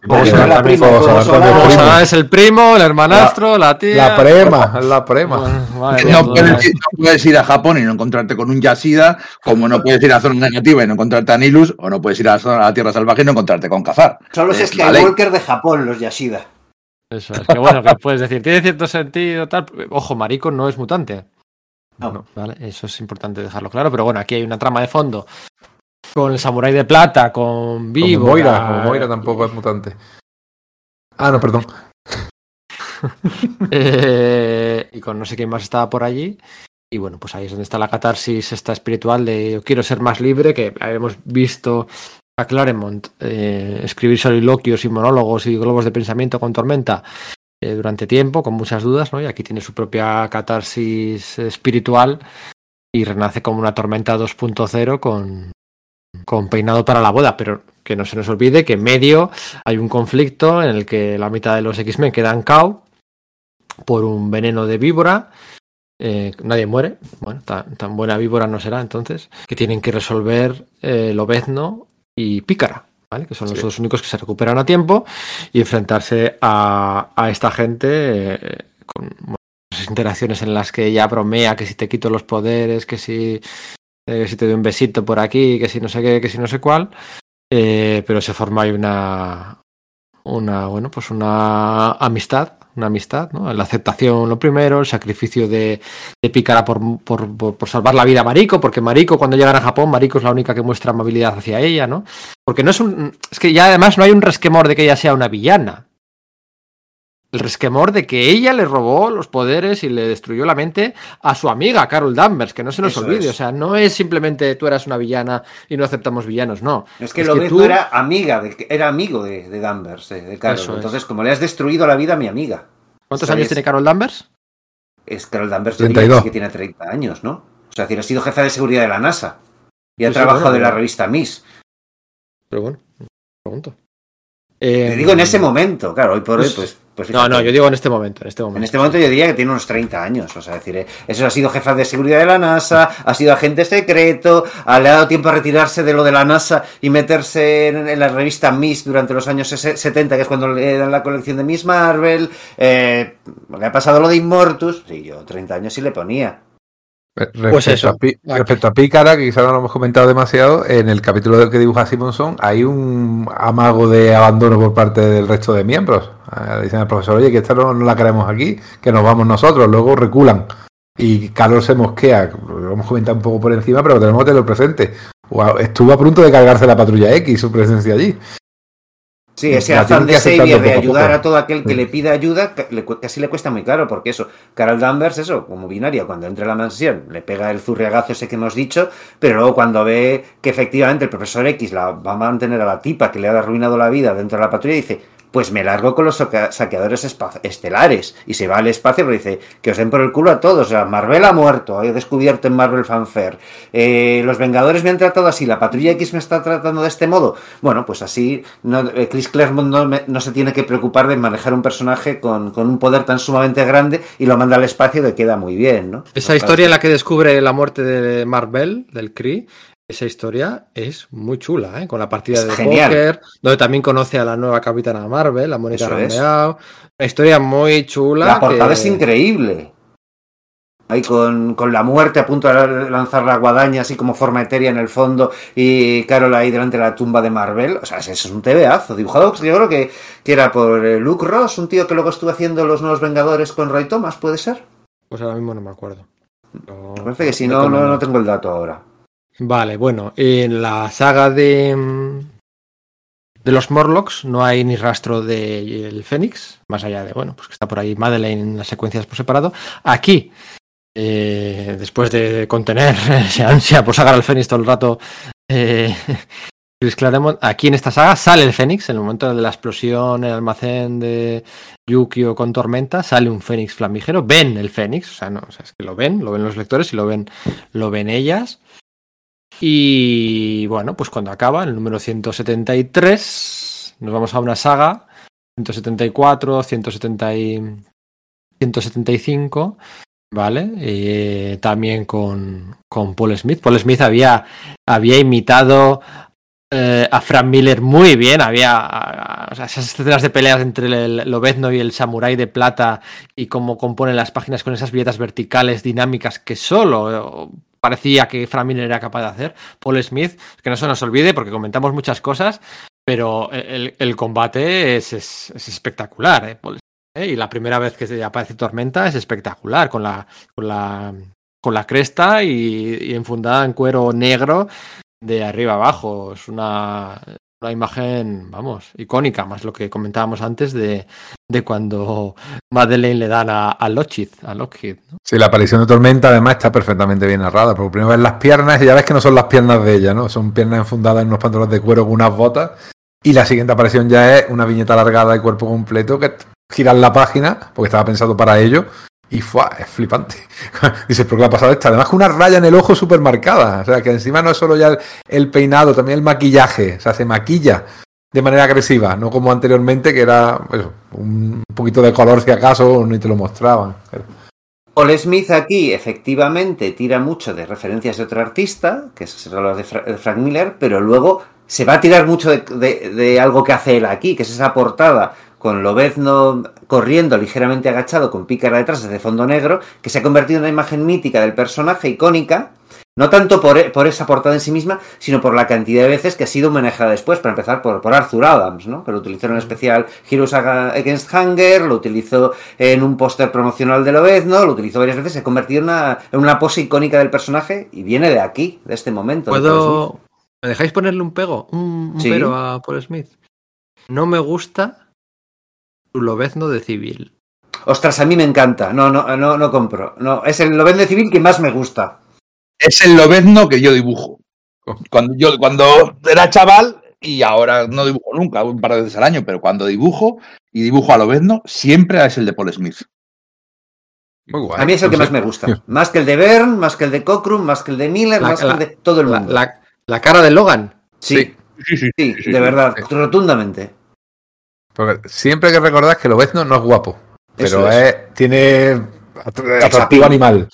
la es el primo, el hermanastro, la, tía. La prema, es la prema. Bueno, vale, No puedes, ir, no puedes ir a Japón y no encontrarte con un Yashida, como no puedes ir a zona negativa y no encontrarte a Nilus, o no puedes ir a, zona- a la Tierra Salvaje y no encontrarte con Kazar. Son los la. Skywalker de Japón, los Yashida. Eso es que bueno, que puedes decir, tiene cierto sentido, tal. Ojo, Mariko no es mutante. No. Vale, eso es importante dejarlo claro, pero bueno, aquí hay una trama de fondo con el samurái de plata, con Vivo. Como Moira, como Moira tampoco es mutante. Ah, no, perdón. <laughs> Eh, y con no sé quién más estaba por allí. Y bueno, pues ahí es donde está la catarsis esta espiritual de yo quiero ser más libre, que habíamos visto a Claremont eh, escribir soliloquios y monólogos y globos de pensamiento con tormenta eh, durante tiempo, con muchas dudas, ¿no? Y aquí tiene su propia catarsis espiritual y renace como una tormenta 2.0 con, con peinado para la boda, pero que no se nos olvide que en medio hay un conflicto en el que la mitad de los X-Men quedan cao por un veneno de víbora. eh, nadie muere, bueno, tan, buena víbora no será entonces, que tienen que resolver eh, Lobezno y Pícara, ¿vale? que son los dos únicos que se recuperan a tiempo y enfrentarse a, a esta gente eh, con interacciones en las que ella bromea que si te quito los poderes, que si, eh, si te doy un besito por aquí, que si no sé qué, que si no sé cuál, eh, pero se forma ahí una, una, bueno, pues una amistad, una amistad, ¿no? La aceptación lo primero, el sacrificio de, de Pícara por, por, por, salvar la vida a Mariko, porque Mariko cuando llegan a Japón, Mariko es la única que muestra amabilidad hacia ella, ¿no? Porque no es un, es que ya además no hay un resquemor de que ella sea una villana. El resquemor de que ella le robó los poderes y le destruyó la mente a su amiga Carol Danvers, que no se nos Eso olvide. es. O sea, no es simplemente tú eras una villana y no aceptamos villanos, no. Es que Es lo que tú- era amiga, de, era amigo de, de Danvers, de, de Carol. Eso es. Entonces, como le has destruido la vida a mi amiga. ¿Cuántos ¿Sabes? años tiene Carol Danvers? Es Carol Danvers, yo diría 32. que sí que tiene 30 años, ¿no? O sea, es decir, ha sido jefa de seguridad de la NASA. Y ha Sí, sí, trabajado bueno, en la revista Miss. Pero bueno, pregunto. Te digo en ese momento, claro, hoy por hoy, pues- pues. pues No, no, yo digo en este momento, en este momento. En este momento yo diría que tiene unos 30 años, o sea, es decir, eh, eso ha sido jefa de seguridad de la NASA, ha sido agente secreto, ha- le ha dado tiempo a retirarse de lo de la NASA y meterse en, en la revista Miss durante los años ses- 70, que es cuando le dan la colección de Miss Marvel, eh, le ha pasado lo de Immortus, sí, yo 30 años sí le ponía. Respecto, Pues eso. a, respecto a Pícara, que quizás no lo hemos comentado demasiado, en el capítulo que dibuja Simonson hay un amago de abandono por parte del resto de miembros. Eh, dicen al profesor, oye, que esta no, no la queremos aquí, que nos vamos nosotros, luego reculan. Y Carlos se mosquea, lo hemos comentado un poco por encima, pero tenemos que tenerlo presente. Guau, Estuvo a punto de cargarse la patrulla X, su presencia allí. Sí, ese afán de Xavier de ayudar poco. a todo aquel que Sí. le pide ayuda, casi le cuesta muy caro, porque eso, Carol Danvers, eso, como binaria, cuando entra a la mansión, le pega el zurriagazo ese que hemos dicho, pero luego cuando ve que efectivamente el profesor X la va a mantener a la tipa que le ha arruinado la vida dentro de la patrulla, dice, pues me largo con los saqueadores estelares, y se va al espacio, pero dice, que os den por el culo a todos, o sea, Marvel ha muerto, he descubierto en Marvel Fanfare, eh, los Vengadores me han tratado así, la patrulla X me está tratando de este modo, bueno, pues así no, eh, Chris Claremont no, no se tiene que preocupar de manejar un personaje con, con un poder tan sumamente grande y lo manda al espacio que queda muy bien, ¿no? Esa historia en la que descubre la muerte de Marvel, del Kree, esa historia es muy chula, ¿eh? con la partida Es de genial. póker, donde también conoce a la nueva capitana Marvel, la Mónica. Rambeau. Una historia muy chula. La portada que- es increíble. Ahí con, con la muerte a punto de lanzar la guadaña así como forma etérea en el fondo y Carol ahí delante de la tumba de Marvel. O sea, ese es un tebeazo. Dibujado, yo creo que, que era por eh, Luke Ross, un tío que luego estuvo haciendo Los Nuevos Vengadores con Roy Thomas, ¿puede ser? Pues ahora mismo no me acuerdo. No- Me parece que si no, no, no tengo el dato ahora. Vale, bueno, en la saga de mm, de los Morlocks no hay ni rastro de el Fénix, más allá de, bueno, pues que está por ahí Madeleine en las secuencias por separado. Aquí, eh, después de contener <laughs> esa ansia por sacar al Fénix todo el rato, eh, <laughs> Chris Claremont, aquí en esta saga sale el Fénix, en el momento de la explosión en el almacén de Yukio con Tormenta, sale un Fénix flamígero, ven el Fénix, o sea, no, o sea, es que lo ven, lo ven los lectores y lo ven, lo ven ellas. Y bueno, pues cuando acaba, el número 173, nos vamos a una saga, 174, 170 y 175, ¿vale? Eh, también con, con Paul Smith. Paul Smith había, había imitado eh, a Frank Miller muy bien, había esas escenas de peleas entre el Lobezno y el samurái de plata y cómo compone las páginas con esas viñetas verticales dinámicas que solo parecía que Frank era capaz de hacer. Paul Smith, que no se nos olvide porque comentamos muchas cosas, pero el, el combate es, es- es espectacular, ¿eh? ¿eh? Y la primera vez que aparece Tormenta es espectacular, con la, con la, con la cresta y enfundada en cuero negro de arriba abajo. Es una, una imagen, vamos, icónica, más lo que comentábamos antes de, de cuando Madeleine le dan a, a Lockheed, a Lockheed, ¿no? Sí, la aparición de Tormenta además está perfectamente bien narrada, porque primero ves las piernas y ya ves que no son las piernas de ella, ¿no? Son piernas enfundadas en unos pantalones de cuero con unas botas. Y la siguiente aparición ya es una viñeta alargada de cuerpo completo que giran la página, porque estaba pensado para ello, Y fue, es flipante. <laughs> Dice, pero ¿qué ha pasado? Además con una raya en el ojo súper marcada. O sea, que encima no es solo ya el, peinado, también el maquillaje. O sea, se maquilla de manera agresiva, no como anteriormente, que era pues, un poquito de color si acaso, ni te lo mostraban. Paul Smith aquí efectivamente tira mucho de referencias de otro artista, que es el de, de Frank Miller, pero luego se va a tirar mucho de, de, algo que hace él aquí, que es esa portada con Lobezno corriendo ligeramente agachado con pícara detrás desde fondo negro, que se ha convertido en una imagen mítica del personaje, icónica, no tanto por, por, esa portada en sí misma, sino por la cantidad de veces que ha sido homenajeada después, para empezar por, por Arthur Adams, ¿no? que lo utilizó en el especial Heroes Against Hunger, lo utilizó en un póster promocional de Lobezno, lo utilizó varias veces, se ha convertido en una, en una pose icónica del personaje y viene de aquí, de este momento. ¿Puedo... ¿Me dejáis ponerle un pego? Un, un Sí. pero a Paul Smith. No me gusta lobezno de civil. Ostras, a mí me encanta, no, no, no, no compro. No, es el Lobezno civil que más me gusta. Es el lobezno que yo dibujo. Cuando, yo, cuando era chaval, y ahora no dibujo nunca, un par de veces al año, pero cuando dibujo y dibujo a lobezno, siempre es el de Paul Smith. Muy guay. A mí es el que No más me gusta. Más que el de Byrne, más que el de Cockrum, más que el de Miller, La- más la- que el de todo el mundo. la- la cara de Logan. Sí, Sí, sí, sí, de verdad, sí. rotundamente. Porque siempre hay que recordar que Lobezno no es guapo, pero es. es- tiene atractivo animal.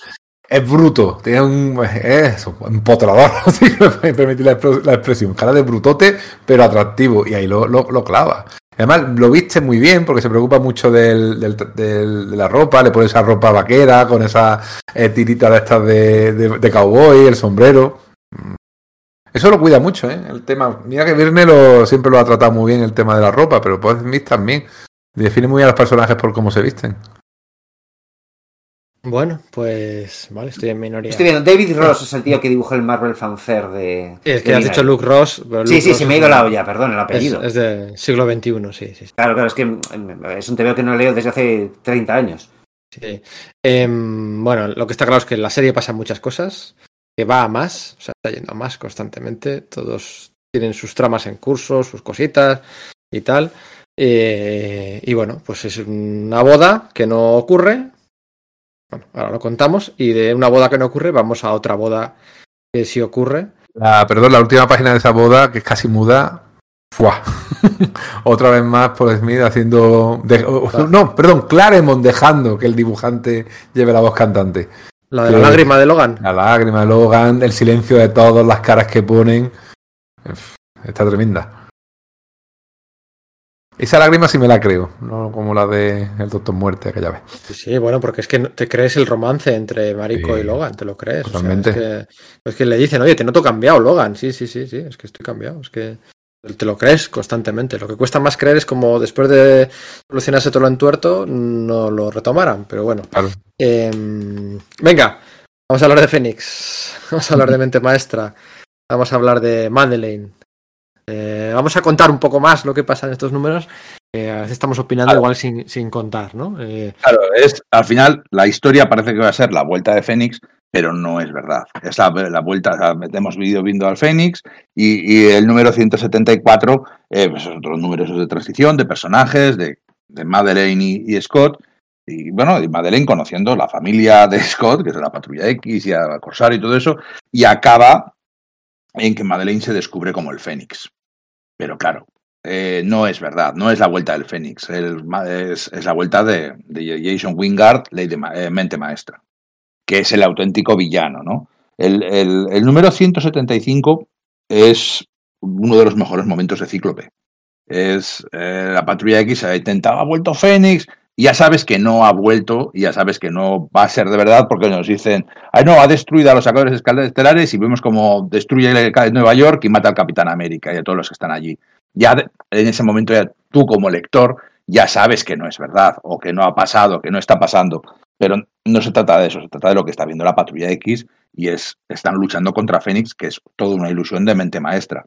Es bruto, tiene un es empotrador, <laughs> si me permitir la, expresión. Cara de brutote, pero atractivo. Y ahí lo, lo, lo clava. Además, lo viste muy bien porque se preocupa mucho del, del- del- de la ropa, le pone esa ropa vaquera con esa eh, tirita de estas de, de, de cowboy, el sombrero. Eso lo cuida mucho, ¿eh? El tema. Mira que Virne lo, siempre lo ha tratado muy bien el tema de la ropa, pero Paul Smith también. Define muy bien a los personajes por cómo se visten. Bueno, pues vale, estoy en minoría. Estoy viendo, David Ross es el tío que dibujó el Marvel Fanfare de. Sí, es que de has Miller. dicho Luke Ross. pero Sí, Luke sí, Ross se me ha es ido la olla, perdón, el Es, apellido. es del siglo XXI, sí, sí. sí. Claro, claro, es que mm, es un TVO que no leo desde hace 30 años. Sí. Em, bueno, lo que está claro es que en la serie pasan muchas cosas, que va a más, o sea, está yendo a más constantemente. Todos tienen sus tramas en curso, sus cositas y tal. Eh, y bueno, pues es una boda que no ocurre. Bueno, ahora lo contamos. Y de una boda que no ocurre, vamos a otra boda que sí ocurre. La, perdón, la última página de esa boda, que es casi muda. ¡Fua! <laughs> Otra vez más Paul Smith haciendo. de- no, perdón, Claremont dejando que el dibujante lleve la voz cantante. La de la lágrima de Logan. La lágrima de Logan, el silencio de todos, las caras que ponen. Está tremenda. Esa lágrima sí me la creo, no como la de El Doctor Muerte, aquella vez. Sí, sí, bueno, porque es que te crees el romance entre Marico Sí, y Logan, te lo crees. o sea, es, que, es que le dicen, oye, te noto cambiado, Logan. Sí, sí, sí, sí, es que estoy cambiado. Es que te lo crees constantemente. Lo que cuesta más creer es como después de solucionarse todo lo entuerto, no lo retomaran. Pero bueno. Claro. Em, venga, vamos a hablar de Fénix. <laughs> Vamos a hablar de <laughs> Mente Maestra. Vamos a hablar de Madeleine. Eh, vamos a contar un poco más lo que pasa en estos números. a veces estamos opinando Claro. igual sin, sin contar, ¿no? Eh, Claro, es, al final la historia parece que va a ser la vuelta de Fénix, pero no es verdad. Es la, vuelta, hemos ido viendo al Fénix y, el número 174, eh, pues otros números de transición, de personajes, de, de Madeleine y, Scott. Y bueno, y Madeleine conociendo la familia de <laughs> Scott, que es la Patrulla X y a Corsario y todo eso, y acaba en que Madeleine se descubre como el Fénix. Pero claro, eh, no es verdad, no es la vuelta del Fénix, es, la vuelta de, de Jason Wingard, Ley de eh, Mente Maestra, que es el auténtico villano, ¿no? El, el- el número 175 es uno de los mejores momentos de Cíclope. Es eh, la Patrulla X ha intentado, ha vuelto Fénix, y ya sabes que no ha vuelto, y ya sabes que no va a ser de verdad, porque nos dicen, ay no, ha destruido a los sacadores estelares y vemos como destruye Nueva York y mata al Capitán América y a todos los que están allí ya en ese momento tú como lector ya sabes que no es verdad o que no ha pasado, que no está pasando. Pero no se trata de eso, se trata de lo que está viendo la Patrulla X y es están luchando contra Fénix, que es toda una ilusión de mente maestra.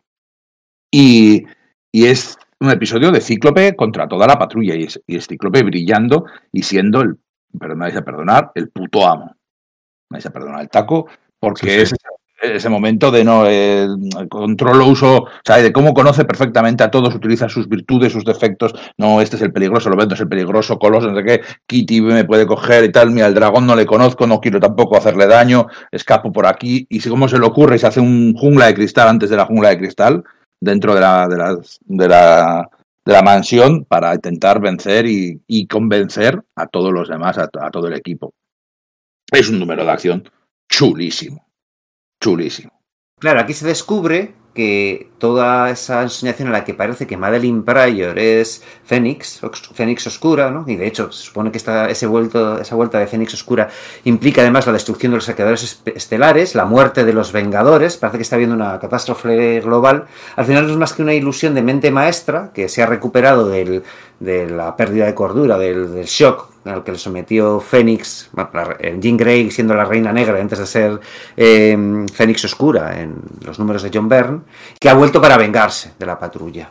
Y, y es un episodio de Cíclope contra toda la patrulla y es, y es Cíclope brillando y siendo el, pero me vais a perdonar, el puto amo. Me vais a perdonar el taco porque Sí, sí. es ese momento de no eh, controlo uso, o sea, de cómo conoce perfectamente a todos, utiliza sus virtudes, sus defectos. No, este es el peligroso, lo vendo, es el peligroso, Coloso, no sé qué, Kitty me puede coger y tal. Mira, el dragón no le conozco, no quiero tampoco hacerle daño, escapo por aquí. Y si cómo se le ocurre se hace un jungla de cristal antes de la jungla de cristal, dentro de la, de la, de la, de la mansión, para intentar vencer y, y convencer a todos los demás, a, a todo el equipo. Es un número de acción chulísimo chulísimo. Claro, aquí se descubre que toda esa ensoñación en la que parece que Madeline Pryor es Fénix, Fénix Oscura, ¿no? Y de hecho, se supone que esta, ese vuelto, esa vuelta de Fénix Oscura implica además la destrucción de los saqueadores estelares, la muerte de los Vengadores, parece que está habiendo una catástrofe global. Al final no es más que una ilusión de mente maestra que se ha recuperado del, de la pérdida de cordura, del, del shock al que le sometió Fénix, Jean Grey siendo la reina negra antes de ser eh, Fénix Oscura en los números de John Byrne, que ha vuelto para vengarse de la patrulla.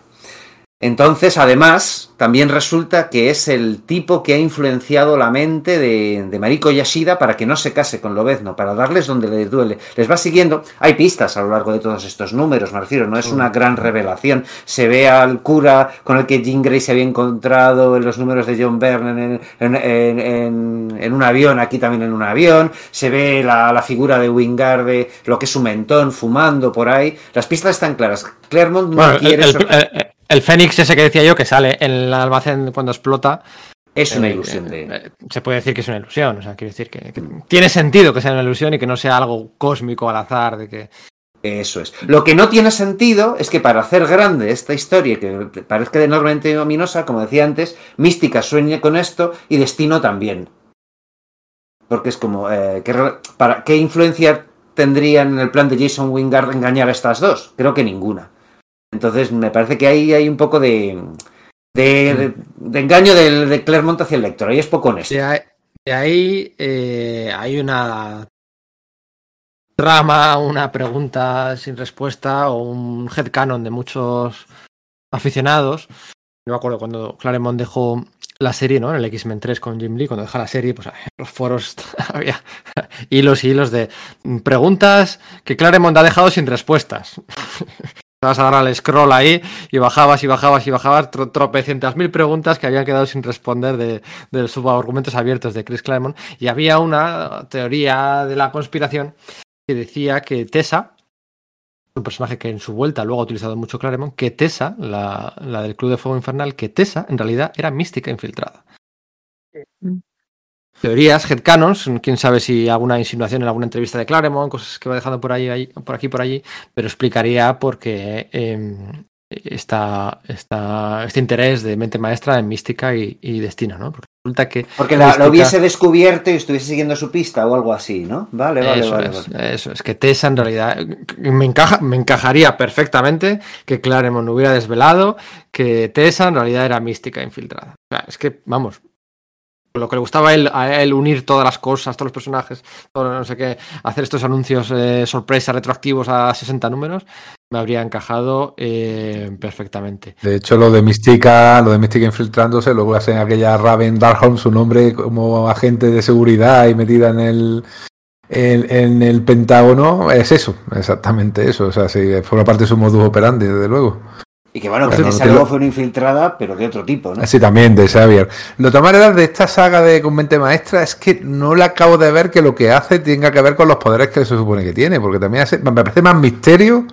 Entonces, además, también resulta que es el tipo que ha influenciado la mente de, de Mariko Yashida para que no se case con Lobezno, para darles donde les duele. Les va siguiendo. Hay pistas a lo largo de todos estos números, me refiero, no es una gran revelación. Se ve al cura con el que Jean Grey se había encontrado en los números de John Byrne en, en, en, en un avión, aquí también en un avión. Se ve la, la figura de Wingarde, lo que es su mentón, fumando por ahí. Las pistas están claras. Claremont no Bueno, quiere... el, el- el- el Fénix ese que decía yo que sale en el almacén cuando explota. es una eh, ilusión de... eh, Se puede decir que es una ilusión. O sea, quiero decir que, que tiene sentido que sea una ilusión y que no sea algo cósmico al azar. De que... Eso es. Lo que no tiene sentido es que para hacer grande esta historia, que parezca enormemente ominosa, como decía antes, Mística sueñe con esto y Destino también. Porque es como, eh, ¿qué, para, ¿qué influencia tendría en el plan de Jason Wingard engañar a estas dos? Creo que ninguna. Entonces me parece que ahí hay un poco de, de, de- de engaño de, de Claremont hacia el lector. Ahí es poco honesto. De ahí, de ahí, eh, hay una trama, una pregunta sin respuesta o un headcanon de muchos aficionados. No me acuerdo cuando Claremont dejó la serie, ¿no? En el X-Men 3 con Jim Lee, cuando deja la serie, pues en los foros <laughs> había hilos y hilos de preguntas que Claremont ha dejado sin respuestas. <laughs> Vas a dar al scroll ahí y bajabas y bajabas y bajabas tro- tropecientas mil preguntas que habían quedado sin responder de, de subargumentos abiertos de Chris Claremont. Y había una teoría de la conspiración que decía que Tessa, un personaje que en su vuelta luego ha utilizado mucho Claremont, que Tessa, la, la del Club de Fuego Infernal, que Tessa en realidad era mística infiltrada. Teorías, headcanons, quién sabe si alguna insinuación en alguna entrevista de Claremont, cosas que va dejando por ahí, ahí por aquí, por allí, pero explicaría por qué eh, esta, esta, este interés de mente maestra en mística y, y destino, ¿no? Porque resulta que Porque la, mística- la hubiese descubierto y estuviese siguiendo su pista o algo así, ¿no? Vale, vale, eso, vale. es, vale. eso es, que Tessa en realidad me, encaja, me encajaría perfectamente que Claremont hubiera desvelado que Tessa en realidad era mística infiltrada. O sea, es que, vamos, lo que le gustaba a él, a él unir todas las cosas, todos los personajes, todo no sé qué, hacer estos anuncios eh, sorpresa retroactivos a 60 números, me habría encajado eh, perfectamente. De hecho, lo de Mística, lo de Mística infiltrándose, luego hacen aquella Raven Darkholm, su nombre como agente de seguridad y metida en el en, en el Pentágono, es eso, exactamente eso. O sea, sí, forma parte de su modus operandi, desde luego. Y que bueno, que esa luego fue una infiltrada, pero de otro tipo, ¿no? Así también, de Xavier. Lo maneras de esta saga de Con Mente Maestra es que no le acabo de ver que lo que hace tenga que ver con los poderes que se supone que tiene, porque también hace- me parece más misterio,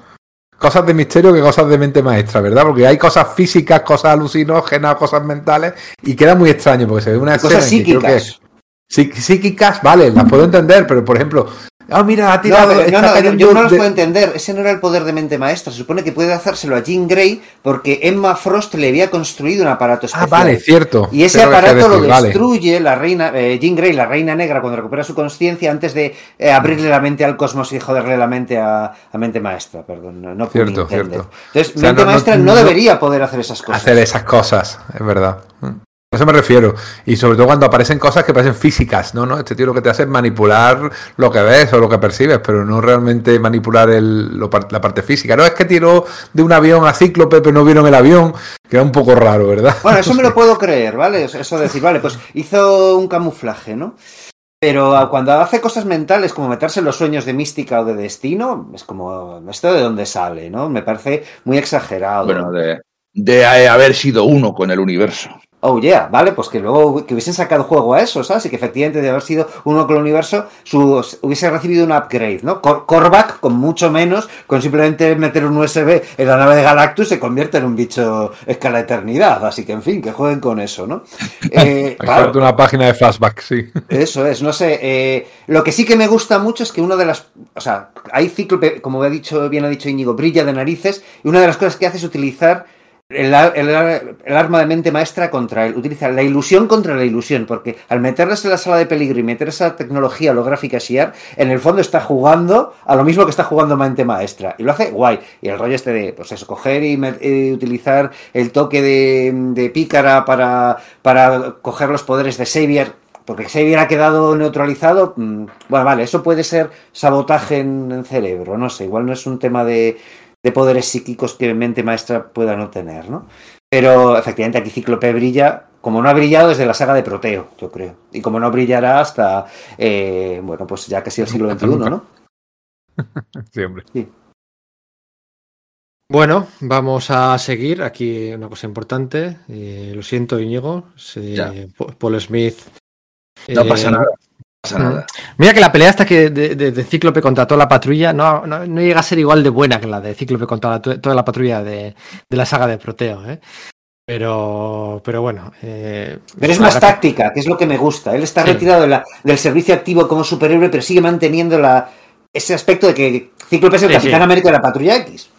cosas de misterio que cosas de mente maestra, ¿verdad? Porque hay cosas físicas, cosas alucinógenas, cosas mentales, y queda muy extraño, porque se ve una cosas escena en que creo que- psíquicas. Sí, psíquicas, vale, las puedo entender, pero por ejemplo, ah, mira, ha No, tirado, está no, no, yo- no los de- puedo entender. Ese no era el poder de mente maestra. Se supone que puede hacérselo a Jean Grey porque Emma Frost le había construido un aparato Ah, especial. vale, cierto. Y ese aparato lo vale. destruye la reina, eh, Jean Grey, la reina negra, cuando recupera su conciencia, antes de eh, abrirle la mente al cosmos y joderle la mente a, a mente maestra. Perdón, no, no Cierto, cierto. Entonces, O sea, mente no- no- maestra no, no- debería poder hacer esas cosas. hacer esas cosas, es verdad. A eso me refiero. Y sobre todo cuando aparecen cosas que parecen físicas, ¿no? ¿no? Este tío lo que te hace es manipular lo que ves o lo que percibes, pero no realmente manipular el, lo la parte física. No es que tiró de un avión a Cíclope, pero no vieron el avión, que era un poco raro, ¿verdad? Bueno, eso me lo <laughs> puedo creer, ¿vale? Eso- Eso de decir, vale, pues hizo un camuflaje, ¿no? Pero cuando hace cosas mentales como meterse en los sueños de mística o de destino, es como, ¿esto de dónde sale? ¿no? Me parece muy exagerado. Bueno, de, de haber sido uno con el universo. Oh yeah, vale, pues que luego que hubiesen sacado juego a eso, ¿sabes? Y que efectivamente de haber sido uno con el universo su, hubiese recibido un upgrade, ¿no? Corback con mucho menos, con simplemente meter un USB en la nave de Galactus se convierte en un bicho escala eternidad, así que en fin, que jueguen con eso, ¿no? <laughs> Eh, una página de flashback, sí. Eso es, no sé. Eh, lo que sí que me gusta mucho es que uno de las, o sea, hay ciclo, como ha dicho, bien ha dicho Íñigo, brilla de narices y una de las cosas que hace es utilizar el, arma de mente maestra contra él. Utiliza la ilusión contra la ilusión, porque al meterles en la sala de peligro y meter esa tecnología holográfica SIAR, en el fondo está jugando a lo mismo que está jugando mente maestra. Y lo hace guay. Y el rollo este de, pues eso, coger y, utilizar el toque de, pícara para, para coger los poderes de Xavier, porque Xavier ha quedado neutralizado. Mm, bueno, vale, eso puede ser sabotaje en cerebro, no sé, igual no es un tema de de poderes psíquicos que mente maestra pueda no tener, ¿no? Pero efectivamente aquí Cíclope brilla, como no ha brillado desde la saga de Proteo, yo creo. Y como no brillará hasta, eh, bueno, pues ya casi el siglo XXI, ¿no? <laughs> Sí, hombre. Sí. Bueno, vamos a seguir. Aquí una cosa importante. Eh, lo siento, Íñigo. Paul Smith. No pasa nada. Mm. Mira que la pelea hasta que de, Cíclope contra toda la patrulla no, no, llega a ser igual de buena que la de Cíclope contra toda la patrulla de, la saga de Proteo. ¿eh? Pero, pero bueno. Eh, pero es más táctica, que es lo que me gusta. Él está retirado del servicio activo como superhéroe, pero sigue manteniendo la, ese aspecto de que Cíclope es el Capitán América de la Patrulla X.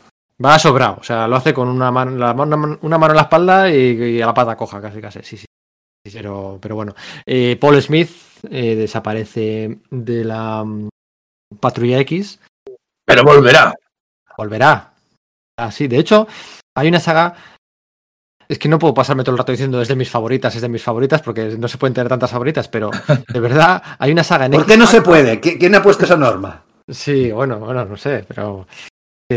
Va sobrado, o sea, lo hace con una mano, una mano en la espalda y, a la pata coja, casi, casi. Sí, sí. Pero, pero bueno. Eh, Paul Smith eh, desaparece de la mm, Patrulla X. Pero volverá. Volverá. Así, ah, de hecho, hay una saga. Es que no puedo pasarme todo el rato diciendo es de mis favoritas, es de mis favoritas, porque no se pueden tener tantas favoritas, pero <laughs> de verdad hay una saga en ¿Por qué no se puede? ¿Quién ha puesto esa norma? Sí, bueno, bueno, no sé, pero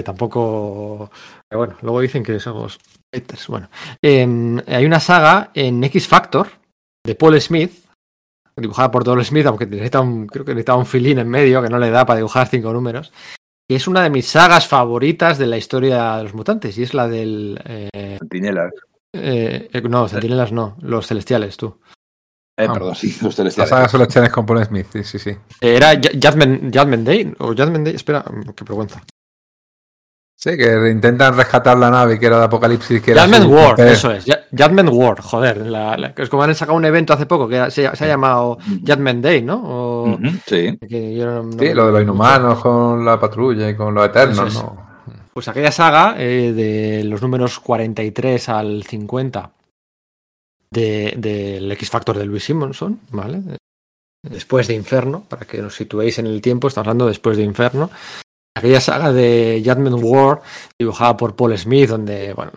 tampoco. bueno, luego dicen que somos haters. Bueno, em, hay una saga en X Factor de Paul Smith dibujada por Paul Smith, aunque necesita un, creo que necesita un filín en medio que no le da para dibujar cinco números. Y es una de mis sagas favoritas de la historia de los mutantes, y es la del. Eh, Centinelas. Eh, eh, no, Centinelas no, los celestiales, tú. Eh, ah. perdón, <laughs> sí, los celestiales. Las sagas celestiales con Paul Smith, sí, sí, sí. Era Jadman Day, o Jadman Day, espera, qué pregunta. Sí, que intentan rescatar la nave que era de Apocalipsis. Que War, eso es. Jadman War, joder. La, es como han sacado un evento hace poco que se, ha llamado Jadman Day, ¿no? sí. sí, lo de los inhumanos con la patrulla y con los eternos, ¿no? Pues aquella saga eh, de los números 43 al 50 del de, X Factor de Louis Simonson, ¿vale? Después de Inferno, para que nos situéis en el tiempo, estamos hablando después de Inferno aquella saga de Jadman War, dibujada por Paul Smith, donde, bueno,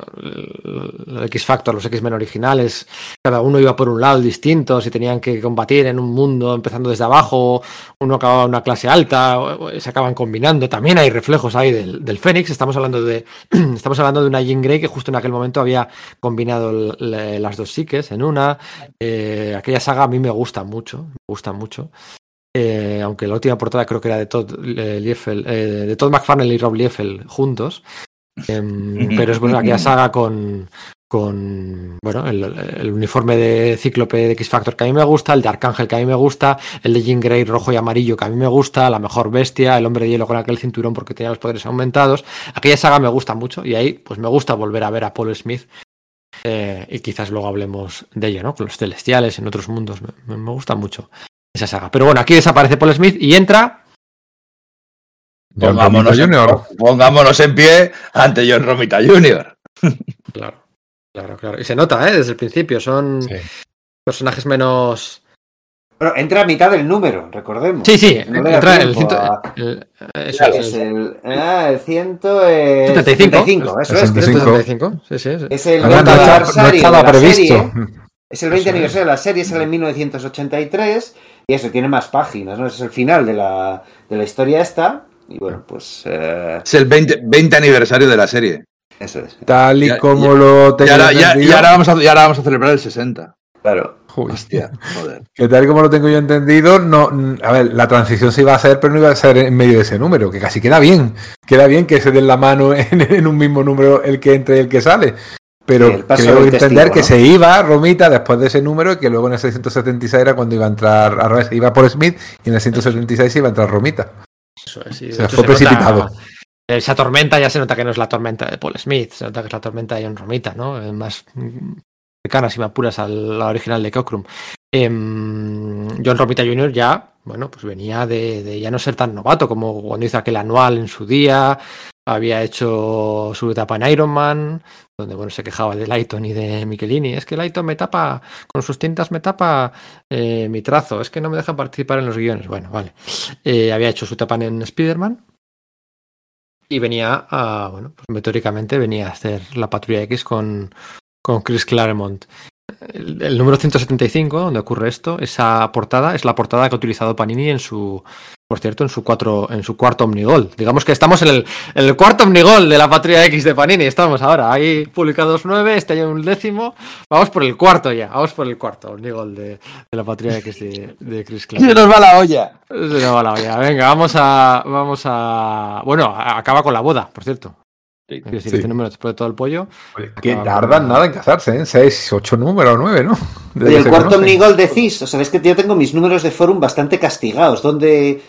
el X Factor, los X-Men originales, cada uno iba por un lado distinto, y tenían que combatir en un mundo empezando desde abajo, uno acababa en una clase alta, se acaban combinando. También hay reflejos ahí del, Fénix, estamos hablando de <clears throat> estamos hablando de una Jean Grey que justo en aquel momento había combinado las dos psiques en una. Eh, aquella saga a mí me gusta mucho, me gusta mucho. Eh, aunque la última portada creo que era de Todd eh, eh, de Todd McFarlane y Rob Liefeld juntos. Em, pero es bueno aquella saga con, con bueno, el, uniforme de Cíclope de X Factor que a mí me gusta, el de Arcángel que a mí me gusta, el de Jean Grey rojo y amarillo que a mí me gusta, la mejor bestia, el hombre de hielo con aquel cinturón porque tenía los poderes aumentados. Aquella saga me gusta mucho y ahí pues me gusta volver a ver a Paul Smith y quizás luego hablemos de ello, ¿no? Con los celestiales en otros mundos. Me, me gusta mucho esa saga. Pero bueno, aquí desaparece Paul Smith y entra. Pongámonos, en, pongámonos en pie ante John Romita Jr. <laughs> claro, claro, claro. Y se nota, ¿eh? Desde el principio. Son personajes menos. Pero entra a mitad del número, recordemos. Sí, sí, entra el, ciento, el, eso es, el, ah, el ciento, eh, 75. Eso es. 75. Sí, sí, Es el no, estaba previsto. <laughs> Es el 20 aniversario de la serie, sale en 1983 y eso, tiene más páginas, ¿no? es el final de la, de la historia esta. Y bueno, pues. Eh, es el 20, 20 aniversario de la serie. Eso es. Tal y como lo ahora, ya, y ahora, vamos a, y ahora vamos a celebrar el 60. Claro. Uy. Hostia, joder. <laughs> Que tal y como lo tengo yo entendido, no, a ver, la transición se iba a hacer, pero no iba a ser en medio de ese número, que casi queda bien. Queda bien que se den la mano <laughs> en, en un mismo número el que entre y el que sale. Pero creo entender testigo, que se iba Romita después de ese número y que luego en el 676 era cuando iba a entrar, al revés, iba por Smith y en el 176 iba a entrar Romita. Eso es, sí, Se fue precipitado. esa tormenta ya se nota que no es la tormenta de Paul Smith, se nota que es la tormenta de John Romita, ¿no? Más mm, cercana, si me apuras, a la original de Cockrum. Em, John Romita Jr. ya, bueno, pues venía de, de ya no ser tan novato como cuando hizo aquel anual en su día, había hecho su etapa en Iron Man, donde bueno se quejaba de Lighton y de Michelini. Es que Lighton me tapa, con sus tintas me tapa eh, mi trazo, es que no me deja participar en los guiones. Bueno, vale. Eh, había hecho su etapa en Spider-Man y venía a, bueno, pues metóricamente venía a hacer la patrulla X con, con Chris Claremont. El, el número 175, donde ocurre esto, esa portada es la portada que ha utilizado Panini en su, por cierto, en su cuatro, en su cuarto Omnigol. Digamos que estamos en el, en el cuarto Omnigol de la Patrulla X de Panini. Estamos ahora. Hay publicados nueve, este año un décimo. Vamos por el cuarto ya. Vamos por el cuarto Omnigol de, de la Patrulla X de, de Chris Se Claremont. nos va la olla. Se nos va la olla. Venga, vamos a, vamos a. Bueno, acaba con la boda, por cierto. Sí. Sí. este número después de todo el pollo. Que tardan nada en casarse, ¿eh? Seis, ocho números, nueve, ¿no? Desde que el se cuarto. Omnigol decís, o sea, es que yo tengo mis números de forum bastante castigados. ¿Dónde,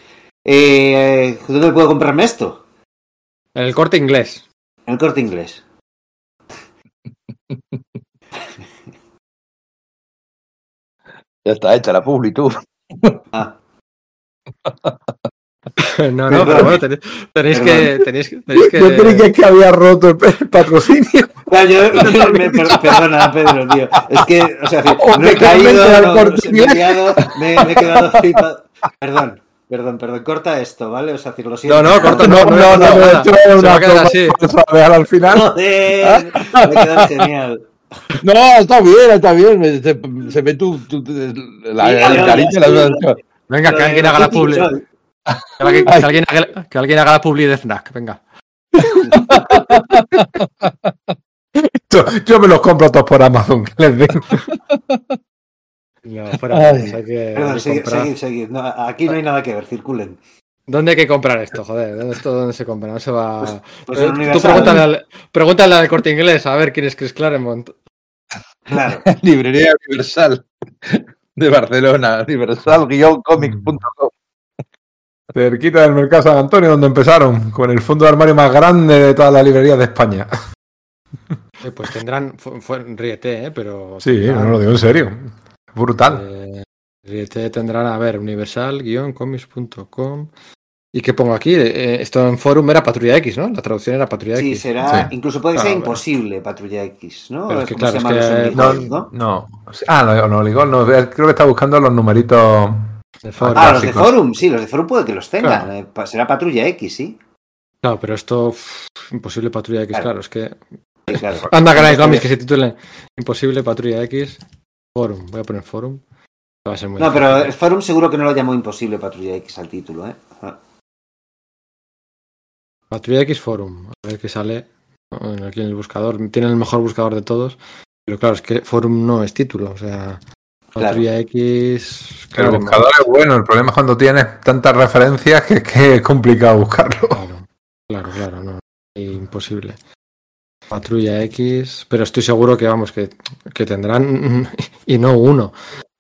eh, ¿dónde puedo comprarme esto? En el corte inglés. En el corte inglés. Ya está hecha la publi, tú. Ah, <laughs> No, no, pero bueno, tenéis, tenéis que. Tenéis, que- tenéis que. Yo creí que, es que había roto el, el patrocinio. Claro, yo- <laughs> me- per- perdona, Pedro, tío. Es que, o sea, no he caído, no, me he liado, me, me he quedado flipado. Perdón, perdón, perdón. Corta esto, ¿vale? O sea, decir, lo siento. No, no, corta, No, no, no, no, va a quedar toma así. falsa real al final. Joder, me he quedado genial. No, está bien, está bien. Se, se ve tu, tu- tu- la, cariño. la- Venga, que alguien haga la publi. Que alguien, que alguien haga, que alguien haga la publi de Fnac. Venga. Yo, yo me los compro todos por Amazon, que les den. No, fuera. Ay. hay que, Perdón, hay que seguid, comprar. seguid, seguid. No, aquí no hay nada que ver, circulen. ¿Dónde hay que comprar esto? Joder, ¿dónde, esto, dónde se compra? No se va. Pues- pues Eh, tú pregúntale al, pregúntale al corte inglés a ver quién es Chris Claremont. Claro. <laughs> Librería Universal de Barcelona. Universal-comics.com. Cerquita del Mercado San Antonio, donde empezaron, con el fondo de armario más grande de todas las librerías de España. Eh, pues tendrán. Fue, fue- ríete, ¿eh? Pero. Sí, tendrán, no lo digo en serio. Brutal. eh, tendrán, a ver, universal-comics.com. ¿Y qué pongo aquí? Eh, esto en forum era Patrulla X, ¿no? La traducción era Patrulla Sí, X. será. Sí. Incluso puede Ah, ser bueno. imposible, Patrulla X, ¿no? Pero es que ¿Cómo se claro, es que- No, ¿no? no. Ah, no, no, digo, no, creo que está buscando los numeritos. De forum. Ah, los de. Forum, sí, los de Forum puede que los tengan. Claro. eh, será Patrulla X, sí. Claro, pero esto. uf, imposible Patrulla X, Claro. claro. Es que. Sí, claro. <laughs> Anda, que no que se titule Imposible Patrulla X. Forum. Voy a poner forum. Va a ser muy No, pero el Forum seguro que no lo llamó Imposible Patrulla X al título, ¿eh? Patrulla X Forum. A ver qué sale Bueno, aquí en el buscador. Tiene el mejor buscador de todos. Pero claro, es que Forum no es título. O sea, Patrulla X. El claro, buscador es bueno, el problema es cuando tienes tantas referencias que, que es complicado buscarlo. Claro, claro, claro, no. Imposible. Patrulla X. Pero estoy seguro que, vamos, que, que tendrán. <laughs> Y no uno.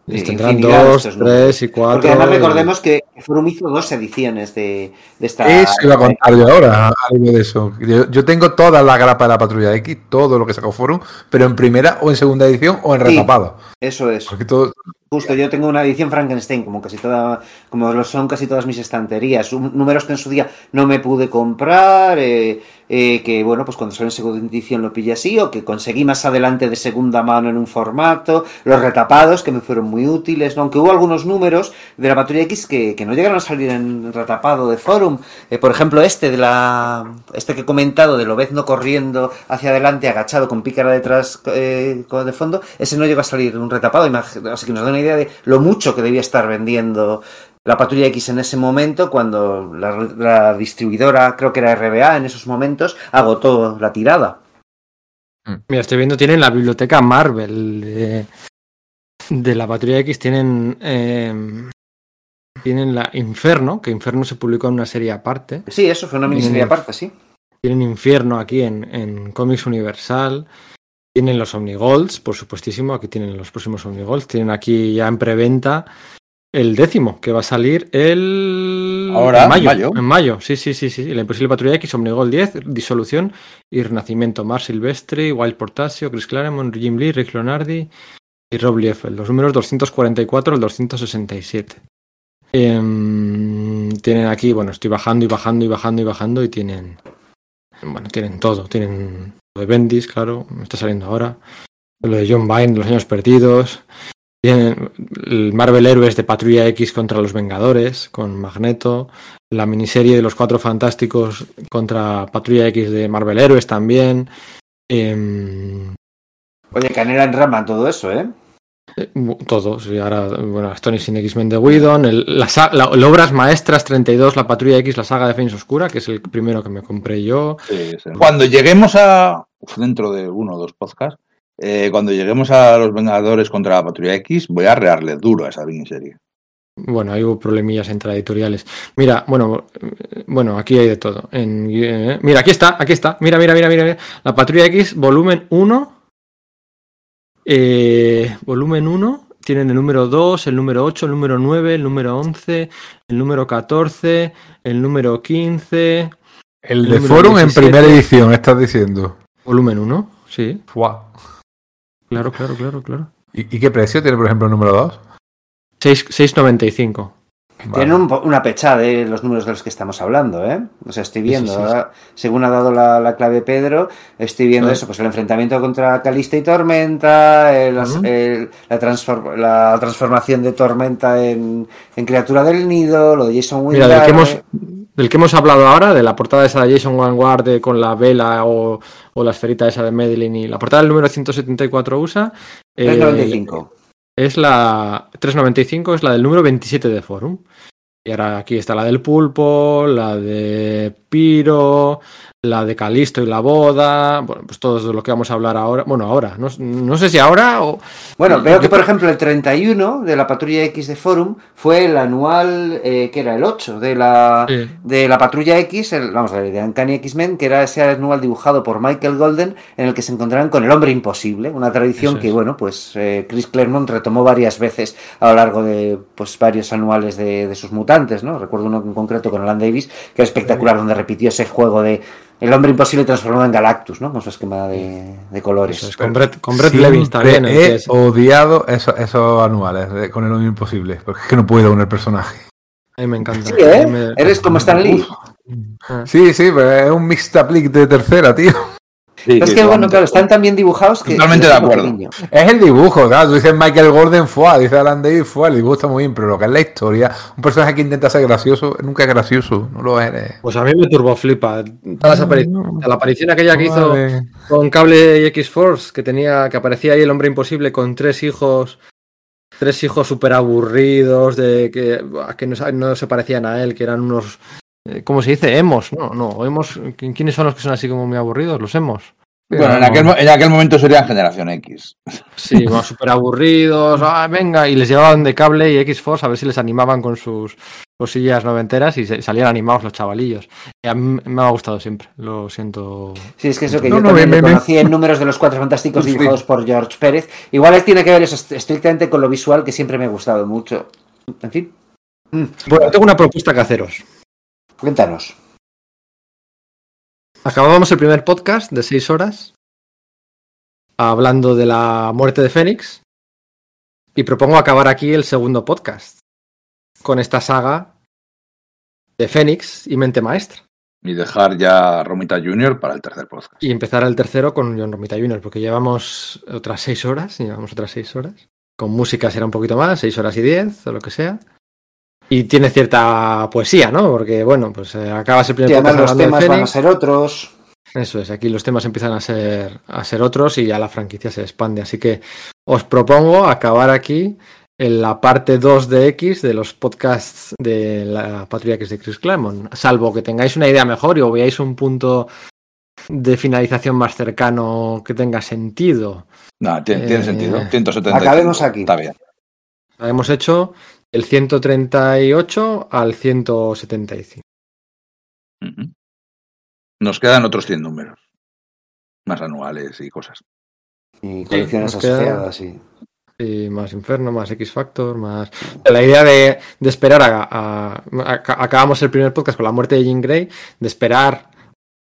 Sí, tendrán dos, números. tres y cuatro. Porque además y- recordemos que Forum hizo dos ediciones de, de esta. Eso iba a contar yo ahora, algo de eso. Yo, yo tengo toda la grapa de la Patrulla X, todo lo que sacó Forum, pero en primera o en segunda edición o en Sí. retapado. Eso es. Porque todo, Justo, yo tengo una edición Frankenstein, como casi toda, como lo son casi todas mis estanterías. Un- números que en su día no me pude comprar, eh, eh, que bueno, pues cuando salió en segunda edición lo pillé así, o que conseguí más adelante de segunda mano en un formato, los retapados que me fueron muy útiles, ¿no? aunque hubo algunos números de la Patrulla X que, que no llegaron a salir en retapado de forum. Eh, por ejemplo, este de la, este que he comentado de Lobezno corriendo hacia adelante, agachado con pícara detrás eh, de fondo, ese no llegó a salir en un retapado, así que nos da una idea de lo mucho que debía estar vendiendo la Patrulla X en ese momento, cuando la, la distribuidora, creo que era RBA en esos momentos, agotó la tirada. Mira, estoy viendo, tienen la biblioteca Marvel de, de la Patrulla X tienen eh, tienen la Inferno, que Inferno se publicó en una serie aparte. Sí, eso fue una miniserie aparte, sí. Tienen Infierno aquí en, en Comics Universal. Tienen los Omnigolds, por supuestísimo. Aquí tienen los próximos Omnigolds. Tienen aquí ya en preventa el décimo, que va a salir el. Ahora, en mayo. mayo. En mayo, sí, sí, sí. sí. La Imposible Patrulla X, Omnigold 10, Disolución y Renacimiento. Mar Silvestri, Wild Portasio, Chris Claremont, Jim Lee, Rick Leonardi y Rob Liefeld. Los números 244 al 267. Em, tienen aquí, bueno, estoy bajando y bajando y bajando y bajando y tienen. Bueno, tienen todo. Tienen lo de Bendis, claro, me está saliendo ahora. Lo de John Byrne, Los Años Perdidos. Tienen el Marvel Héroes de Patrulla X contra los Vengadores, con Magneto. La miniserie de los Cuatro Fantásticos contra Patrulla X de Marvel Héroes también. Em, Oye, Canela en rama, todo eso, ¿eh? eh, todo, sí, ahora, bueno, Stone sin X-Men de Whedon, el, la, la- el Obras Maestras 32, la Patrulla X, la saga de Fens Oscura, que es el primero que me compré yo. Sí, sí. Cuando lleguemos a. uf, dentro de uno o dos podcasts, eh, cuando lleguemos a los Vengadores contra la Patrulla X, voy a rearle duro a esa miniserie. Bueno, hubo problemillas entre editoriales. Mira, bueno, bueno, aquí hay de todo. En, eh, mira, aquí está, aquí está. Mira, mira, mira, mira. La Patrulla X, volumen 1. eh, volumen 1. Tienen el número 2, el número 8, el número 9, el número 11, el número 14, el número 15. El El de Forum en 17. primera edición, estás diciendo. Volumen 1, sí. Fua. Claro, claro, claro, claro. ¿Y, y qué precio tiene, por ejemplo, el número 2? 6 6.95. Tienen un una pechada de los números de los que estamos hablando, ¿eh? O sea, estoy viendo, sí, sí. ahora, según ha dado la, la clave Pedro, estoy viendo eso, pues el enfrentamiento contra Calista y Tormenta, el- el- la, transfor- la transformación de Tormenta en, en criatura del nido, lo de Jason Mira, del que, hemos, del que hemos hablado ahora, de la portada esa de Jason Vanguard de- con la vela o, o la esferita esa de Medellín y la portada del número 174 USA eh, 395. es la 395 es la del número 27 de Forum. Y ahora aquí está la del pulpo, la de Piro, la de Calisto y la boda, bueno, pues todo de lo que vamos a hablar ahora. Bueno, ahora, no, no sé si ahora o... Bueno, veo que por ejemplo el 31 de la Patrulla X de Forum fue el anual, eh, que era el 8 de la, Sí. de la Patrulla X, el- vamos a ver, de Uncanny X-Men, que era ese anual dibujado por Michael Golden, en el que se encontraban con el hombre imposible, una tradición que, bueno, pues eh, Chris Claremont retomó varias veces a lo largo de pues varios anuales de, de sus mutantes, ¿no? Recuerdo uno en concreto con Alan Davis, que era espectacular, donde repitió ese juego de el hombre imposible transformado en Galactus, ¿no? Con su esquema de, de colores. Eso es, con Brett, con el que He es- odiado esos, esos anuales de- con el hombre imposible. Porque es que no puedo con el personaje. a mí me encanta. Sí, ¿eh? Me- Eres como Stan Lee. Sí, sí, pero es un mixed applique de tercera, tío. Sí, es que, bueno, claro, están tan bien dibujados que... Totalmente de acuerdo. Es el dibujo, claro. Tú dices Michael Gordon fue, dice Alan Davis fue, el dibujo está muy bien, pero lo que es la historia, un personaje que intenta ser gracioso, nunca es gracioso, no lo eres. Pues a mí me turboflipa. Todas La aparición aquella que hizo Vale. con Cable y X-Force, que tenía, que aparecía ahí el hombre imposible con tres hijos, tres hijos súper aburridos, de que, que no se parecían a él, que eran unos, eh, ¿cómo se dice? Emos, no, no, hemos, ¿quiénes son los que son así como muy aburridos? Los hemos. Bueno, en aquel, mo- en aquel momento serían Generación X. Sí, bueno, <laughs> súper aburridos, ah, venga, y les llevaban de cable y X-Force a ver si les animaban con sus cosillas noventeras y se- salían animados los chavalillos. Y a mí me ha gustado siempre, lo siento. Sí, es que eso que No, yo no, también conocí en números de los Cuatro Fantásticos <laughs> Sí. dibujados por George Pérez. Igual tiene que ver eso est- estrictamente con lo visual, que siempre me ha gustado mucho. En fin, Bueno, tengo una propuesta que haceros. Cuéntanos. Acabamos el primer podcast de seis horas hablando de la muerte de Fénix y propongo acabar aquí el segundo podcast con esta saga de Fénix y Mente Maestra Y dejar ya a Romita Jr. para el tercer podcast. y empezar el tercero con John Romita Jr. porque llevamos otras seis horas, llevamos otras seis horas. Con música será un poquito más, seis horas y diez o lo que sea. Y tiene cierta poesía, ¿no? Porque, bueno, pues eh, acabas el primer Y además podcast los temas van a ser otros. Eso es, aquí los temas empiezan a ser, a ser otros y ya la franquicia se expande. Así que os propongo acabar aquí en la parte 2 de X de los podcasts de la Patrulla X de Chris Claremont. Salvo que tengáis una idea mejor y o veáis un punto de finalización más cercano que tenga sentido. No, tiene, tiene Eh, sentido. 170. acabemos aquí. Está bien. Hemos hecho el 138 al 175. Ujú. Nos quedan otros 100 números. Más anuales y cosas. Y colecciones queda- asociadas, sí. Y más Inferno, más X Factor, más. La idea de, de esperar a, a- a- Acabamos el primer podcast con la muerte de Jean Grey, de esperar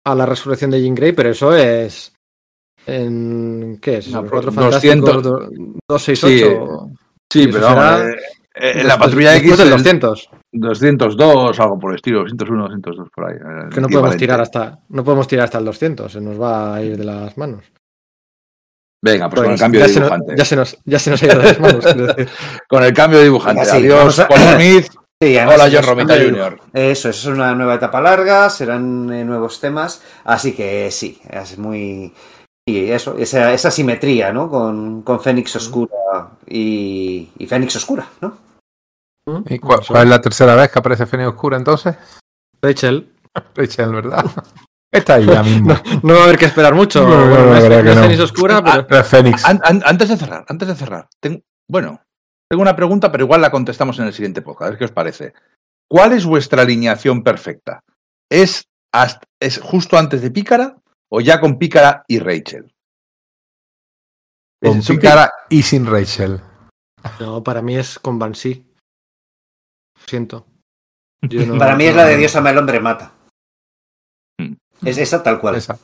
a la resurrección de Jean Grey, pero eso es. En, ¿Qué es? No, ¿Los Cuatro 200. Fantásticos, do- 268. Sí, pero será vamos, eh, en la patrulla después X. del el 200. 202, algo por el estilo. 201, 202 por ahí. Que no podemos tirar hasta. No podemos tirar hasta el 200, se nos va a ir de las manos. Venga, pues con el Pues cambio ya, de se nos, dibujante. ya, se nos, ya se nos ha ido de las manos. <laughs> Con el cambio de dibujante. Venga, sí, Adiós, a- <coughs> Smith. Sí, Hola, John Romita Jr. Eso, eso es una nueva etapa larga, serán eh, nuevos temas, así que sí, es muy... Y eso, esa, esa simetría, ¿no? Con, con Fénix Oscura y, y Fénix Oscura, ¿no? ¿Y cuál, cuál es la tercera vez que aparece Fénix Oscura entonces? Rachel, Rachel, ¿verdad? <laughs> Está ahí ya mismo. <laughs> no va a haber que esperar mucho. No, no, Bueno, no, no es- no es no. Fénix oscura, pero. Pero es Fénix. An- an- antes de cerrar, antes de cerrar. tengo- bueno, tengo una pregunta, pero igual la contestamos en el siguiente podcast. A ver qué os parece. ¿Cuál es vuestra alineación perfecta? ¿Es, hasta- ¿Es justo antes de Pícara o ya con Pícara y Rachel? Con Pícara y sin Rachel. No, para mí es con Banshee. Lo siento. Yo no- Para mí es la de Dios ama el hombre mata. Mm. Es esa tal cual. Esa.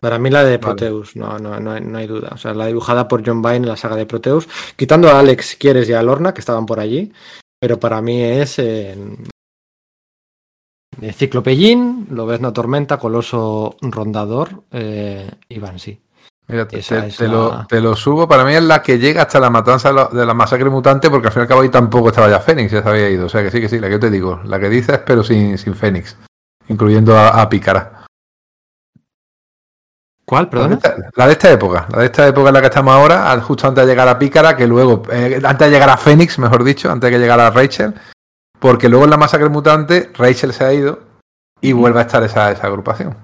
Para mí la de Vale. Proteus, no, no, no, hay, no hay duda. O sea, la dibujada por John Byrne en la saga de Proteus, quitando a Alex si quieres y a Lorna, que estaban por allí, pero para mí es eh, Ciclopellín, Lobezno Tormenta, Coloso Rondador eh, y Banshee. Mira, te, te- la- lo, te lo subo. Para mí es la que llega hasta la matanza de, la masacre mutante, porque al fin y al cabo ahí tampoco estaba ya Fénix, ya se había ido. O sea que sí, que sí, la que yo te digo. La que dices, pero sin, sin Fénix. Incluyendo a, a Pícara. ¿Cuál, La esta, la de esta época. La de esta época en la que estamos ahora, justo antes de llegar a Pícara, que luego, eh, antes de llegar a Fénix, mejor dicho, antes de que llegara a Rachel, porque luego en la masacre mutante, Rachel se ha ido y vuelve a estar esa, esa agrupación.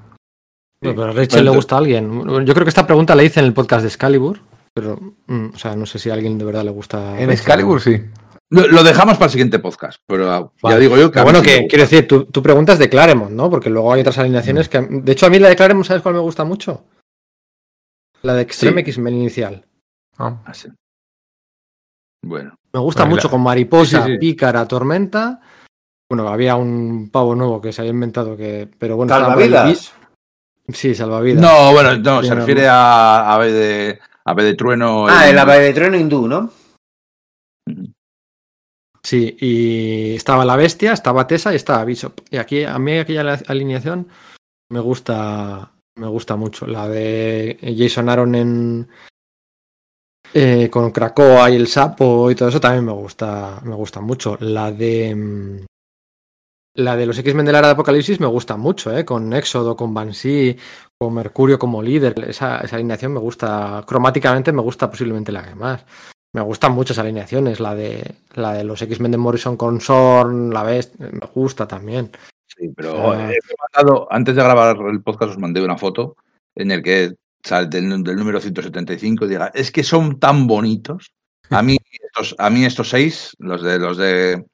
Pero a Rachel le gusta a alguien. Yo creo que esta pregunta la hice en el podcast de Excalibur, pero, mm, o sea, no sé si a alguien de verdad le gusta. En Rachel. Excalibur sí. Lo, lo dejamos para el siguiente podcast, pero ah, ya digo yo que. Bueno, que quiero decir, tú, tú preguntas de Claremont, ¿no? Porque luego hay otras alineaciones que. De hecho, a mí la de Claremont, ¿sabes cuál me gusta mucho? La de Extreme Sí. X-Men inicial. ¿no? Ah, sí. Bueno, Me gusta mucho la- con <laughs> Mariposa, Sí, sí, sí. Pícara, Tormenta. Bueno, había un pavo nuevo que se había inventado que. Pero bueno. Salvavidas. Sí, salvavidas. no, bueno, no, se no, refiere a Ave de, Ave de Trueno. Ah, el ave de trueno hindú, ¿no? Sí, y estaba la bestia, estaba Tessa y estaba Bishop. Y aquí, a mí aquella la- alineación me gusta, me gusta mucho. La de Jason Aaron en eh, con Krakoa y el sapo y todo eso también me gusta, me gusta mucho. La de mm, la de los X-Men de la era de Apocalipsis me gusta mucho, ¿eh? con Éxodo, con Banshee, con Mercurio como líder. Esa, esa alineación me gusta, cromáticamente me gusta posiblemente la que más. Me gustan muchas alineaciones, la de la de los X-Men de Morrison con Sorn, la ves, me gusta también. Sí, pero eh, antes de grabar el podcast os mandé una foto en el que sale del, del número 175 y diga, es que son tan bonitos. A mí <laughs> estos, a mí estos seis, los de los de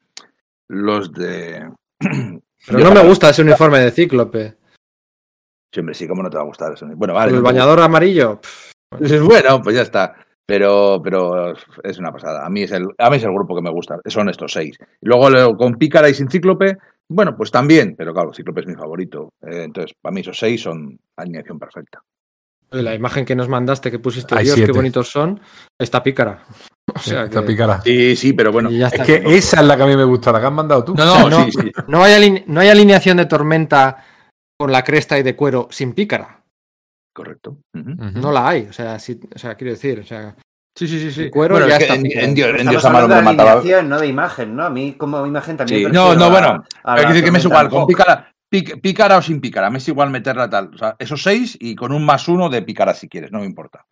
los de <clears throat> Pero no me gusta ese uniforme de Cíclope. Siempre sí, cómo no te va a gustar eso. Bueno, vale. el no bañador amarillo. pff. <laughs> Bueno, pues ya está. Pero, pero es una pasada. A mí es el, a mí es el grupo que me gusta. Son estos seis. Y luego con Pícara y sin Cíclope, bueno, pues también. Pero claro, Cíclope es mi favorito. Eh, entonces, para mí esos seis son alineación perfecta. La imagen que nos mandaste, que pusiste, Hay Dios, qué bonitos son, está pícara. <laughs> O sea Esta que Pícara. Sí, sí, pero bueno. Es está. que esa es la que a mí me gusta, la que has mandado tú. No, no, no- sí, sí. No hay, aline- no hay alineación de tormenta con la cresta y de cuero sin pícara. Correcto. No la hay. O sea, sí, o sea quiero decir, o sea, Sí, sí, sí, cuero Bueno, ya es que está en, Dios, en Estamos Dios Amaro hablando me de mataba. alineación, no de imagen, ¿no? A mí como imagen también Sí, no, no, bueno, a Hay que decir que me es igual, con pícara, pícara o sin pícara, me es igual meterla tal. O sea, esos seis y con un más uno de pícara si quieres, no me importa.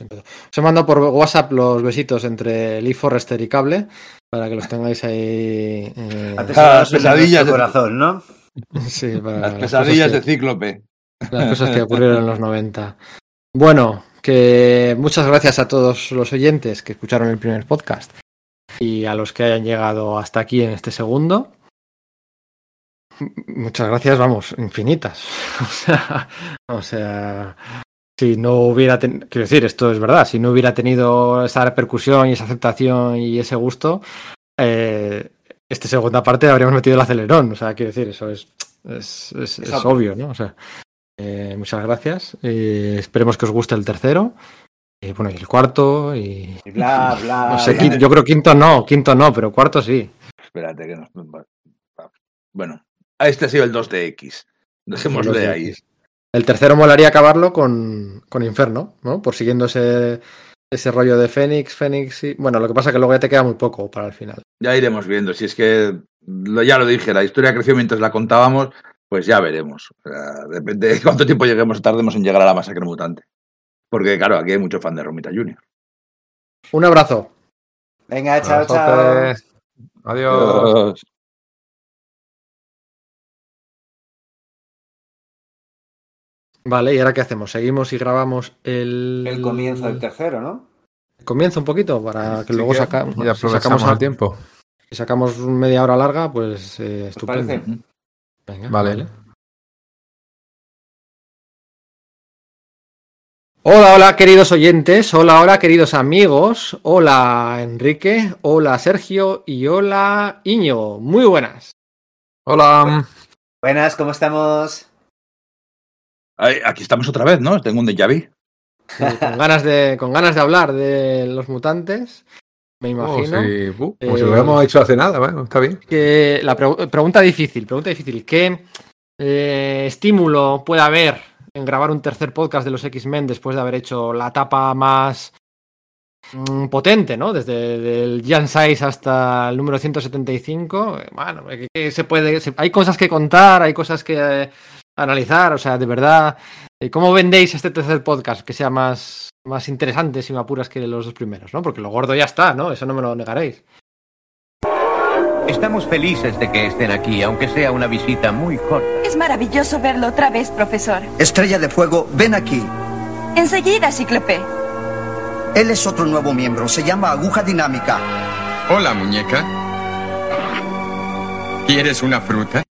os he mandado por WhatsApp los besitos entre Lee Forrester y Cable para que los tengáis ahí. eh, Las en pesadillas de- corazón, ¿no? <laughs> sí, para Las las pesadillas de Cíclope. Las cosas que <laughs> ocurrieron en los 90. Bueno, que muchas gracias a todos los oyentes que escucharon el primer podcast y a los que hayan llegado hasta aquí en este segundo. Muchas gracias, vamos, infinitas. <laughs> O sea, o sea si no hubiera tenido, quiero decir, esto es verdad, si no hubiera tenido esa repercusión y esa aceptación y ese gusto, eh, esta segunda parte habríamos metido el acelerón. O sea, quiero decir, eso es, es, es, es obvio, ¿no? O sea, eh, muchas gracias. Eh, esperemos que os guste el tercero. Y bueno, y el cuarto. Y, Y bla, bla. <laughs> no sé, bla. quinto- yo creo quinto no, quinto no, pero cuarto sí. Espérate que nos. Bueno, este ha sido el 2DX. Dejémosle ahí. El tercero molaría acabarlo con, con Inferno, ¿no? Por siguiendo ese, ese rollo de Fénix, Fénix y. Bueno, lo que pasa es que luego ya te queda muy poco para el final. Ya iremos viendo. Si es que lo- ya lo dije, la historia creció mientras la contábamos, pues ya veremos. O sea, depende de cuánto tiempo lleguemos o tardemos en llegar a la masacre mutante. Porque, claro, aquí hay mucho fan de Romita Jr. Un abrazo. Venga, chao, chao. Adiós. Vale, ¿y ahora qué hacemos? ¿Seguimos y grabamos el. El comienzo del tercero, ¿no? Comienzo un poquito para que Sí, luego que saca- ya sacamos, el a- tiempo. si sacamos media hora larga, pues eh, ¿Os estupendo. Venga, Vale. Hola, hola, queridos oyentes. Hola, hola, queridos amigos. Hola, Enrique. Hola, Sergio. Y hola, Íñigo. Muy buenas. Hola. Buenas, ¿cómo estamos? Aquí estamos otra vez, ¿no? Tengo un déjà vu. Con ganas de, con ganas de hablar de los mutantes. Me Oh, imagino. sí. Uh, como si lo hubiéramos hecho hace nada. Bueno, está bien. que la pregu- pregunta difícil, pregunta difícil. ¿Qué eh, estímulo puede haber en grabar un tercer podcast de los X-Men después de haber hecho la etapa más mm, potente, ¿no? Desde el Jan 6 hasta el número 175. Eh, Bueno, que, que se puede, se- hay cosas que contar, hay cosas que eh, analizar, o sea, de verdad, eh, ¿cómo vendéis este tercer podcast que sea más, más interesante, si me apuras, que los dos primeros, ¿no? Porque lo gordo ya está, ¿no? Eso no me lo negaréis. Estamos felices de que estén aquí, aunque sea una visita muy corta. Es maravilloso verlo otra vez, profesor. Estrella de Fuego, ven aquí. Enseguida, Cíclope. Él es otro nuevo miembro, se llama Aguja Dinámica. Hola, muñeca. ¿Quieres una fruta?